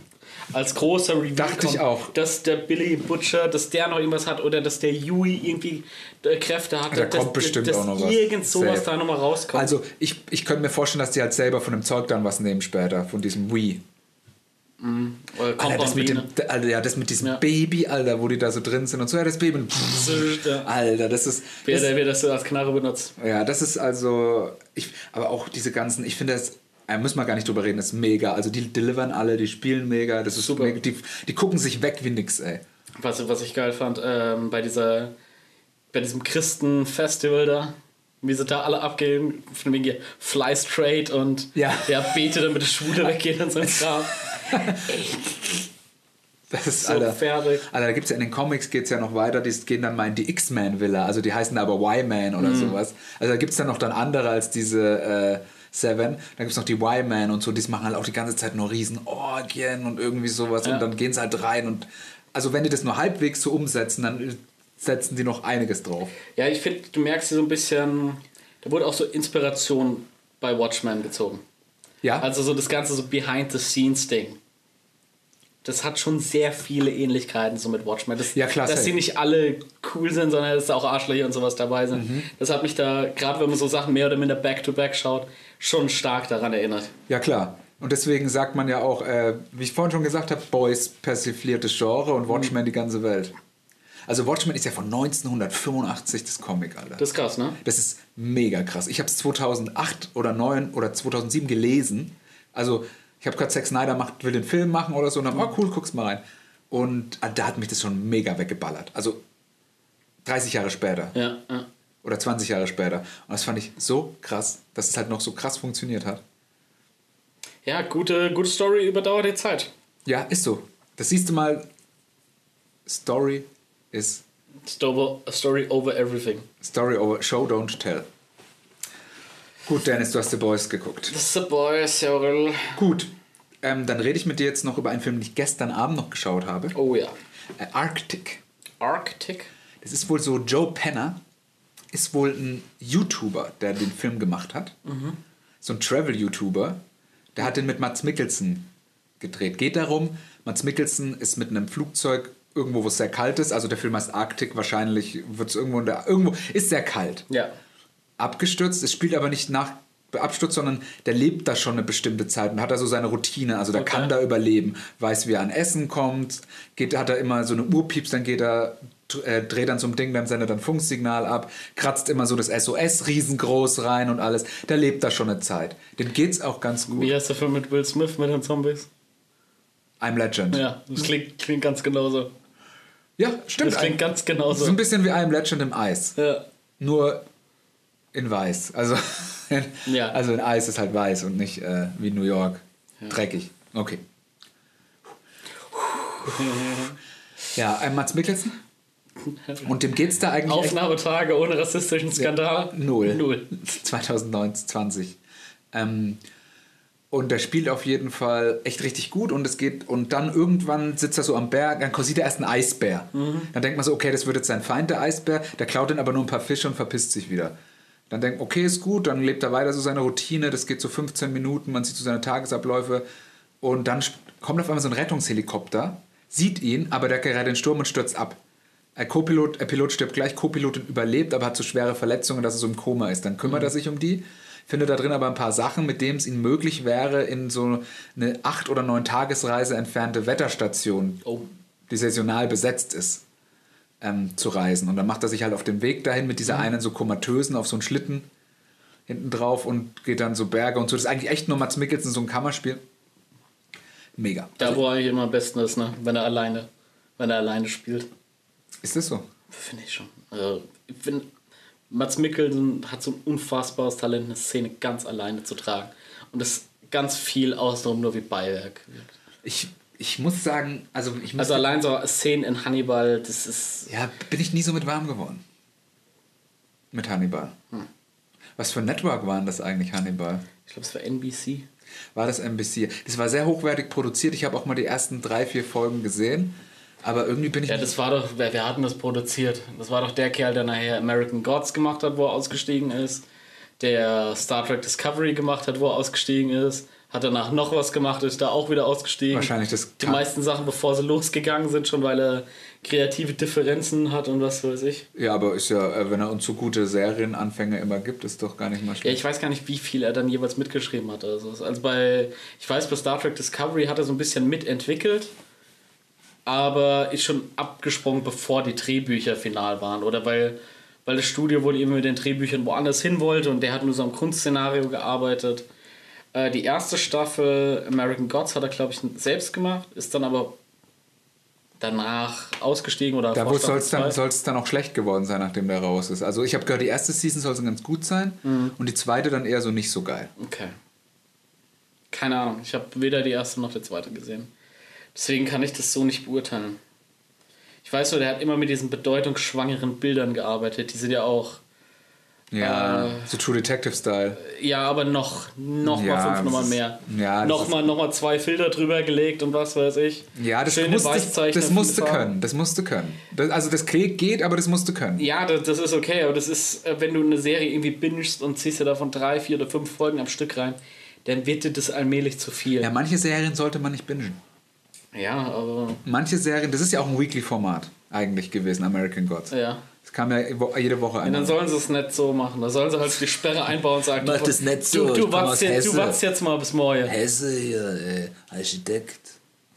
als großer Review Dachte ich kommt, auch. Dass der Billy Butcher, dass der noch irgendwas hat oder dass der Yui irgendwie äh, Kräfte hat. Da dass, kommt bestimmt dass auch noch was. irgend sowas Safe. da nochmal rauskommt. Also ich, ich könnte mir vorstellen, dass die halt selber von dem Zeug dann was nehmen später, von diesem Wii. Oder Alter, das mit, dem, Alter, ja, das mit diesem Ja. Baby, Alter, wo die da so drin sind und so, ja, das Baby. und Ja. Alter, das ist. Wer, Das, der, wer das so als Knarre benutzt. ja, das ist also. Ich, aber auch diese ganzen, ich finde das. Da müssen wir gar nicht drüber reden, das ist mega. Also die delivern alle, die spielen mega, das ist Super. Mega, die, die gucken sich weg wie nix, ey. Was, was ich geil fand, ähm, bei dieser bei diesem Christenfestival da, wie sie da alle abgehen, von wegen hier Fly Straight und Ja. der bete, damit die Schwule weggehen und so ein Kram. Das ist, So Alter. fertig. Alter, da gibt es ja in den Comics geht es ja noch weiter, die gehen dann mal in die X-Man-Villa, also die heißen aber Y-Man oder sowas. Also da gibt es dann noch dann andere als diese äh, Seven. Da gibt es noch die Y-Man und so, die machen halt auch die ganze Zeit nur riesen Orgien und irgendwie sowas Ja. und dann gehen sie halt rein und also wenn die das nur halbwegs so umsetzen, dann setzen die noch einiges drauf. Ja, ich finde, du merkst hier so ein bisschen, da wurde auch so Inspiration bei Watchmen gezogen. Ja, Also so das ganze so Behind-the-Scenes-Ding. Das hat schon sehr viele Ähnlichkeiten so mit Watchmen. Das, Ja, klar, Dass sie nicht alle cool sind, sondern dass da auch Arschlöcher und sowas dabei sind. Mhm. Das hat mich da, gerade wenn man so Sachen mehr oder minder back-to-back schaut, schon stark daran erinnert. Ja, klar. Und deswegen sagt man ja auch, äh, wie ich vorhin schon gesagt habe, Boys persifliertes Genre und Watchmen die ganze Welt. Also Watchmen ist ja von 1985 das Comic, Alter. Das ist krass, ne? Das ist mega krass. Ich habe es 2008 oder 9 oder 2007 gelesen. Also ich habe gerade Zack Snyder macht, will den Film machen oder so und dann, oh cool, guck's mal rein. Und ah, da hat mich das schon mega weggeballert. Also 30 Jahre später Ja, ja. oder 20 Jahre später. Und das fand ich so krass, dass es halt noch so krass funktioniert hat. Ja, gute, gute Story überdauert die Zeit. Ja, ist so. Das siehst du mal. Story is Story, story over everything. Story over Show, don't tell. Gut, Dennis, du hast The Boys geguckt. The boy, Cyril. Gut, ähm, dann rede ich mit dir jetzt noch über einen Film, den ich gestern Abend noch geschaut habe. Oh ja. Äh, Arctic. Arctic. Das ist wohl so, Joe Penner ist wohl ein YouTuber, der den Film gemacht hat. So ein Travel-YouTuber. Der hat den mit Mats Mikkelsen gedreht. Geht darum, Mats Mikkelsen ist mit einem Flugzeug irgendwo, wo es sehr kalt ist. Also der Film heißt Arctic, wahrscheinlich wird es irgendwo, in der, irgendwo ist sehr kalt. Ja. Abgestürzt, es spielt aber nicht nach Absturz, sondern der lebt da schon eine bestimmte Zeit und hat da so seine Routine. Also der Okay. kann da überleben, weiß, wie er an Essen kommt, geht, hat er immer so eine Urpieps, dann geht er, äh, dreht dann ein Ding, dann sendet ein Funksignal ab, kratzt immer so das SOS riesengroß rein und alles. Der lebt da schon eine Zeit. Dem geht's auch ganz gut. Wie heißt der Film mit Will Smith mit den Zombies? I'm Legend. Ja, das klingt, klingt ganz genauso. Ja, stimmt. Das klingt ganz genauso. so ein bisschen wie I'm Legend im Eis. Ja. Nur in weiß. Also, Ja. also in Eis ist halt weiß und nicht äh, wie New York. Dreckig. Okay. Ja, ein Mats Mikkelsen. Und dem geht's da eigentlich Aufnahmetage ohne rassistischen Skandal? null. Null. 2020. Ähm, und der spielt auf jeden Fall echt richtig gut und es geht und dann irgendwann sitzt er so am Berg, dann sieht er erst einen Eisbär. Dann denkt man so, okay, das wird jetzt sein Feind, der Eisbär. Der klaut dann aber nur ein paar Fische und verpisst sich wieder. Dann denkt, okay, ist gut, dann lebt er weiter so seine Routine, das geht so 15 Minuten, man sieht so seine Tagesabläufe und dann kommt auf einmal so ein Rettungshelikopter, sieht ihn, aber der gerät in den Sturm und stürzt ab. Ein Co-Pilot, der Pilot stirbt gleich, Co-Pilotin überlebt, aber hat so schwere Verletzungen, dass er so im Koma ist. Dann kümmert er sich um die, findet da drin aber ein paar Sachen, mit denen es ihm möglich wäre, in so eine acht oder neun Tagesreise entfernte Wetterstation, Oh. die saisonal besetzt ist, ähm, zu reisen. Und dann macht er sich halt auf den Weg dahin mit dieser einen so komatösen auf so einen Schlitten hinten drauf und geht dann so Berge und so. Das ist eigentlich echt nur Mats Mikkelsen, so ein Kammerspiel. Mega. Da, wo er eigentlich immer am besten ist, ne? wenn er alleine, wenn er alleine spielt. Ist das so? Finde ich schon. Also, ich finde, Mats Mikkelsen hat so ein unfassbares Talent, eine Szene ganz alleine zu tragen. Und das ganz viel außenrum nur wie Beiwerk. wirkt. Ich, ich muss sagen, also ich muss Also allein so Szenen in Hannibal, das ist. Ja, bin ich nie so mit warm geworden. Mit Hannibal. Was für ein Network waren das eigentlich, Hannibal? Ich glaube, es war NBC. War das NBC? Das war sehr hochwertig produziert. Ich habe auch mal die ersten drei, vier Folgen gesehen. Aber irgendwie bin ich. Ja, das war doch, wer, wer hat denn das produziert? Das war doch der Kerl, der nachher American Gods gemacht hat, wo er ausgestiegen ist. Der Star Trek Discovery gemacht hat, wo er ausgestiegen ist. Hat danach noch was gemacht, ist da auch wieder ausgestiegen. Wahrscheinlich das Die meisten Sachen, bevor sie losgegangen sind, schon weil er kreative Differenzen hat und was weiß ich. ja, aber ist ja, äh, wenn er uns so gute Serienanfänge immer gibt, ist doch gar nicht mal Ja, schlecht. ich weiß gar nicht, wie viel er dann jeweils mitgeschrieben hat. Also, also bei, ich weiß, bei Star Trek Discovery hat er so ein bisschen mitentwickelt, aber ist schon abgesprungen, bevor die Drehbücher final waren. Oder weil, weil das Studio wohl eben mit den Drehbüchern woanders hin wollte und der hat nur so am Grundszenario gearbeitet. Äh, die erste Staffel American Gods hat er, glaube ich, selbst gemacht, ist dann aber danach ausgestiegen oder Da soll es dann, soll's dann auch schlecht geworden sein, nachdem der raus ist. Also ich habe gehört, die erste Season soll so ganz gut sein Mhm. und die zweite dann eher so nicht so geil. Okay. Keine Ahnung. Ich habe weder die erste noch die zweite gesehen. Deswegen kann ich das so nicht beurteilen. Ich weiß nur, der hat immer mit diesen bedeutungsschwangeren Bildern gearbeitet. Die sind ja auch, Ja, Äh, so True Detective Style. ja, aber noch, noch Ja, mal fünf Nummern mehr. ja, das noch, ist- mal, noch mal zwei Filter drüber gelegt und was weiß ich. Ja, das, Schöne musste, das musste können. Das musste können. Das, also das Krieg geht, aber das musste können. Ja, das, das ist okay, aber das ist, äh, wenn du eine Serie irgendwie bingest und ziehst dir davon drei, vier oder fünf Folgen am Stück rein, dann wird dir das allmählich zu viel. Ja, manche Serien sollte man nicht bingen. Ja, aber Manche Serien, das ist ja auch ein Weekly-Format eigentlich gewesen, American Gods. ja. Das kam ja jede Woche Und ein. dann sollen sie es nicht so machen. Da sollen sie halt die Sperre einbauen und sagen, Mach du, das nicht so, du, du, wartest jetzt, du wartest jetzt mal bis morgen. Hesse hier, äh, Architekt.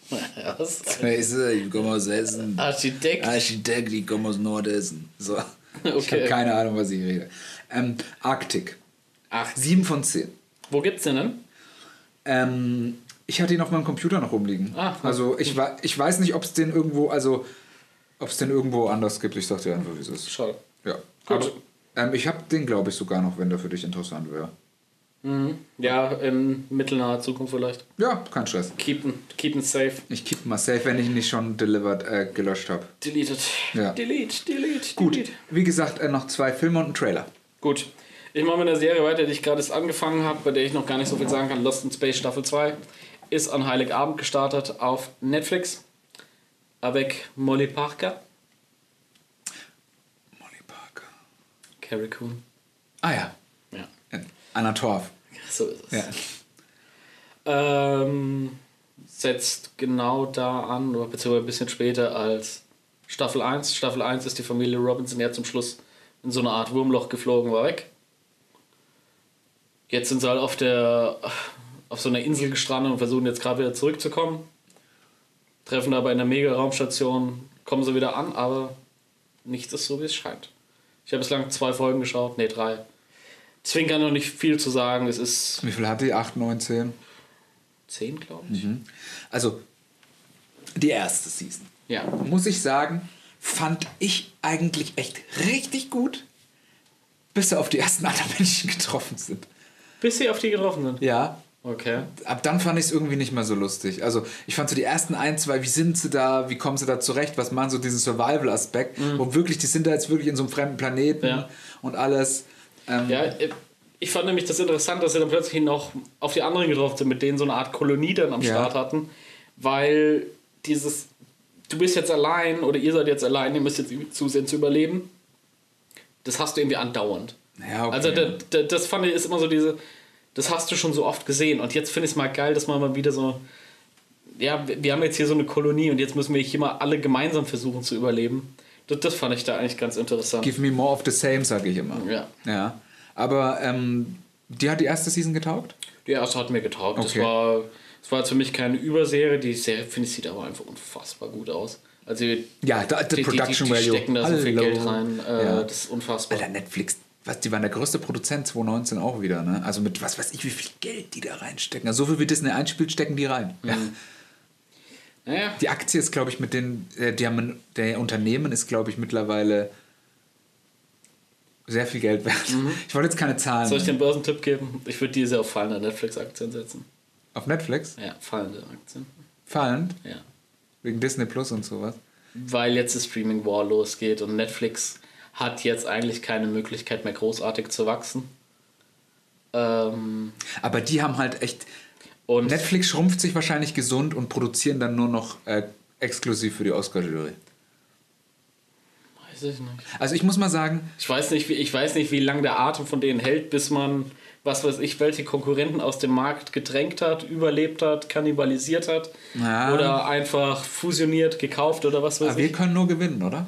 Was? Hesse, ich komme aus Hessen. Architekt. Architekt, ich komme aus Nordhessen. So. Ich habe Okay. keine Ahnung, was ich rede. Ähm, Arctic. Ach, 7 von 10. wo gibt's den denn? Ähm, ich hatte ihn auf meinem Computer noch rumliegen. Ah, also ich, ich weiß nicht, ob es den irgendwo, also ob es den irgendwo anders gibt. Ich sag dir einfach, wie es ist. Schade. Ja. Gut. Aber, ähm, ich habe den, glaube ich, sogar noch, wenn der für dich interessant wäre. Mhm. Ja, in mittelnaher Zukunft vielleicht. Ja, kein Stress. Keep ihn, keep ihn safe. Ich keep mal safe, wenn ich ihn nicht schon delivered, äh, gelöscht habe. Deleted. Ja. Delete, delete, Gut, delete. wie gesagt, äh, noch zwei Filme und einen Trailer. Gut. Ich mache mit einer Serie weiter, die ich gerade erst angefangen habe, bei der ich noch gar nicht so viel sagen kann. Lost in Space Staffel 2 ist an Heiligabend gestartet auf Netflix. Avec Molly Parker, Molly Parker. Carrie Coon. Ah ja, Ja, Anna Torf. so ist es. Ja. Ähm, setzt genau da an, oder beziehungsweise ein bisschen später als Staffel 1. Staffel 1 ist die Familie Robinson ja zum Schluss in so eine Art Wurmloch geflogen, war weg. Jetzt sind sie halt auf der auf so einer Insel gestrandet und versuchen jetzt gerade wieder zurückzukommen. Treffen aber in der Mega-Raumstation, kommen sie wieder an, aber nichts ist so, wie es scheint. Ich habe bislang zwei Folgen geschaut, nee, drei. Deswegen kann ich noch nicht viel zu sagen. Es ist Wie viel hat die? 8, 9, 10? zehn, glaube ich. Also, die erste Season. Ja. Muss ich sagen, fand ich eigentlich echt richtig gut, bis sie auf die ersten anderen Menschen getroffen sind. Bis sie auf die getroffen sind. Ja, Okay. ab dann fand ich es irgendwie nicht mehr so lustig. Also ich fand so die ersten ein, zwei, wie sind sie da, wie kommen sie da zurecht, was machen so diesen Survival-Aspekt, wo wirklich, die sind da jetzt wirklich in so einem fremden Planeten Ja. und alles. Ähm, Ja, ich fand nämlich das interessant, dass sie dann plötzlich noch auf die anderen getroffen sind, mit denen so eine Art Kolonie dann am Ja. Start hatten, weil dieses, du bist jetzt allein oder ihr seid jetzt allein, ihr müsst jetzt zusehen zu überleben, das hast du irgendwie andauernd. Ja, okay. Also da, da, das fand ich ist immer so diese, das hast du schon so oft gesehen und jetzt finde ich es mal geil, dass man mal wieder so, ja, wir haben jetzt hier so eine Kolonie und jetzt müssen wir hier mal alle gemeinsam versuchen zu überleben. Das, das fand ich da eigentlich ganz interessant. Give me more of the same, sage ich immer. Ja. Ja. Aber ähm, die hat die erste Season getaugt? Die erste hat mir getaugt. Okay. Das war das war jetzt für mich keine Überserie. Die Serie, finde ich, sieht aber einfach unfassbar gut aus. Also Ja, da- die, die, die, Production die value. stecken da so viel Hallo. Geld rein. Äh, Ja. Das ist unfassbar. Alter, Netflix, was, die waren der größte Produzent 2019 auch wieder, ne? Also mit was weiß ich, wie viel Geld die da reinstecken. Also so viel wie Disney einspielt, stecken die rein. Ja. Naja, Die Aktie ist, glaube ich, mit den, äh, die haben, der Unternehmen ist, glaube ich, mittlerweile sehr viel Geld wert. Ich wollte jetzt keine Zahlen. soll ich nennen. den Börsentipp geben? Ich würde diese auf fallende Netflix-Aktien setzen. Auf Netflix? Ja, fallende Aktien. Fallend? Ja. Wegen Disney Plus und sowas. Weil jetzt das Streaming War losgeht und Netflix hat jetzt eigentlich keine Möglichkeit mehr großartig zu wachsen. Ähm, Aber die haben halt echt. Netflix schrumpft sich wahrscheinlich gesund und produzieren dann nur noch äh, exklusiv für die Oscar-Jury. weiß ich nicht. Also ich muss mal sagen, Ich weiß nicht, wie, ich weiß nicht, wie lange der Atem von denen hält, bis man, was weiß ich, welche Konkurrenten aus dem Markt gedrängt hat, überlebt hat, kannibalisiert hat Ja. oder einfach fusioniert, gekauft oder was weiß aber wir ich. können nur gewinnen, oder?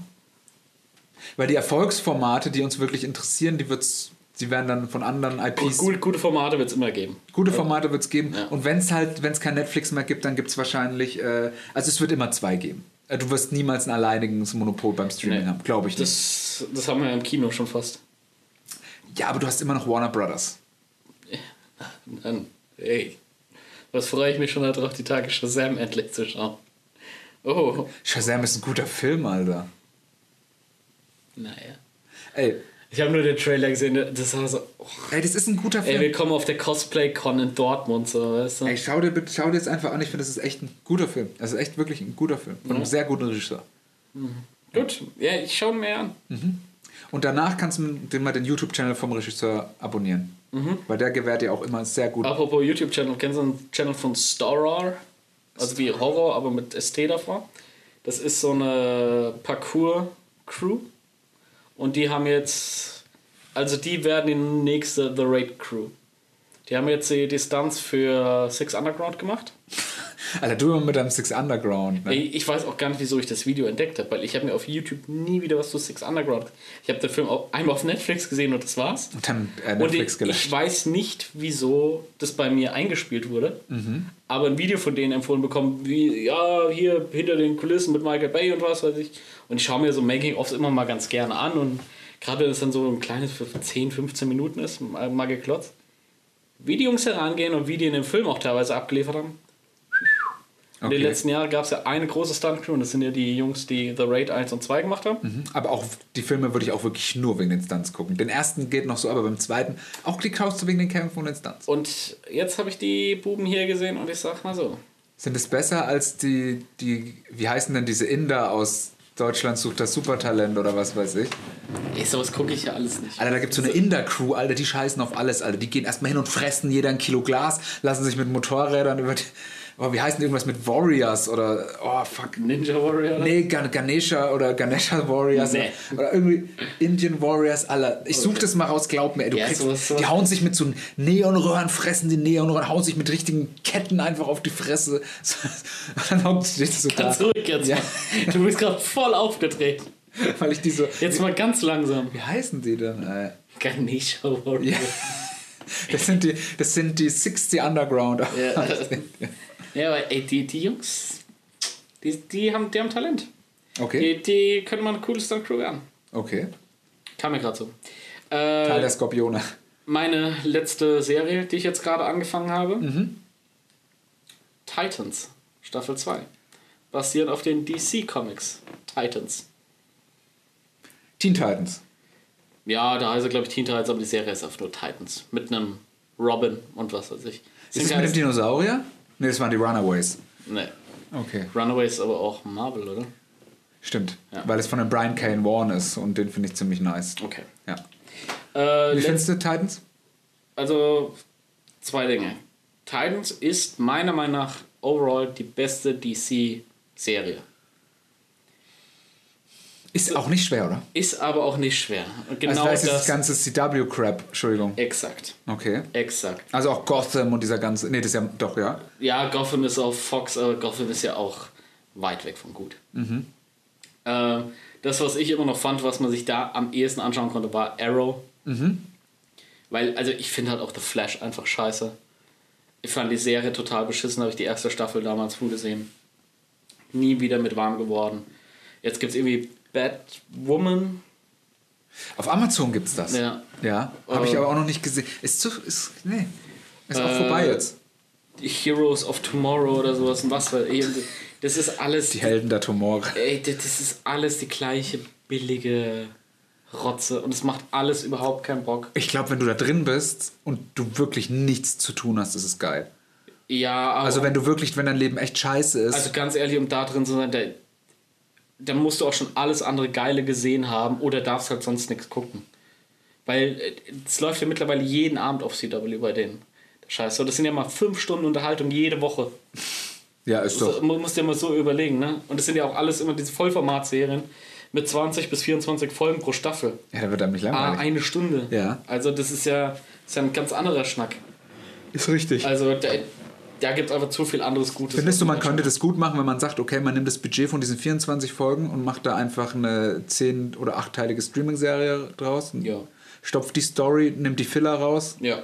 Weil die Erfolgsformate, die uns wirklich interessieren, die wird's, die werden dann von anderen IPs. gut, gute Formate wird es immer geben. Gute Formate wird es geben. Ja. Und wenn es halt, wenn es kein Netflix mehr gibt, dann gibt es wahrscheinlich, äh, also es wird immer zwei geben. Äh, Du wirst niemals ein alleiniges Monopol beim Streaming Nee. haben, glaube ich nicht. Das, das haben wir ja im Kino schon fast. ja, aber du hast immer noch Warner Brothers. Dann, ey, was freue ich mich schon darauf, die Tage Shazam endlich zu schauen. Oh, Shazam ist ein guter Film, Alter. Naja. Ey, Ich habe nur den Trailer gesehen, das war so, oh, ey, das ist ein guter ey, Film. willkommen auf der Cosplay-Con in Dortmund, so, weißt du? Ey, schau dir, schau dir das einfach an. Ich finde, das ist echt ein guter Film. Das ist echt wirklich ein guter Film. Von einem sehr guten Regisseur. Gut, ja, ich schaue ihn mir an. Und danach kannst du den mal den YouTube-Channel vom Regisseur abonnieren. Weil der gewährt dir auch immer sehr gut. Apropos YouTube-Channel, kennst du einen Channel von Storar? Also wie Horror, aber mit ST davor. Das ist so eine Parkour-Crew. Und die haben jetzt, also die werden die nächste The Raid Crew. Die haben jetzt die Distanz für Six Underground gemacht. Alter, du immer mit deinem Six Underground. Ne? Ey, Ich weiß auch gar nicht, wieso ich das Video entdeckt habe, weil ich habe mir auf YouTube nie wieder was zu Six Underground. Ich habe den Film auch einmal auf Netflix gesehen und das war's. Und dann äh, Und Netflix ich, gelöscht. ich weiß nicht, wieso das bei mir eingespielt wurde, Mhm. aber ein Video von denen empfohlen bekommen, wie, ja, hier hinter den Kulissen mit Michael Bay und was weiß ich. Und ich schaue mir so Making-ofs immer mal ganz gerne an und gerade wenn es dann so ein kleines für 10, 15 Minuten ist, mal geklotzt. Wie die Jungs herangehen und wie die in dem Film auch teilweise abgeliefert haben. In den Okay. letzten Jahren gab es ja eine große Stunt-Crew und das sind ja die Jungs, die The Raid 1 und 2 gemacht haben. Mhm. Aber auch die Filme würde ich auch wirklich nur wegen den Stunts gucken. Den ersten geht noch so, aber beim zweiten auch die du wegen den Kämpfen und den Stunts. Und jetzt habe ich die Buben hier gesehen und ich sag mal so. Sind es besser als die, die, wie heißen denn diese Inder aus Deutschland sucht das Supertalent oder was weiß ich? Ey, sowas gucke ich ja alles nicht. Alter, da gibt es so eine Inder-Crew, Alter, die scheißen auf alles, Alter. Die gehen erstmal hin und fressen jeder ein Kilo Glas, lassen sich mit Motorrädern über die. Oh, wie heißen die irgendwas mit Warriors oder. Oh, fuck. Ninja Warrior? Nee, Gan Ganesha oder Ganesha Warriors Nee. oder irgendwie Indian Warriors, Alter. Ich such das mal raus, glaub mir, ey, du Ja, kriegst, sowas- die hauen sich mit so Neonröhren, fressen die Neonröhren, hauen sich mit richtigen Ketten einfach auf die Fresse. Und dann steht das so. Ganz ruhig jetzt Ja. mal. Du bist gerade voll aufgedreht. Weil ich die so. Jetzt mal ganz langsam. Wie heißen die denn? Ey? Ganesha Warrior. Ja. Das sind die, das sind die 60 Underground. Ja. Ja, aber ey, die, die Jungs, die, die, haben, die haben Talent. Okay, Die, die können mal eine coole Stunt-Crew werden. okay. Kam mir gerade so. Teil Äh, der Skorpione. meine letzte Serie, die ich jetzt gerade angefangen habe. Mhm. Titans, Staffel 2. Basiert auf den DC Comics. Titans. Teen Titans. Ja, da heißt er, glaube ich, Teen Titans, aber die Serie ist einfach nur Titans. Mit einem Robin und was weiß ich. Ist das mit dem Dinosaurier? Ne, das waren die Runaways. Nee. Okay, Runaways ist aber auch Marvel, oder? stimmt. Ja. Weil es von dem Brian Kane Warren ist und den finde ich ziemlich nice. Okay. Ja. Äh, Wie findest du Titans? Also, zwei Dinge. Titans ist meiner Meinung nach overall die beste DC-Serie. Ist auch nicht schwer, oder? Ist aber auch nicht schwer. Also Genau da ist das. das ganze CW-Crap, Entschuldigung. exakt. Okay. Exakt. Also auch Gotham und dieser ganze. Nee, das ist ja doch, ja. Ja, Gotham ist auf Fox, aber Gotham ist ja auch weit weg von gut. Mhm. Äh, das, was ich immer noch fand, was man sich da am ehesten anschauen konnte, war Arrow. Mhm. Weil, also ich finde halt auch The Flash einfach scheiße. Ich fand die Serie total beschissen, habe ich die erste Staffel damals früh gesehen. Nie wieder mit warm geworden. Jetzt gibt es irgendwie Batwoman. Auf Amazon gibt's das. Ja. Ja. Habe ich Äh, aber auch noch nicht gesehen. Ist zu. Ist, nee. Ist auch Äh, vorbei jetzt. Die Heroes of Tomorrow oder sowas und was ich. Das ist alles. Die Helden der Tomorrow. Ey, das das ist alles die gleiche billige Rotze und es macht alles überhaupt keinen Bock. Ich glaube, wenn du da drin bist und du wirklich nichts zu tun hast, ist es geil. Ja, aber. Also wenn du wirklich, wenn dein Leben echt scheiße ist. Also ganz ehrlich, um da drin zu sein, da, da musst du auch schon alles andere Geile gesehen haben oder darfst halt sonst nichts gucken. Weil äh, es läuft ja mittlerweile jeden Abend auf CW bei denen. Scheiße, das sind ja mal fünf Stunden Unterhaltung jede Woche. ja, ist doch. mu- musst du dir mal so überlegen, ne? Und das sind ja auch alles immer diese Vollformatserien mit 20 bis 24 Folgen pro Staffel. Ja, da wird einem nicht Ah, langweilig. eine Stunde. Ja. Also das ist ja, das ist ja ein ganz anderer Schnack. ist richtig. Also da, da gibt es einfach zu viel anderes Gutes. Findest du, man könnte das gut machen, wenn man sagt, okay, man nimmt das Budget von diesen 24 Folgen und macht da einfach eine 10- oder 8-teilige Streaming-Serie draus? Ja. Stopft die Story, nimmt die Filler raus? Ja.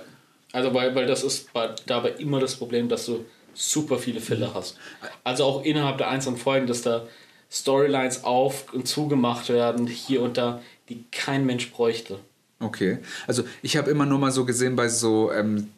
Also weil, weil das ist bei, dabei immer das Problem, dass du super viele Mhm. Filler hast. Also auch innerhalb der einzelnen Folgen, dass da Storylines auf und zugemacht werden, hier und da, die kein Mensch bräuchte. Okay. Also ich habe immer nur mal so gesehen bei so, ähm,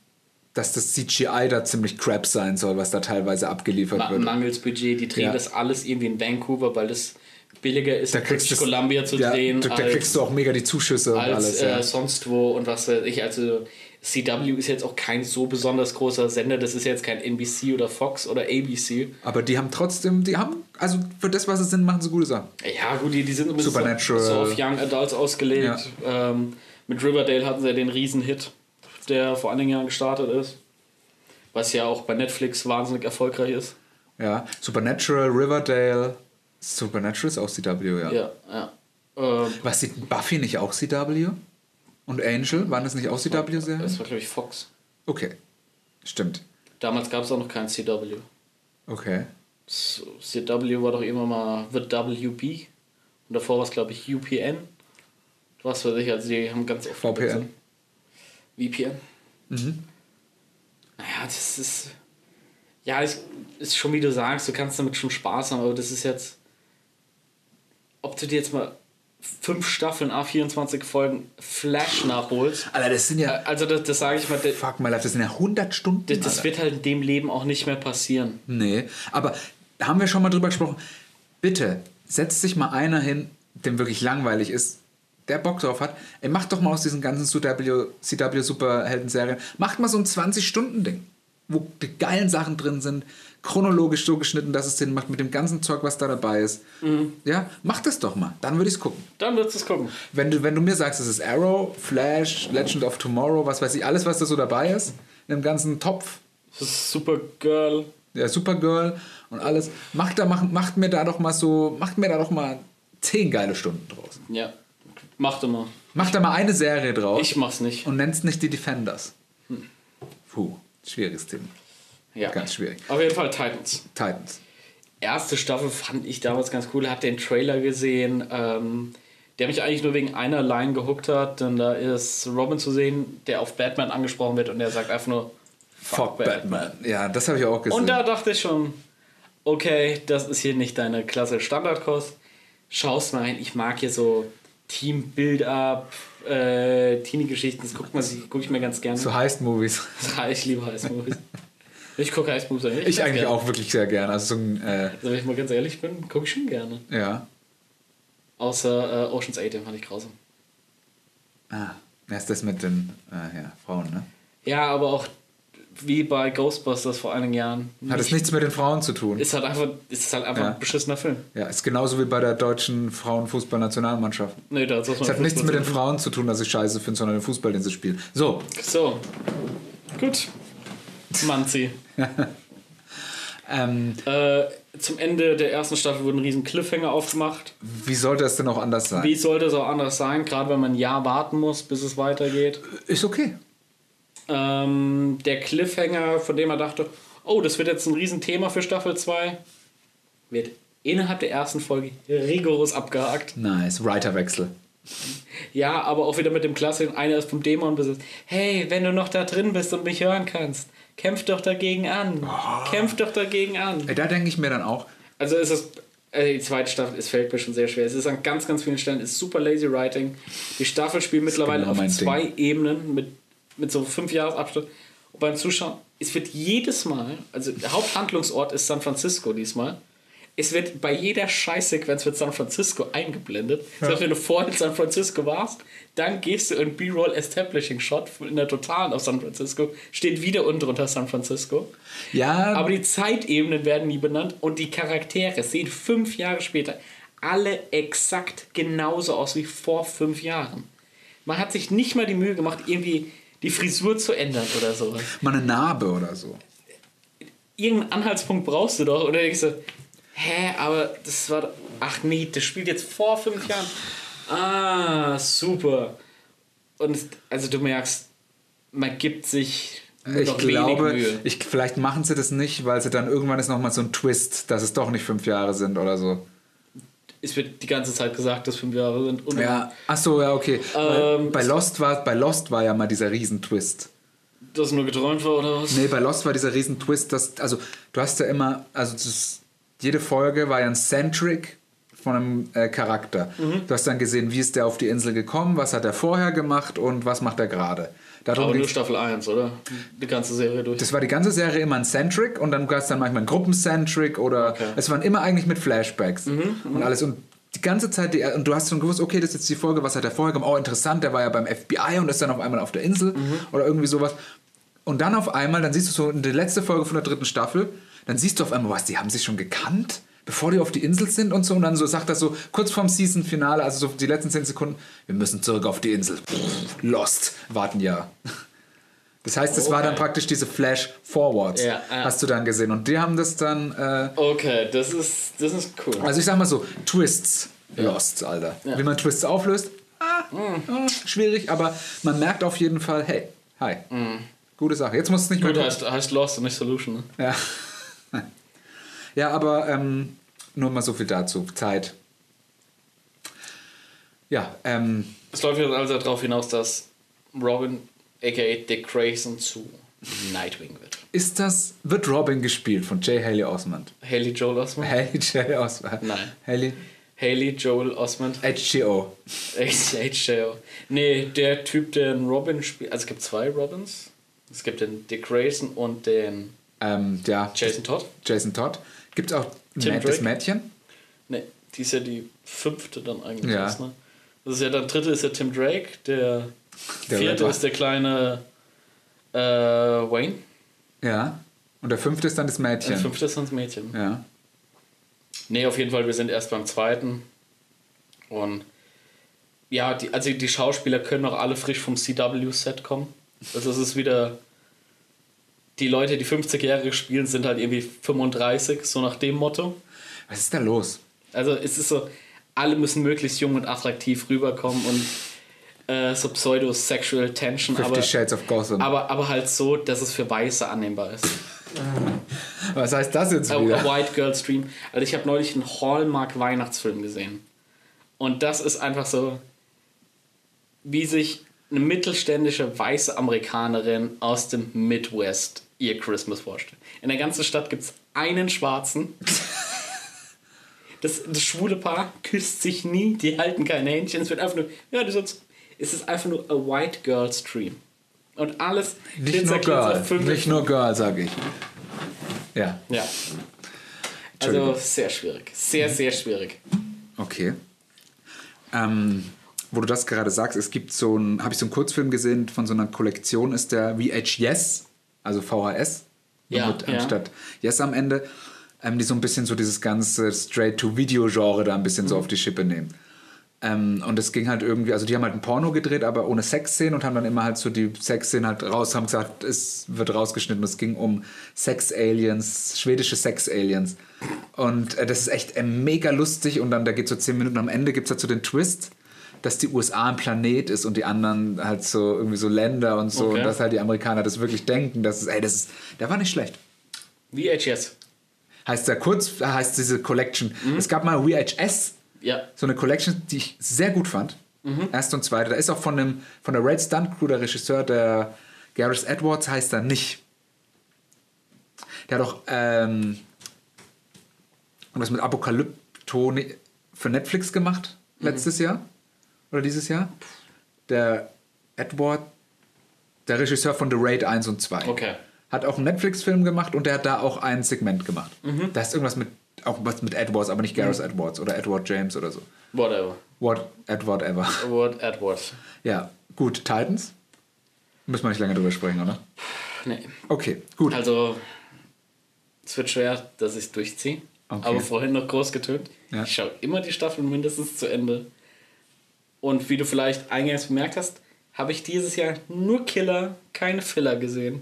dass das CGI da ziemlich crap sein soll, was da teilweise abgeliefert Ma wird. mangels Budget, die drehen Ja. das alles irgendwie in Vancouver, weil das billiger ist, Da kriegst du's- Columbia zu ja, drehen. Da, als- kriegst du auch mega die Zuschüsse und als alles. äh, Ja. sonst wo und was weiß ich. Also CW ist jetzt auch kein so besonders großer Sender. Das ist jetzt kein NBC oder Fox oder ABC. Aber die haben trotzdem, die haben, also für das, was es sind, machen sie gute Sachen. Ja, gut, die, die sind ein bisschen Supernatural. so auf Young Adults ausgelegt. Ähm, mit Riverdale hatten sie ja den Riesen-Hit, der vor einigen Jahren gestartet ist. Was ja auch bei Netflix wahnsinnig erfolgreich ist. Ja. Supernatural, Riverdale. Supernatural ist auch CW, ja. Ja, ja. Ähm, Was sieht Buffy nicht auch CW? Und Angel? Waren das nicht auch CW-Serien? das war, glaube ich, Fox. Okay. Stimmt. Damals gab es auch noch kein CW. Okay. So, CW war doch immer mal The WB. Und davor war es, glaube ich, UPN. Was weiß ich, also die haben ganz oft. VPN. VPN. Mhm. Naja, das ist. Ja, ich, ist schon wie du sagst, du kannst damit schon Spaß haben, aber das ist jetzt. Ob du dir jetzt mal fünf Staffeln, A24 Folgen Flash nachholst. Alter, das sind ja. Also, das, das sage ich mal, das, Fuck my life, das sind ja 100 Stunden. das, das wird halt in dem Leben auch nicht mehr passieren. Nee, aber haben wir schon mal drüber gesprochen. Bitte, setzt sich mal einer hin, dem wirklich langweilig ist, der Bock drauf hat. Ey, macht doch mal aus diesen ganzen CW, CW Superhelden-Serien, macht mal so ein 20-Stunden-Ding, wo die geilen Sachen drin sind, chronologisch so geschnitten, dass es Sinn macht mit dem ganzen Zeug, was da dabei ist. Ja, macht das doch mal, dann würde ich es gucken. Dann wirst du es gucken. Wenn du, wenn du mir sagst, es ist Arrow, Flash, Legend of Tomorrow, was weiß ich, alles, was da so dabei ist, in dem ganzen Topf, Das ist Supergirl. der Supergirl und alles. Macht, da, macht, macht mir da doch mal so, macht mir da doch mal zehn geile Stunden draus. Ja. Mach doch mal. Macht da mal eine Serie draus Ich mach's nicht. und nennt's nicht die Defenders. Puh, schwieriges Thema. Ja. Ganz schwierig. Auf jeden Fall Titans. Titans. Erste Staffel fand ich damals ganz cool. Hab den Trailer gesehen. Ähm, der mich eigentlich nur wegen einer Line gehuckt hat, denn da ist Robin zu sehen, der auf Batman angesprochen wird und der sagt einfach nur Fuck Batman. Ja, das habe ich auch gesehen. Und da dachte ich schon, okay, das ist hier nicht deine klasse Standardkost. Schaust mal rein, ich mag hier so Team-Build-Up, äh, Teenie-Geschichten, das guckt man sich, guck ich mir ganz gerne. so Heist-Movies. Ich liebe Heist-Movies. Ich gucke Heist-Movies eigentlich. Ich eigentlich gerne. auch wirklich sehr gern. Also so ein, äh, Also, wenn ich mal ganz ehrlich bin, gucke ich schon gerne. ja. Außer äh, Ocean's 8, den fand ich grausam. Ah, wer ist das mit den äh, ja, Frauen, ne? Ja, aber auch wie bei Ghostbusters vor einigen Jahren. Hat es nichts mit den Frauen zu tun. Ist halt einfach, ist halt einfach Ja. ein beschissener Film. Ja, ist genauso wie bei der deutschen Frauenfußballnationalmannschaft. Nee, da hat Es hat nichts mit den Frauen zu tun, dass ich scheiße finde, sondern den Fußball, den sie spielen. So, So. Gut. Manzi. ähm, Äh, zum Ende der ersten Staffel wurde ein riesen Cliffhanger aufgemacht. wie sollte es denn auch anders sein? Wie sollte es auch anders sein, gerade wenn man ein Jahr warten muss, bis es weitergeht. Ist okay. Ähm, der Cliffhanger, von dem er dachte, oh, das wird jetzt ein Riesenthema für Staffel 2, wird innerhalb der ersten Folge rigoros abgehakt. Nice. Writerwechsel. Ja, aber auch wieder mit dem klassischen, einer ist vom Dämon besetzt. Hey, wenn du noch da drin bist und mich hören kannst, kämpf doch dagegen an. Kämpf doch dagegen an. Ey, Da denke ich mir dann auch, Also ist es, äh, die zweite Staffel, es fällt mir schon sehr schwer. Es ist an ganz, ganz vielen Stellen, ist super lazy writing. Die Staffel spielt mittlerweile genau auf zwei Ebenen mit, mit so fünf Jahresabstand. Und beim Zuschauen, es wird jedes Mal, also der Haupthandlungsort ist San Francisco diesmal. Es wird bei jeder Scheißsequenz wird San Francisco eingeblendet. Das heißt, wenn du vorher in San Francisco warst, dann gehst du in B-Roll Establishing Shot in der Totalen auf San Francisco, steht wieder unten drunter San Francisco. ja, Aber die Zeitebenen werden nie benannt und die Charaktere sehen fünf Jahre später alle exakt genauso aus wie vor fünf Jahren. Man hat sich nicht mal die Mühe gemacht, irgendwie die Frisur zu ändern oder so. mal eine Narbe oder so. Irgendeinen Anhaltspunkt brauchst du doch. Oder denkst du, hä, aber das war. doch- Ach nee, das spielt jetzt vor fünf Jahren. Ah, super. Und also du merkst, man gibt sich Ich glaube, ich, vielleicht machen sie das nicht, weil sie dann irgendwann ist nochmal so ein Twist, dass es doch nicht fünf Jahre sind oder so. Es wird die ganze Zeit gesagt, dass fünf Jahre sind. Und Ja, ach so, ja, okay. Ähm, bei, Lost war, bei Lost war ja mal dieser Riesentwist. das nur geträumt war oder was? Nee, bei Lost war dieser Riesentwist, dass, also du hast ja immer, also das, jede Folge war ja ein Centric von einem äh, Charakter. Mhm. Du hast dann gesehen, wie ist der auf die Insel gekommen, was hat er vorher gemacht und was macht er gerade. Darum Aber nur Staffel 1, oder? Die ganze Serie durch. das war die ganze Serie immer ein Centric und dann gab es dann manchmal ein Gruppencentric oder Okay. Mhm, es waren immer eigentlich mit Flashbacks und alles und die ganze Zeit, die, und du hast schon gewusst, okay, das ist jetzt die Folge, was hat der vorher gemacht? Oh, interessant, der war ja beim FBI und ist dann auf einmal auf der Insel Mhm. oder irgendwie sowas. Und dann auf einmal, dann siehst du so in der letzten Folge von der dritten Staffel, dann siehst du auf einmal, was, die haben sich schon gekannt, bevor die auf die Insel sind und so. Und dann so sagt er so, kurz vorm Season-Finale, also so die letzten 10 Sekunden, wir müssen zurück auf die Insel. Pff, Lost, warten ja. Das heißt, es war dann Okay. praktisch diese Flash-Forwards, Ja, ja. hast du dann gesehen. Und die haben das dann, äh, Okay, das ist, das ist cool. also ich sag mal so, Twists, Lost, Alter. Ja. Wie man Twists auflöst, ah, ah, schwierig, aber man merkt auf jeden Fall, hey, hi, gute Sache. Jetzt muss es nicht Gut, mehr heißt, heißt Lost und nicht Solution. Ne? ja. Ja, aber ähm, nur mal so viel dazu. Zeit. Ja, ähm, Es läuft jetzt also darauf hinaus, dass Robin, aka Dick Grayson, zu Nightwing wird. ist das, wird Robin gespielt von J. Haley Osmond? Haley Joel Osment? Haley J. Osmond? Nein. Haley Haley Joel Osment? HGO. HJO. Nee, der Typ, der einen Robin spielt. Also es gibt zwei Robins. Es gibt den Dick Grayson und den Ähm, ja, Jason Todd. Jason Todd. Gibt es auch Tim das Drake? Mädchen? Nee, die ist ja die fünfte dann eigentlich. Ja. Ist, ne? Das ist ja dann dritte ist ja Tim Drake, der, Der vierte Rapper. ist der kleine äh, Wayne. Ja. Und der fünfte ist dann das Der Mädchen. fünfte ist dann das Mädchen. Ja. Nee, auf jeden Fall, wir sind erst beim zweiten. Und ja, die, also die Schauspieler können auch alle frisch vom CW-Set kommen. Also es ist wieder. Die Leute, die 50-Jährige spielen, sind halt irgendwie 35, so nach dem Motto. Was ist da los? Also es ist so, alle müssen möglichst jung und attraktiv rüberkommen und äh, so pseudo-sexual tension, Fifty aber, Shades of Gotham. aber, aber halt so, dass es für Weiße annehmbar ist. Was heißt das jetzt A, a wieder? White Girl Stream. Also ich habe neulich einen Hallmark Weihnachtsfilm gesehen. Und das ist einfach so, wie sich eine mittelständische weiße Amerikanerin aus dem Midwest ihr Christmas vorstellt. In der ganzen Stadt gibt es einen Schwarzen. Das, das schwule Paar küsst sich nie, die halten keine Händchen. Es wird einfach nur, ja, ist, es ist einfach nur a white girl stream. Und alles Nicht nur Glitzer, Girl, Glitzer, nicht nur Girl, sag ich. Ja, Ja. Also sehr schwierig. Sehr, sehr schwierig. okay. Ähm, wo du das gerade sagst, es gibt so ein, habe ich so einen Kurzfilm gesehen von so einer Kollektion, ist der VHS, also VHS, Ja, mit, ja. anstatt Yes am Ende, ähm, die so ein bisschen so dieses ganze Straight-to-Video-Genre da ein bisschen Mhm. so auf die Schippe nehmen. Ähm, und es ging halt irgendwie, also die haben halt ein Porno gedreht, aber ohne Sexszenen und haben dann immer halt so die Sexszenen halt raus, haben gesagt, es wird rausgeschnitten. Es ging um Sex-Aliens, schwedische Sex-Aliens. Und äh, das ist echt äh, mega lustig und dann, da geht so zehn Minuten, am Ende gibt es halt so den Twist, dass die USA ein Planet ist und die anderen halt so irgendwie so Länder und so Okay. und dass halt die Amerikaner das wirklich denken, dass es, ey, das ist, der war nicht schlecht. VHS. Heißt der kurz, heißt diese Collection. Es gab mal VHS, Ja. so eine Collection, die ich sehr gut fand. Erste und zweite. Da ist auch von, dem, von der Red Stunt Crew der Regisseur, der Gareth Edwards heißt er nicht. Der hat auch ähm, was mit Apokalypto ne- für Netflix gemacht, letztes Jahr. Oder dieses Jahr. Der Edward, der Regisseur von The Raid 1 und 2. Okay. Hat auch einen Netflix-Film gemacht und der hat da auch ein Segment gemacht. Da ist irgendwas mit, auch was mit Edwards, aber nicht Gareth Edwards oder Edward James oder so. Whatever. What, Edward ever. Word Edwards. Ja, gut, Titans. Müssen wir nicht lange drüber sprechen, oder? Nee. Okay, gut. Also, es wird schwer, dass ich es durchziehe. Okay. Aber vorhin noch groß getönt. Ja. Ich schaue immer die Staffeln mindestens zu Ende. Und wie du vielleicht eingangs bemerkt hast, habe ich dieses Jahr nur Killer, keine Filler gesehen.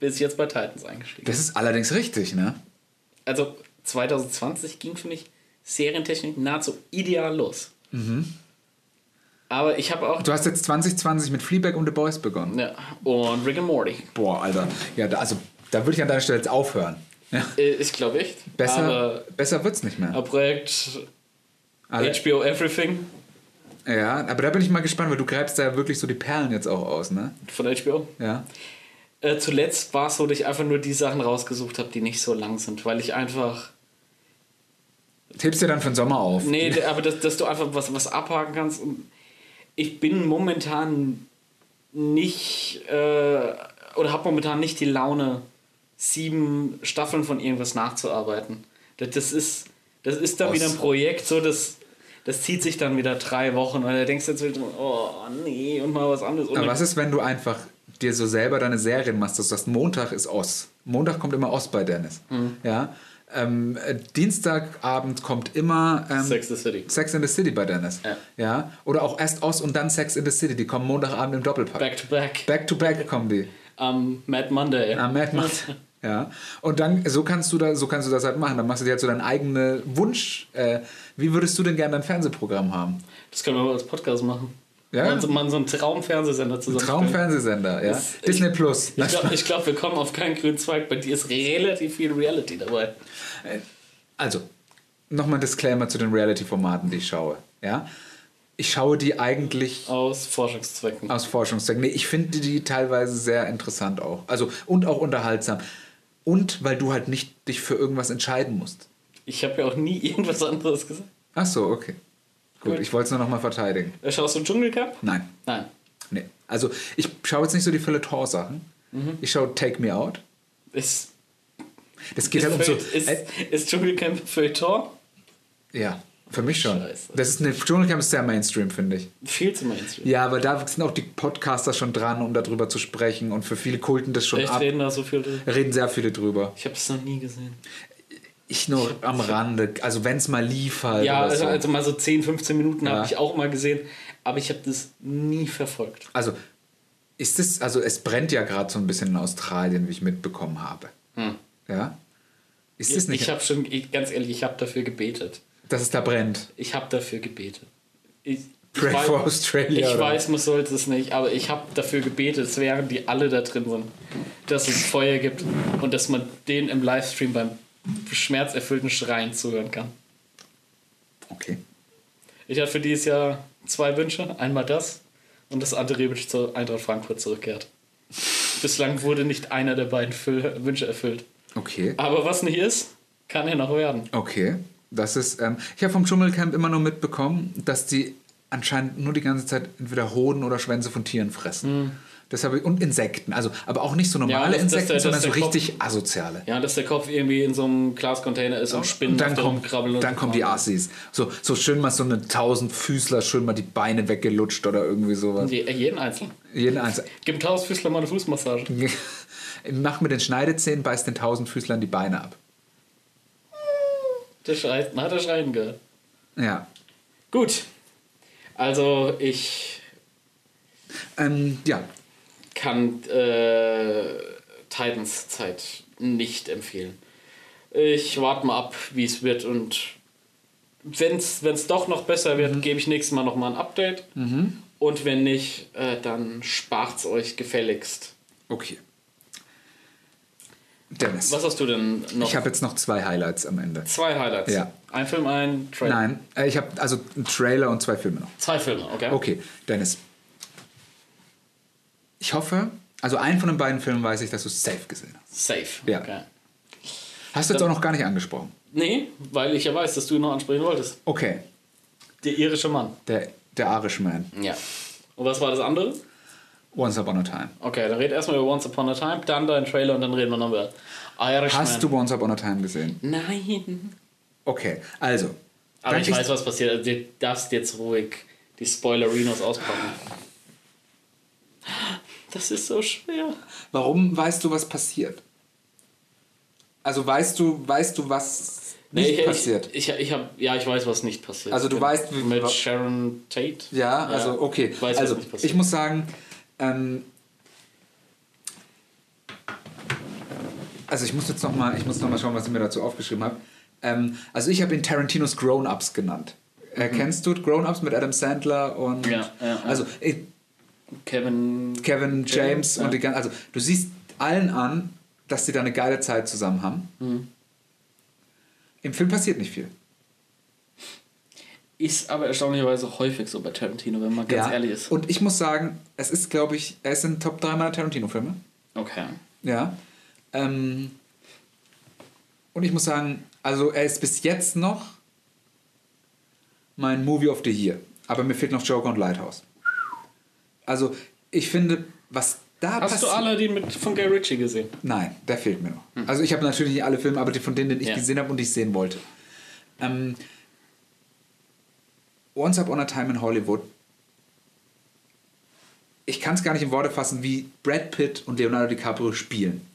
Bis jetzt bei Titans eingestiegen Das ist allerdings richtig, ne? Also 2020 ging für mich Serientechnik nahezu ideal los. Aber ich habe auch. Du hast jetzt 2020 mit Fleabag und The Boys begonnen. Ja, und Rick and Morty. Boah, Alter. Ja, da, also, da würde ich an deiner Stelle jetzt aufhören. Ja. Äh, Ich glaube echt. Besser, Aber besser wird's nicht mehr. ein Projekt Alle- HBO Everything Ja, aber da bin ich mal gespannt, weil du greifst da wirklich so die Perlen jetzt auch aus, ne? von HBO. Ja. Äh, zuletzt war es so, dass ich einfach nur die Sachen rausgesucht habe, die nicht so lang sind, weil ich einfach. Hebst dir dann für den Sommer auf. Nee, aber dass, dass du einfach was, was abhaken kannst. Ich bin momentan nicht. Äh, oder habe momentan nicht die Laune, sieben Staffeln von irgendwas nachzuarbeiten. Das, das ist. Das ist dann wieder ein Projekt, so das. Das zieht sich dann wieder drei Wochen und da denkst du jetzt wieder, oh nee, und mal was anderes. Und Aber was ist, wenn du einfach dir so selber deine Serien machst, dass du sagst, Montag ist Oz. Montag kommt immer Oz bei Dennis. Mhm. Ja. Ähm, äh, Dienstagabend kommt immer ähm, Sex the City. Sex in the City bei Dennis. Ja. ja. Oder auch erst Oz und dann Sex in the City. Die kommen Montagabend im Doppelpack. Back to back. Back to back kommen die. Am Mad Monday. Am Mad Max. Ja. Und dann, so kannst du da, so kannst du das halt machen. Dann machst du dir halt so deinen eigenen Wunsch. Äh, wie würdest du denn gerne dein Fernsehprogramm haben? Das können wir mal als Podcast machen. Ja. Also mal so einen Traumfernsehsender zusammen. Traumfernsehsender, ja. Das- Disney Plus. Ich glaube, ich glaub, wir kommen auf keinen grünen Zweig. Bei dir ist relativ viel Reality dabei. Also, nochmal ein Disclaimer zu den Reality-Formaten, die ich schaue. Ja? Ich schaue die eigentlich Aus Forschungszwecken. aus Forschungszwecken. Nee, ich finde die teilweise sehr interessant auch. Also, und auch unterhaltsam. Und weil du halt nicht dich für irgendwas entscheiden musst. Ich habe ja auch nie irgendwas anderes gesagt. Ach so, okay. Gut, Gut. ich wollte es nur nochmal verteidigen. Äh, Schaust du Dschungelcup? Nein, Nein. nee. Also, ich schaue jetzt nicht so die Feuilleton-Sachen. Mhm. Ich schaue Take Me Out. Ist, Das geht ist, halt um so. ist, Äh, ist Dschungelcamp Feuilleton? ja, für mich schon. Scheiße. Das ist eine Dschungelcamp ist sehr Mainstream, finde ich. Viel zu Mainstream. Ja, aber da sind auch die Podcaster schon dran, um darüber zu sprechen und für viele kulten das schon Echt ab. reden da so viel drüber? Reden sehr viele drüber. Ich habe es noch nie gesehen. Ich nur am Rande, also wenn es mal lief halt. Ja, also, so. also mal so 10, 15 Minuten Ja. habe ich auch mal gesehen, aber ich habe das nie verfolgt. also ist es, also es brennt ja gerade so ein bisschen in Australien, wie ich mitbekommen habe. Hm. Ja? Ist es nicht, Ich habe schon, ich, ganz ehrlich, ich habe dafür gebetet. Dass es da brennt? Ich habe dafür gebetet. Ich, Pray ich for weiß, Australia, Ich oder? weiß, man sollte es nicht, aber ich habe dafür gebetet, es wären die alle da drin sind, dass es Feuer gibt und dass man denen im Livestream beim schmerzerfüllten Schreien zuhören kann. Okay. Ich hatte für dieses Jahr zwei Wünsche. Einmal das und dass Ante Rebic zur Eintracht Frankfurt zurückkehrt. Bislang wurde nicht einer der beiden Wünsche erfüllt. Okay. Aber was nicht ist, kann ja noch werden. Okay. Das ist, ähm, ich habe vom Dschungelcamp immer nur mitbekommen, dass die anscheinend nur die ganze Zeit entweder Hoden oder Schwänze von Tieren fressen. Das habe ich, und Insekten, also aber auch nicht so normale das- das- Insekten, das- sondern so Kopf- richtig asoziale. Ja, dass der Kopf irgendwie in so einem Glascontainer ist und Spinnen Und dann, kommt, rumkrabbeln. und- dann kommen die Assis. So, so schön mal so eine Tausendfüßler, schön mal die Beine weggelutscht oder irgendwie sowas. Die, jeden einzelnen. Jeden Einzel Gib Tausendfüßler mal eine Fußmassage. Mach mit den Schneidezähnen, beißt den Tausendfüßlern die Beine ab. Der schreit, man hat er schreien gehört. Ja. Gut. Also ich Ähm, ja. kann äh, Titans Zeit nicht empfehlen. Ich warte mal ab, wie es wird und wenn es doch noch besser wird, gebe ich nächstes Mal noch mal ein Update. Und wenn nicht, äh, dann spart's euch gefälligst. Okay. Dennis. Was hast du denn noch? Ich habe jetzt noch zwei Highlights am Ende. zwei Highlights. Ja. Ein Film, ein Trailer. Nein, äh, ich habe also einen Trailer und zwei Filme noch. Zwei Filme, okay? Okay, Dennis. Ich hoffe, also einen von den beiden Filmen weiß ich, dass du safe gesehen hast. Safe. Ja. Okay. Hast du jetzt auch noch gar nicht angesprochen. Nee, weil ich ja weiß, dass du ihn noch ansprechen wolltest. Okay, Der irische Mann. der, der Irishman. Ja. Und was war das andere? Once Upon a Time. Okay, dann red erstmal über Once Upon a Time, dann dein Trailer und dann reden wir noch über Irishman. Hast du Once Upon a Time gesehen? Nein. Okay, also. Aber ich weiß, was passiert. Also, du darfst jetzt ruhig die Spoilerinos auspacken. Das ist so schwer. Warum weißt du, was passiert? Also weißt du, weißt du, was nicht Nee, ich, passiert? Ich, ich, ich hab, ja, ich weiß, was nicht passiert. Also du weißt, wie- Mit Sharon Tate. Ja, also okay. Ich weiß, also was nicht passiert. ich muss sagen, ähm, also ich muss jetzt noch mal, ich muss noch mal schauen, was ich mir dazu aufgeschrieben habe. Ähm, also ich habe ihn Tarantinos Grown-ups genannt. Äh, Kennst du Grown-ups mit Adam Sandler und Mhm. Ja, ja, ja. also äh, Kevin. Kevin James ja. und die ganzen, also du siehst allen an, dass sie da eine geile Zeit zusammen haben. Mhm. Im Film passiert nicht viel. Ist aber erstaunlicherweise häufig so bei Tarantino, wenn man ganz Ja. ehrlich ist. Und ich muss sagen, es ist, glaube ich, er ist in den Top 3 meiner Tarantino-Filme. Okay. Ja. Ähm, und ich muss sagen, also er ist bis jetzt noch mein Movie of the Year. Aber mir fehlt noch Joker und Lighthouse. Also ich finde, was da Hast du passiert- Aladdin mit von Guy Ritchie gesehen? Nein, der fehlt mir noch. Also ich habe natürlich nicht alle Filme, aber die von denen, die ich Ja. gesehen habe und die ich sehen wollte. Ähm, Once Upon a Time in Hollywood. Ich kann es gar nicht in Worte fassen, wie Brad Pitt und Leonardo DiCaprio spielen.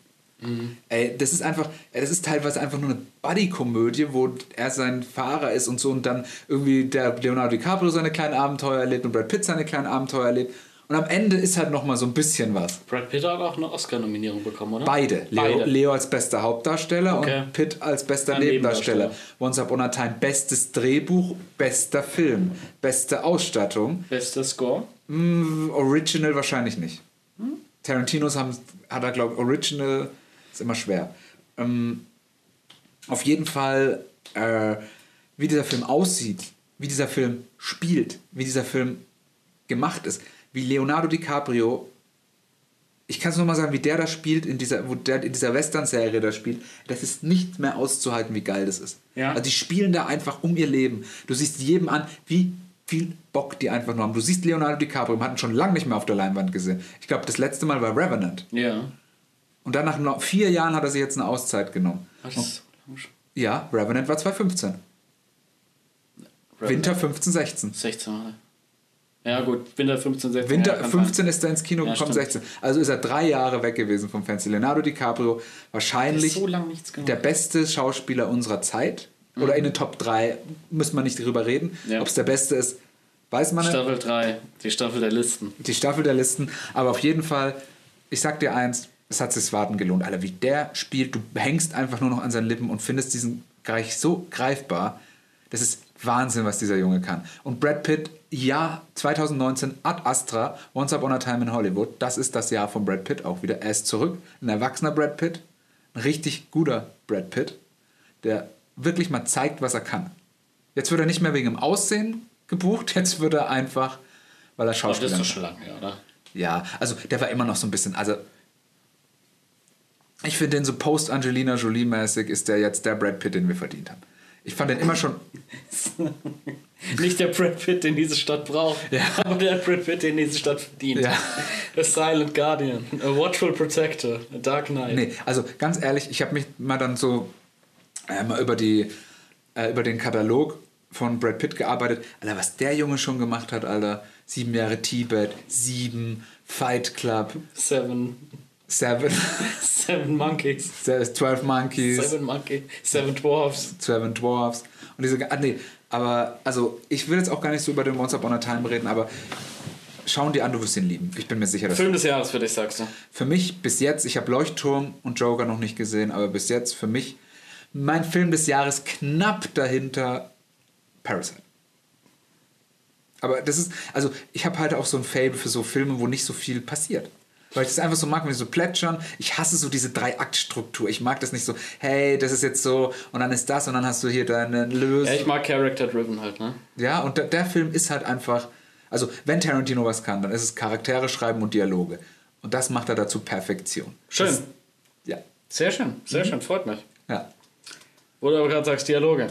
Ey, das ist einfach, das ist teilweise einfach nur eine Buddy-Komödie, wo er sein Fahrer ist und so und dann irgendwie der Leonardo DiCaprio seine kleinen Abenteuer erlebt und Brad Pitt seine kleinen Abenteuer erlebt. Und am Ende ist halt nochmal so ein bisschen was. Brad Pitt hat auch eine Oscar-Nominierung bekommen, oder? Beide. Leo, Beide. Leo als bester Hauptdarsteller Okay. und Pitt als bester Ein Nebendarsteller. Nebendarsteller. Once Upon a Time bestes Drehbuch, bester Film, beste Ausstattung. Bester Score? Mm, Original wahrscheinlich nicht. Tarantinos haben, hat er, glaube ich, Original ist immer schwer. Ähm, auf jeden Fall, äh, wie dieser Film aussieht, wie dieser Film spielt, wie dieser Film gemacht ist, wie Leonardo DiCaprio, ich kann es nur mal sagen, wie der da spielt, in dieser, wo der in dieser Western-Serie da spielt, das ist nicht mehr auszuhalten, wie geil das ist. Ja. Also die spielen da einfach um ihr Leben. Du siehst jedem an, wie viel Bock die einfach nur haben. Du siehst Leonardo DiCaprio, man hat ihn schon lange nicht mehr auf der Leinwand gesehen. Ich glaube, das letzte Mal war Revenant. Ja. Und dann nach vier Jahren hat er sich jetzt eine Auszeit genommen. Ach, das ist so lang schon. Ja, Revenant war 2015. Winter 15, 16. 16 Jahre. Ja, gut, Winter 15, 16. Winter ja, kann 15 ist er ins Kino Ja, gekommen, stimmt. 16. Also ist er drei Jahre weg gewesen vom Fenster. Leonardo DiCaprio, sein. wahrscheinlich so der beste Schauspieler unserer Zeit. Oder in den Top 3, müssen wir nicht drüber reden. Mhm. Ja. Ob es der beste ist, weiß man nicht. Staffel 3, die Staffel der Listen. Die Staffel der Listen. Aber auf jeden Fall, ich sag dir eins, es hat sich das Warten gelohnt. Alter, wie der spielt, du hängst einfach nur noch an seinen Lippen und findest diesen Bereich so greifbar. Das ist Wahnsinn, was dieser Junge kann. Und Brad Pitt, ja, 2019, Ad Astra, Once Upon a Time in Hollywood, das ist das Jahr von Brad Pitt auch wieder. Er ist zurück, ein erwachsener Brad Pitt, ein richtig guter Brad Pitt, der wirklich mal zeigt, was er kann. Jetzt wird er nicht mehr wegen dem Aussehen gebucht. Jetzt wird er einfach, weil er Das Schauspieler ist doch ist. schon lange, oder? Ja, also der war immer noch so ein bisschen, also ich finde den so post-Angelina Jolie-mäßig ist der jetzt der Brad Pitt, den wir verdient haben. Ich fand den immer schon, Nicht der Brad Pitt, den diese Stadt braucht, Ja. aber der Brad Pitt, den diese Stadt verdient. Ja. A Silent Guardian, a Watchful Protector, a Dark Knight. nee, also ganz ehrlich, ich habe mich mal dann so äh, mal über, die, äh, über den Katalog von Brad Pitt gearbeitet. Alter, was der Junge schon gemacht hat, Alter. Sieben Jahre Tibet, sieben, Fight Club, Seven, Seven, Seven Monkeys. Twelve Monkeys. Seven Monkeys. Seven Dwarfs. Seven Dwarfs und diese ah, nee, aber also ich will jetzt auch gar nicht so über den Once Upon a Time reden, aber schauen die an, du wirst ihn lieben. Ich bin mir sicher, dass Film des Jahres für dich, sagst du. für mich bis jetzt, ich habe Leuchtturm und Joker noch nicht gesehen, aber bis jetzt für mich mein Film des Jahres knapp dahinter Parasite. Aber das ist, also ich habe halt auch so ein Fable für so Filme, wo nicht so viel passiert. Weil ich das einfach so mag, wenn die so plätschern. Ich hasse so diese Drei-Akt-Struktur. Ich mag das nicht so, hey, das ist jetzt so und dann ist das und dann hast du hier deine Lösung. Ja, ich mag Character-Driven halt, ne? Ja, und der, der Film ist halt einfach, also wenn Tarantino was kann, dann ist es Charaktere schreiben und Dialoge. Und das macht er dazu Perfektion. Schön. Das, ja, Sehr schön, sehr schön, freut mich. ja. Wo du aber gerade sagst, Dialoge.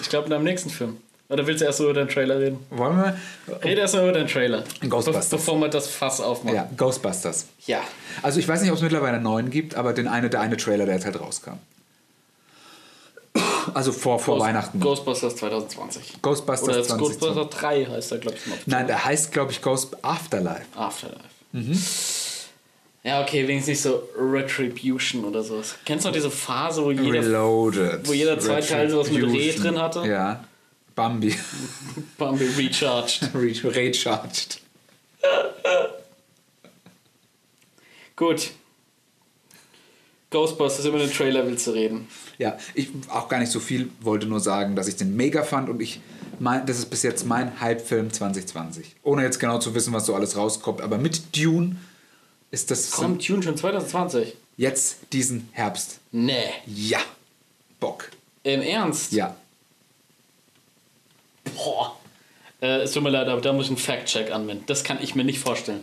Ich glaube in deinem nächsten Film. Oder willst du erst über den Trailer reden? Wollen wir? Rede erst mal über den Trailer. Ghostbusters. Be bevor wir das Fass aufmachen. Ja, Ghostbusters. ja. Also ich weiß nicht, ob es mittlerweile einen neuen gibt, aber den eine, der eine Trailer, der jetzt halt rauskam. Also vor, vor Ghost- Weihnachten. Ghostbusters 2020. Ghostbusters Oder jetzt 2020. Ghostbusters 3 heißt er, glaube ich, noch. Nein, der heißt, glaube ich, Ghost Afterlife. Afterlife. Mhm. Ja, okay, wenigstens nicht so Retribution oder sowas. Kennst du noch diese Phase, wo jeder, Reloaded. wo jeder zweite Teil sowas mit Reh drin hatte? Ja. Bambi. Bambi recharged? Re- Recharged. Gut. Ghostbusters, über den Trailer willst du reden. Ja, ich auch gar nicht so viel, wollte nur sagen, dass ich den mega fand und ich mein, das ist bis jetzt mein Hype-Film 2020. Ohne jetzt genau zu wissen, was so alles rauskommt, aber mit Dune ist das Kommt Tune schon 2020? jetzt diesen Herbst. Nee. Ja. Bock. Im Ernst? Ja. Boah. Äh, es tut mir leid, aber da muss ich einen Fact-Check anwenden. Das kann ich mir nicht vorstellen.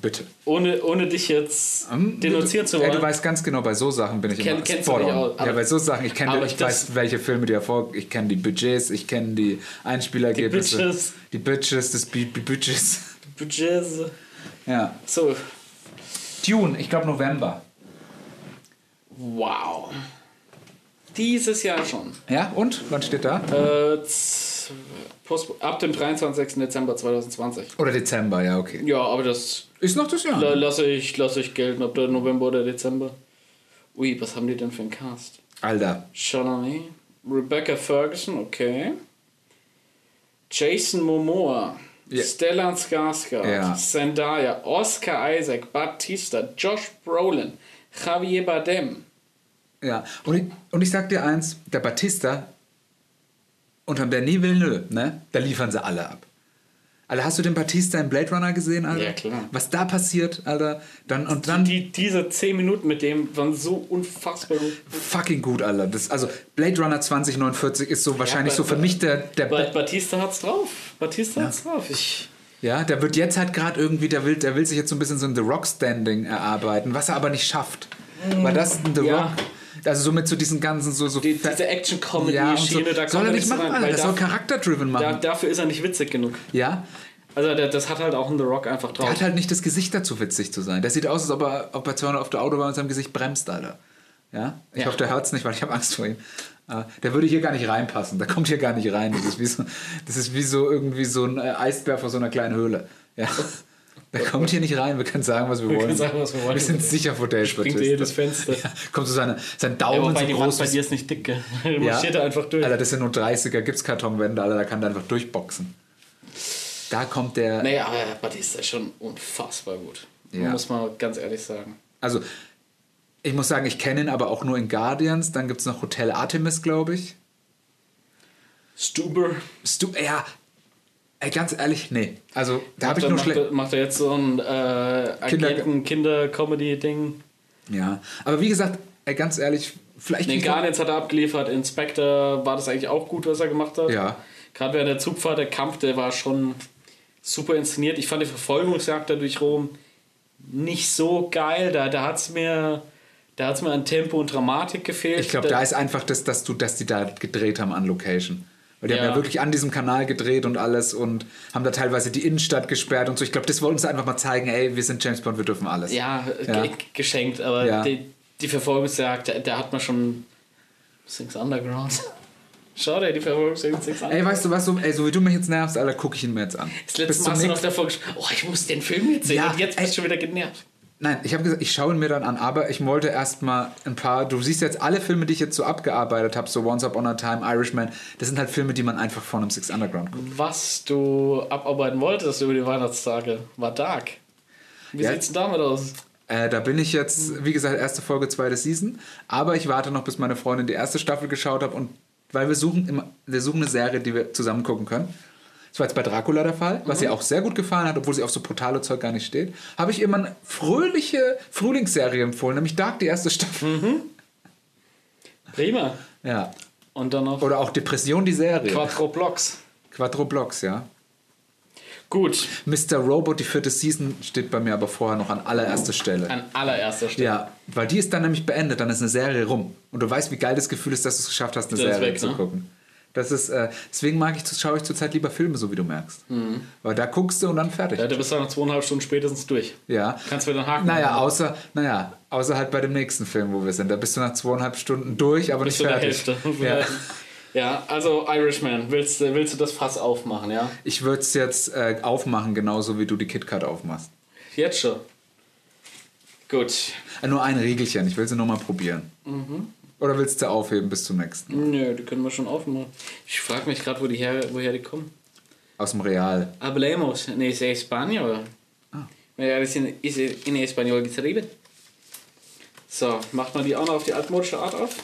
Bitte. Ohne, ohne dich jetzt Ähm, denunzieren zu Ja, wollen. du weißt ganz genau, bei so Sachen bin ich Kenn- immer kennst spot aber- Ja, bei so Sachen, ich kenne, ich weiß, welche Filme die Erfolg, ich kenne die Budgets, ich kenne die Einspielergebnisse. Die Bitches. Die Bitches, das Bu- Bu- Budgets. Budgets. Ja. So, Dune, ich glaube November. wow. Dieses Jahr schon. Ja, und? Wann steht da? Äh, Post ab dem 23. Dezember 2020. Oder Dezember, ja, okay. Ja, aber das Ist noch das Jahr. la- lasse ich, lasse ich gelten, ob der November oder Dezember. Ui, was haben die denn für einen Cast? Alter. Chalamet, Rebecca Ferguson, okay. Jason Momoa, Ja. Stellan Skarsgård, Ja. Zendaya, Oscar Isaac, Batista, Josh Brolin, Javier Bardem. Ja, und ich, und ich sag dir eins, der Batista unterm Denis Villeneuve, ne, da liefern sie alle ab. Alter, hast du den Batista in Blade Runner gesehen, Alter? Ja, klar. Was da passiert, Alter? Dann, und dann Die, diese 10 Minuten mit dem waren so unfassbar gut. fucking gut, Alter. Das, also Blade Runner 2049 ist so wahrscheinlich ba- so für mich der, der Ba Batista hat's drauf. Batista hat's drauf. Ich, ja, der wird jetzt halt gerade irgendwie, der will, der will sich jetzt so ein bisschen so ein The Rock Standing erarbeiten, was er aber nicht schafft. Weil das ein The Ja. Rock, also so mit so diesen ganzen so so die, diese ja, Action-Comedy-Schiene, so. da soll er er nicht machen, rein, Der soll Charakter-driven machen. da, dafür ist er nicht witzig genug. ja, Also das hat halt auch ein The Rock einfach drauf. Der hat halt nicht das Gesicht dazu, witzig zu sein. Der sieht aus, als ob er, ob er 200 auf der Autobahn mit seinem Gesicht bremst, Alter. Ja? Ich Ja. hoffe, der hört es nicht, weil ich habe Angst vor ihm. Aber der würde hier gar nicht reinpassen. Der kommt hier gar nicht rein. Das ist wie so, das ist wie so irgendwie so ein äh, Eisbär vor so einer kleinen Höhle. Ja. Der kommt hier nicht rein. Wir können sagen, was wir, wollen. können sagen, was wir wollen. Wir sind sicher vor Dave Springt Bautista. jedes Fenster. Ja, kommt so seine, sein Ja, Daumen wobei so die Wand groß. bei dir ist nicht dick, gell? Du ja. marschiert da einfach durch. Alter, das sind nur 30er Gipskartonwände, Alter, da kann der einfach durchboxen. Da kommt der. Nee, aber Batista ist schon unfassbar gut. Ja. Muss man ganz ehrlich sagen. Also, ich muss sagen, ich kenne ihn aber auch nur in Guardians. Dann gibt es noch Hotel Artemis, glaube ich. Stuber. Stu ja, ey, ganz ehrlich, nee. Also, da habe ich nur schlecht. macht er jetzt so ein äh, Kinder- Agenten-Kinder-Comedy-Ding? Ja, aber wie gesagt, ey, ganz ehrlich, vielleicht. Den nicht- Guardians hat er abgeliefert. Inspector war das eigentlich auch gut, was er gemacht hat. Ja. Gerade während der Zugfahrt, der Kampf, der war schon super inszeniert. Ich fand die Verfolgungsjagd da durch Rom nicht so geil. Da, da hat es mir, da hat's mir an Tempo und Dramatik gefehlt. Ich glaube, da ist einfach das, dass, du, dass die da gedreht haben an Location. Weil die haben Ja. ja wirklich an diesem Kanal gedreht und alles und haben da teilweise die Innenstadt gesperrt und so. Ich glaube, das wollten sie einfach mal zeigen, ey, wir sind James Bond, wir dürfen alles. Ja, Ja. ge- geschenkt, aber Ja. die, die Verfolgungsjagd, da, da hat man schon Six Underground. Schau dir die Verfolgungsjagd Underground. Ey, weißt du was, so, ey, so wie du mich jetzt nervst, Alter, gucke ich ihn mir jetzt an. Das letzte Mal hast du noch davor gesprochen, oh, ich muss den Film jetzt sehen Ja, und jetzt ey. bist du schon wieder genervt. Nein, ich habe gesagt, ich schaue ihn mir dann an, aber ich wollte erstmal ein paar. Du siehst jetzt alle Filme, die ich jetzt so abgearbeitet habe, so Once Upon a Time, Irishman, das sind halt Filme, die man einfach von einem Six Underground guckt. Was du abarbeiten wolltest über die Weihnachtstage, war Dark. Wie Ja. sieht's denn damit aus? Äh, da bin ich jetzt, wie gesagt, erste Folge, zweite Season, aber ich warte noch, bis meine Freundin die erste Staffel geschaut hat und weil wir suchen immer, wir suchen eine Serie, die wir zusammen gucken können. Das war jetzt bei Dracula der Fall, was ihr auch sehr gut gefallen hat, obwohl sie auf so brutale Zeug gar nicht steht. Habe ich immer eine fröhliche Frühlingsserie empfohlen, nämlich Dark, die erste Staffel. Prima. Ja. Und dann noch Oder auch Depression, die Serie. Quattro Blocks. Quattro Blocks, ja. Gut, Mr. Robot, die vierte Season, steht bei mir aber vorher noch an allererster Stelle. an allererster Stelle. Ja, weil die ist dann nämlich beendet, dann ist eine Serie rum. Und du weißt, wie geil das Gefühl ist, dass du es geschafft hast, eine ist Serie weg, zu ne? gucken. Das ist, äh, deswegen mag ich, schaue ich zurzeit lieber Filme, so wie du merkst. Weil da guckst du und dann fertig. Mhm. Ja, du bist dann nach zweieinhalb Stunden spätestens durch. Ja. Kannst mir dann haken. Naja, außer, naja, außer halt bei dem nächsten Film, wo wir sind. Da bist du nach zweieinhalb Stunden durch, aber Bis nicht zu der fertig. Hälfte. Ja. ja, also Irishman, willst, du- willst du das Fass aufmachen, ja? Ich würde es jetzt äh, aufmachen, genauso wie du die KitKat aufmachst. Jetzt schon. Gut. Äh, nur ein Riegelchen, ich will sie nur mal probieren. Mhm. Oder willst du aufheben bis zum nächsten? Nö, die können wir schon aufmachen. Ich frage mich gerade, wo die her, woher die kommen. Aus dem Real. Hablemos. Nee, ist Español. Ah. Ja, das ist in Espanol geschrieben. So, macht man die auch noch auf die altmodische Art auf?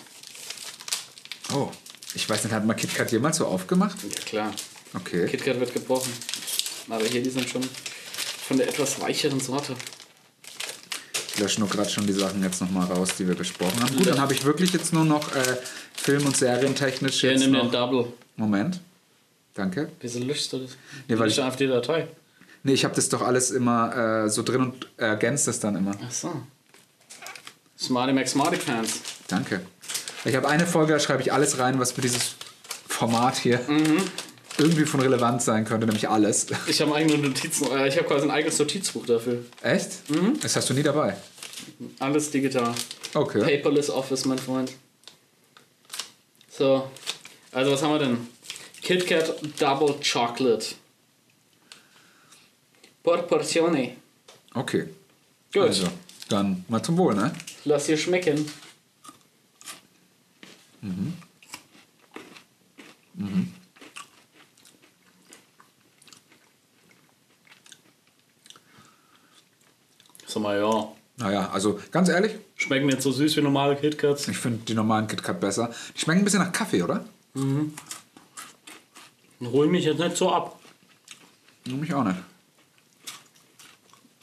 Oh, ich weiß nicht, hat man KitKat jemals so aufgemacht? Ja, klar. Okay. KitKat wird gebrochen. Aber hier, die sind schon von der etwas weicheren Sorte. Lösche nur gerade schon die Sachen jetzt nochmal raus, die wir besprochen haben. Gut, dann habe ich wirklich jetzt nur noch äh, Film- und Serientechnisch jetzt nimm den. Double. Moment. Danke. Wieso löschst du das? Nee, weil ich- einfach die Datei. Nee, ich habe das doch alles immer äh, so drin und ergänzt das dann immer. Ach so. Smarty McSmarty Fans. Danke. Ich habe eine Folge, da schreibe ich alles rein, was für dieses Format hier irgendwie von Relevanz sein könnte, nämlich alles. Ich habe eigene Notizen, äh, ich habe quasi ein eigenes Notizbuch dafür. Echt? Das hast du nie dabei. Alles digital. Okay. Paperless Office, mein Freund. So, also was haben wir denn? KitKat Double Chocolate. Porzione. Okay. Gut, Also, dann mal zum Wohl, ne? lass dir schmecken. Sag mal, ja. Naja, also ganz ehrlich, Schmecken jetzt so süß wie normale KitKats? ich finde die normalen KitKat besser. Die schmecken ein bisschen nach Kaffee, oder? Hol mich jetzt nicht so ab. Mich auch nicht.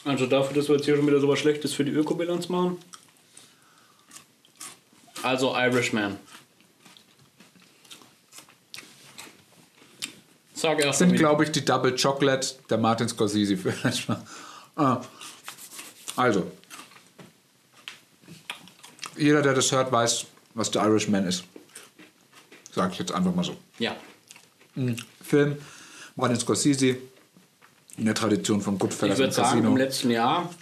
Also dafür, dass wir jetzt hier schon wieder so was Schlechtes für die Ökobilanz machen. Also Irishman. Sag erst sind, mal, wie- glaube ich, die Double Chocolate der Martin Scorsese vielleicht mal. Ah. Also. Jeder, der das hört, weiß, was der Irishman ist. Sag ich jetzt einfach mal so. Ja. Film, Martin Scorsese, in der Tradition von Ich Goodfellas würde und sagen, Casino. im letzten Jahr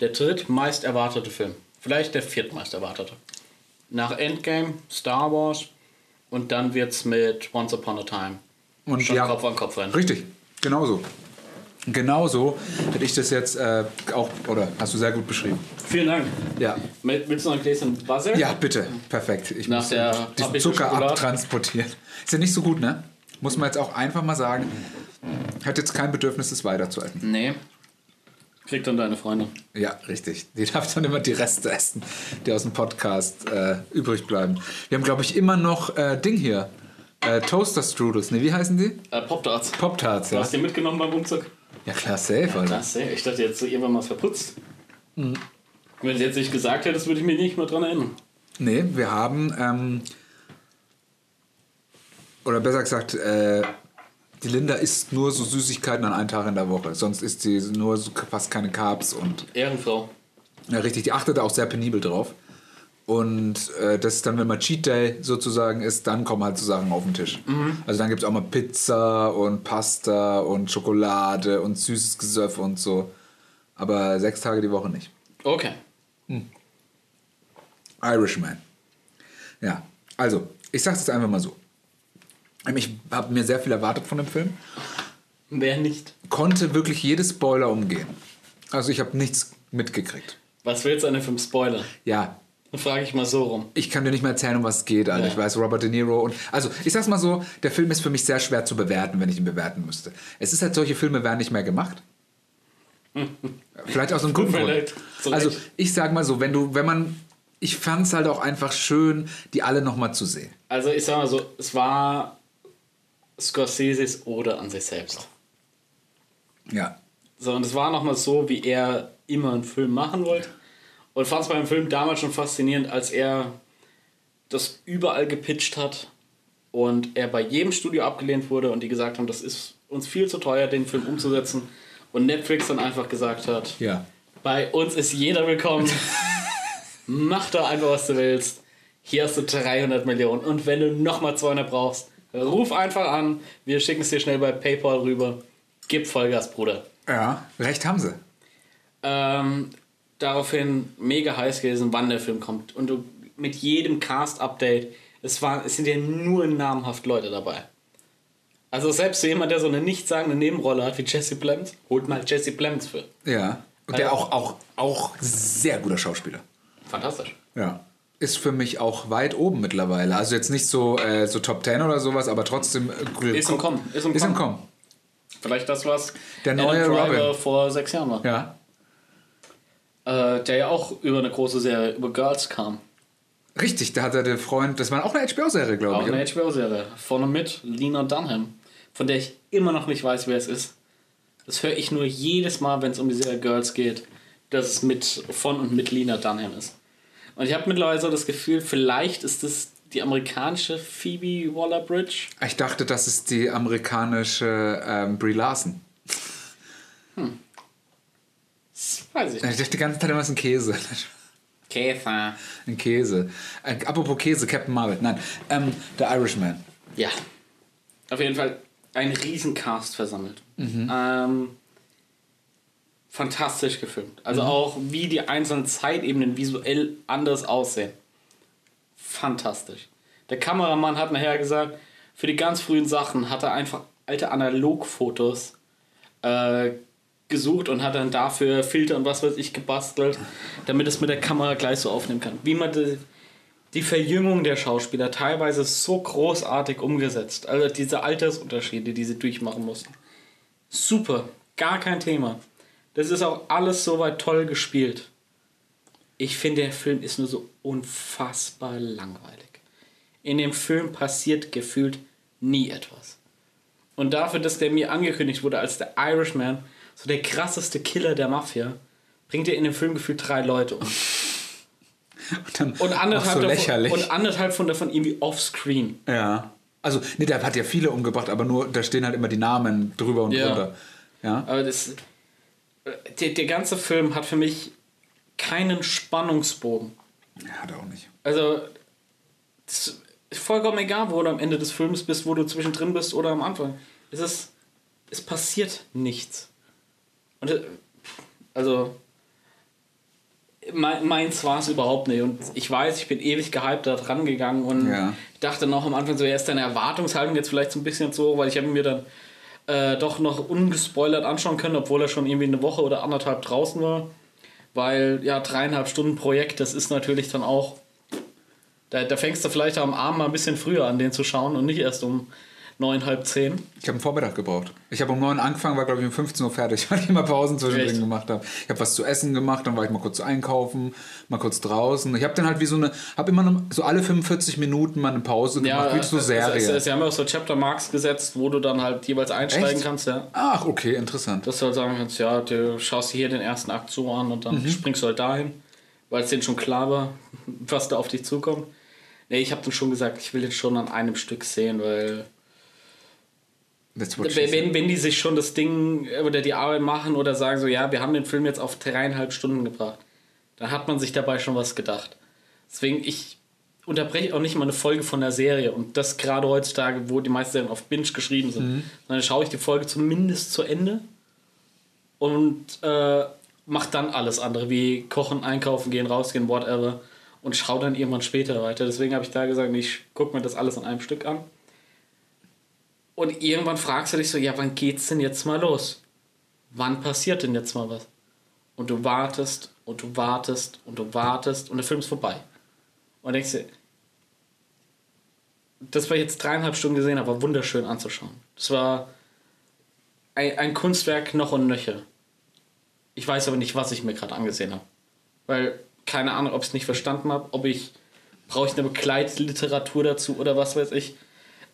der drittmeist erwartete Film. Vielleicht der viertmeist erwartete. Nach Endgame, Star Wars und dann wird's mit Once Upon a Time. Und Schon ja, Kopf an Kopf rennen. Richtig, genauso. Genauso hätte ich das jetzt äh, auch, oder hast du sehr gut beschrieben. Vielen Dank. Ja. Willst du noch ein Gläschen Wasser? Ja, bitte. Perfekt. Ich Nach muss der diesen Zucker Schokolade. abtransportieren. Ist ja nicht so gut, ne? Muss man jetzt auch einfach mal sagen. Hat jetzt kein Bedürfnis, es weiterzuhalten. Nee. Kriegt dann deine Freundin. Ja, richtig. Die darf dann immer die Reste essen, die aus dem Podcast äh, übrig bleiben. Wir haben, glaube ich, immer noch äh, Ding hier. Äh, Toaster Strudels. Ne, wie heißen die? Äh, Pop-Tarts. Pop-Tarts, Du ja. hast die mitgenommen beim Umzug? Ja, klar, safe, Alter. Klasse. Ich dachte jetzt so irgendwann mal verputzt. Mhm. Wenn du es jetzt nicht gesagt hättest, würde ich mich nicht mehr dran erinnern. Nee, wir haben ähm, Oder besser gesagt, äh, die Linda isst nur so Süßigkeiten an einem Tag in der Woche. Sonst isst sie nur so fast keine Carbs und Ehrenfrau. ja, richtig, die achtet da auch sehr penibel drauf. Und äh, das ist dann, wenn man Cheat Day sozusagen ist, dann kommen halt so Sachen auf den Tisch. Also dann gibt es auch mal Pizza und Pasta und Schokolade und süßes Gesöff und so. Aber sechs Tage die Woche nicht. Okay. Irishman. Ja, also, ich sag's jetzt einfach mal so. Ich habe mir sehr viel erwartet von dem Film. Wer nicht? Konnte wirklich jedes Spoiler umgehen. Also ich habe nichts mitgekriegt. Was willst du an dem Film Spoiler? Ja, frage ich mal so rum. ich kann dir nicht mehr erzählen, um was es geht, Alter. Ja. Ich weiß, Robert De Niro und. Also, ich sag's mal so, der Film ist für mich sehr schwer zu bewerten, wenn ich ihn bewerten müsste. Es ist halt, solche Filme werden nicht mehr gemacht. Vielleicht aus einem guten Grund. Also, ich sag mal so, wenn du, wenn man. Ich fand's halt auch einfach schön, die alle nochmal zu sehen. Also ich sag mal so, es war Scorseses Ode an sich selbst. Ja. So, und es war nochmal so, wie er immer einen Film machen wollte. Und fand es beim Film damals schon faszinierend, als er das überall gepitcht hat und er bei jedem Studio abgelehnt wurde und die gesagt haben, das ist uns viel zu teuer, den Film umzusetzen. Und Netflix dann einfach gesagt hat, Ja. bei uns ist jeder willkommen. Mach doch einfach, was du willst. Hier hast du 300 Millionen. Und wenn du nochmal 200 brauchst, ruf einfach an. Wir schicken es dir schnell bei PayPal rüber. Gib Vollgas, Bruder. Ja, recht haben sie. Ähm, daraufhin mega heiß gewesen, wann der Film kommt. Und du, mit jedem Cast-Update, es, war- es sind ja nur namhaft Leute dabei. Also selbst so jemand, der so eine nichtssagende Nebenrolle hat wie Jesse Plemons, holt mal Jesse Plemons für. Ja. Und der Also- auch, auch, auch sehr guter Schauspieler. Fantastisch. Ja. Ist für mich auch weit oben mittlerweile. Also jetzt nicht so, äh, so Top 10 oder sowas, aber trotzdem. Äh, Ist im Kommen, ist im Kommen. Vielleicht das, was Der neue Robin. vor sechs Jahren war. Ja. Äh, der ja auch über eine große Serie, über Girls kam. Richtig, da hat er den Freund, das war auch eine HBO-Serie, glaube Auch ich. eine oder? HBO-Serie. Vorne mit Lena Dunham, von der ich immer noch nicht weiß, wer es ist. Das höre ich nur jedes Mal, wenn es um die Serie Girls geht, dass es mit von und mit Lena Dunham ist. Und ich habe mittlerweile so das Gefühl, vielleicht ist es die amerikanische Phoebe Waller-Bridge. Ich dachte, das ist die amerikanische ähm, Brie Larson. Das weiß ich Ich nicht. dachte die ganze Zeit immer, es ist ein Käse. Käfer. Ein Käse. Äh, apropos Käse, Captain Marvel. Nein, ähm, der Irishman. Ja. Auf jeden Fall ein Riesencast versammelt. Ähm, fantastisch gefilmt. Also auch wie die einzelnen Zeitebenen visuell anders aussehen. Fantastisch. Der Kameramann hat nachher gesagt, für die ganz frühen Sachen hat er einfach alte Analogfotos äh, gesucht und hat dann dafür Filter und was weiß ich gebastelt, damit es mit der Kamera gleich so aufnehmen kann. Wie man die, die Verjüngung der Schauspieler teilweise so großartig umgesetzt. Also diese Altersunterschiede, die sie durchmachen mussten. Super, gar kein Thema. Das ist auch alles soweit toll gespielt. Ich finde, der Film ist nur so unfassbar langweilig. In dem Film passiert gefühlt nie etwas. Und dafür, dass der mir angekündigt wurde als der Irishman, so der krasseste Killer der Mafia, bringt er in dem Film gefühlt drei Leute um. Und, dann Und anderthalb, so davon, lächerlich. und anderthalb von davon irgendwie offscreen. ja. Also, nee, der hat ja viele umgebracht, aber nur, da stehen halt immer die Namen drüber und Ja. drunter. Ja. Aber das, der, der ganze Film hat für mich keinen Spannungsbogen. ja. Hat er auch nicht. Also, es ist vollkommen egal, wo du am Ende des Films bist, wo du zwischendrin bist oder am Anfang. Es ist, es passiert nichts. Und, äh, also, mein, meins war es überhaupt nicht. Und ich weiß, ich bin ewig gehypt da dran gegangen und Ja. dachte noch am Anfang so, ja, ist deine Erwartungshaltung jetzt vielleicht so ein bisschen so, weil ich habe mir dann äh, doch noch ungespoilert anschauen können, obwohl er schon irgendwie eine Woche oder anderthalb draußen war. Weil, ja, dreieinhalb Stunden Projekt, das ist natürlich dann auch. Da, da fängst du vielleicht am Abend mal ein bisschen früher an, den zu schauen und nicht erst um neun, halb zehn. Ich habe einen Vormittag gebraucht. Ich habe um 9 Uhr angefangen, war glaube ich um 15 Uhr fertig, weil ich immer Pausen zwischendrin Echt? gemacht habe. Ich habe was zu essen gemacht, dann war ich mal kurz einkaufen, mal kurz draußen. Ich habe dann halt wie so eine, habe immer eine, so alle 45 Minuten mal eine Pause gemacht, wie so Serie. Es, es, sie haben ja auch so Chapter Marks gesetzt, wo du dann halt jeweils einsteigen Echt? kannst, ja. Ach, okay, interessant. Dass du halt sagen kannst, ja, du schaust hier den ersten Akt so an und dann springst du halt dahin, weil es denen schon klar war, was da auf dich zukommt. Nee, ich habe dann schon gesagt, ich will den schon an einem Stück sehen, weil Wenn, wenn, die sich schon das Ding oder die Arbeit machen oder sagen so, ja, wir haben den Film jetzt auf dreieinhalb Stunden gebracht, dann hat man sich dabei schon was gedacht. Deswegen, ich unterbreche auch nicht mal eine Folge von der Serie und das gerade heutzutage, wo die meisten Serien auf Binge geschrieben sind. Dann schaue ich die Folge zumindest zu Ende und äh, mache dann alles andere, wie kochen, einkaufen gehen, rausgehen, whatever und schaue dann irgendwann später weiter. Deswegen habe ich da gesagt, ich gucke mir das alles an einem Stück an. Und irgendwann fragst du dich so, ja, wann geht's denn jetzt mal los? Wann passiert denn jetzt mal was? Und du wartest und du wartest und du wartest und der Film ist vorbei. Und denkst dir, das war jetzt dreieinhalb Stunden gesehen, aber wunderschön anzuschauen. Das war ein, ein Kunstwerk noch und nöcher. Ich weiß aber nicht, was ich mir gerade angesehen habe. Weil, keine Ahnung, ob ich es nicht verstanden habe, ob ich, brauche ich eine Begleitliteratur dazu oder was weiß ich.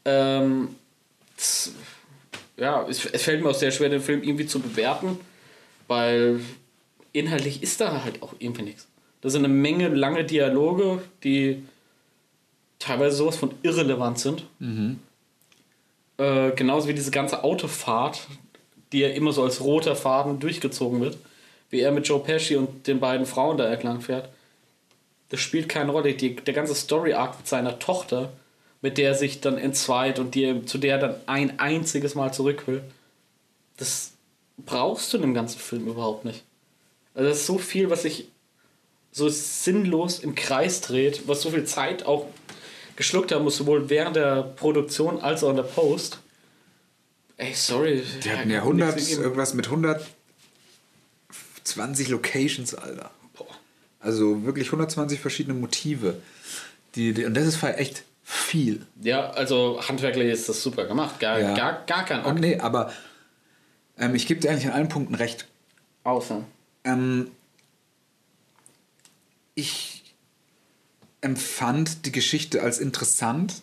Ähm, das, ja, es, es fällt mir auch sehr schwer, den Film irgendwie zu bewerten, weil inhaltlich ist da halt auch irgendwie nichts. Da sind eine Menge lange Dialoge, die teilweise sowas von irrelevant sind. Äh, genauso wie diese ganze Autofahrt, die ja immer so als roter Faden durchgezogen wird, wie er mit Joe Pesci und den beiden Frauen da entlang fährt. Das spielt keine Rolle. Die, der ganze Story-Arc mit seiner Tochter, mit der er sich dann entzweit und die, zu der er dann ein einziges Mal zurück will, das brauchst du in dem ganzen Film überhaupt nicht. Also das ist so viel, was sich so sinnlos im Kreis dreht, was so viel Zeit auch geschluckt haben muss, sowohl während der Produktion als auch in der Post. Ey, sorry. Die hatten ja 100, irgendwas mit 120 Locations, Alter. Boah. Also wirklich 120 verschiedene Motive. Die, die, und das ist echt viel. Ja, also handwerklich ist das super gemacht. Gar, Ja. gar, gar kein Akt. nee, aber ähm, ich gebe dir eigentlich an allen Punkten recht. Außer. Ähm, ich empfand die Geschichte als interessant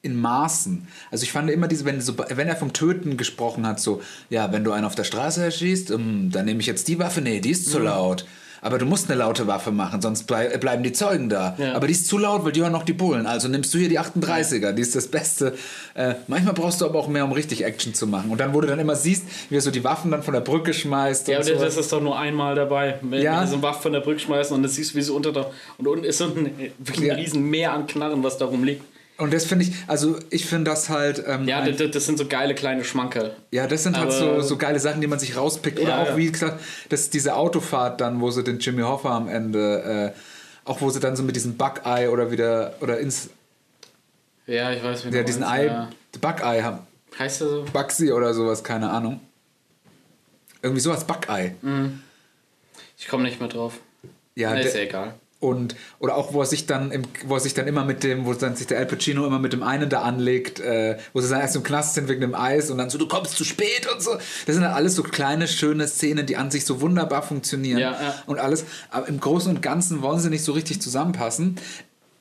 in Maßen. Also ich fand immer diese, wenn, so, wenn er vom Töten gesprochen hat, so, ja, wenn du einen auf der Straße erschießt, ähm, dann nehme ich jetzt die Waffe, nee, die ist zu laut. Aber du musst eine laute Waffe machen, sonst blei äh, bleiben die Zeugen da. Ja. Aber die ist zu laut, weil die hören noch die Bullen. Also nimmst du hier die 38er, die ist das Beste. Äh, manchmal brauchst du aber auch mehr, um richtig Action zu machen. Und dann, wo du dann immer siehst, wie er so die Waffen dann von der Brücke schmeißt. Ja, und so. das ist doch nur einmal dabei. Wenn Ja. ja. so ein Waff von der Brücke schmeißen und das siehst du, wie sie unter da. Und unten ist so ein, wirklich Ja. ein riesen Meer an Knarren, was da rumliegt. Und das finde ich, also ich finde das halt. Ähm, Ja, das, das sind so geile kleine Schmankerl. ja, das sind halt so, aber- so geile Sachen, die man sich rauspickt. Oder Ja, auch, ja. wie gesagt, das, diese Autofahrt dann, wo sie den Jimmy Hoffa am Ende, äh, auch wo sie dann so mit diesem Buckeye oder wieder, oder ins, Ja, ich weiß, wie ja, diesen meinst, Ei, ja. Buckeye haben. Heißt der so? Bugsy oder sowas, keine Ahnung. Irgendwie sowas, Buckeye. Ich komme nicht mehr drauf. Ja, Nee, ist ja egal. Und oder auch wo er sich dann im, wo er sich dann immer mit dem wo dann sich der Al Pacino immer mit dem einen da anlegt äh, wo sie dann erst im Knast sind wegen dem Eis und dann so du kommst zu spät und so das sind dann alles so kleine schöne Szenen die an sich so wunderbar funktionieren Ja, ja. und alles aber im Großen und Ganzen wollen sie nicht so richtig zusammenpassen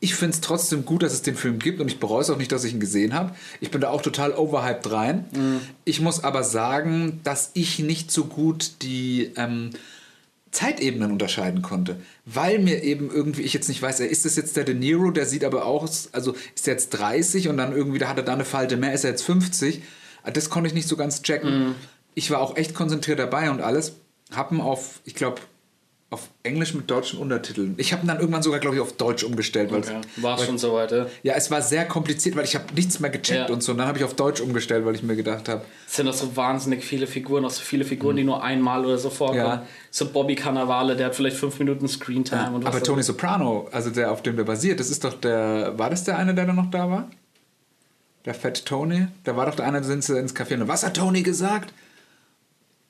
ich finde es trotzdem gut, dass es den Film gibt und ich bereue es auch nicht, dass ich ihn gesehen habe. Ich bin da auch total overhyped rein. Ich muss aber sagen, dass ich nicht so gut die ähm, Zeitebenen unterscheiden konnte. Weil mir eben irgendwie, ich jetzt nicht weiß, ist das jetzt der De Niro, der sieht aber auch, also ist er jetzt 30 und dann irgendwie, da hat er da eine Falte mehr, ist er jetzt 50. Das konnte ich nicht so ganz checken. Ich war auch echt konzentriert dabei und alles. Hab ihn auf, ich glaube, auf Englisch mit deutschen Untertiteln. Ich habe ihn dann irgendwann sogar, glaube ich, auf Deutsch umgestellt. Ja, war schon so weit, ja. Ja, es war sehr kompliziert, weil ich habe nichts mehr gecheckt Ja. und so. Und dann habe ich auf Deutsch umgestellt, weil ich mir gedacht habe, Es sind auch so wahnsinnig viele Figuren, auch so viele Figuren, die nur einmal oder so vorkommen. Ja. So Bobby Cannavale, der hat vielleicht fünf Minuten Screentime. und was aber Tony. Soprano, also der, auf dem der basiert, das ist doch der, war das der eine, der da noch da war? Der Fat Tony? Da war doch der eine, da sind sie ins Café und was hat Tony gesagt?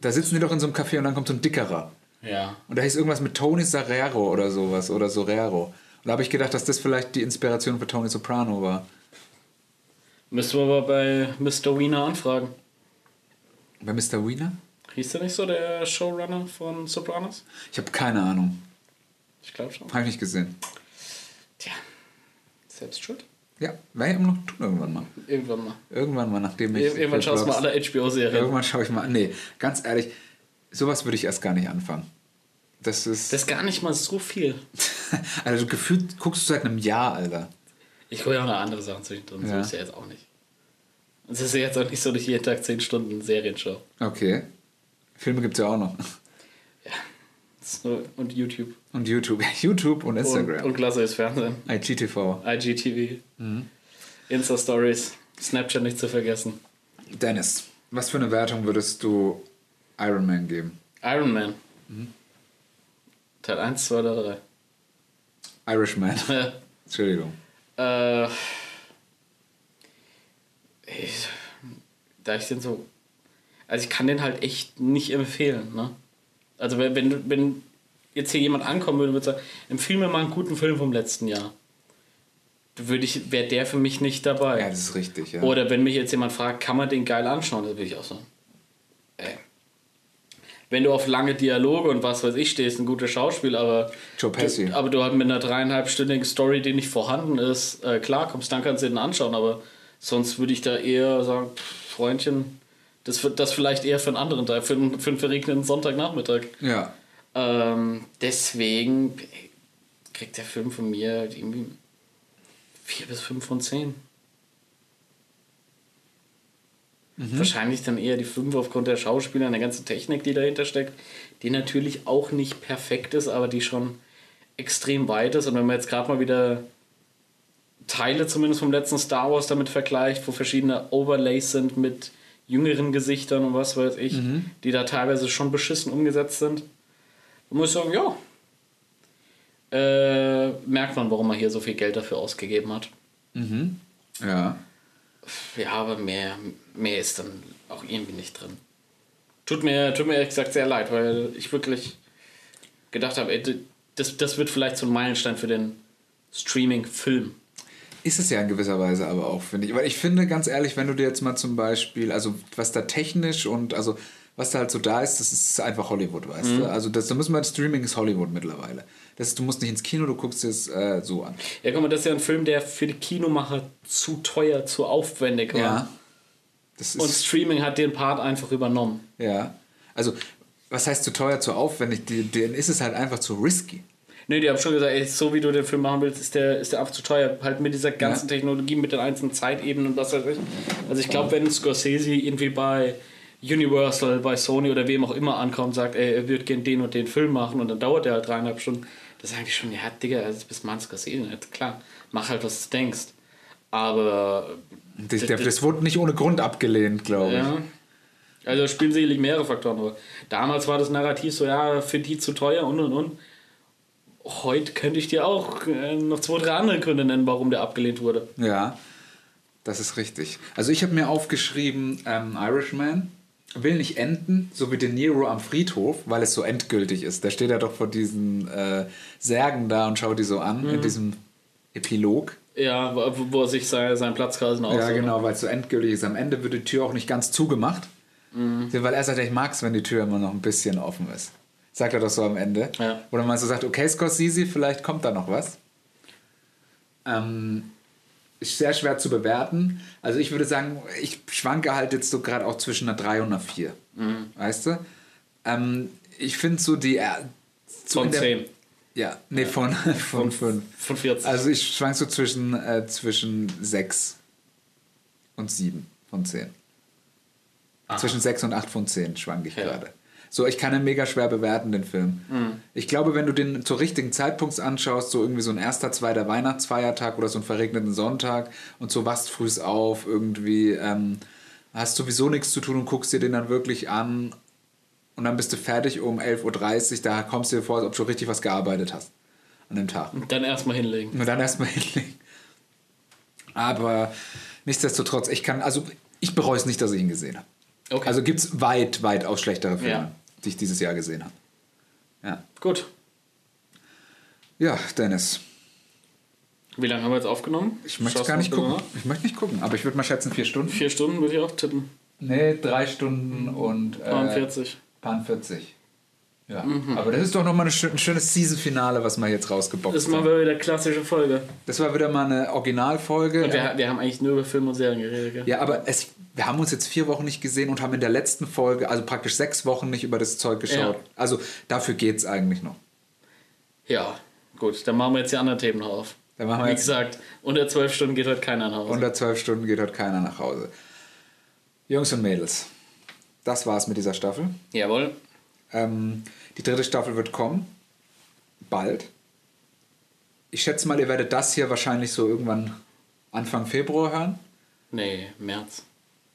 Da sitzen die doch in so einem Café und dann kommt so ein Dickerer. Ja. Und da hieß irgendwas mit Tony Serrero oder sowas oder Sorrero. Und da habe ich gedacht, dass das vielleicht die Inspiration für Tony Soprano war. Müssen wir aber bei Mr. Wiener anfragen. Bei Mr. Wiener? Hieß der nicht so der Showrunner von Sopranos? Ich habe keine Ahnung. Ich glaube schon. Habe ich nicht gesehen. Tja, selbst schuld. Ja, werde ich noch tun irgendwann mal. Irgendwann mal. Irgendwann mal, nachdem ich. Irgendwann schaust du mal alle HBO-Serien. Irgendwann schaue ich mal. Nee, ganz ehrlich, sowas würde ich erst gar nicht anfangen. Das ist. Das ist gar nicht mal so viel. also gefühlt guckst du seit einem Jahr, Alter. Ich gucke ja auch noch andere Sachen zwischendrin, so Ja. ist ja jetzt auch nicht. Und es ist jetzt auch nicht so, dass ich jeden Tag 10 Stunden Serien schaue. Okay. Filme gibt es ja auch noch. So, Und YouTube. Und YouTube. YouTube und Und, Instagram. und klassisches Fernsehen. IGTV. IGTV. Mhm. Insta-Stories. Snapchat nicht zu vergessen. Dennis, was für eine Wertung würdest du Iron Man geben? Iron Man. Mhm. Teil 1, 2 oder Irishman. 3. Entschuldigung. äh, ich, da ich den so. Also ich kann den halt echt nicht empfehlen, ne? Also wenn, wenn, wenn jetzt hier jemand ankommen würde und würde sagen, empfehle mir mal einen guten Film vom letzten Jahr. Würde ich, wäre der für mich nicht dabei. Ja, das ist richtig, ja. Oder wenn mich jetzt jemand fragt, kann man den geil anschauen, dann würde ich auch sagen. Ey. Wenn du auf lange Dialoge und was weiß ich stehst, ein guter Schauspiel, aber Joe Pesci. Du, aber du halt mit einer dreieinhalbstündigen Story, die nicht vorhanden ist, äh, klar kommst, dann kannst du den anschauen, aber sonst würde ich da eher sagen, pff, Freundchen, das wird das vielleicht eher für einen anderen Tag, für einen, für einen verregneten Sonntagnachmittag. ja. Ähm, deswegen kriegt der Film von mir irgendwie 4 bis 5 von 10. Wahrscheinlich dann eher die 5 aufgrund der Schauspieler und der ganzen Technik, die dahinter steckt, die natürlich auch nicht perfekt ist, aber die schon extrem weit ist. Und wenn man jetzt gerade mal wieder Teile zumindest vom letzten Star Wars damit vergleicht, wo verschiedene Overlays sind mit jüngeren Gesichtern und was weiß ich, die da teilweise schon beschissen umgesetzt sind, dann muss ich sagen, ja. Äh, merkt man, warum man hier so viel Geld dafür ausgegeben hat. Ja. Ja, aber mehr, mehr ist dann auch irgendwie nicht drin. Tut mir, tut mir ehrlich gesagt sehr leid, weil ich wirklich gedacht habe, ey, das, das wird vielleicht so ein Meilenstein für den Streaming-Film. Ist es ja in gewisser Weise aber auch, finde ich. Weil ich finde, ganz ehrlich, wenn du dir jetzt mal zum Beispiel, also was da technisch und also was da halt so da ist, das ist einfach Hollywood, weißt Mhm. du? Also das, da muss man, Streaming ist Hollywood mittlerweile. Das, du musst nicht ins Kino, du guckst es äh, so an. Ja, guck mal, das ist ja ein Film, der für die Kinomacher zu teuer, zu aufwendig war. Ja. Das ist, Und Streaming hat den Part einfach übernommen. ja. Also, was heißt zu teuer, zu aufwendig? Denen ist es halt einfach zu risky. Nee, die haben schon gesagt, ey, so wie du den Film machen willst, ist der, ist der einfach zu teuer. Halt mit dieser ganzen Ja. Technologie, mit den einzelnen Zeitebenen und was weiß ich. Also ich glaube, wenn Scorsese irgendwie bei Universal, bei Sony oder wem auch immer ankommt und sagt, ey, er würde gerne den und den Film machen und dann dauert der halt dreieinhalb Stunden, da sagen die schon, ja, Digga, also bis man Scorsese. Klar, mach halt, was du denkst. Aber Das, der, das wurde nicht ohne Grund abgelehnt, glaube ich. ja. Also spielen sicherlich mehrere Faktoren. Aber damals war das Narrativ so, ja, für die zu teuer und und und. Heute könnte ich dir auch äh, noch zwei, drei andere Gründe nennen, warum der abgelehnt wurde. Ja, das ist richtig. Also ich habe mir aufgeschrieben, ähm, Irishman will nicht enden, so wie De Niro am Friedhof, weil es so endgültig ist. Da steht er doch vor diesen äh, Särgen da und schaut die so an, in diesem Epilog. Ja, wo, er sich sein, seinen Platz quasi noch Ja, genau, weil es so endgültig ist. Am Ende wird die Tür auch nicht ganz zugemacht. Weil er sagt, ich mag es, wenn die Tür immer noch ein bisschen offen ist. Sagt er doch so am Ende. Ja. Oder man so sagt, okay, Scorsese, vielleicht kommt da noch was. Ähm, ist sehr schwer zu bewerten. Also ich würde sagen, ich schwanke halt jetzt so gerade auch zwischen einer 3 und einer 4. Weißt du? Ähm, ich finde so die... Äh, so Von der- 10. Ja, nee, von, von 5. Von 40. Also ich schwank so zwischen, äh, zwischen 6 und 7 von 10. Zwischen 6 und 8 von 10 schwank ich Ja. gerade. So, ich kann ihn mega schwer bewerten, den Film. Ich glaube, wenn du den zur richtigen Zeitpunkt anschaust, so irgendwie so ein erster, zweiter Weihnachtsfeiertag oder so einen verregneten Sonntag und so wachst frühs auf, irgendwie ähm, hast sowieso nichts zu tun und guckst dir den dann wirklich an und dann bist du fertig um 11.30 Uhr, da kommst du dir vor, als ob du richtig was gearbeitet hast an dem Tag. Dann erstmal hinlegen. Und dann erstmal hinlegen. Aber nichtsdestotrotz, ich kann, also ich bereue es nicht, dass ich ihn gesehen habe. Okay. Also gibt es weit, weit aus schlechtere Filme, Ja. Die ich dieses Jahr gesehen habe. Ja. Gut. Ja, Dennis. Wie lange haben wir jetzt aufgenommen? Ich möchte Schaust gar nicht gucken. Ich möchte nicht gucken, aber ich würde mal schätzen vier Stunden. nach? Vier Stunden würde ich auch tippen. Nee, drei Stunden und äh, 49. Paar 40. Ja. Aber das ist doch nochmal ein schön- ein schönes Season-Finale, was wir jetzt rausgeboxt Das ist mal haben. wieder klassische Folge. Das war wieder mal eine Originalfolge. Und wir, wir haben eigentlich nur über Film und Serien geredet. Gell? Ja, aber es, wir haben uns jetzt vier Wochen nicht gesehen und haben in der letzten Folge, also praktisch sechs Wochen nicht über das Zeug geschaut. Ja. Also dafür geht es eigentlich noch. Ja, gut. Dann machen wir jetzt die anderen Themen noch auf. Dann machen wir Wie jetzt gesagt, unter zwölf Stunden geht heute keiner nach Hause. unter zwölf Stunden geht heute keiner nach Hause. Jungs und Mädels, das war's mit dieser Staffel. Jawohl. Ähm, die dritte Staffel wird kommen. Bald. Ich schätze mal, ihr werdet das hier wahrscheinlich so irgendwann Anfang Februar hören. Nee, März.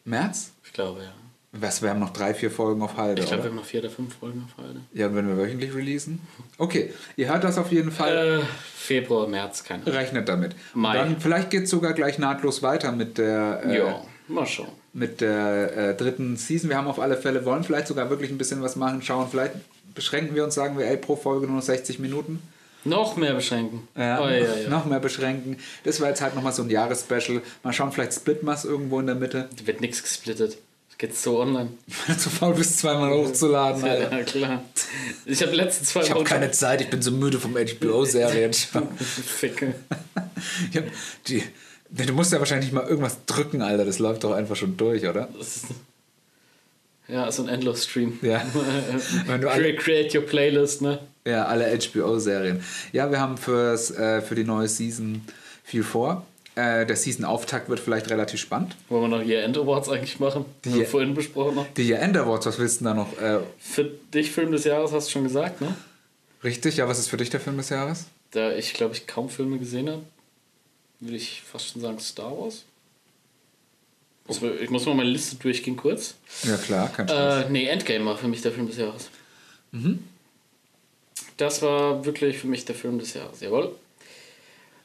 März? Ich glaube, ja. Was, wir haben noch drei, vier Folgen auf Halde, Ich glaube, wir haben noch vier oder fünf Folgen auf Halde. Ja, und wenn wir wöchentlich releasen? Okay, ihr hört das auf jeden Fall. Äh, Februar, März, keine Ahnung. Rechnet damit. Und Mai. dann vielleicht geht es sogar gleich nahtlos weiter mit der, äh, Ja, mal schauen. mit der äh, dritten Season. Wir haben auf alle Fälle, wollen vielleicht sogar wirklich ein bisschen was machen, schauen. Vielleicht beschränken wir uns, sagen wir, ey, pro Folge nur noch 60 Minuten. Noch mehr beschränken. Ja, Oh, ja, ja. Noch mehr beschränken. Das war jetzt halt nochmal so ein Jahresspecial. Mal schauen, vielleicht splitten wir es irgendwo in der Mitte. Wird nichts gesplittet. Das geht so online. Du zu faul bist, zweimal hochzuladen. Alter. Ja, klar. Ich habe letzten zwei Ich habe keine Zeit, ich bin so müde vom HBO-Serien. Ficke. Ich hab die, du musst ja wahrscheinlich mal irgendwas drücken, Alter. Das läuft doch einfach schon durch, oder? Das ist, ja, so ein Endlos-Stream. Ja. Wenn du alle, Create, your playlist, ne? ja, alle HBO-Serien. Ja, wir haben fürs, äh, für die neue Season viel vor. Äh, der Season-Auftakt wird vielleicht relativ spannend. Wollen wir noch hier End Awards eigentlich machen? Die haben wir vorhin besprochen noch. Die End Awards, was willst du denn da noch? Äh, Für dich Film des Jahres hast du schon gesagt, ne? richtig, ja, was ist für dich der Film des Jahres? Da ich, glaube ich, kaum Filme gesehen habe, würde ich fast schon sagen Star Wars. Ich muss mal meine Liste durchgehen kurz. Ja, klar, kein Stress. Äh, nee, Endgame war für mich der Film des Jahres. Das war wirklich für mich der Film des Jahres, jawohl.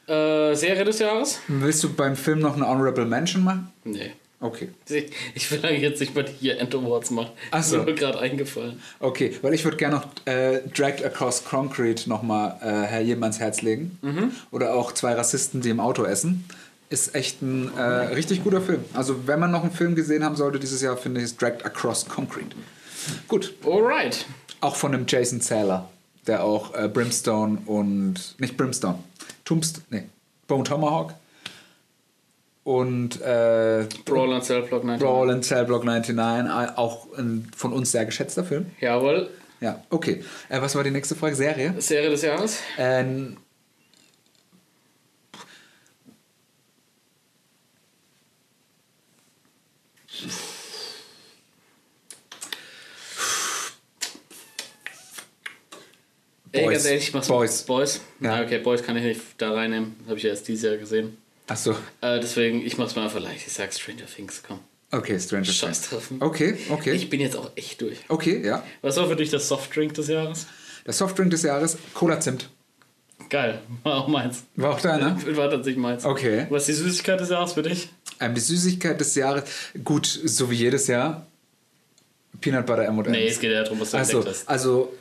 Äh, Serie des Jahres? Willst du beim Film noch eine Honorable Mention machen? Nee. Okay. Ich, will eigentlich jetzt nicht mal hier End Awards machen. Ach so. Ist mir gerade eingefallen. Okay, weil ich würde gerne noch äh, Dragged Across Concrete nochmal äh, Herr jedem ans Herz legen. Oder auch zwei Rassisten, die im Auto essen. Ist echt ein äh, richtig guter Film. Also wenn man noch einen Film gesehen haben sollte dieses Jahr, finde ich es Dragged Across Concrete. Gut, Alright. auch von dem Jason Zähler, der auch äh, Brimstone und, nicht Brimstone, Tombstone, nee, Bone Tomahawk und äh, Brawl and Cellblock 99. Brawl in Cellblock 99, auch ein von uns sehr geschätzter Film. Jawohl. Ja, okay. Äh, was war die nächste Frage? Serie? Serie des Jahres? Ähm, Ey, Boys. ganz ehrlich, ich mach's Boys. Boys? Ja. Ja. okay, Boys kann ich nicht da reinnehmen. Habe ich ja erst dieses Jahr gesehen. Achso, Äh, deswegen, ich mach's mal einfach leicht. Ich sag Stranger Things, komm. okay, Stranger Scheiß Things. treffen. Okay, okay. Ich bin jetzt auch echt durch. okay, ja. Was war für dich das Softdrink des Jahres? Der Softdrink des Jahres, Cola Zimt. Geil, war auch meins. War auch da, ne? War tatsächlich meins. Okay. Was ist die Süßigkeit des Jahres für dich? Ähm, die Süßigkeit des Jahres, gut, so wie jedes Jahr, Peanut Butter M&M's. Nee, es geht ja darum, was du Also, entdeckt hast. also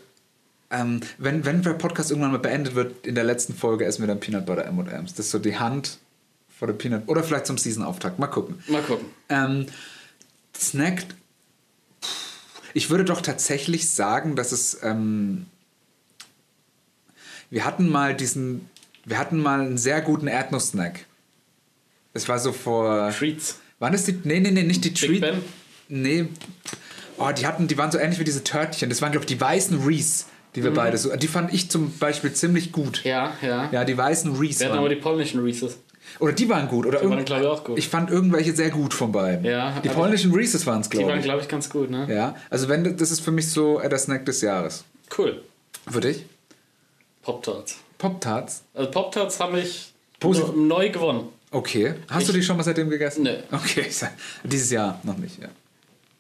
ähm, wenn, wenn der Podcast irgendwann mal beendet wird, in der letzten Folge essen wir dann Peanut Butter M&M's. Das ist so die Hand vor der Peanut... Oder vielleicht zum Season-Auftakt. Mal gucken. Mal gucken. Ähm, Snack... Ich würde doch tatsächlich sagen, dass es... Ähm, wir hatten mal diesen... Wir hatten mal einen sehr guten Erdnuss-Snack. Das war so vor... Treats. Waren das die... Nee, nee, nee, nicht die Big Treat... Ben? Nee. Oh, die hatten, die waren so ähnlich wie diese Törtchen. Das waren, glaube ich, die weißen Reese, die wir beide so. Die fand ich zum Beispiel ziemlich gut. Mhm. Ja, ja. Ja, die weißen Reese. Wir hatten aber die polnischen Reese's. Oder die waren gut. Oder Die waren, glaube ich, auch gut. ich fand irgendwelche sehr gut von beiden. Ja, die polnischen Reese's waren es, Die waren, glaube ich. glaube ich, ganz gut, ne? Ja, also wenn das ist für mich so äh, der Snack des Jahres. Cool. Für dich? Pop-Tarts. Pop-Tarts? Also Pop-Tarts haben mich neu gewonnen. Okay. Hast du Ich- die schon mal seitdem gegessen? Nee. Okay, dieses Jahr noch nicht, ja.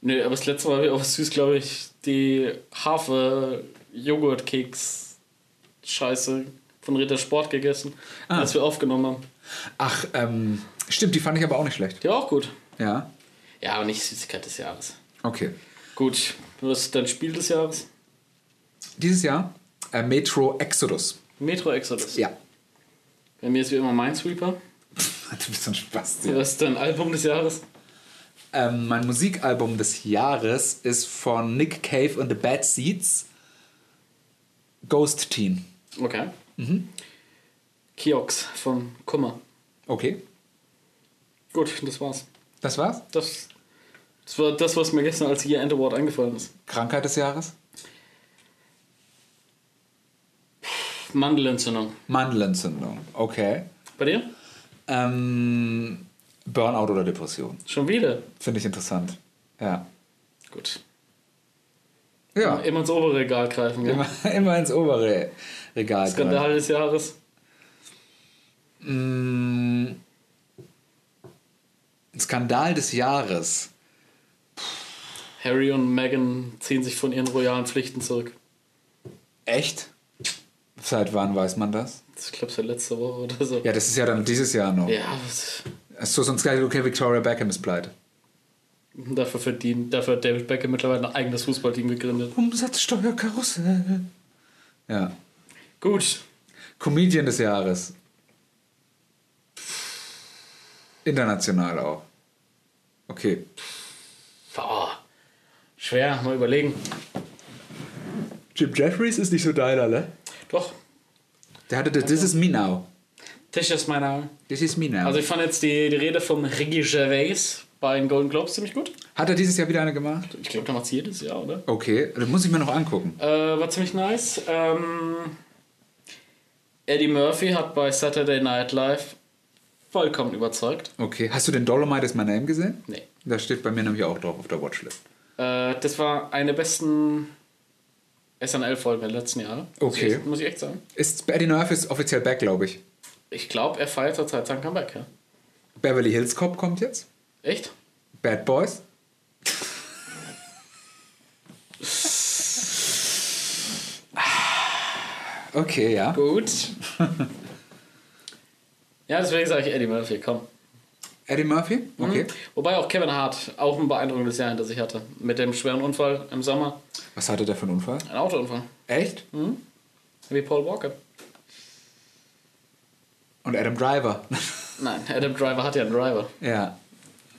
Nö, aber das letzte Mal habe ich auch süß, glaube ich, die Hafer-Joghurt-Keks-Scheiße von Ritter Sport gegessen, Ah. als wir aufgenommen haben. Ach, ähm, stimmt, die fand ich aber auch nicht schlecht. Die war auch gut. Ja, Ja, aber nicht Süßigkeit des Jahres. okay. Gut, was ist dein Spiel des Jahres? Dieses Jahr äh, Metro Exodus. Metro Exodus. Ja. Bei mir ist wie immer Minesweeper. Du bist so ein Spaß. Was ist dein Album des Jahres? Ähm, mein Musikalbum des Jahres ist von Nick Cave und The Bad Seeds. Ghost Teen. Okay. Mhm. Kiox von Kummer. Okay. Gut, das war's. Das war's? Das, das war das, was mir gestern als Year End Award eingefallen ist. Krankheit des Jahres? Mandelentzündung. Mandelentzündung. Okay. Bei dir? Ähm, Burnout oder Depression. Schon wieder. Finde ich interessant. Ja. Gut. Ja, Immer ins obere Regal greifen, gell? immer, immer ins obere Regal. greifen. Skandal des Jahres. Mm, Skandal des Jahres. Harry und Meghan ziehen sich von ihren royalen Pflichten zurück. Echt? Seit wann weiß man das? Ich glaube, seit letzte Woche oder so. Ja, das ist ja dann dieses Jahr noch. Ja, was- So, sonst gleich, okay, Victoria Beckham ist pleite. dafür verdient, dafür hat David Beckham mittlerweile ein eigenes Fußballteam gegründet. Umsatzsteuerkarussell. Ja. Gut. Comedian des Jahres. International auch. Okay. Boah. Schwer, mal überlegen. Jim Jeffries ist nicht so deiner, ne? Doch, Der hatte das This is me now. Tisch ist meiner. This is me now. Also ich fand jetzt die, die Rede von Ricky Gervais bei den Golden Globes ziemlich gut. Hat er dieses Jahr wieder eine gemacht? Ich glaube, der macht jedes Jahr, oder? Okay, das muss ich mir noch angucken. Äh, war ziemlich nice. Ähm, Eddie Murphy hat bei Saturday Night Live vollkommen überzeugt. Okay, hast du den Dolomite is my name gesehen? Nee. Da steht bei mir nämlich auch drauf auf der Watchlist. Äh, das war eine der besten SNL-Folgen der letzten Jahre. Okay. Muss ich echt sagen. Ist Eddie Murphy ist offiziell back, glaube ich. Ich glaube, er feiert zurzeit sein Comeback, ja. Beverly Hills Cop kommt jetzt. Echt? Bad Boys. Okay, ja. Gut. ja, deswegen sage ich Eddie Murphy, komm. Eddie Murphy? Okay. Wobei auch Kevin Hart auch ein beeindruckendes Jahr hinter sich hatte. Mit dem schweren Unfall im Sommer. Was hatte der für einen Unfall? Ein Autounfall. Echt? Wie Paul Walker. Und Adam Driver. Nein, Adam Driver hat ja einen Driver. ja.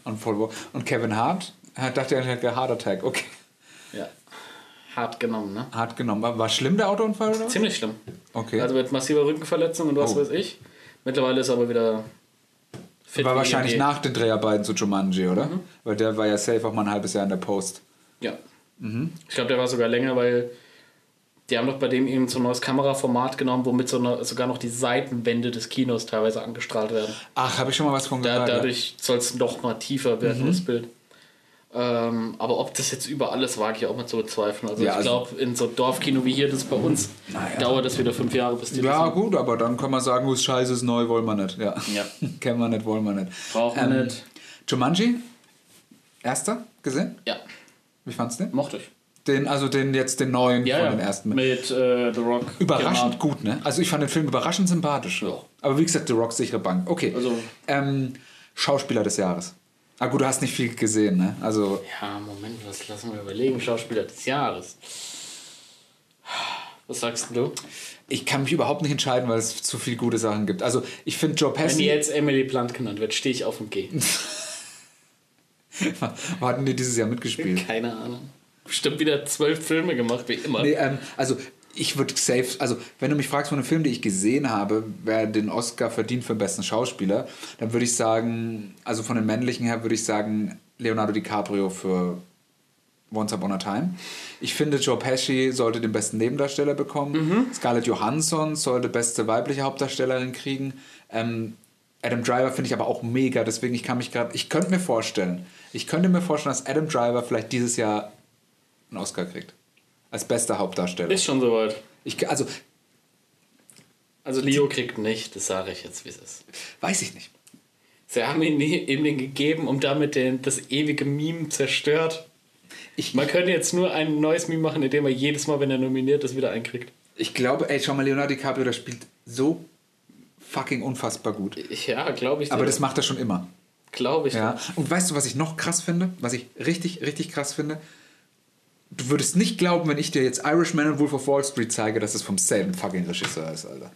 Und, Paul Walker. und Kevin Hart? Er dachte, er hätte Heart Attack. Okay. Ja. Hart genommen, ne? Hart genommen. War, war schlimm der Autounfall oder? Ziemlich schlimm. Okay. Also mit massiver Rückenverletzung und was Oh. weiß ich. Mittlerweile ist er aber wieder fit. war wahrscheinlich nach den Dreharbeiten zu Jumanji, oder? Weil der war ja safe auch mal ein halbes Jahr in der Post. Ja. Mhm. Ich glaube, der war sogar länger, weil die haben doch bei dem eben so ein neues Kameraformat genommen, womit so eine, sogar noch die Seitenwände des Kinos teilweise angestrahlt werden. Ach, habe ich schon mal was von Da, gehört. ja. dadurch soll es noch mal tiefer werden, Mhm. das Bild. Ähm, aber ob das jetzt überall ist, wage ich auch mal zu bezweifeln. Also Ja, ich also- glaube, in so Dorfkino wie hier, das bei uns, Naja. dauert das wieder fünf Jahre, bis die Ja, das gut, aber dann kann man sagen, was scheiße ist neu, wollen wir nicht. Ja. Ja. Kennen wir nicht, wollen wir nicht. Brauchen wir nicht. Jumanji? Erster gesehen? Ja, Wie fandst du den? mochte ich. den? Also den jetzt den neuen Ja, von ja. den ersten. Mit äh, The Rock. Überraschend Genau. gut, ne? Also ich fand den Film überraschend sympathisch. Ja. Aber wie gesagt, The Rock sichere Bank. Okay. Also- ähm, Schauspieler des Jahres. Ah gut, du hast nicht viel gesehen, ne? Also Ja, Moment, was lassen wir überlegen. Schauspieler des Jahres. Was sagst du? ich kann mich überhaupt nicht entscheiden, weil es zu viele gute Sachen gibt. Also ich finde Joe Wenn Pesci... jetzt Emily Blunt genannt wird, stehe ich auf und gehe. Wo hatten die dieses Jahr mitgespielt? Keine Ahnung. Bestimmt wieder zwölf Filme gemacht, wie immer. Nee, ähm, also ich würde safe, also wenn du mich fragst von einem Film, den ich gesehen habe, wer den Oscar verdient für den besten Schauspieler, dann würde ich sagen, also von den männlichen her würde ich sagen Leonardo DiCaprio für Once Upon a Time. Ich finde, Joe Pesci sollte den besten Nebendarsteller bekommen. Scarlett Johansson sollte beste weibliche Hauptdarstellerin kriegen. Ähm, Adam Driver finde ich aber auch mega, deswegen ich kann mich gerade, ich könnte mir vorstellen, ich könnte mir vorstellen, dass Adam Driver vielleicht dieses Jahr einen Oscar kriegt. Als bester Hauptdarsteller. Ist schon soweit. Ich, also, Also Leo kriegt nicht, das sage ich jetzt, wie es ist. weiß ich nicht. Sie haben ihn ihm den gegeben und damit den, das ewige Meme zerstört. Ich, Man könnte jetzt nur ein neues Meme machen, indem er jedes Mal, wenn er nominiert ist, wieder einkriegt. ich glaube, ey, schau mal, Leonardo DiCaprio, der spielt so fucking unfassbar gut. Ja, glaube ich. Aber das macht er schon immer. glaube ich. Ja. Und weißt du, was ich noch krass finde? Was ich richtig, richtig krass finde? Du würdest nicht glauben, wenn ich dir jetzt Irishman und Wolf of Wall Street zeige, dass es vom selben fucking Regisseur ist, Alter.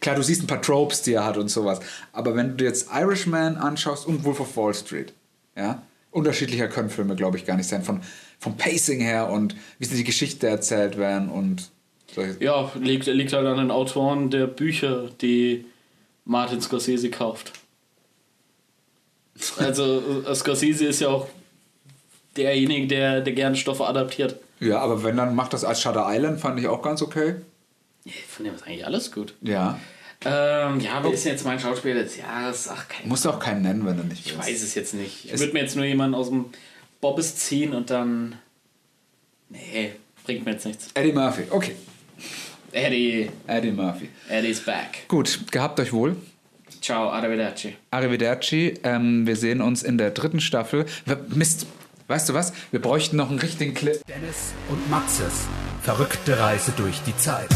Klar, du siehst ein paar Tropes, die er hat und sowas. Aber wenn du dir jetzt Irishman anschaust und Wolf of Wall Street, ja, unterschiedlicher können Filme, glaube ich, gar nicht sein. Von, vom Pacing her und wie sie die Geschichte erzählt werden und solche. Ja, liegt, liegt halt an den Autoren der Bücher, die Martin Scorsese kauft. Also äh, Scorsese ist ja auch derjenige, der, der gerne Stoffe adaptiert. Ja, aber wenn dann macht das als Shutter Island, fand ich auch ganz okay. Von dem ist eigentlich alles gut. Ja. Ähm, ja, wer ist jetzt mein Schauspieler des Jahres? Ach, kein Musst du auch keinen nennen, wenn du nicht Ich willst. weiß es jetzt nicht. Ich würde mir jetzt nur jemanden aus dem Bobbes ziehen und dann. Nee, bringt mir jetzt nichts. Eddie Murphy. Okay. Eddie, Eddie Murphy. Eddie's back. Gut, gehabt euch wohl. Ciao, arrivederci. Arrivederci. Ähm, wir sehen uns in der dritten Staffel. Mist. Weißt du was? Wir bräuchten noch einen richtigen Clip. Dennis und Maxes. Verrückte Reise durch die Zeit.